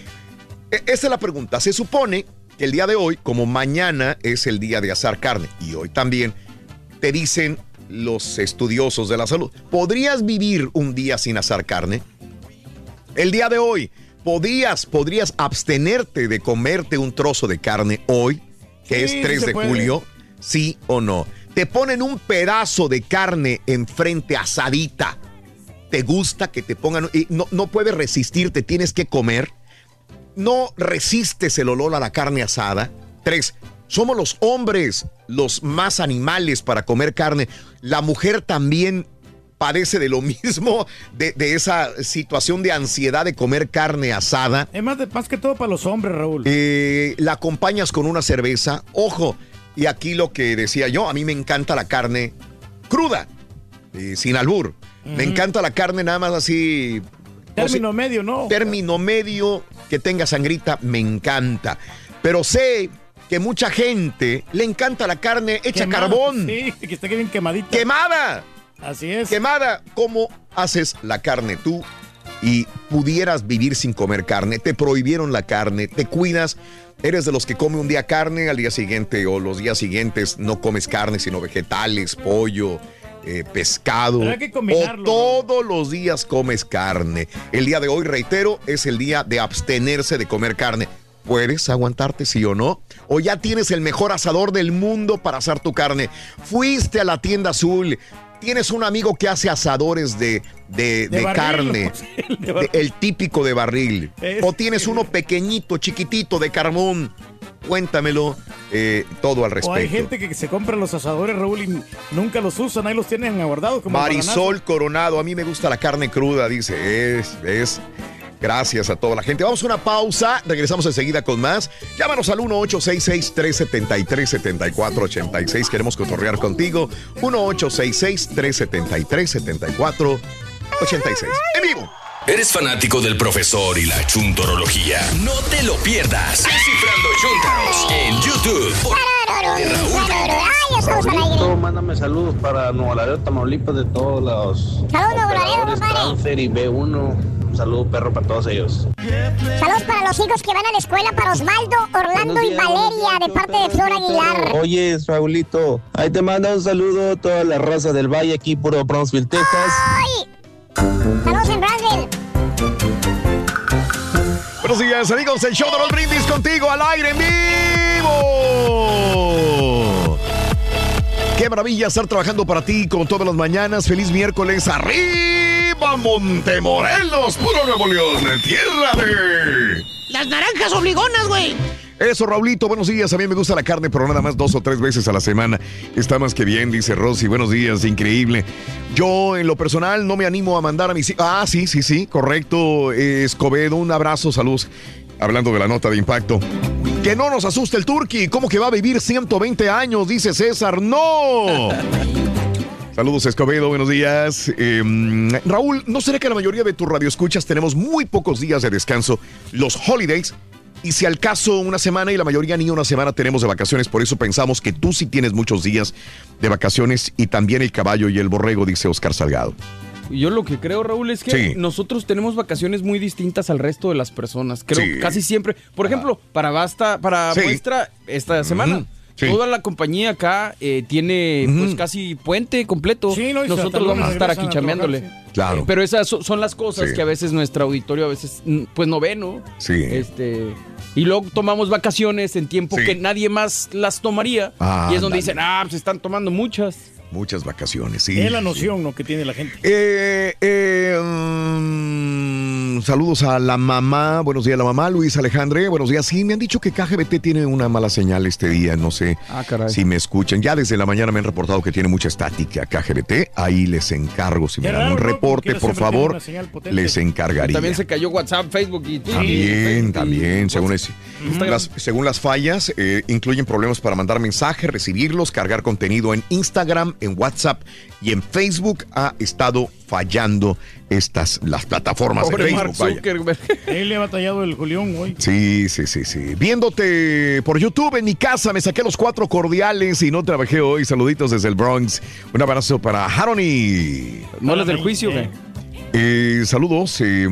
E- Esa es la pregunta. Se supone que el día de hoy, como mañana es el día de asar carne y hoy también, te dicen los estudiosos de la salud, ¿podrías vivir un día sin asar carne? El día de hoy, ¿podrías, podrías abstenerte de comerte un trozo de carne hoy, que Sí, es 3 sí se de puede. julio? ¿Sí o no? Te ponen un pedazo de carne enfrente asadita. ¿Te gusta que te pongan? y no, no puedes resistir, te tienes que comer. No resistes el olor a la carne asada. Tres, somos los hombres los más animales para comer carne. La mujer también padece de lo mismo, de, de esa situación de ansiedad de comer carne asada. Es más, de, más que todo para los hombres, Raúl. Eh, la acompañas con una cerveza. Ojo, y aquí lo que decía yo, a mí me encanta la carne cruda, eh, sin albur. Me encanta la carne nada más así. Término medio, ¿no? Término medio, que tenga sangrita, me encanta. Pero sé que mucha gente le encanta la carne hecha Quemada, carbón. Sí, que esté bien quemadita. ¡Quemada! Así es. Quemada, ¿cómo haces la carne tú? Y pudieras vivir sin comer carne, te prohibieron la carne, te cuidas, eres de los que come un día carne, al día siguiente o los días siguientes no comes carne, sino vegetales, pollo, eh, pescado. Que o todos los días comes carne. El día de hoy, reitero, es el día de abstenerse de comer carne. ¿Puedes aguantarte, sí o no? ¿O ya tienes el mejor asador del mundo para asar tu carne? Fuiste a la tienda azul, tienes un amigo que hace asadores de, de, De de barril, carne. El de típico de barril. Es- O tienes uno pequeñito, chiquitito, de carbón. Cuéntamelo eh, todo al O hay respecto. gente que se compra los asadores, Raúl, y nunca los usan, ahí los tienen aguardados como Marisol Coronado, a mí me gusta la carne cruda, dice. Es, es. Gracias a toda la gente. Vamos a una pausa, regresamos enseguida con más. Llámanos al 1-866-373-7486. Queremos cotorrear contigo. 1-866-373-7486. En vivo. ¿Eres fanático del profesor y la chuntorología? No te lo pierdas. Descifrando Chuntaros en YouTube. por Raulito, mándame saludos para Nuevo Laredo, Tamaulipas, de todos los Saludos, Nuevo Laredo, operadores, compadre. Transfer y B1. Saludo perro para todos ellos. Saludos para los hijos que van a la escuela, para Osvaldo, Orlando y Valeria, de parte de Flor Aguilar. Oye, Raulito, ahí te manda un saludo a toda la raza del Valle aquí, puro Brownsville, Texas. ¡Ay! Saludos en Brownsville. Buenos días, amigos. El show de los brindis contigo al aire en vivo. Qué maravilla estar trabajando para ti como todas las mañanas. Feliz miércoles. Arriba, Montemorelos, puro Nuevo León, tierra de. Las naranjas obligonas, güey. Eso, Raulito, buenos días. A mí me gusta la carne, pero nada más dos o tres veces a la semana. Está más que bien, dice Rosy. Buenos días, increíble. Yo, en lo personal, no me animo a mandar a mis hijos. Ah, sí, sí, sí, correcto. Escobedo, un abrazo, salud. Hablando de la nota de impacto. Que no nos asuste el Turqui. ¿Cómo que va a vivir 120 años? Dice César. ¡No! Saludos, Escobedo, buenos días. Eh, Raúl, ¿no será que la mayoría de tus radioescuchas tenemos muy pocos días de descanso, los holidays? Y si al caso una semana y la mayoría ni una semana tenemos de vacaciones, por eso pensamos que tú sí tienes muchos días de vacaciones y también el caballo y el borrego, dice Oscar Salgado. Yo lo que creo, Raúl, es que Sí. nosotros tenemos vacaciones muy distintas al resto de las personas. Creo Sí. que casi siempre. Por ejemplo, para Basta, para Sí. muestra esta semana. sí. Toda la compañía acá eh, tiene pues casi puente completo. Sí, no, Nosotros vamos a estar aquí trabajar, Claro. Eh, Pero esas so- son las cosas Sí. que a veces nuestro auditorio a veces mm, pues no ve, ¿no? Sí. Este y luego tomamos vacaciones en tiempo Sí. que nadie más las tomaría Ah, y es donde dicen, "Ah, pues están tomando muchas." Muchas vacaciones, sí. Es la noción ¿no? que tiene la gente. Eh, eh, mm, saludos a la mamá. Buenos días, la mamá. Luis Alejandre. Buenos días. Sí, me han dicho que KGBT tiene una mala señal este día. No sé Ah, caray. si me escuchan. Ya desde la mañana me han reportado que tiene mucha estática KGBT. Ahí les encargo. Si me dan un reporte, por favor, les encargaría. También se cayó WhatsApp, Facebook y Twitter. También, también, según, es- las, según las fallas, eh, incluyen problemas para mandar mensajes, recibirlos, cargar contenido en Instagram, en WhatsApp y en Facebook. Ha estado fallando estas, las plataformas Pobre de Mark Facebook. vaya. Él le ha batallado el Julián hoy. Sí, sí, sí, sí. Viéndote por YouTube en mi casa, me saqué los cuatro cordiales y no trabajé hoy. Saluditos desde el Bronx. Un abrazo para Harony. Moles del juicio, güey. Eh, saludos. eh.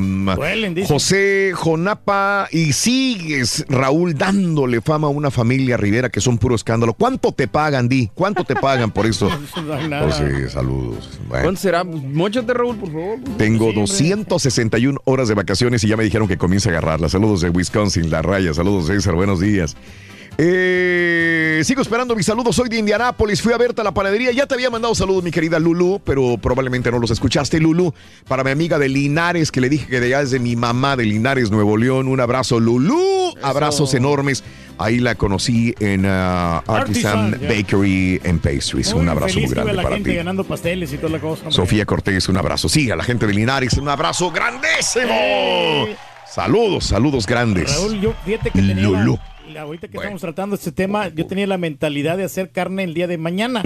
José Jonapa y sigues, Raúl, dándole fama a una familia Rivera que son puro escándalo. ¿Cuánto te pagan, Di? ¿Cuánto te pagan por eso? No. José, saludos. Bueno, ¿Cuánto será? Móchate, Raúl, por favor. tengo 261 horas de vacaciones y ya me dijeron que comience a agarrarlas. Saludos de Wisconsin, La Raya. Saludos, César. Buenos días. Eh, sigo esperando mis saludos. Soy de Indianápolis. Fui a verte a la panadería. Ya te había mandado saludos, mi querida Lulu, pero probablemente no los escuchaste, Lulu. Para mi amiga de Linares, que le dije que de allá es de mi mamá de Linares, Nuevo León. Un abrazo, Lulu. abrazos enormes. Ahí la conocí en ah, Artisan. Bakery and Pastries. un abrazo muy grande la para gente ti. ganando pasteles y toda la cosa. hombre. Sofía Cortés, un abrazo. Sí, a la gente de Linares, un abrazo grandísimo. Saludos, saludos grandes. Raúl, yo fíjate que tenía Lulú. Ahorita que estamos tratando este tema, yo tenía la mentalidad de hacer carne el día de mañana.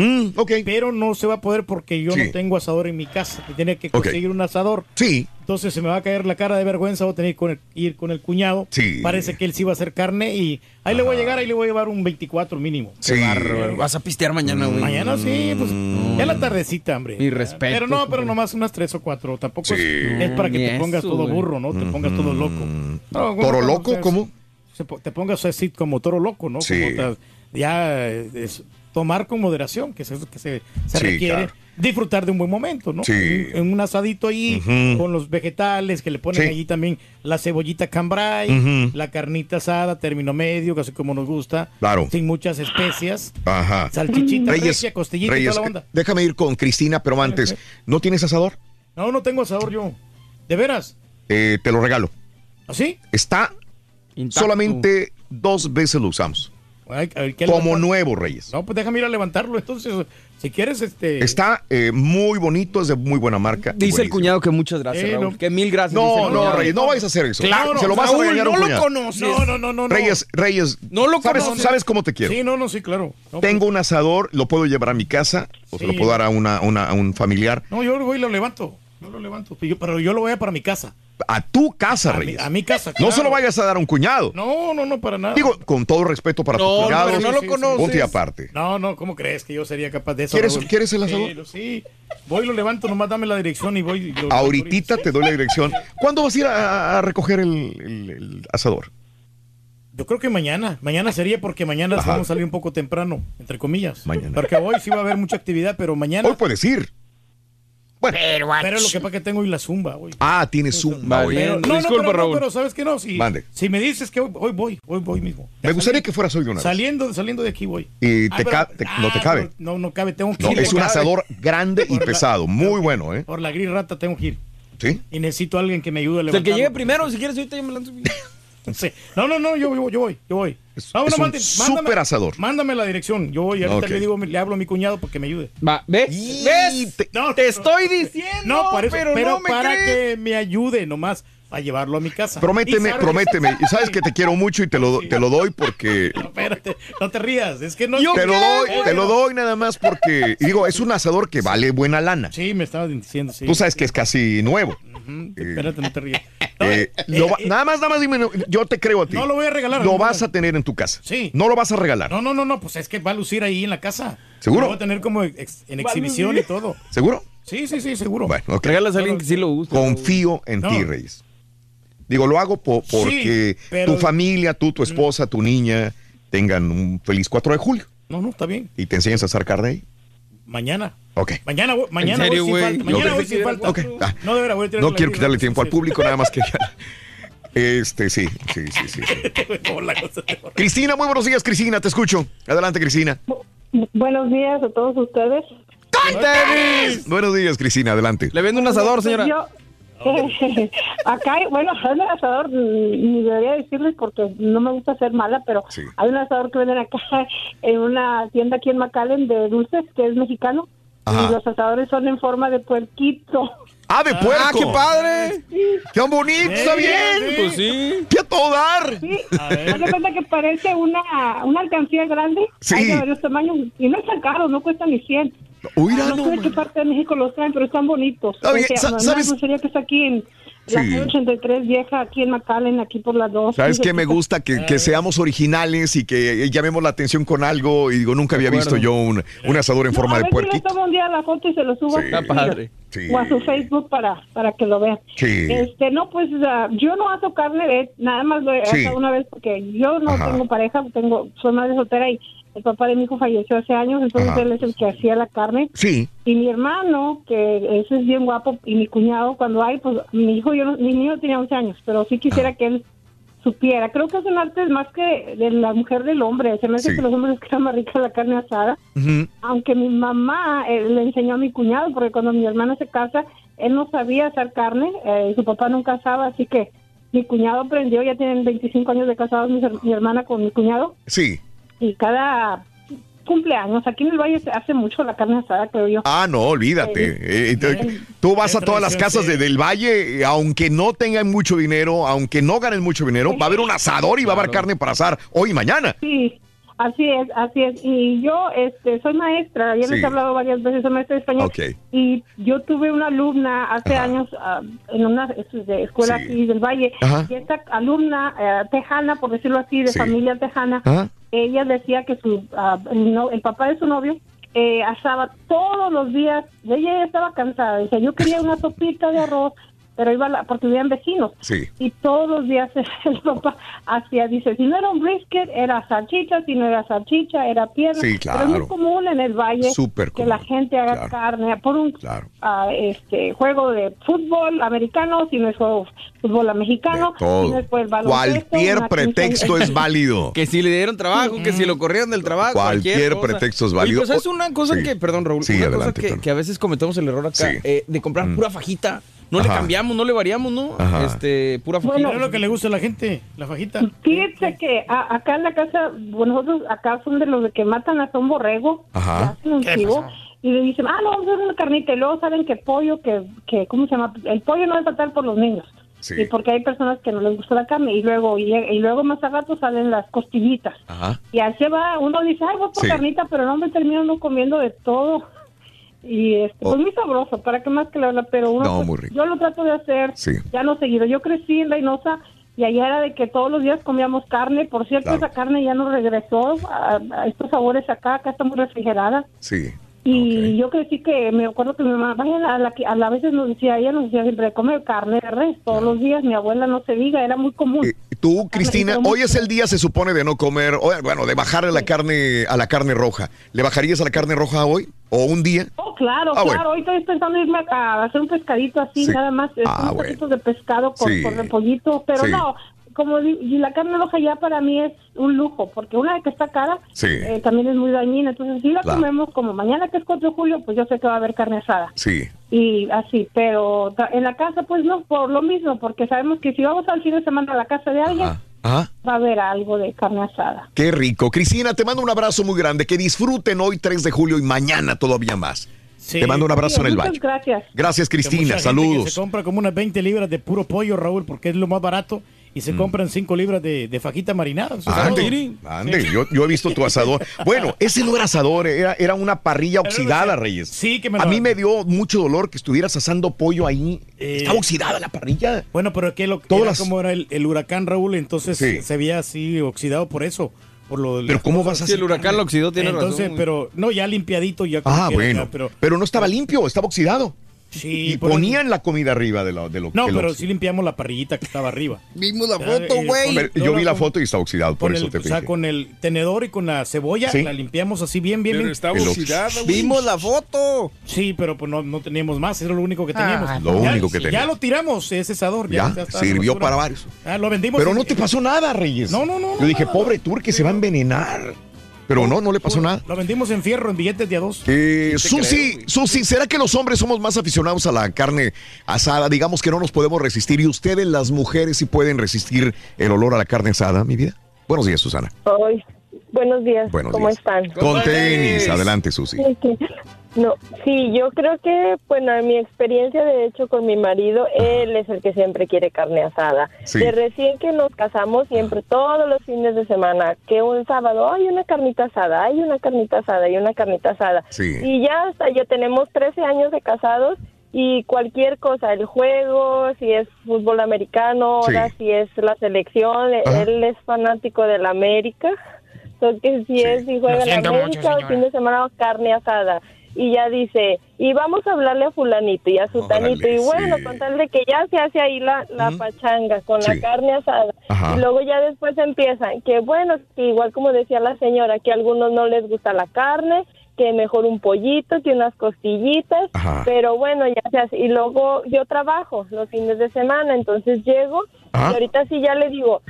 Pero no se va a poder porque yo Mm, Sí. no tengo asador en mi casa. Me Tenía que conseguir un asador. Sí. Entonces se me va a caer la cara de vergüenza. Voy a tener que con el- ir con el cuñado. Sí. Parece que él sí va a hacer carne y ahí le voy a llegar, ahí le voy a llevar un 24 mínimo. Sí. Mm. bárbaro. Vas a pistear mañana, güey. Mañana sí, pues ya la tardecita, hombre. Mi respeto. Pero no, pero nomás unas tres o cuatro. Tampoco es, Sí. es para que Ni te pongas eso, todo güey. burro, ¿no? Te pongas todo loco. No, bueno, ¿Toro loco? ¿Cómo? Te pongas así como toro loco, ¿no? Sí. Como te- ya eh, es tomar con moderación, que es eso que se, se Sí, requiere. claro. Disfrutar de un buen momento, ¿no? Sí. En, en un asadito ahí, con los vegetales, que le ponen allí también la cebollita cambray, Ujú. la carnita asada, término medio, casi como nos gusta. Claro. Sin muchas especias. Ajá. Salchichita, regia, costillita y Reyes, toda la onda. déjame ir con Cristina, pero antes, ¿no tienes asador? No, no tengo asador yo. ¿De veras? Eh, te lo regalo. ¿Así? Está solamente dos veces lo usamos. Ay, a ver, ¿qué Como levantar? nuevo, Reyes. No, pues déjame ir a levantarlo. Entonces, si quieres, este. Está eh, muy bonito, es de muy buena marca. Dice el cuñado que muchas gracias, Eh, Raúl. no. Que mil gracias. No, no. Reyes, no vayas a hacer eso. Claro, Se lo vas a regañar no un lo cuñado. conoces. No, no, no. Reyes, Reyes. No lo ¿sabes, conoces. ¿Sabes cómo te quiero? Sí, no, no, sí, claro. No, Tengo un asador, lo puedo llevar a mi casa o se lo puedo dar a, una, una- a un familiar. No, yo voy y lo levanto. Yo lo levanto. Pero yo lo voy a para mi casa. A tu casa, A mi, Reyes. a mi casa. No claro. se lo vayas a dar a un cuñado. No, no, no, para nada. Digo, con todo respeto para No, tu cuñado. pero no lo conoces. Ponte aparte. No, no, ¿cómo crees que yo sería capaz de eso? ¿Quieres- Raúl? quieres el Sí, asador? lo- Sí, voy lo levanto, nomás dame la dirección y voy. lo- Ahorita te doy la dirección. ¿Cuándo vas a ir a, a recoger el, el- el asador? Yo creo que mañana. Mañana sería porque mañana vamos a salir un poco temprano, entre comillas. Mañana. Porque hoy sí va a haber mucha actividad, pero mañana. Hoy puedes ir. Bueno. Pero lo que pasa es que tengo hoy la zumba, hoy. Ah, tienes Zumba hoy. Pero, no, no, pero, no, pero ¿sabes qué no? Si, Mande. si me dices que hoy, hoy voy, hoy voy mismo. Me gustaría que fueras hoy de una vez. Saliendo, saliendo de aquí voy. Y Ah, te pero- ca- te- no te ah, cabe. No, no cabe, tengo que No, ir. es un Cabe. asador grande y la- pesado. Muy bueno, ¿eh? Por la gris rata tengo que ir. ¿Sí? Y necesito a alguien que me ayude a El que llegue primero, si quieres, ahorita yo me lanzo. Sí. No, no, no, yo, yo, yo voy, yo voy. Es, un mándame- súper asador. Mándame la dirección, yo voy. Ahorita le digo, le hablo a mi cuñado porque me ayude. Va, ¿ves? Y ¿Ves? te- No, Te estoy diciendo, No, para eso, pero, pero, no me para crees. que me ayude nomás a llevarlo a mi casa. Prométeme, Y prométeme. Y sabes que te quiero mucho y te lo, te lo doy porque... No, espérate, no te rías, es que no. Yo Te lo doy, te lo doy nada más porque... y digo, es un asador que vale buena lana. Sí, me estabas diciendo, sí. Tú sabes que es casi nuevo. Ujú, Espérate, no te rías. Eh, eh, lo va- eh, nada más, nada más dime, yo te creo a ti. No lo voy a regalar. Lo no, vas no. a tener en tu casa. Sí. No lo vas a regalar. No, no, no, no, pues es que va a lucir ahí en la casa. ¿Seguro? Lo voy a tener como ex- en Va exhibición y todo. ¿Seguro? Sí, sí, sí, seguro. Bueno, ok. Regalas a alguien que sí lo gusta. Confío en No. ti, Reyes. Digo, lo hago po- porque pero- tu familia, tú, tu esposa, tu niña tengan un feliz 4 de julio No, no, está bien. y te enseñas a hacer carne ahí. Mañana. Ok. Mañana, voy- mañana serio, voy sin güey? falta. Mañana voy sin falta. Ah, No, de verdad, voy a tirar No quiero quitarle tiempo al público, nada más que ya. Este, sí, sí, sí, sí. Cristina, muy buenos días, Cristina, te escucho. Adelante, Cristina. Buenos días a todos ustedes. Buenos días, Cristina, adelante. Le vendo un asador, señora. Yo, acá, hay- bueno, hay un asador, ni debería decirles porque no me gusta ser mala, pero Sí. hay un asador que venden acá en una tienda aquí en McAllen de dulces, que es mexicano. Ajá. Y los asadores son en forma de puerquito. ¡Ah, de puerco! ¡Ah, qué padre! ¡Qué bonito! ¡Está Sí, bien! sí. Pues sí. ¡Qué a todo dar! Sí, haz de cuenta que parece una, una alcancía grande. Sí. Hay de varios tamaños. Y no están caros, no cuestan ni 100. No, no, sé de qué parte de México los traen, pero están bonitos. Bien, O sea, ¿sabes? dulcería que está aquí en la Sí. calle 83 vieja, aquí en McAllen, aquí por las dos. ¿Sabes Sí, qué me gusta? Que, que seamos originales y que llamemos la atención con algo. Y digo, nunca había visto yo un, un asador en No, forma a de ver si le puerquito. tomo un día la foto y se lo subo Sí. Está padre. Sí. o a su Facebook para, para que lo vean. Sí. Este, no, pues ah, yo no aso carne de, nada más lo he Sí. asado una vez porque yo no Ajá. tengo pareja, tengo, soy madre soltera y el papá de mi hijo falleció hace años, entonces Ajá. él es el que hacía la carne. Sí. Y mi hermano, que ese es bien guapo, y mi cuñado, cuando hay, pues mi hijo, yo mi niño tenía 11 años, pero sí quisiera que él supiera. Creo que es un arte más que de la mujer del hombre. Se me hace Sí. que los hombres quedan más rica la carne asada. Aunque mi mamá eh, le enseñó a mi cuñado, porque cuando mi hermano se casa, él no sabía hacer carne, eh, su papá nunca asaba, así que mi cuñado aprendió, ya tienen 25 años de casados mi hermana con mi cuñado, Sí. Y cada cumpleaños, aquí en el Valle se hace mucho la carne asada, creo yo. Ah, no, olvídate. Eh, te- tú vas a todas las casas de- del valle, eh, aunque no tengan mucho dinero, aunque no ganen mucho dinero, va a haber un asador y va a haber carne para asar hoy y mañana. Sí, así es, así es. Y yo este, soy maestra, ya les he hablado varias veces, soy maestra de español. Y yo tuve una alumna hace años ah, en una es- de escuela Sí. aquí del Valle. Ajá. Y esta alumna eh, tejana, por decirlo así, de Sí. familia tejana, Ajá. Ella decía que su ah, el, papá de su novio eh, asaba todos los días. Ella ya estaba cansada. Decía, yo quería una sopita de arroz, pero iba a la, porque vivían vecinos. Sí. Y todos los días el papá hacía, dice, si no era un brisket, era salchicha, si no era salchicha, era pierna. Sí, Pero es muy claro. común en el valle Súper que la gente haga claro. carne por un ah, este juego de fútbol americano, si no es juego fútbol mexicano, si Todo. no es por el baloncesto, Cualquier pretexto es válido. Que si le dieron trabajo, que si lo corrieron del trabajo. Cualquier pretexto es Oye, válido. pues es una cosa Sí. que, perdón, Raúl, Sí, una adelante, cosa que, a veces cometemos el error acá Sí. eh, de comprar Mm. pura fajita. No le cambiamos, no le variamos, ¿no? Ajá. Este, pura fajita. Bueno, es lo que le gusta a la gente, la fajita. Fíjense que a- acá en la casa, bueno, nosotros acá son de los de que matan hasta un borrego, Ajá. hacen un y le dicen, ah, no, vamos a hacer una carnita, y luego saben que pollo, que, que, ¿cómo se llama? El pollo no es fatal por los niños. Sí. Y porque hay personas que no les gusta la carne, y luego, y, y luego más a rato salen las costillitas. Ajá. Y así va, uno dice, ay, voy por Sí. carnita, pero no me termino no comiendo de todo. Y este, pues muy sabroso, para que más que le habla, pero uno, Oh. No, pues, yo lo trato de hacer Sí. ya no seguido. Yo crecí en Reynosa y allá era de que todos los días comíamos carne. Por cierto, Claro. esa carne ya no regresó a, a estos sabores acá, acá está muy refrigerada. Sí. Y yo crecí que me acuerdo que mi mamá, a la a la veces nos decía, ella nos decía siempre de comer carne de res todos los días. Mi abuela no se diga, era muy común. Tú, Cristina, hoy es el día, se supone, de no comer, o, bueno, de bajarle la carne a la carne roja. ¿Le bajarías a la carne roja hoy? ¿O un día? Oh, claro, Ah, claro. bueno. Hoy estoy pensando irme a, hacer un pescadito así, Sí. nada más, Ah, unos bueno. de pescado con, Sí. con repollito, pero Sí. no, como y la carne roja ya para mí es un lujo, porque una vez que está cara, Sí. eh, también es muy dañina, entonces si la Claro. comemos como mañana que es 4 de julio, pues yo sé que va a haber carne asada. Sí. Y así, pero en la casa pues no, por lo mismo, porque sabemos que si vamos al fin de semana a la casa de alguien, Ajá. va a haber algo de carne asada. Qué rico. Cristina, te mando un abrazo muy grande. Que disfruten hoy 3 de julio y mañana todavía más. Te mando un abrazo Sí, en el muchas valle. gracias. Gracias, Cristina. Saludos. Se compra como unas 20 libras de puro pollo, Raúl, porque es lo más barato. Y Mm. se compran 5 libras de, de fajita marinada. Ande, yo, yo he visto tu asador. Bueno, ese no era asador, era, era una parrilla oxidada, Reyes. Sí, que me A mí me dio mucho dolor que estuvieras asando pollo ahí. Eh, Estaba oxidada la parrilla. Bueno, pero es que lo Todas era las- como era el, el huracán, Raúl, entonces Sí. se veía así oxidado por eso. Por lo, Pero ¿cómo vas a Si el huracán lo oxidó, tiene Entonces, razón. pero no, ya limpiadito, ya como Ah, bueno. ya, pero pero, no estaba limpio, estaba oxidado. Sí, Y ponían la comida arriba de lo, de lo No, que pero sí limpiamos la parrillita que estaba arriba. Vimos la Ya, foto, eh, güey. yo vi la con- foto y está oxidado, por eso el, te o sea, con el tenedor y con la cebolla Sí. la limpiamos así bien, bien, Pero ox- oxidada, güey. Vimos la foto. Sí, pero pues no, no teníamos más, era lo único que Ah, teníamos. lo Ya- único que Ya teníamos. lo tiramos, ese asador. Ya, está sirvió para varios. Ah, lo vendimos. Pero en- no te pasó nada, Reyes. No, no, no, Yo dije, pobre Turque, se va a envenenar. Pero no, no le pasó nada. Lo vendimos en fierro, en billetes de a dos. Eh, Susi, creo, Susi, ¿será que los hombres somos más aficionados a la carne asada? Digamos que no nos podemos resistir. ¿Y ustedes, las mujeres, sí pueden resistir el olor a la carne asada, mi vida? Buenos días, Susana. Hoy, buenos días, Buenos ¿cómo días. están? Con tenis. Adelante, Susi. No, sí, yo creo que, bueno, en mi experiencia, de hecho, con mi marido, él es el que siempre quiere carne asada. Sí. De recién que nos casamos, siempre, todos los fines de semana, que un sábado hay una carnita asada, hay una carnita asada, hay una carnita asada. Sí. Y ya hasta ya tenemos 13 años de casados y cualquier cosa, el juego, si es fútbol americano, Sí. ahora si es la selección, Ajá. él es fanático de la América. Entonces, si es, si juega mucho, América, el fin de semana carne asada. Y ya dice, y vamos a hablarle a fulanito y a sutanito. Órale, y bueno, sí. con tal de que ya se hace ahí la, la pachanga con Sí. la carne asada. Ajá. Y luego ya después empiezan, que bueno, que igual como decía la señora, que a algunos no les gusta la carne, que mejor un pollito, que unas costillitas, Ajá. pero bueno, ya se hace. Y luego yo trabajo los fines de semana, entonces llego Ajá. y ahorita sí ya le digo,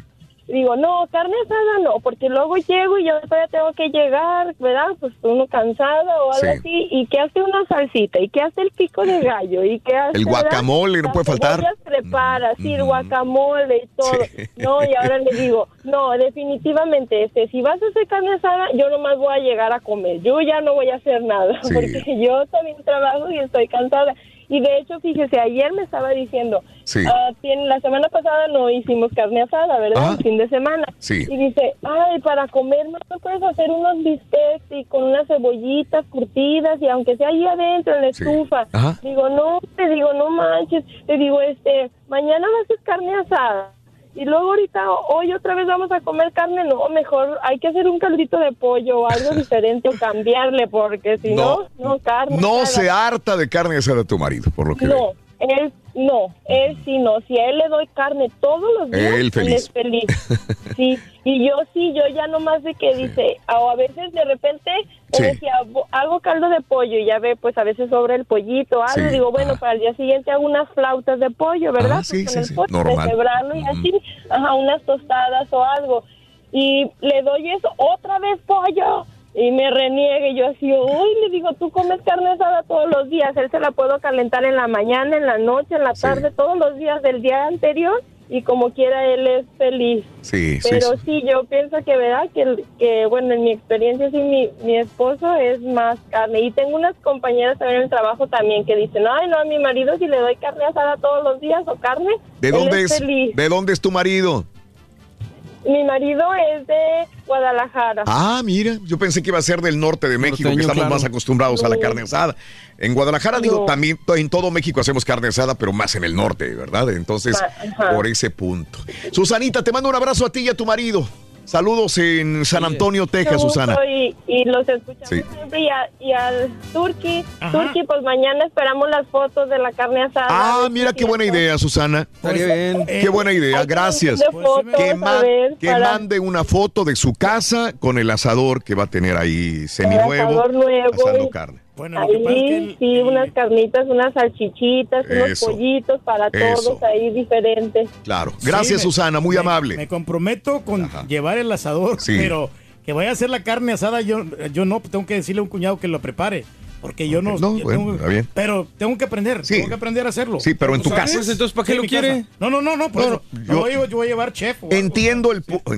digo, no, carne asada no, porque luego llego y yo todavía tengo que llegar, ¿verdad? Pues uno cansado o algo Sí. así, y que hace una salsita, y que hace el pico de gallo, y que hace... El guacamole, no puede faltar. prepara, sí, el guacamole y todo. No, y ahora le digo, no, definitivamente, este, si vas a hacer carne asada, yo nomás voy a llegar a comer, yo ya no voy a hacer nada, Sí. porque yo también trabajo y estoy cansada. Y de hecho, fíjese, ayer me estaba diciendo, Sí. ah, tiene- la semana pasada no hicimos carne asada, ¿verdad? Ajá. El fin de semana. Sí. Y dice, ay, para comer no puedes hacer unos bistecs y con unas cebollitas curtidas y aunque sea ahí adentro en la Sí. estufa. Ajá. Digo, no, te digo, no manches. Te digo, este, mañana vas a hacer carne asada. Y luego ahorita, hoy otra vez vamos a comer carne. No, mejor hay que hacer un caldito de pollo o algo diferente o cambiarle porque si no, no, carne No se harta de carne asada tu marido, por lo que veo. No, él no, él sí no. Si a él le doy carne todos los días, Él feliz. es feliz. Sí, y yo sí, yo ya nomás de que dice, o a veces de repente Sí. me decía, "Bo- hago caldo de pollo y ya ve, pues a veces sobra el pollito, algo, Sí, digo, bueno, para el día siguiente hago unas flautas de pollo, ¿verdad? Ah, sí, Pues sí, con el sí, pollo, normal. deshebrarlo y así, ajá, unas tostadas o algo. Y le doy eso, otra vez pollo. Y me reniegue yo así, uy, le digo, tú comes carne asada todos los días, él se la puedo calentar en la mañana, en la noche, en la tarde, todos los días del día anterior y como quiera él es feliz. Sí, sí, Pero sí. sí, yo pienso que, ¿verdad? Que, que bueno, en mi experiencia, sí, mi, mi esposo es más carne. Y tengo unas compañeras también en el trabajo también que dicen, ay, no, a mi marido si le doy carne asada todos los días o carne, ¿De él dónde es? feliz. ¿De dónde es tu marido? Mi marido es de Guadalajara. Ah, mira, yo pensé que iba a ser del norte de México, que estamos claro. más acostumbrados a la carne asada. En Guadalajara, digo, también en todo México hacemos carne asada, pero más en el norte, ¿verdad? Entonces, Ah, ajá. por ese punto. Susanita, te mando un abrazo a ti y a tu marido. Saludos en San Antonio, Texas, Susana. Y, y los escuchamos Sí. siempre. Y, a- y al Turqui, Turqui, pues mañana esperamos las fotos de la carne asada. Ah, mira qué buena idea, Susana. Estaría bien. Qué buena idea, gracias. Fotos, Que, a ma- ver, que para- mande una foto de su casa con el asador que va a tener ahí seminuevo, asador nuevo. asando carne. Bueno, lo que pasa es que Ahí, el- sí, unas carnitas, unas salchichitas, unos pollitos para Eso. todos ahí diferentes. Claro. Gracias, Sí, me- Susana, muy me- amable. Me comprometo con llevar el asador, Sí. pero que vaya a hacer la carne asada, yo, yo no, tengo que decirle a un cuñado que lo prepare. Porque yo no. No, yo bueno, tengo- está bien. Pero tengo que aprender, tengo que aprender a hacerlo. Sí, pero en tu ¿Sabes? casa. Entonces, ¿para qué Sí, lo quiere? casa. No, no, no, no, por No, eso. yo- No, yo, yo voy a llevar chef. o algo. Entiendo el punto.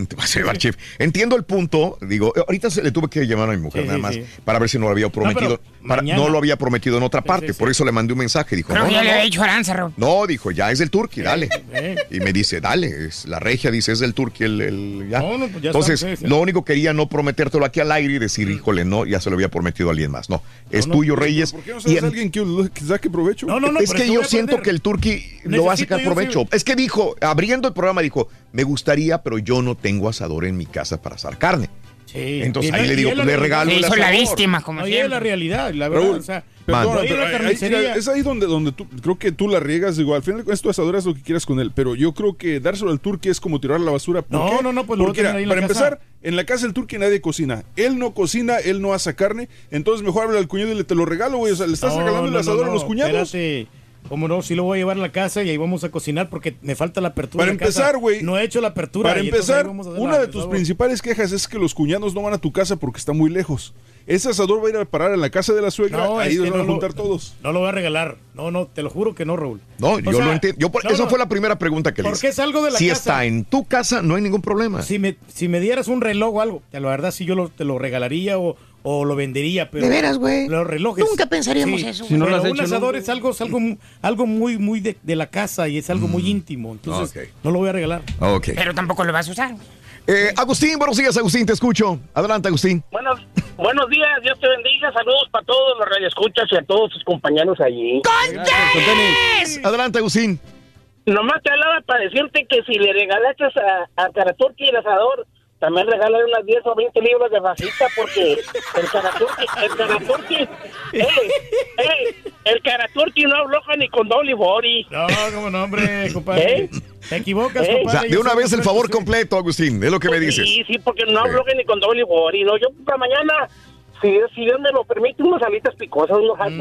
Entiendo el punto. Digo, ahorita se le tuve que llamar a mi mujer Sí, nada sí, más sí. para ver si no lo había prometido. pero para- no lo había prometido en otra parte. sí, sí. Por eso le mandé un mensaje. Dijo, Creo no, ya no, le no. había dicho Aranza. No, dijo, ya es del Turqui, dale. Y me dice, dale, es la regia, dice, es del Turqui el, el- ya. No, no, pues ya Entonces, está, sí, sí. lo único quería no prometértelo aquí al aire y decir, híjole, no, ya se lo había prometido a alguien más. No, es no, tuyo, Reyes. ¿Por qué no Y en- alguien que, que saque provecho? No, no, no, es que yo siento que el Turqui lo va a Necesito sacar provecho. Es que dijo, abriendo el programa, dijo, me gustaría, pero yo no tengo asador en mi casa para asar carne. Sí. Entonces Y ahí no- le digo, es le regalo el hizo la víctima, como No, y es la realidad, la verdad. Raúl, o sea, Pero ahí- carnicería. es ahí donde, donde tú, creo que tú la riegas, digo, al final es tu asador, haz lo que quieras con él, pero yo creo que dárselo al turqui es como tirar la basura. ¿Por No, qué? no, no, pues Porque, mira, ahí en la para casa. empezar, en la casa del turqui nadie cocina. Él no cocina, él no asa carne, entonces mejor habla al cuñado y le te lo regalo, güey. O sea, le estás No, regalando el asador no, a los cuñados. Espérate. Cómo no, sí lo voy a llevar a la casa y ahí vamos a cocinar porque me falta la apertura. Para de empezar, güey. No he hecho la apertura. Para empezar, una la- de tus sabor. principales quejas es que los cuñados no van a tu casa porque está muy lejos. Ese asador va a ir a parar en la casa de la suegra, No, ahí que van no a lo- juntar todos. No lo voy a regalar. No, no, te lo juro que no, Raúl. No, O yo sea, lo entiendo. Yo por- esa no. fue la primera pregunta que le Porque hice. es algo de la si casa. está en tu casa, no hay ningún problema. Si me, si me dieras un reloj o algo, la verdad sí yo lo, te lo regalaría o, o lo vendería, pero... ¿De veras, güey? Los relojes. Nunca pensaríamos eso, Si no güey. lo has Pero un asador es algo, es algo, algo muy, muy de, de la casa y es algo muy íntimo. Entonces, no lo voy a regalar. Ok. Pero tampoco lo vas a usar. Eh, Agustín, buenos días, Agustín, te escucho. Adelante, Agustín. Buenos, buenos días, Dios te bendiga. Saludos para todos los radioescuchas y a todos tus compañeros allí. Adelante, Agustín. Nomás te hablaba para decirte que si le regalaste a, a Caraturki el asador, también regálale unas 10 o 20 libros de fajita porque el Caraturki, el Caraturki, ey, ey, el Caraturki no afloja ni con Dolly Bori. No, como no, hombre, compadre. ¿Eh? Te equivocas, ¿Eh? O compadre. sea, de una vez el favor completo, Agustín, es lo que me dices. Sí, sí, porque no afloje ni con Dolly Bori. No, yo para mañana, si, si Dios me lo permite, unas alitas picosas, unos hot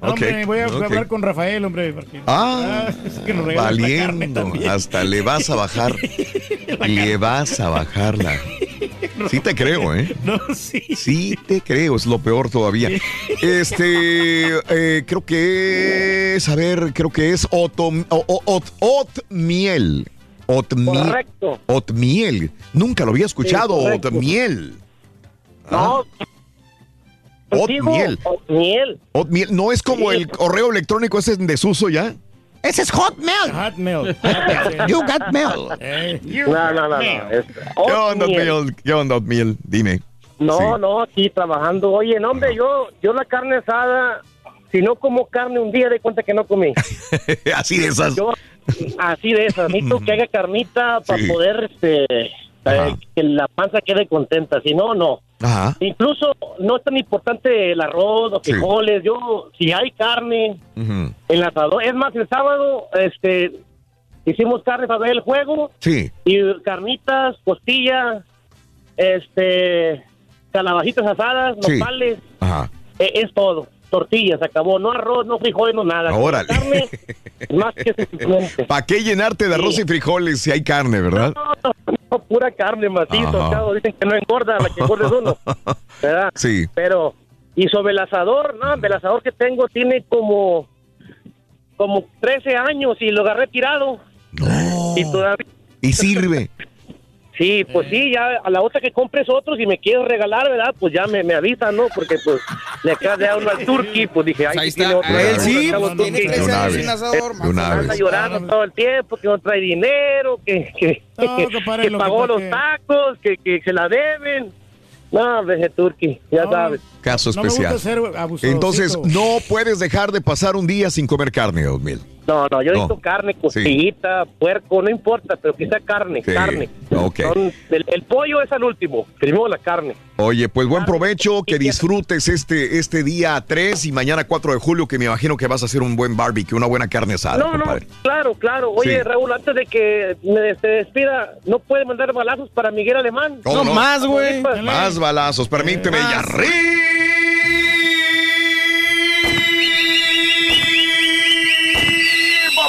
Hombre, voy a hablar con Rafael, hombre. porque- Ah, es que nos valiendo. Hasta le vas a bajar. le vas a bajarla. Sí te creo, ¿eh? No, sí. Sí te creo, es lo peor todavía. Este, eh, creo que es, a ver, creo que es ot- otmiel. Otmiel. Correcto. Otmiel. Nunca lo había escuchado, Sí, otmiel. No. Otmiel. Otmiel. Otmiel. ¿No es como el correo electrónico ese en desuso ya? Ese es Hotmail. Hotmail. You got mail. No, no, no, no. es ¿Qué onda. Otmiel? ¿Qué onda, Otmiel? Dime. No, Sí. no, aquí trabajando. Oye, no, hombre, yo, yo la carne asada, si no como carne un día, de cuenta que no comí. Así de esas. Yo, así de esas. Necesito que haga carnita para Sí. poder, este, eh, que la panza quede contenta. Si no, no. Ajá. Incluso no es tan importante el arroz, los Sí. frijoles. Yo, si hay carne, Ujú. el asador. Es más, el sábado, este, hicimos carne para ver el juego. Sí. Y carnitas, costillas, este, calabajitas asadas, Sí. nopales, Ajá. eh, es todo. Tortillas, acabó. No arroz, no frijoles, no nada. Órale. Carne, más que suficiente. ¿Para qué llenarte de arroz y frijoles si hay carne, verdad? No, pura carne macizo, Ajá. chavo. Dicen que no engorda la que engorda es uno. ¿Verdad? Sí. Pero, y sobre el asador, no, el asador que tengo tiene como, como 13 años y lo agarré tirado. Y todavía, Y sirve. Sí, pues sí, ya a la otra que compres otros y me quieres regalar, ¿verdad? Pues ya me, me avisan, ¿no? Porque pues le acaba de dar uno al turqui, pues dije, ay, Ahí está. otro. A él sí, pues, tiene turqui. 13 De una años vez. sin asador, Anda llorando todo el tiempo, que no trae dinero, que, que, No, que, que lo que pagó pasa los que- tacos, que, que se la deben. No, veje Turqui, ya No, sabes. Caso No me gusta especial. ser abusado. Entonces, no puedes dejar de pasar un día sin comer carne, Otmiel. No, no, yo No. necesito carne, costillita, puerco, no importa, pero que sea carne, Sí, carne. ok. Son- el, el pollo es al último, primero la carne. Oye, pues buen provecho, que disfrutes este, este día 3 y mañana 4 de julio, que me imagino que vas a hacer un buen barbecue, una buena carne asada, no, no, claro, claro. Oye, Sí. Raúl, antes de que me te despida, ¿no puede mandar balazos para Miguel Alemán? ¿Cómo no? más, güey. Más balazos, permíteme. Y arriba,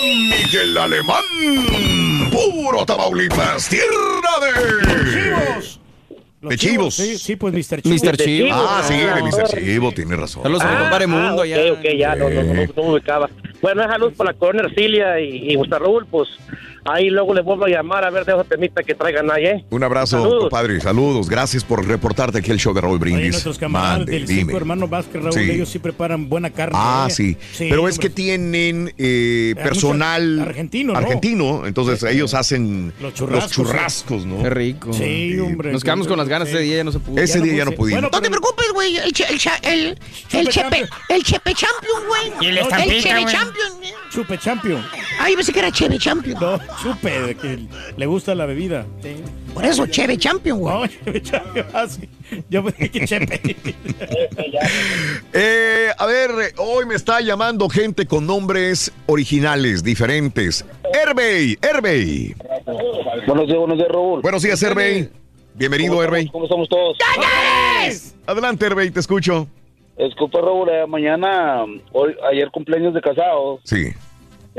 Miguel Alemán. Puro Tamaulipas, tierra de... Los De chivos. Sí, sí, pues Mr. Chivo. Mr. Chivo. Ah, sí, de Ah, Mr. Chivo, tiene razón. Saludos a mi compadre Mundo ok, allá. ok, ya, no, no, no, no, no me ubicaba. Bueno, esa luz para la colonia Ercilia y, y Gustavo Raúl, pues ahí luego les vuelvo a llamar a ver de esa temita que traigan ahí, ¿eh? Un abrazo, Saludos. compadre. Saludos. Gracias por reportarte aquí el show de Raúl Oye, Brindis. nuestros camaradas Mande, del dime. cinco hermanos Vázquez, Raúl, Sí. ellos sí preparan buena carne. Ah, ¿eh? sí. Pero es que tienen eh, personal argentino, ¿no? argentino, entonces ellos hacen Los churrascos, churrascos, ¿no? Qué rico. Sí, hombre. Nos quedamos con las ganas Sí. ese día, ya no se pudo. Ese Ya día ya no pudimos. Bueno, No te preocupes, güey. El, che- el, cha- el, el, Chupe chepe, champion. el Chepe Champion, güey. Y el Chepe. Champion. Chupe Champion. Ay, pensé que era Cheve Champion. No, chupe, de que le gusta la bebida. Sí. Por eso, Cheve Champion, güey. No, Champion. Ah, sí. Yo pensé que Chepe. Eh, a ver, hoy me está llamando gente con nombres originales, diferentes. Herbey, Herbey. Buenos días, buenos días, Raúl. Buenos días, Herbey. Bienvenido, ¿Cómo Herbey. ¿Cómo estamos todos? Adelante, Herbey, te escucho. Disculpa, Raúl, eh, mañana, hoy, ayer cumpleaños de casado, Sí.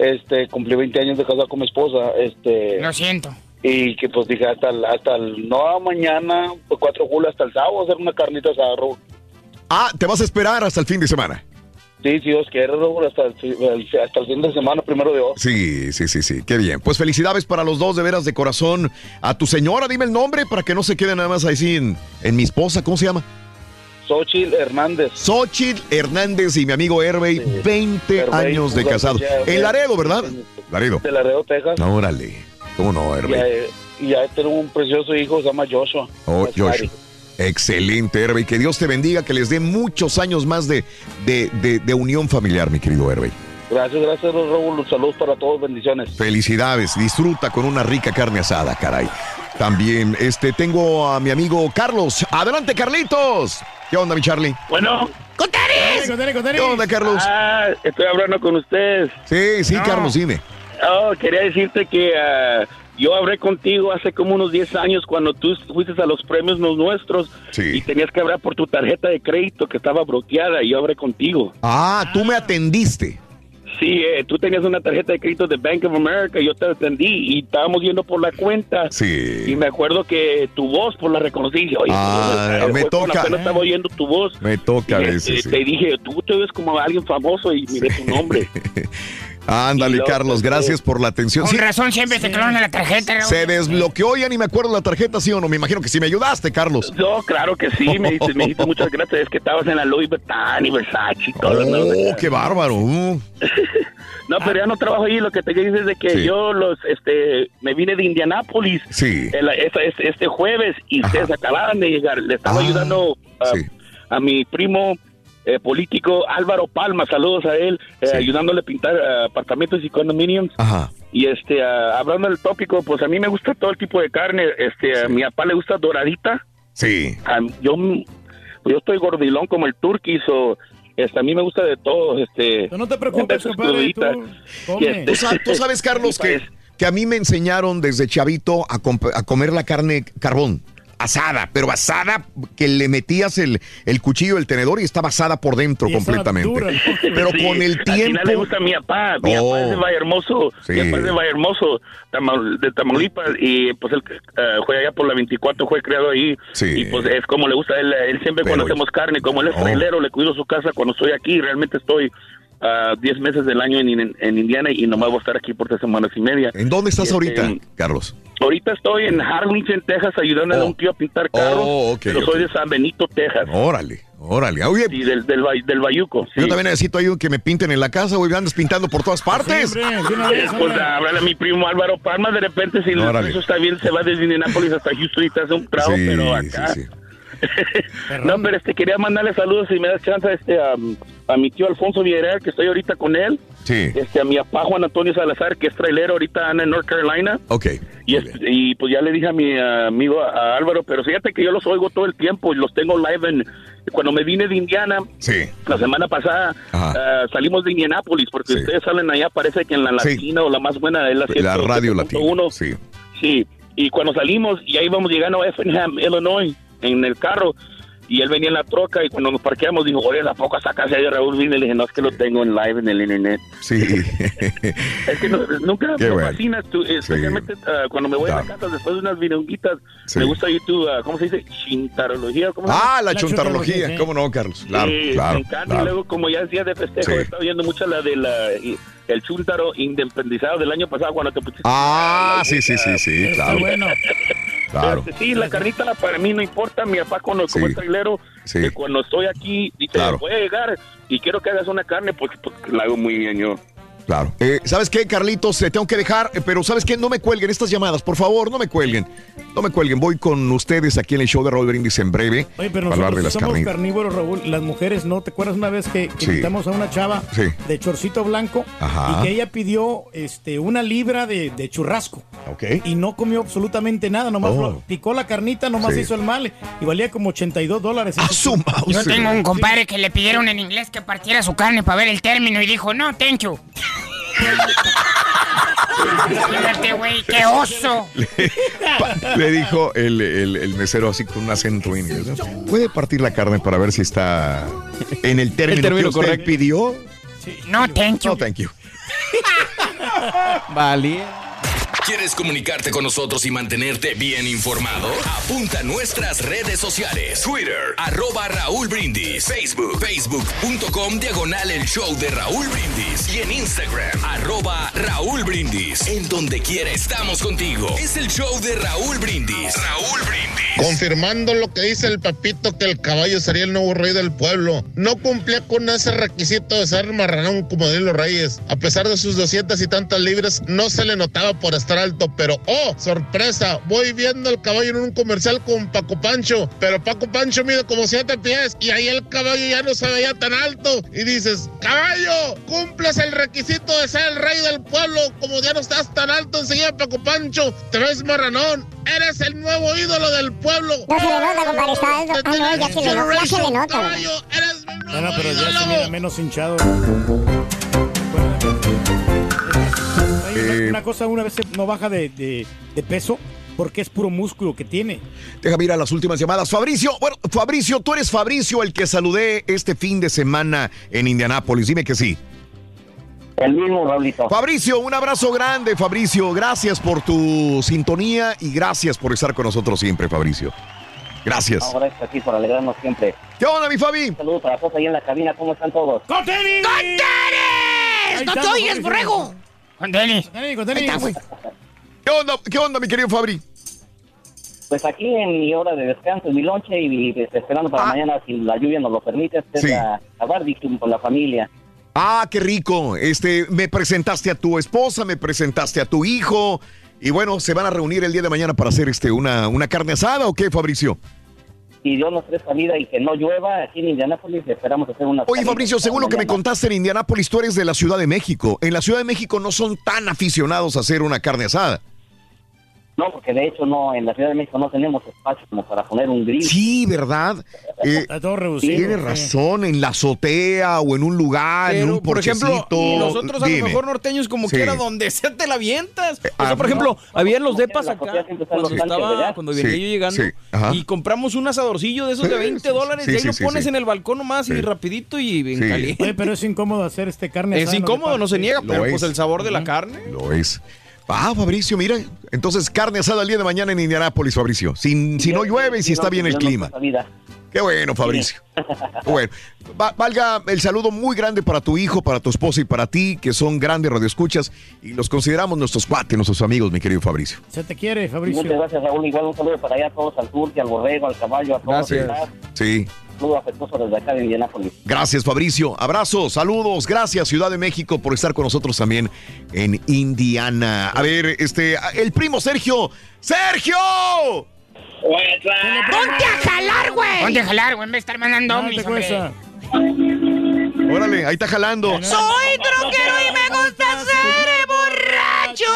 Este, cumplí 20 años de casado con mi esposa, este, Lo siento. y que pues dije hasta el, hasta el, no mañana, pues 4 de julio, hasta el sábado, hacer una carnita asada, Raúl. Ah, te vas a esperar hasta el fin de semana. Sí, si Dios quiere, Raúl, hasta el, hasta el fin de semana, primero de Dios. Sí, sí, sí, sí. Qué bien. Pues felicidades para los dos, de veras, de corazón. A tu señora, dime el nombre para que no se quede nada más así en, en mi esposa. ¿Cómo se llama? Xochitl Hernández. Xochitl Hernández y mi amigo Herbey, 20 Herbey, años de casado. ya, ya. En Laredo, ¿verdad? Laredo. De Laredo, Texas. Órale. ¿Cómo no, Herbey? y ya tengo un precioso hijo, se llama Joshua. Oh, Es Josh. Mari. Excelente, Herbey. Que Dios te bendiga, que les dé muchos años más de, de, de- de unión familiar, mi querido Herbey. Gracias, gracias, Raúl. Saludos para todos, bendiciones. Felicidades, disfruta con una rica carne asada, caray. También, este, tengo a mi amigo Carlos. Adelante, Carlitos. ¿Qué onda, mi Charlie? Bueno. ¿Qué onda, Carlos? Ah, estoy hablando con ustedes. Sí, sí, No. Carlos, dime. Oh, quería decirte que ah, yo hablé contigo hace como unos 10 años cuando tú fuiste a los premios los nuestros y tenías que hablar por tu tarjeta de crédito que estaba bloqueada y yo hablé contigo. Ah, tú me atendiste. Sí, eh, tú tenías una tarjeta de crédito de Bank of America, yo te atendí y estábamos yendo por la cuenta. Sí. Y me acuerdo que tu voz, por la reconocí. Oye, Ah, fue me toca. apenas estaba oyendo tu voz. Me toca a Y, veces. este, sí. Te dije, tú te ves como alguien famoso y miré tu nombre. Ándale, Carlos, gracias por la atención. Con Sí, razón siempre te clonan la tarjeta, Raúl. se desbloqueó, ya ni me acuerdo la tarjeta, ¿sí o no? Me imagino que sí me ayudaste, Carlos. No, claro que sí, me dijiste, me dijiste muchas gracias. Es que estabas en la Louis Vuitton y Versace y todo. ¿no? Oh, qué bárbaro. Uh, No, pero ya no trabajo ahí. Lo que te decir es de que Sí. yo los, este, me vine de Indianápolis Sí. el- este, este jueves y ustedes acababan de llegar. Le estaba Ah, ayudando a, a mi primo eh, político Álvaro Palma. Saludos a él, eh, ayudándole a pintar eh, apartamentos y condominiums. Ajá. Y este, ah, hablando del tópico, pues a mí me gusta todo el tipo de carne. Este, a mi papá le gusta doradita. Sí. A- yo, pues yo estoy gordilón como el turquís o este, a mí me gusta de todo. Este, No te preocupes, compadre, tú este- ¿Tú, sa- tú sabes, Carlos, que, que a mí me enseñaron desde chavito a, comp- a comer la carne carbón. Asada, pero asada que le metías el, el cuchillo, el tenedor y estaba asada por dentro Y completamente. dura, ¿no? Pero Sí, con el Al tiempo. final le gusta a mi papá. Mi Oh. papá es de Valle Hermoso. Sí. Mi papá es de Valle Hermoso, Tama- de Tamaulipas. Y pues él eh, juega allá por la 24, fue criado ahí. Sí. Y pues es como le gusta a él. Él siempre Pero- cuando hacemos carne, como él es Oh. trailero, le cuido su casa cuando estoy aquí. Realmente estoy ah, 10 meses del año en, en- en Indiana y nomás voy a estar aquí por tres semanas y media. ¿En dónde estás Y, ahorita, este, Carlos? Ahorita estoy en Harlingen, Texas, ayudándole a un tío a pintar carros. Oh, ok, pero ok. soy de San Benito, Texas. Órale, órale. Oye, Sí, del, del, del Bayuco. yo también necesito ayuda que me pinten en la casa, güey. Andas pintando por todas partes. Pues háblale a mi primo Álvaro Palma, de repente si Órale. eso está bien, se va desde Indianapolis hasta Houston y te hace un trago, Sí, pero acá... sí, no, pero este, quería mandarle saludos si me das chance este, a, a mi tío Alfonso Villarreal, que estoy ahorita con él. Sí. Este, a mi papá Juan Antonio Salazar, que es trailero ahorita en North Carolina. Ok. Y, es- y pues ya le dije a mi amigo a Álvaro, pero fíjate que yo los oigo todo el tiempo y los tengo live en... Cuando me vine de Indiana, Sí. la semana pasada ah, salimos de Indianápolis, porque ustedes salen allá, parece que en la latina o la más buena es la, La radio latina. 107.1. Sí. Sí, y cuando salimos, y ahí íbamos llegando a Effingham, Illinois, en el carro, y él venía en la troca, y cuando nos parqueamos, dijo, oye, ¿a poco sacas ahí de Raúl Vine? Le dije, no, es que lo tengo en live en el internet. Sí. Es que no- nunca Qué me bueno. fascinas, tú, especialmente ah, cuando me voy a la casa después de unas virunguitas, Sí. me gusta YouTube, ah, ¿cómo se dice? Chintarología. ¿cómo se Ah, la chuntarología. ¿Cómo no, Carlos? Claro, Sí, claro. me encanta. claro. Y luego, como ya es día de festejo, Sí. he estado viendo mucho la de la, y- el chuntaro independizado del año pasado cuando te pusiste. Ah, sí, sí, sí, sí, claro. Claro. Sí, la carnita para mí no importa. Mi papá, cuando, como es trailero, Sí. que cuando estoy aquí, dice, Claro. voy a llegar y quiero que hagas una carne porque, porque la hago muy bien yo. Claro. Eh, ¿Sabes qué, Carlitos? Te tengo que dejar, eh, pero ¿sabes qué? No me cuelguen estas llamadas, por favor, no me cuelguen. No me cuelguen. Voy con ustedes aquí en el show de Raúl Brindis en breve Oye, pero para hablar de nosotros las somos carnívoros, Raúl. Las mujeres, ¿no? ¿Te acuerdas una vez que, que Sí. invitamos a una chava Sí. de chorcito blanco Ajá. y que ella pidió este, una libra de, de churrasco? Ok. Y no comió absolutamente nada, nomás Oh. picó la carnita, nomás Sí. hizo el mal y valía como 82 dólares. Yo tengo un compadre que le pidieron en inglés que partiera su carne para ver el término y dijo, no, thank you. Fíjate, güey, qué oso. Le dijo el, el- el mesero así con un acento inglés. ¿no? ¿Puede partir la carne para ver si está en el término, término que usted correcto. pidió? No, thank you. No, thank you. Vale. ¿Quieres comunicarte con nosotros y mantenerte bien informado? Apunta a nuestras redes sociales. Twitter, arroba Raúl Brindis. Facebook, facebook.com, diagonal el show de Raúl Brindis. Y en Instagram, arroba Raúl Brindis. En donde quiera estamos contigo. Es el show de Raúl Brindis. Raúl Brindis. Confirmando lo que dice el papito que el caballo sería el nuevo rey del pueblo. No cumplía con ese requisito de ser marranón como de los reyes. A pesar de sus 200 y tantas libras, no se le notaba por estar alto. Pero, oh, sorpresa, voy viendo al caballo en un comercial con Paco Pancho. Pero Paco Pancho mide como 7 pies y ahí el caballo ya no se veía tan alto. Y dices, caballo, cumples el requisito de ser el rey del pueblo. Como ya no estás tan alto enseguida, Paco Pancho, te ves marranón. Eres el nuevo ídolo del pueblo. No se le nota, compadre, está alto. Ah, no, ya se le nota, ya se le nota. güey. Bueno, pero ya se mira menos hinchado. Una- Eh, una cosa, una vez no baja de, de- de peso porque es puro músculo que tiene. Déjame ir a las últimas llamadas. Fabricio, bueno, Fabricio, tú eres Fabricio el que saludé este fin de semana en Indianápolis. Dime que sí. El mismo, Raulito. Fabricio, un abrazo grande, Fabricio. Gracias por tu sintonía y gracias por estar con nosotros siempre, Fabricio. Gracias. No, gracias a ti por alegrarnos siempre. ¿Qué onda, mi Fabi? Saludos para todos ahí en la cabina. ¿Cómo están todos? ¡Con tenis! ¡No te oyes, borrego! Con tenis. Con tenis. ¿Qué onda, qué onda mi querido Fabri? Pues aquí en mi hora de descanso, en mi lonche y, y, esperando para mañana, si la lluvia nos lo permite, hacer Sí. la, la barbecue con la familia. Ah, qué rico. Este, me presentaste a tu esposa, me presentaste a tu hijo. Y bueno, se van a reunir el día de mañana para hacer este una, una carne asada o qué, Fabricio? Si Dios nos trae salida y que no llueva, aquí en Indianápolis esperamos hacer una... Oye, Fabricio, según lo que me contaste en Indianápolis, tú eres de la Ciudad de México. En la Ciudad de México no son tan aficionados a hacer una carne asada. No, porque de hecho no, en la Ciudad de México no tenemos espacio como para poner un grill. Sí, ¿verdad? Eh, Está todo reducido. Tienes sí. razón, en la azotea o en un lugar, en Pero, un por ejemplo, porchecito. nosotros a lo Dime. mejor norteños como Sí. quiera, donde sea te la avientas. O ah, sea, por ejemplo, había en los depas acá, cuando, tanques, estaba, cuando venía Sí, yo llegando, sí, y compramos un asadorcillo de esos de Sí, 20 sí, dólares, sí, y ahí sí, lo sí, pones sí. en el balcón nomás y Sí. rapidito y bien Sí. caliente. Oye, pero es incómodo hacer este carne Es asada, ¿no? incómodo, no se niega, Lo pero es. pues el sabor de la carne. Lo es. Ah, Fabricio, mira. Entonces, carne asada el día de mañana en Indianápolis, Fabricio. Sin, si no llueve y si está bien el clima. Qué bueno, Fabricio. Qué bueno. Va- valga el saludo muy grande para tu hijo, para tu esposa y para ti, que son grandes radioescuchas y los consideramos nuestros cuates, nuestros amigos, mi querido Fabricio. Se te quiere, Fabricio. Muchas gracias, Raúl. Igual un saludo para allá a todos, al turque, al borrego, al caballo, a todos. Gracias. Sí. Saludo afectuoso desde acá de Indianápolis. Gracias, Fabricio. Abrazos, saludos. Gracias, Ciudad de México, por estar con nosotros también en Indiana. A ver, este, el primo Sergio. ¡Sergio! ¡Ponte a jalar, güey! Ponte a jalar, güey, en vez de estar mandando cuesta. Órale, ahí está jalando. Soy troquero y me gusta ser borracho.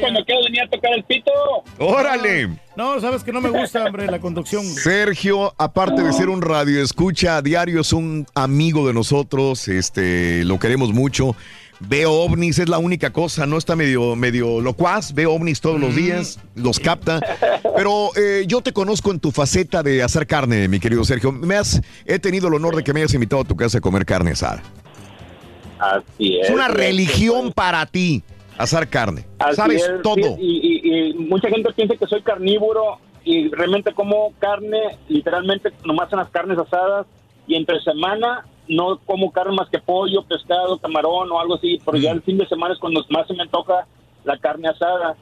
Cuando quiero venir a tocar el pito. Órale. No, sabes que no me gusta, hombre, la conducción. Sergio, aparte de ser un radio escucha a diario, es un amigo de nosotros, este, lo queremos mucho. Ve ovnis, es la única cosa, no está medio, medio locuaz, ve ovnis todos los días, los capta. Pero eh, yo te conozco en tu faceta de hacer carne, mi querido Sergio. Me has, he tenido el honor de que me hayas invitado a tu casa a comer carne asada. Así es. Es una religión para ti, asar carne. Así Sabes es, todo. y, y- y mucha gente piensa que soy carnívoro y realmente como carne, literalmente nomás en las carnes asadas y entre semana no como carne más que pollo, pescado, camarón o algo así, pero ya el fin de semana es cuando más se me toca la carne asada.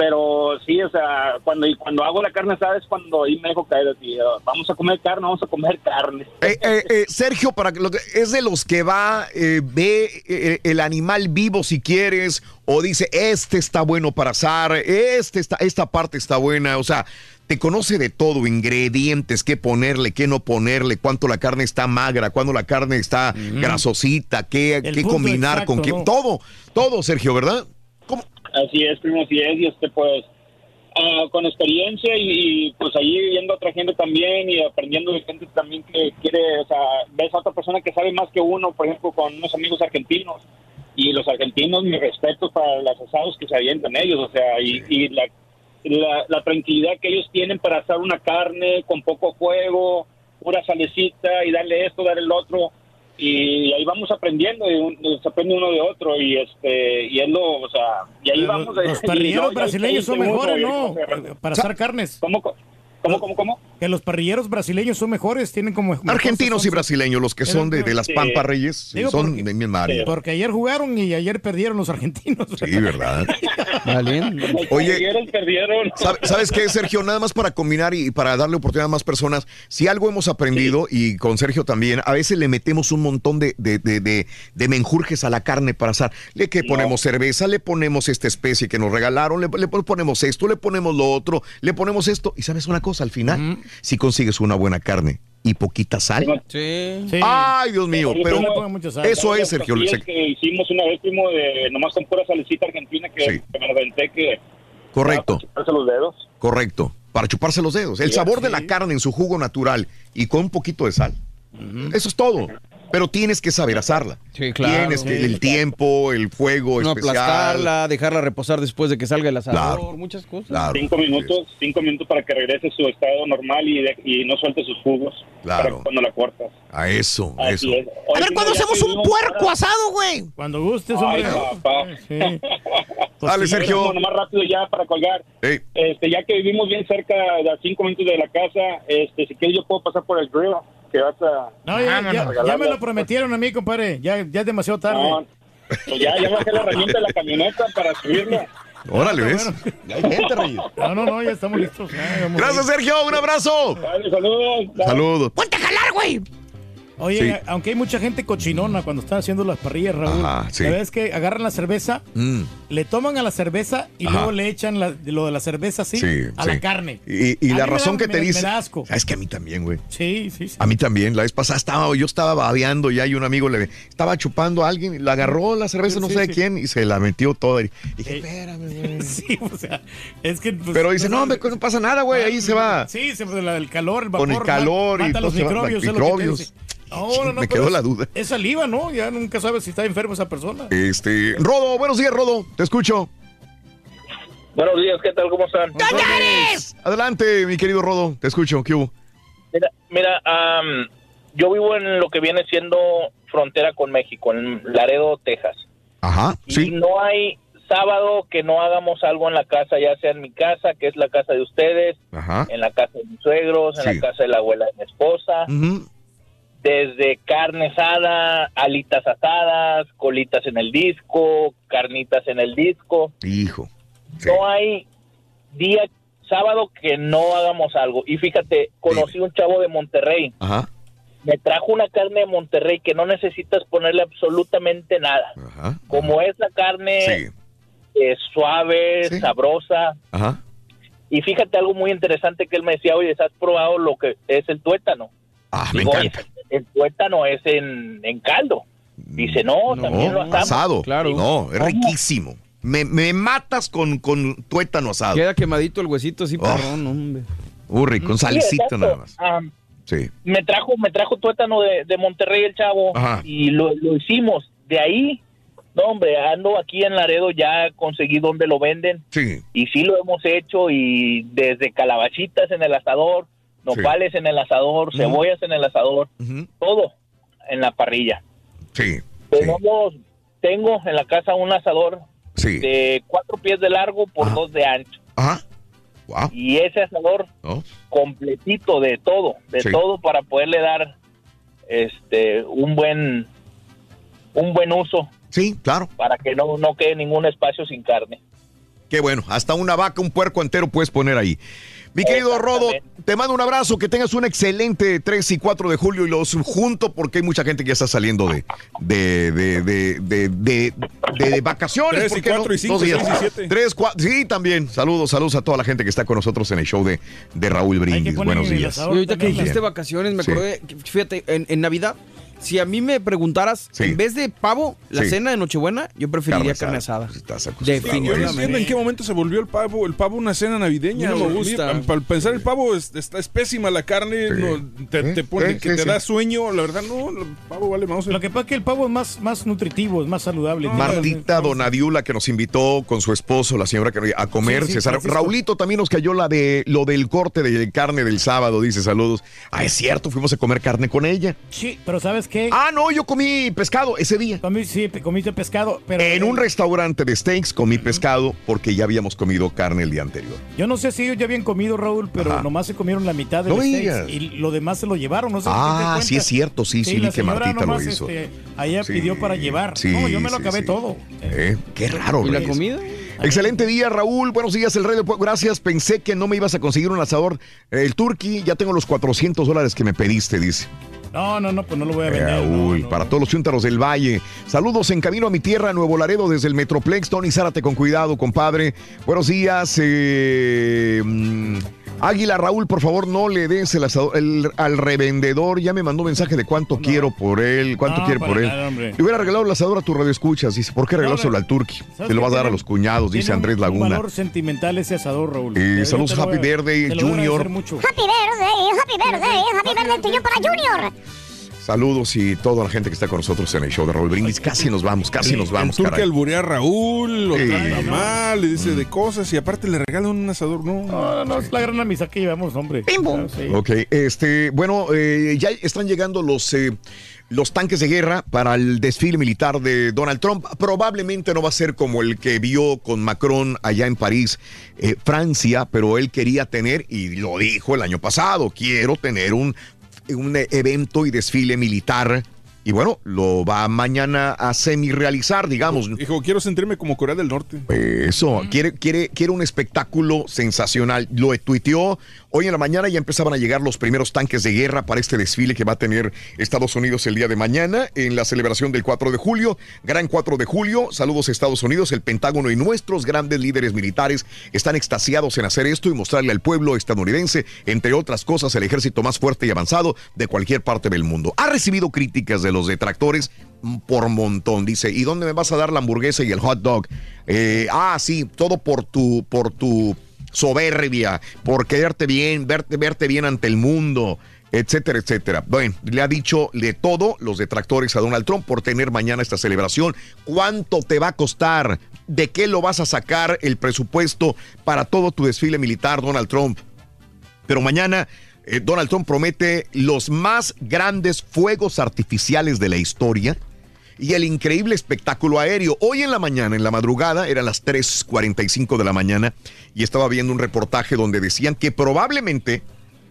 Pero sí, o sea, cuando, y cuando hago la carne asada es cuando ahí me dejo caer así, "Oh, vamos a comer carne, vamos a comer carne. Eh, eh, eh, Sergio, para que lo que- es de los que va, eh, ve eh, el animal vivo si quieres, o dice, este está bueno para asar, este está, esta parte está buena, o sea, te conoce de todo, ingredientes, qué ponerle, qué no ponerle, cuánto la carne está magra, cuándo la carne está grasosita, qué, qué combinar con qué, todo, todo, Sergio, ¿verdad? Así es, primo, así es, y este, pues, ah, con experiencia y, y, pues ahí viendo a otra gente también y aprendiendo de gente también que quiere, o sea, ves a otra persona que sabe más que uno, por ejemplo, con unos amigos argentinos, y los argentinos, mi respeto para los asados que se avientan ellos, o sea, y, y la, la, la tranquilidad que ellos tienen para asar una carne con poco fuego, pura salecita y darle esto, darle el otro, y ahí vamos aprendiendo, y se aprende uno de otro, y este, y es lo, o sea, y ahí Los- vamos. Los ya brasileños son mejores, ¿no? Para asar carnes. ¿Cómo, cómo, cómo, cómo? Que los parrilleros brasileños son mejores, tienen como... Argentinos y brasileños, los que son de, de las Sí. Pampas Reyes, Digo, son porque- de mi área. Porque ayer jugaron y ayer perdieron los argentinos. Sí, ¿verdad? Oye, perdieron, perdieron. ¿Sabe- ¿Sabes qué, Sergio? Nada más para combinar y para darle oportunidad a más personas. Si algo hemos aprendido, y con Sergio también, a veces le metemos un montón de, de, de- de- de menjurjes a la carne para asar. Le que ponemos cerveza, le ponemos esta especie que nos regalaron, le, le ponemos esto, le ponemos lo otro, le ponemos esto. Y sabes una cosa, al final, si consigues una buena carne y poquita sal. Sí. Ay, Dios mío, pero primo, eso es, Sergio. que hicimos una vez, primo, de nomás con pura salecita argentina que, que me aventé que Correcto. chuparse los dedos. Correcto. Para chuparse los dedos. El Sí, sabor de sí. la carne en su jugo natural y con un poquito de sal. Eso es todo. Pero tienes que saber asarla. Sí, claro. Tienes que Sí. el tiempo, el fuego No especial. aplastarla, dejarla reposar después de que salga el asador, Claro. muchas cosas. Claro. Cinco minutos, cinco minutos para que regrese a su estado normal y, de- y no suelte sus jugos. Claro. Para cuando la cortas. A eso, a eso. es. A ver, ¿cuándo hacemos un puerco asado, güey? Cuando gustes, Ay, hombre. papá. Dale, Sí, Sergio. bueno, Nomás rápido ya para colgar. Ey. Este, ya que vivimos bien cerca de a cinco minutos de la casa, este, si quieres yo puedo pasar por el grill que vas a... No, ya, ya- ya me lo prometieron a mí, compadre. Ya, ya es demasiado tarde. No, pues ya, ya bajé la herramienta de la camioneta para subirla. Órale, ¿ves? bueno. Hay gente, Reyes. No, no, no, ya estamos listos. Ya, Gracias. Sergio. Un abrazo. Dale, saludos. Saludos. ¡Ponte a jalar, güey! Oye, Sí. aunque hay mucha gente cochinona cuando están haciendo las parrillas, Raúl. Ajá, sí. La verdad es que agarran la cerveza, Mm. le toman a la cerveza y Ajá. luego le echan la- lo de la cerveza así Sí, a la carne. Y, la razón da- que te me- dice. asco. Sabes que a mí también, güey. Sí, sí, sí. A mí también. La vez pasada estaba, yo estaba babeando ya y un amigo le estaba chupando a alguien, le agarró la cerveza, no sé de quién, y se la metió toda. Y dije, espérame, güey. Sí, o sea, es que. pues, Pero dice, no, no pasa nada, güey, ahí se va. Sí, se- pues, el calor, el vapor. Con el calor y mata los va- microbios. No, no, no, Me quedó es- la duda. Es saliva, ¿no? Ya nunca sabes si está enfermo esa persona. Este, Rodo, buenos días, Rodo, te escucho. Buenos días, ¿qué tal? ¿Cómo están? Adelante, mi querido Rodo, te escucho, ¿qué hubo? Mira, mira am, yo vivo en lo que viene siendo frontera con México, en Laredo, Texas. Ajá, Y sí. no hay sábado que no hagamos algo en la casa, ya sea en mi casa, que es la casa de ustedes, Ajá. en la casa de mis suegros, en Sí. la casa de la abuela de mi esposa. Desde carne asada, alitas asadas, colitas en el disco, carnitas en el disco. Hijo. No hay día sábado que no hagamos algo. Y fíjate, conocí un chavo de Monterrey. Ajá. Me trajo una carne de Monterrey que no necesitas ponerle absolutamente nada. Ajá. Como es la carne Sí. eh, suave, sabrosa. Ajá. Y fíjate algo muy interesante que él me decía, oye, ¿has probado lo que es el tuétano? Ah, me Digo, "Oye, el tuétano es en, en caldo. Dice, no, también lo No, asamos. asado. Claro. No, es riquísimo. Me, me matas con, con tuétano asado. Queda quemadito el huesito así, Oh. perrón, hombre. Urri, con Sí, salicita exacto. nada más. Ah, Sí. me trajo me trajo tuétano de, de Monterrey el chavo Ajá. y lo, lo hicimos de ahí no hombre ando aquí en Laredo ya conseguí donde lo venden Sí. y sí lo hemos hecho y desde calabachitas en el asador nopales en el asador cebollas en el asador todo en la parrilla Sí. tenemos tengo en la casa un asador Sí. de cuatro pies de largo por dos de ancho Ajá. Wow. y ese asador ¿No? completito de todo, de Sí. todo para poderle dar este un buen un buen uso Sí, claro. para que no, no quede ningún espacio sin carne. Qué bueno. Hasta una vaca, un puerco entero puedes poner ahí. Mi querido Rodo, te mando un abrazo, que tengas un excelente 3 y 4 de julio y los junto porque hay mucha gente que ya está saliendo de, de, de, de, de, de- de- de vacaciones. 3 y ¿por qué no? 4 y 5, Dos días. 6 y 7. 3, 4, sí, también. Saludos, saludos a toda la gente que está con nosotros en el show de, de Raúl Brindis. Buenos días. Y ahorita que dijiste vacaciones, me Sí. acordé, fíjate, en, en Navidad, si a mí me preguntaras, en vez de pavo, la Sí. cena de Nochebuena, yo preferiría carne asada. Yo no entiendo en Definitivamente. qué momento se volvió el pavo, el pavo una cena navideña. No me gusta. Para pensar el pavo es, está, es pésima la carne, no, te, te pone, sí, que sí, te sí. da sueño, la verdad no, el pavo vale más. Lo que pasa es que el pavo es más, más nutritivo, es más saludable. Martita Donadiula que nos invitó con su esposo, la señora que a comer. Sí, sí, César. Raulito también nos cayó la de lo del corte de carne del sábado, dice saludos. Ah, es cierto, fuimos a comer carne con ella. Sí, pero ¿sabes qué? Ah, no, yo comí pescado ese día. Comí, sí, comiste pescado, pero... En un restaurante de steaks comí pescado porque ya habíamos comido carne el día anterior. Yo no sé si ellos ya habían comido, Raúl, pero Ajá. nomás se comieron la mitad de No los digas. steaks y lo demás se lo llevaron. No sé Ah, sí es cierto, sí, sí, vi que Martita lo hizo. este, allá Sí, pidió para llevar. sí, no, yo me lo sí, acabé sí. todo. Eh, Qué raro, ¿Y la comida? Excelente día, Raúl. Buenos días, el rey del pueblo. Gracias. Pensé que no me ibas a conseguir un asador. El turkey, ya tengo los 400 dólares que me pediste, dice. No, no, no, pues no lo voy a vender. Para todos los chúntaros del Valle. Saludos en camino a mi tierra, Nuevo Laredo, desde el Metroplex. Tony Zárate con cuidado, compadre. Buenos días. eh, mm, Águila, Raúl, por favor, no le des el asador el- al revendedor. Ya me mandó mensaje de cuánto quiero por él, cuánto No, quiere por él. hombre. Le hubiera regalado el asador a tu radio escuchas. Dice, ¿por qué regalárselo al turqui? ¿Sabes Se lo vas a dar a los cuñados, dice un- Andrés Un Laguna. valor sentimental ese asador, Raúl. Eh, saludos, Happy Verde, Junior. Happy birthday, happy birthday, happy birthday tuyo para Junior. Saludos y toda la gente que está con nosotros en el show de Raúl Brindis. Casi nos vamos, casi nos vamos, El turque alburea a Raúl, lo Sí. trata mal, le dice de cosas y aparte le regala un asador. No, No, no, es la gran amistad que llevamos, hombre. Sí. Ok, este, bueno, eh, ya están llegando los, eh, los tanques de guerra para el desfile militar de Donald Trump. Probablemente no va a ser como el que vio con Macron allá en París, eh, Francia, pero él quería tener, y lo dijo el año pasado, quiero tener un, un evento y desfile militar. Y bueno, lo va mañana a semi-realizar, digamos. Dijo, quiero sentirme como Corea del Norte. Eso, quiere, quiere, quiere un espectáculo sensacional. Lo tuiteó. Hoy en la mañana ya empezaban a llegar los primeros tanques de guerra para este desfile que va a tener Estados Unidos el día de mañana en la celebración del 4 de julio. Gran 4 de julio. Saludos a Estados Unidos. El Pentágono y nuestros grandes líderes militares están extasiados en hacer esto y mostrarle al pueblo estadounidense, entre otras cosas, el ejército más fuerte y avanzado de cualquier parte del mundo. Ha recibido críticas de los detractores por montón. Dice, ¿y dónde me vas a dar la hamburguesa y el hot dog? Eh, ah, sí, todo por tu, por tu soberbia, por quererte bien, verte, verte bien ante el mundo, etcétera, etcétera. Bueno, le ha dicho de todo los detractores a Donald Trump por tener mañana esta celebración. ¿Cuánto te va a costar? ¿De qué lo vas a sacar el presupuesto para todo tu desfile militar, Donald Trump? Pero mañana eh, Donald Trump promete los más grandes fuegos artificiales de la historia y el increíble espectáculo aéreo. Hoy en la mañana, en la madrugada, eran las 3.45 de la mañana y estaba viendo un reportaje donde decían que probablemente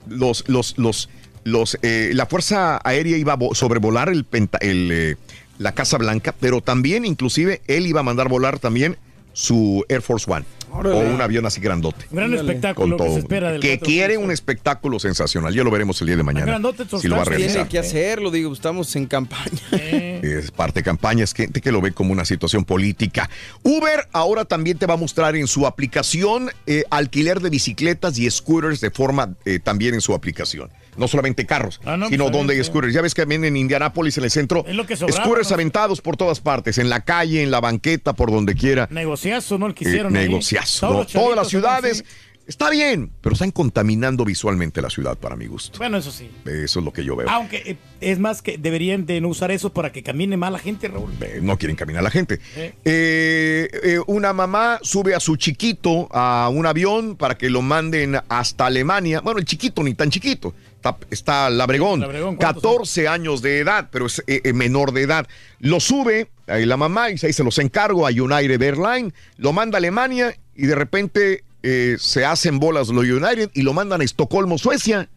los, los, los, los, eh, la Fuerza Aérea iba a vo- sobrevolar el, penta- el, eh, la Casa Blanca, pero también, inclusive, él iba a mandar volar también su Air Force One. Órale. O un avión así grandote. Un gran espectáculo Con que se espera del Que 4 de quiere un espectáculo sensacional. Ya lo veremos el día de mañana. grandote, si lo va a realizar. Tiene que hacerlo, digo, estamos en campaña. Es parte de campaña, es gente que lo ve como una situación política. Uber ahora también te va a mostrar en su aplicación eh, alquiler de bicicletas y scooters de forma eh, también en su aplicación. No solamente carros, Ah, no, sino pues, donde hay scooters. Ya ves que también en Indianápolis, en el centro, Es lo que sobraba, scooters ¿no? aventados por todas partes, en la calle, en la banqueta, por donde quiera. Negociazo, ¿no? El que Eh, negociazo. Todas las ciudades. Está bien, pero están contaminando visualmente la ciudad para mi gusto. Bueno, eso sí. Eso es lo que yo veo. Aunque eh, es más que deberían de no usar eso para que camine más la gente, Raúl. Eh, no quieren caminar la gente. Eh. Eh, eh, una mamá sube a su chiquito a un avión para que lo manden hasta Alemania. Bueno, el chiquito ni tan chiquito. Está, está Labregón, Labregón, ¿cuántos 14 años de edad, pero es eh, eh, menor de edad. Lo sube ahí la mamá y ahí se los encargo a United Airlines, lo manda a Alemania y de repente eh, se hacen bolas los United y lo mandan a Estocolmo, Suecia.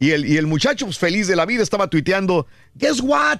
Y el, y el muchacho, pues, feliz de la vida, estaba tuiteando, Guess what?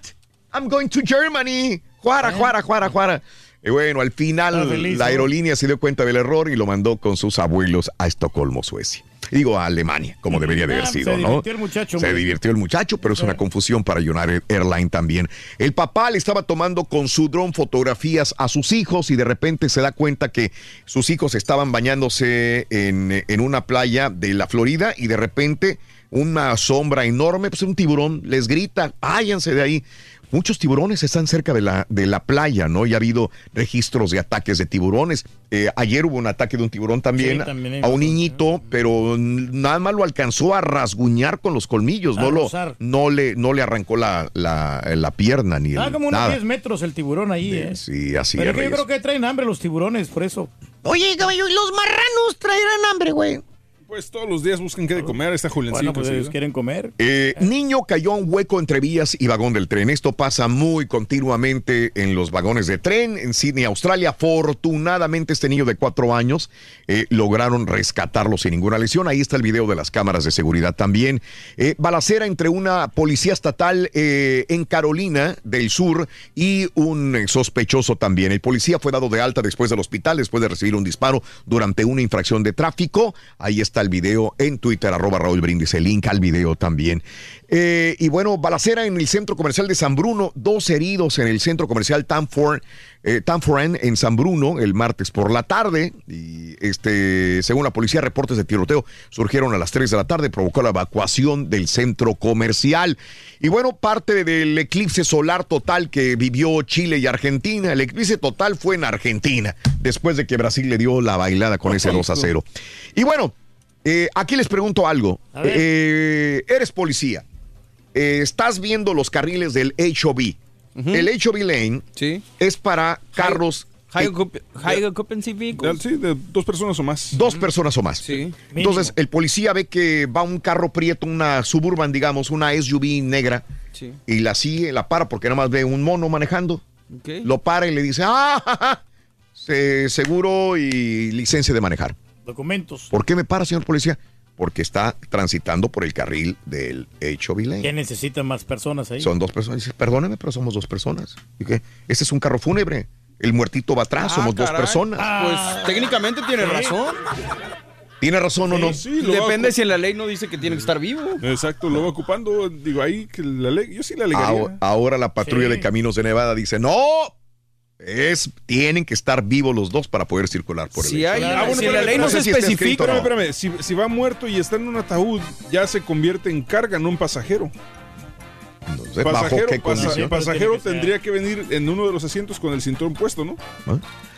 I'm going to Germany. Juara, juara, juara, juara. Y bueno, al final feliz, la ¿no? aerolínea se dio cuenta del error y lo mandó con sus abuelos a Estocolmo, Suecia. Digo, a Alemania, como debería de haber Ah, sido, se ¿no? divirtió el muchacho, Se divirtió el muchacho, pero es una confusión para United Airlines también. El papá le estaba tomando con su dron fotografías a sus hijos y de repente se da cuenta que sus hijos estaban bañándose en, en una playa de la Florida y de repente una sombra enorme, pues un tiburón les grita, váyanse de ahí. Muchos tiburones están cerca de la, de la playa, ¿no? Y ha habido registros de ataques de tiburones. Eh, ayer hubo un ataque de un tiburón también, Sí, también hay a un niñito, pero nada más lo alcanzó a rasguñar con los colmillos, A no, lo, no, le, no le arrancó la, la, la pierna ni Ah, el- como unos nada. 10 metros el tiburón ahí, ¿eh? Sí, así Pero es. que yo creo que traen hambre los tiburones, por eso. Oye, caballo, ¿y los marranos traerán hambre, güey? Pues todos los días buscan qué de comer. Está Juliancito. Bueno, pues ellos quieren comer. Eh, niño cayó a un hueco entre vías y vagón del tren. Esto pasa muy continuamente en los vagones de tren en Sydney, Australia. Afortunadamente, este niño de cuatro años eh, lograron rescatarlo sin ninguna lesión. Ahí está el video de las cámaras de seguridad también. Eh, balacera entre una policía estatal eh, en Carolina del Sur y un sospechoso también. El policía fue dado de alta después del hospital, después de recibir un disparo durante una infracción de tráfico. Ahí está el video en Twitter, arroba Raúl Brindis, el link al video también. Eh, y bueno, balacera en el centro comercial de San Bruno, dos heridos en el centro comercial Tamfor, eh, en San Bruno el martes por la tarde. Y este, según la policía, reportes de tiroteo surgieron a las 3 de la tarde, provocó la evacuación del centro comercial. Y bueno, parte del eclipse solar total que vivió Chile y Argentina, el eclipse total fue en Argentina, después de que Brasil le dio la bailada con ese 2 a 0. Y bueno, eh, aquí les pregunto algo. Eh, eres policía. eh, estás viendo los carriles del HOV. El HOV lane es para carros High, high occupancy vehicles. Sí, de dos personas o más. Dos personas o más. Sí. Entonces, el policía ve que va un carro prieto, una suburban, digamos, una SUV negra, Sí. y la sigue, la para porque nada más ve un mono manejando. Ok. Lo para y le dice, ah, ja, ja, se- seguro y licencia de manejar. Documentos. ¿Por qué me para, señor policía? Porque está transitando por el carril del HOV lane. ¿Qué necesitan más personas ahí? Son dos personas. Dice, perdóneme, pero somos dos personas. ¿Y qué? Este es un carro fúnebre. El muertito va atrás, Ah, somos dos personas. Pues técnicamente tiene Sí. razón. ¿Tiene razón o no? Depende si en la ley no dice que tiene que estar vivo. Exacto, lo va ocupando. Digo, ahí que la ley, yo sí la alegaría. Ahora, ahora la patrulla Sí. de caminos de Nevada dice, no, es, tienen que estar vivos los dos para poder circular por el Si hecho". hay- Ah, bueno, si en la espérame, ley no no se sé si está especifica- escrito, Espérame, espérame. Si, si va muerto y está en un ataúd, ya se convierte en carga, no en pasajero. Entonces, ¿bajo pasajero qué pasa- condición? pasajero tendría que venir en uno de los asientos con el cinturón puesto, ¿no?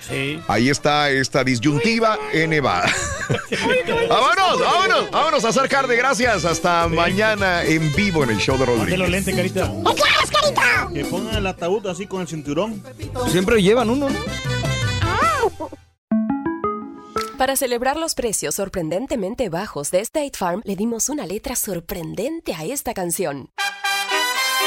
Sí. Ahí está esta disyuntiva en Nevada. vámonos, vámonos, vámonos a hacer carne. Gracias. Hasta mañana en vivo en el show de Rodríguez. los lentes, carita. Que pongan el ataúd así con el cinturón. Siempre llevan uno, ¿no? Para celebrar los precios sorprendentemente bajos de State Farm, le dimos una letra sorprendente a esta canción.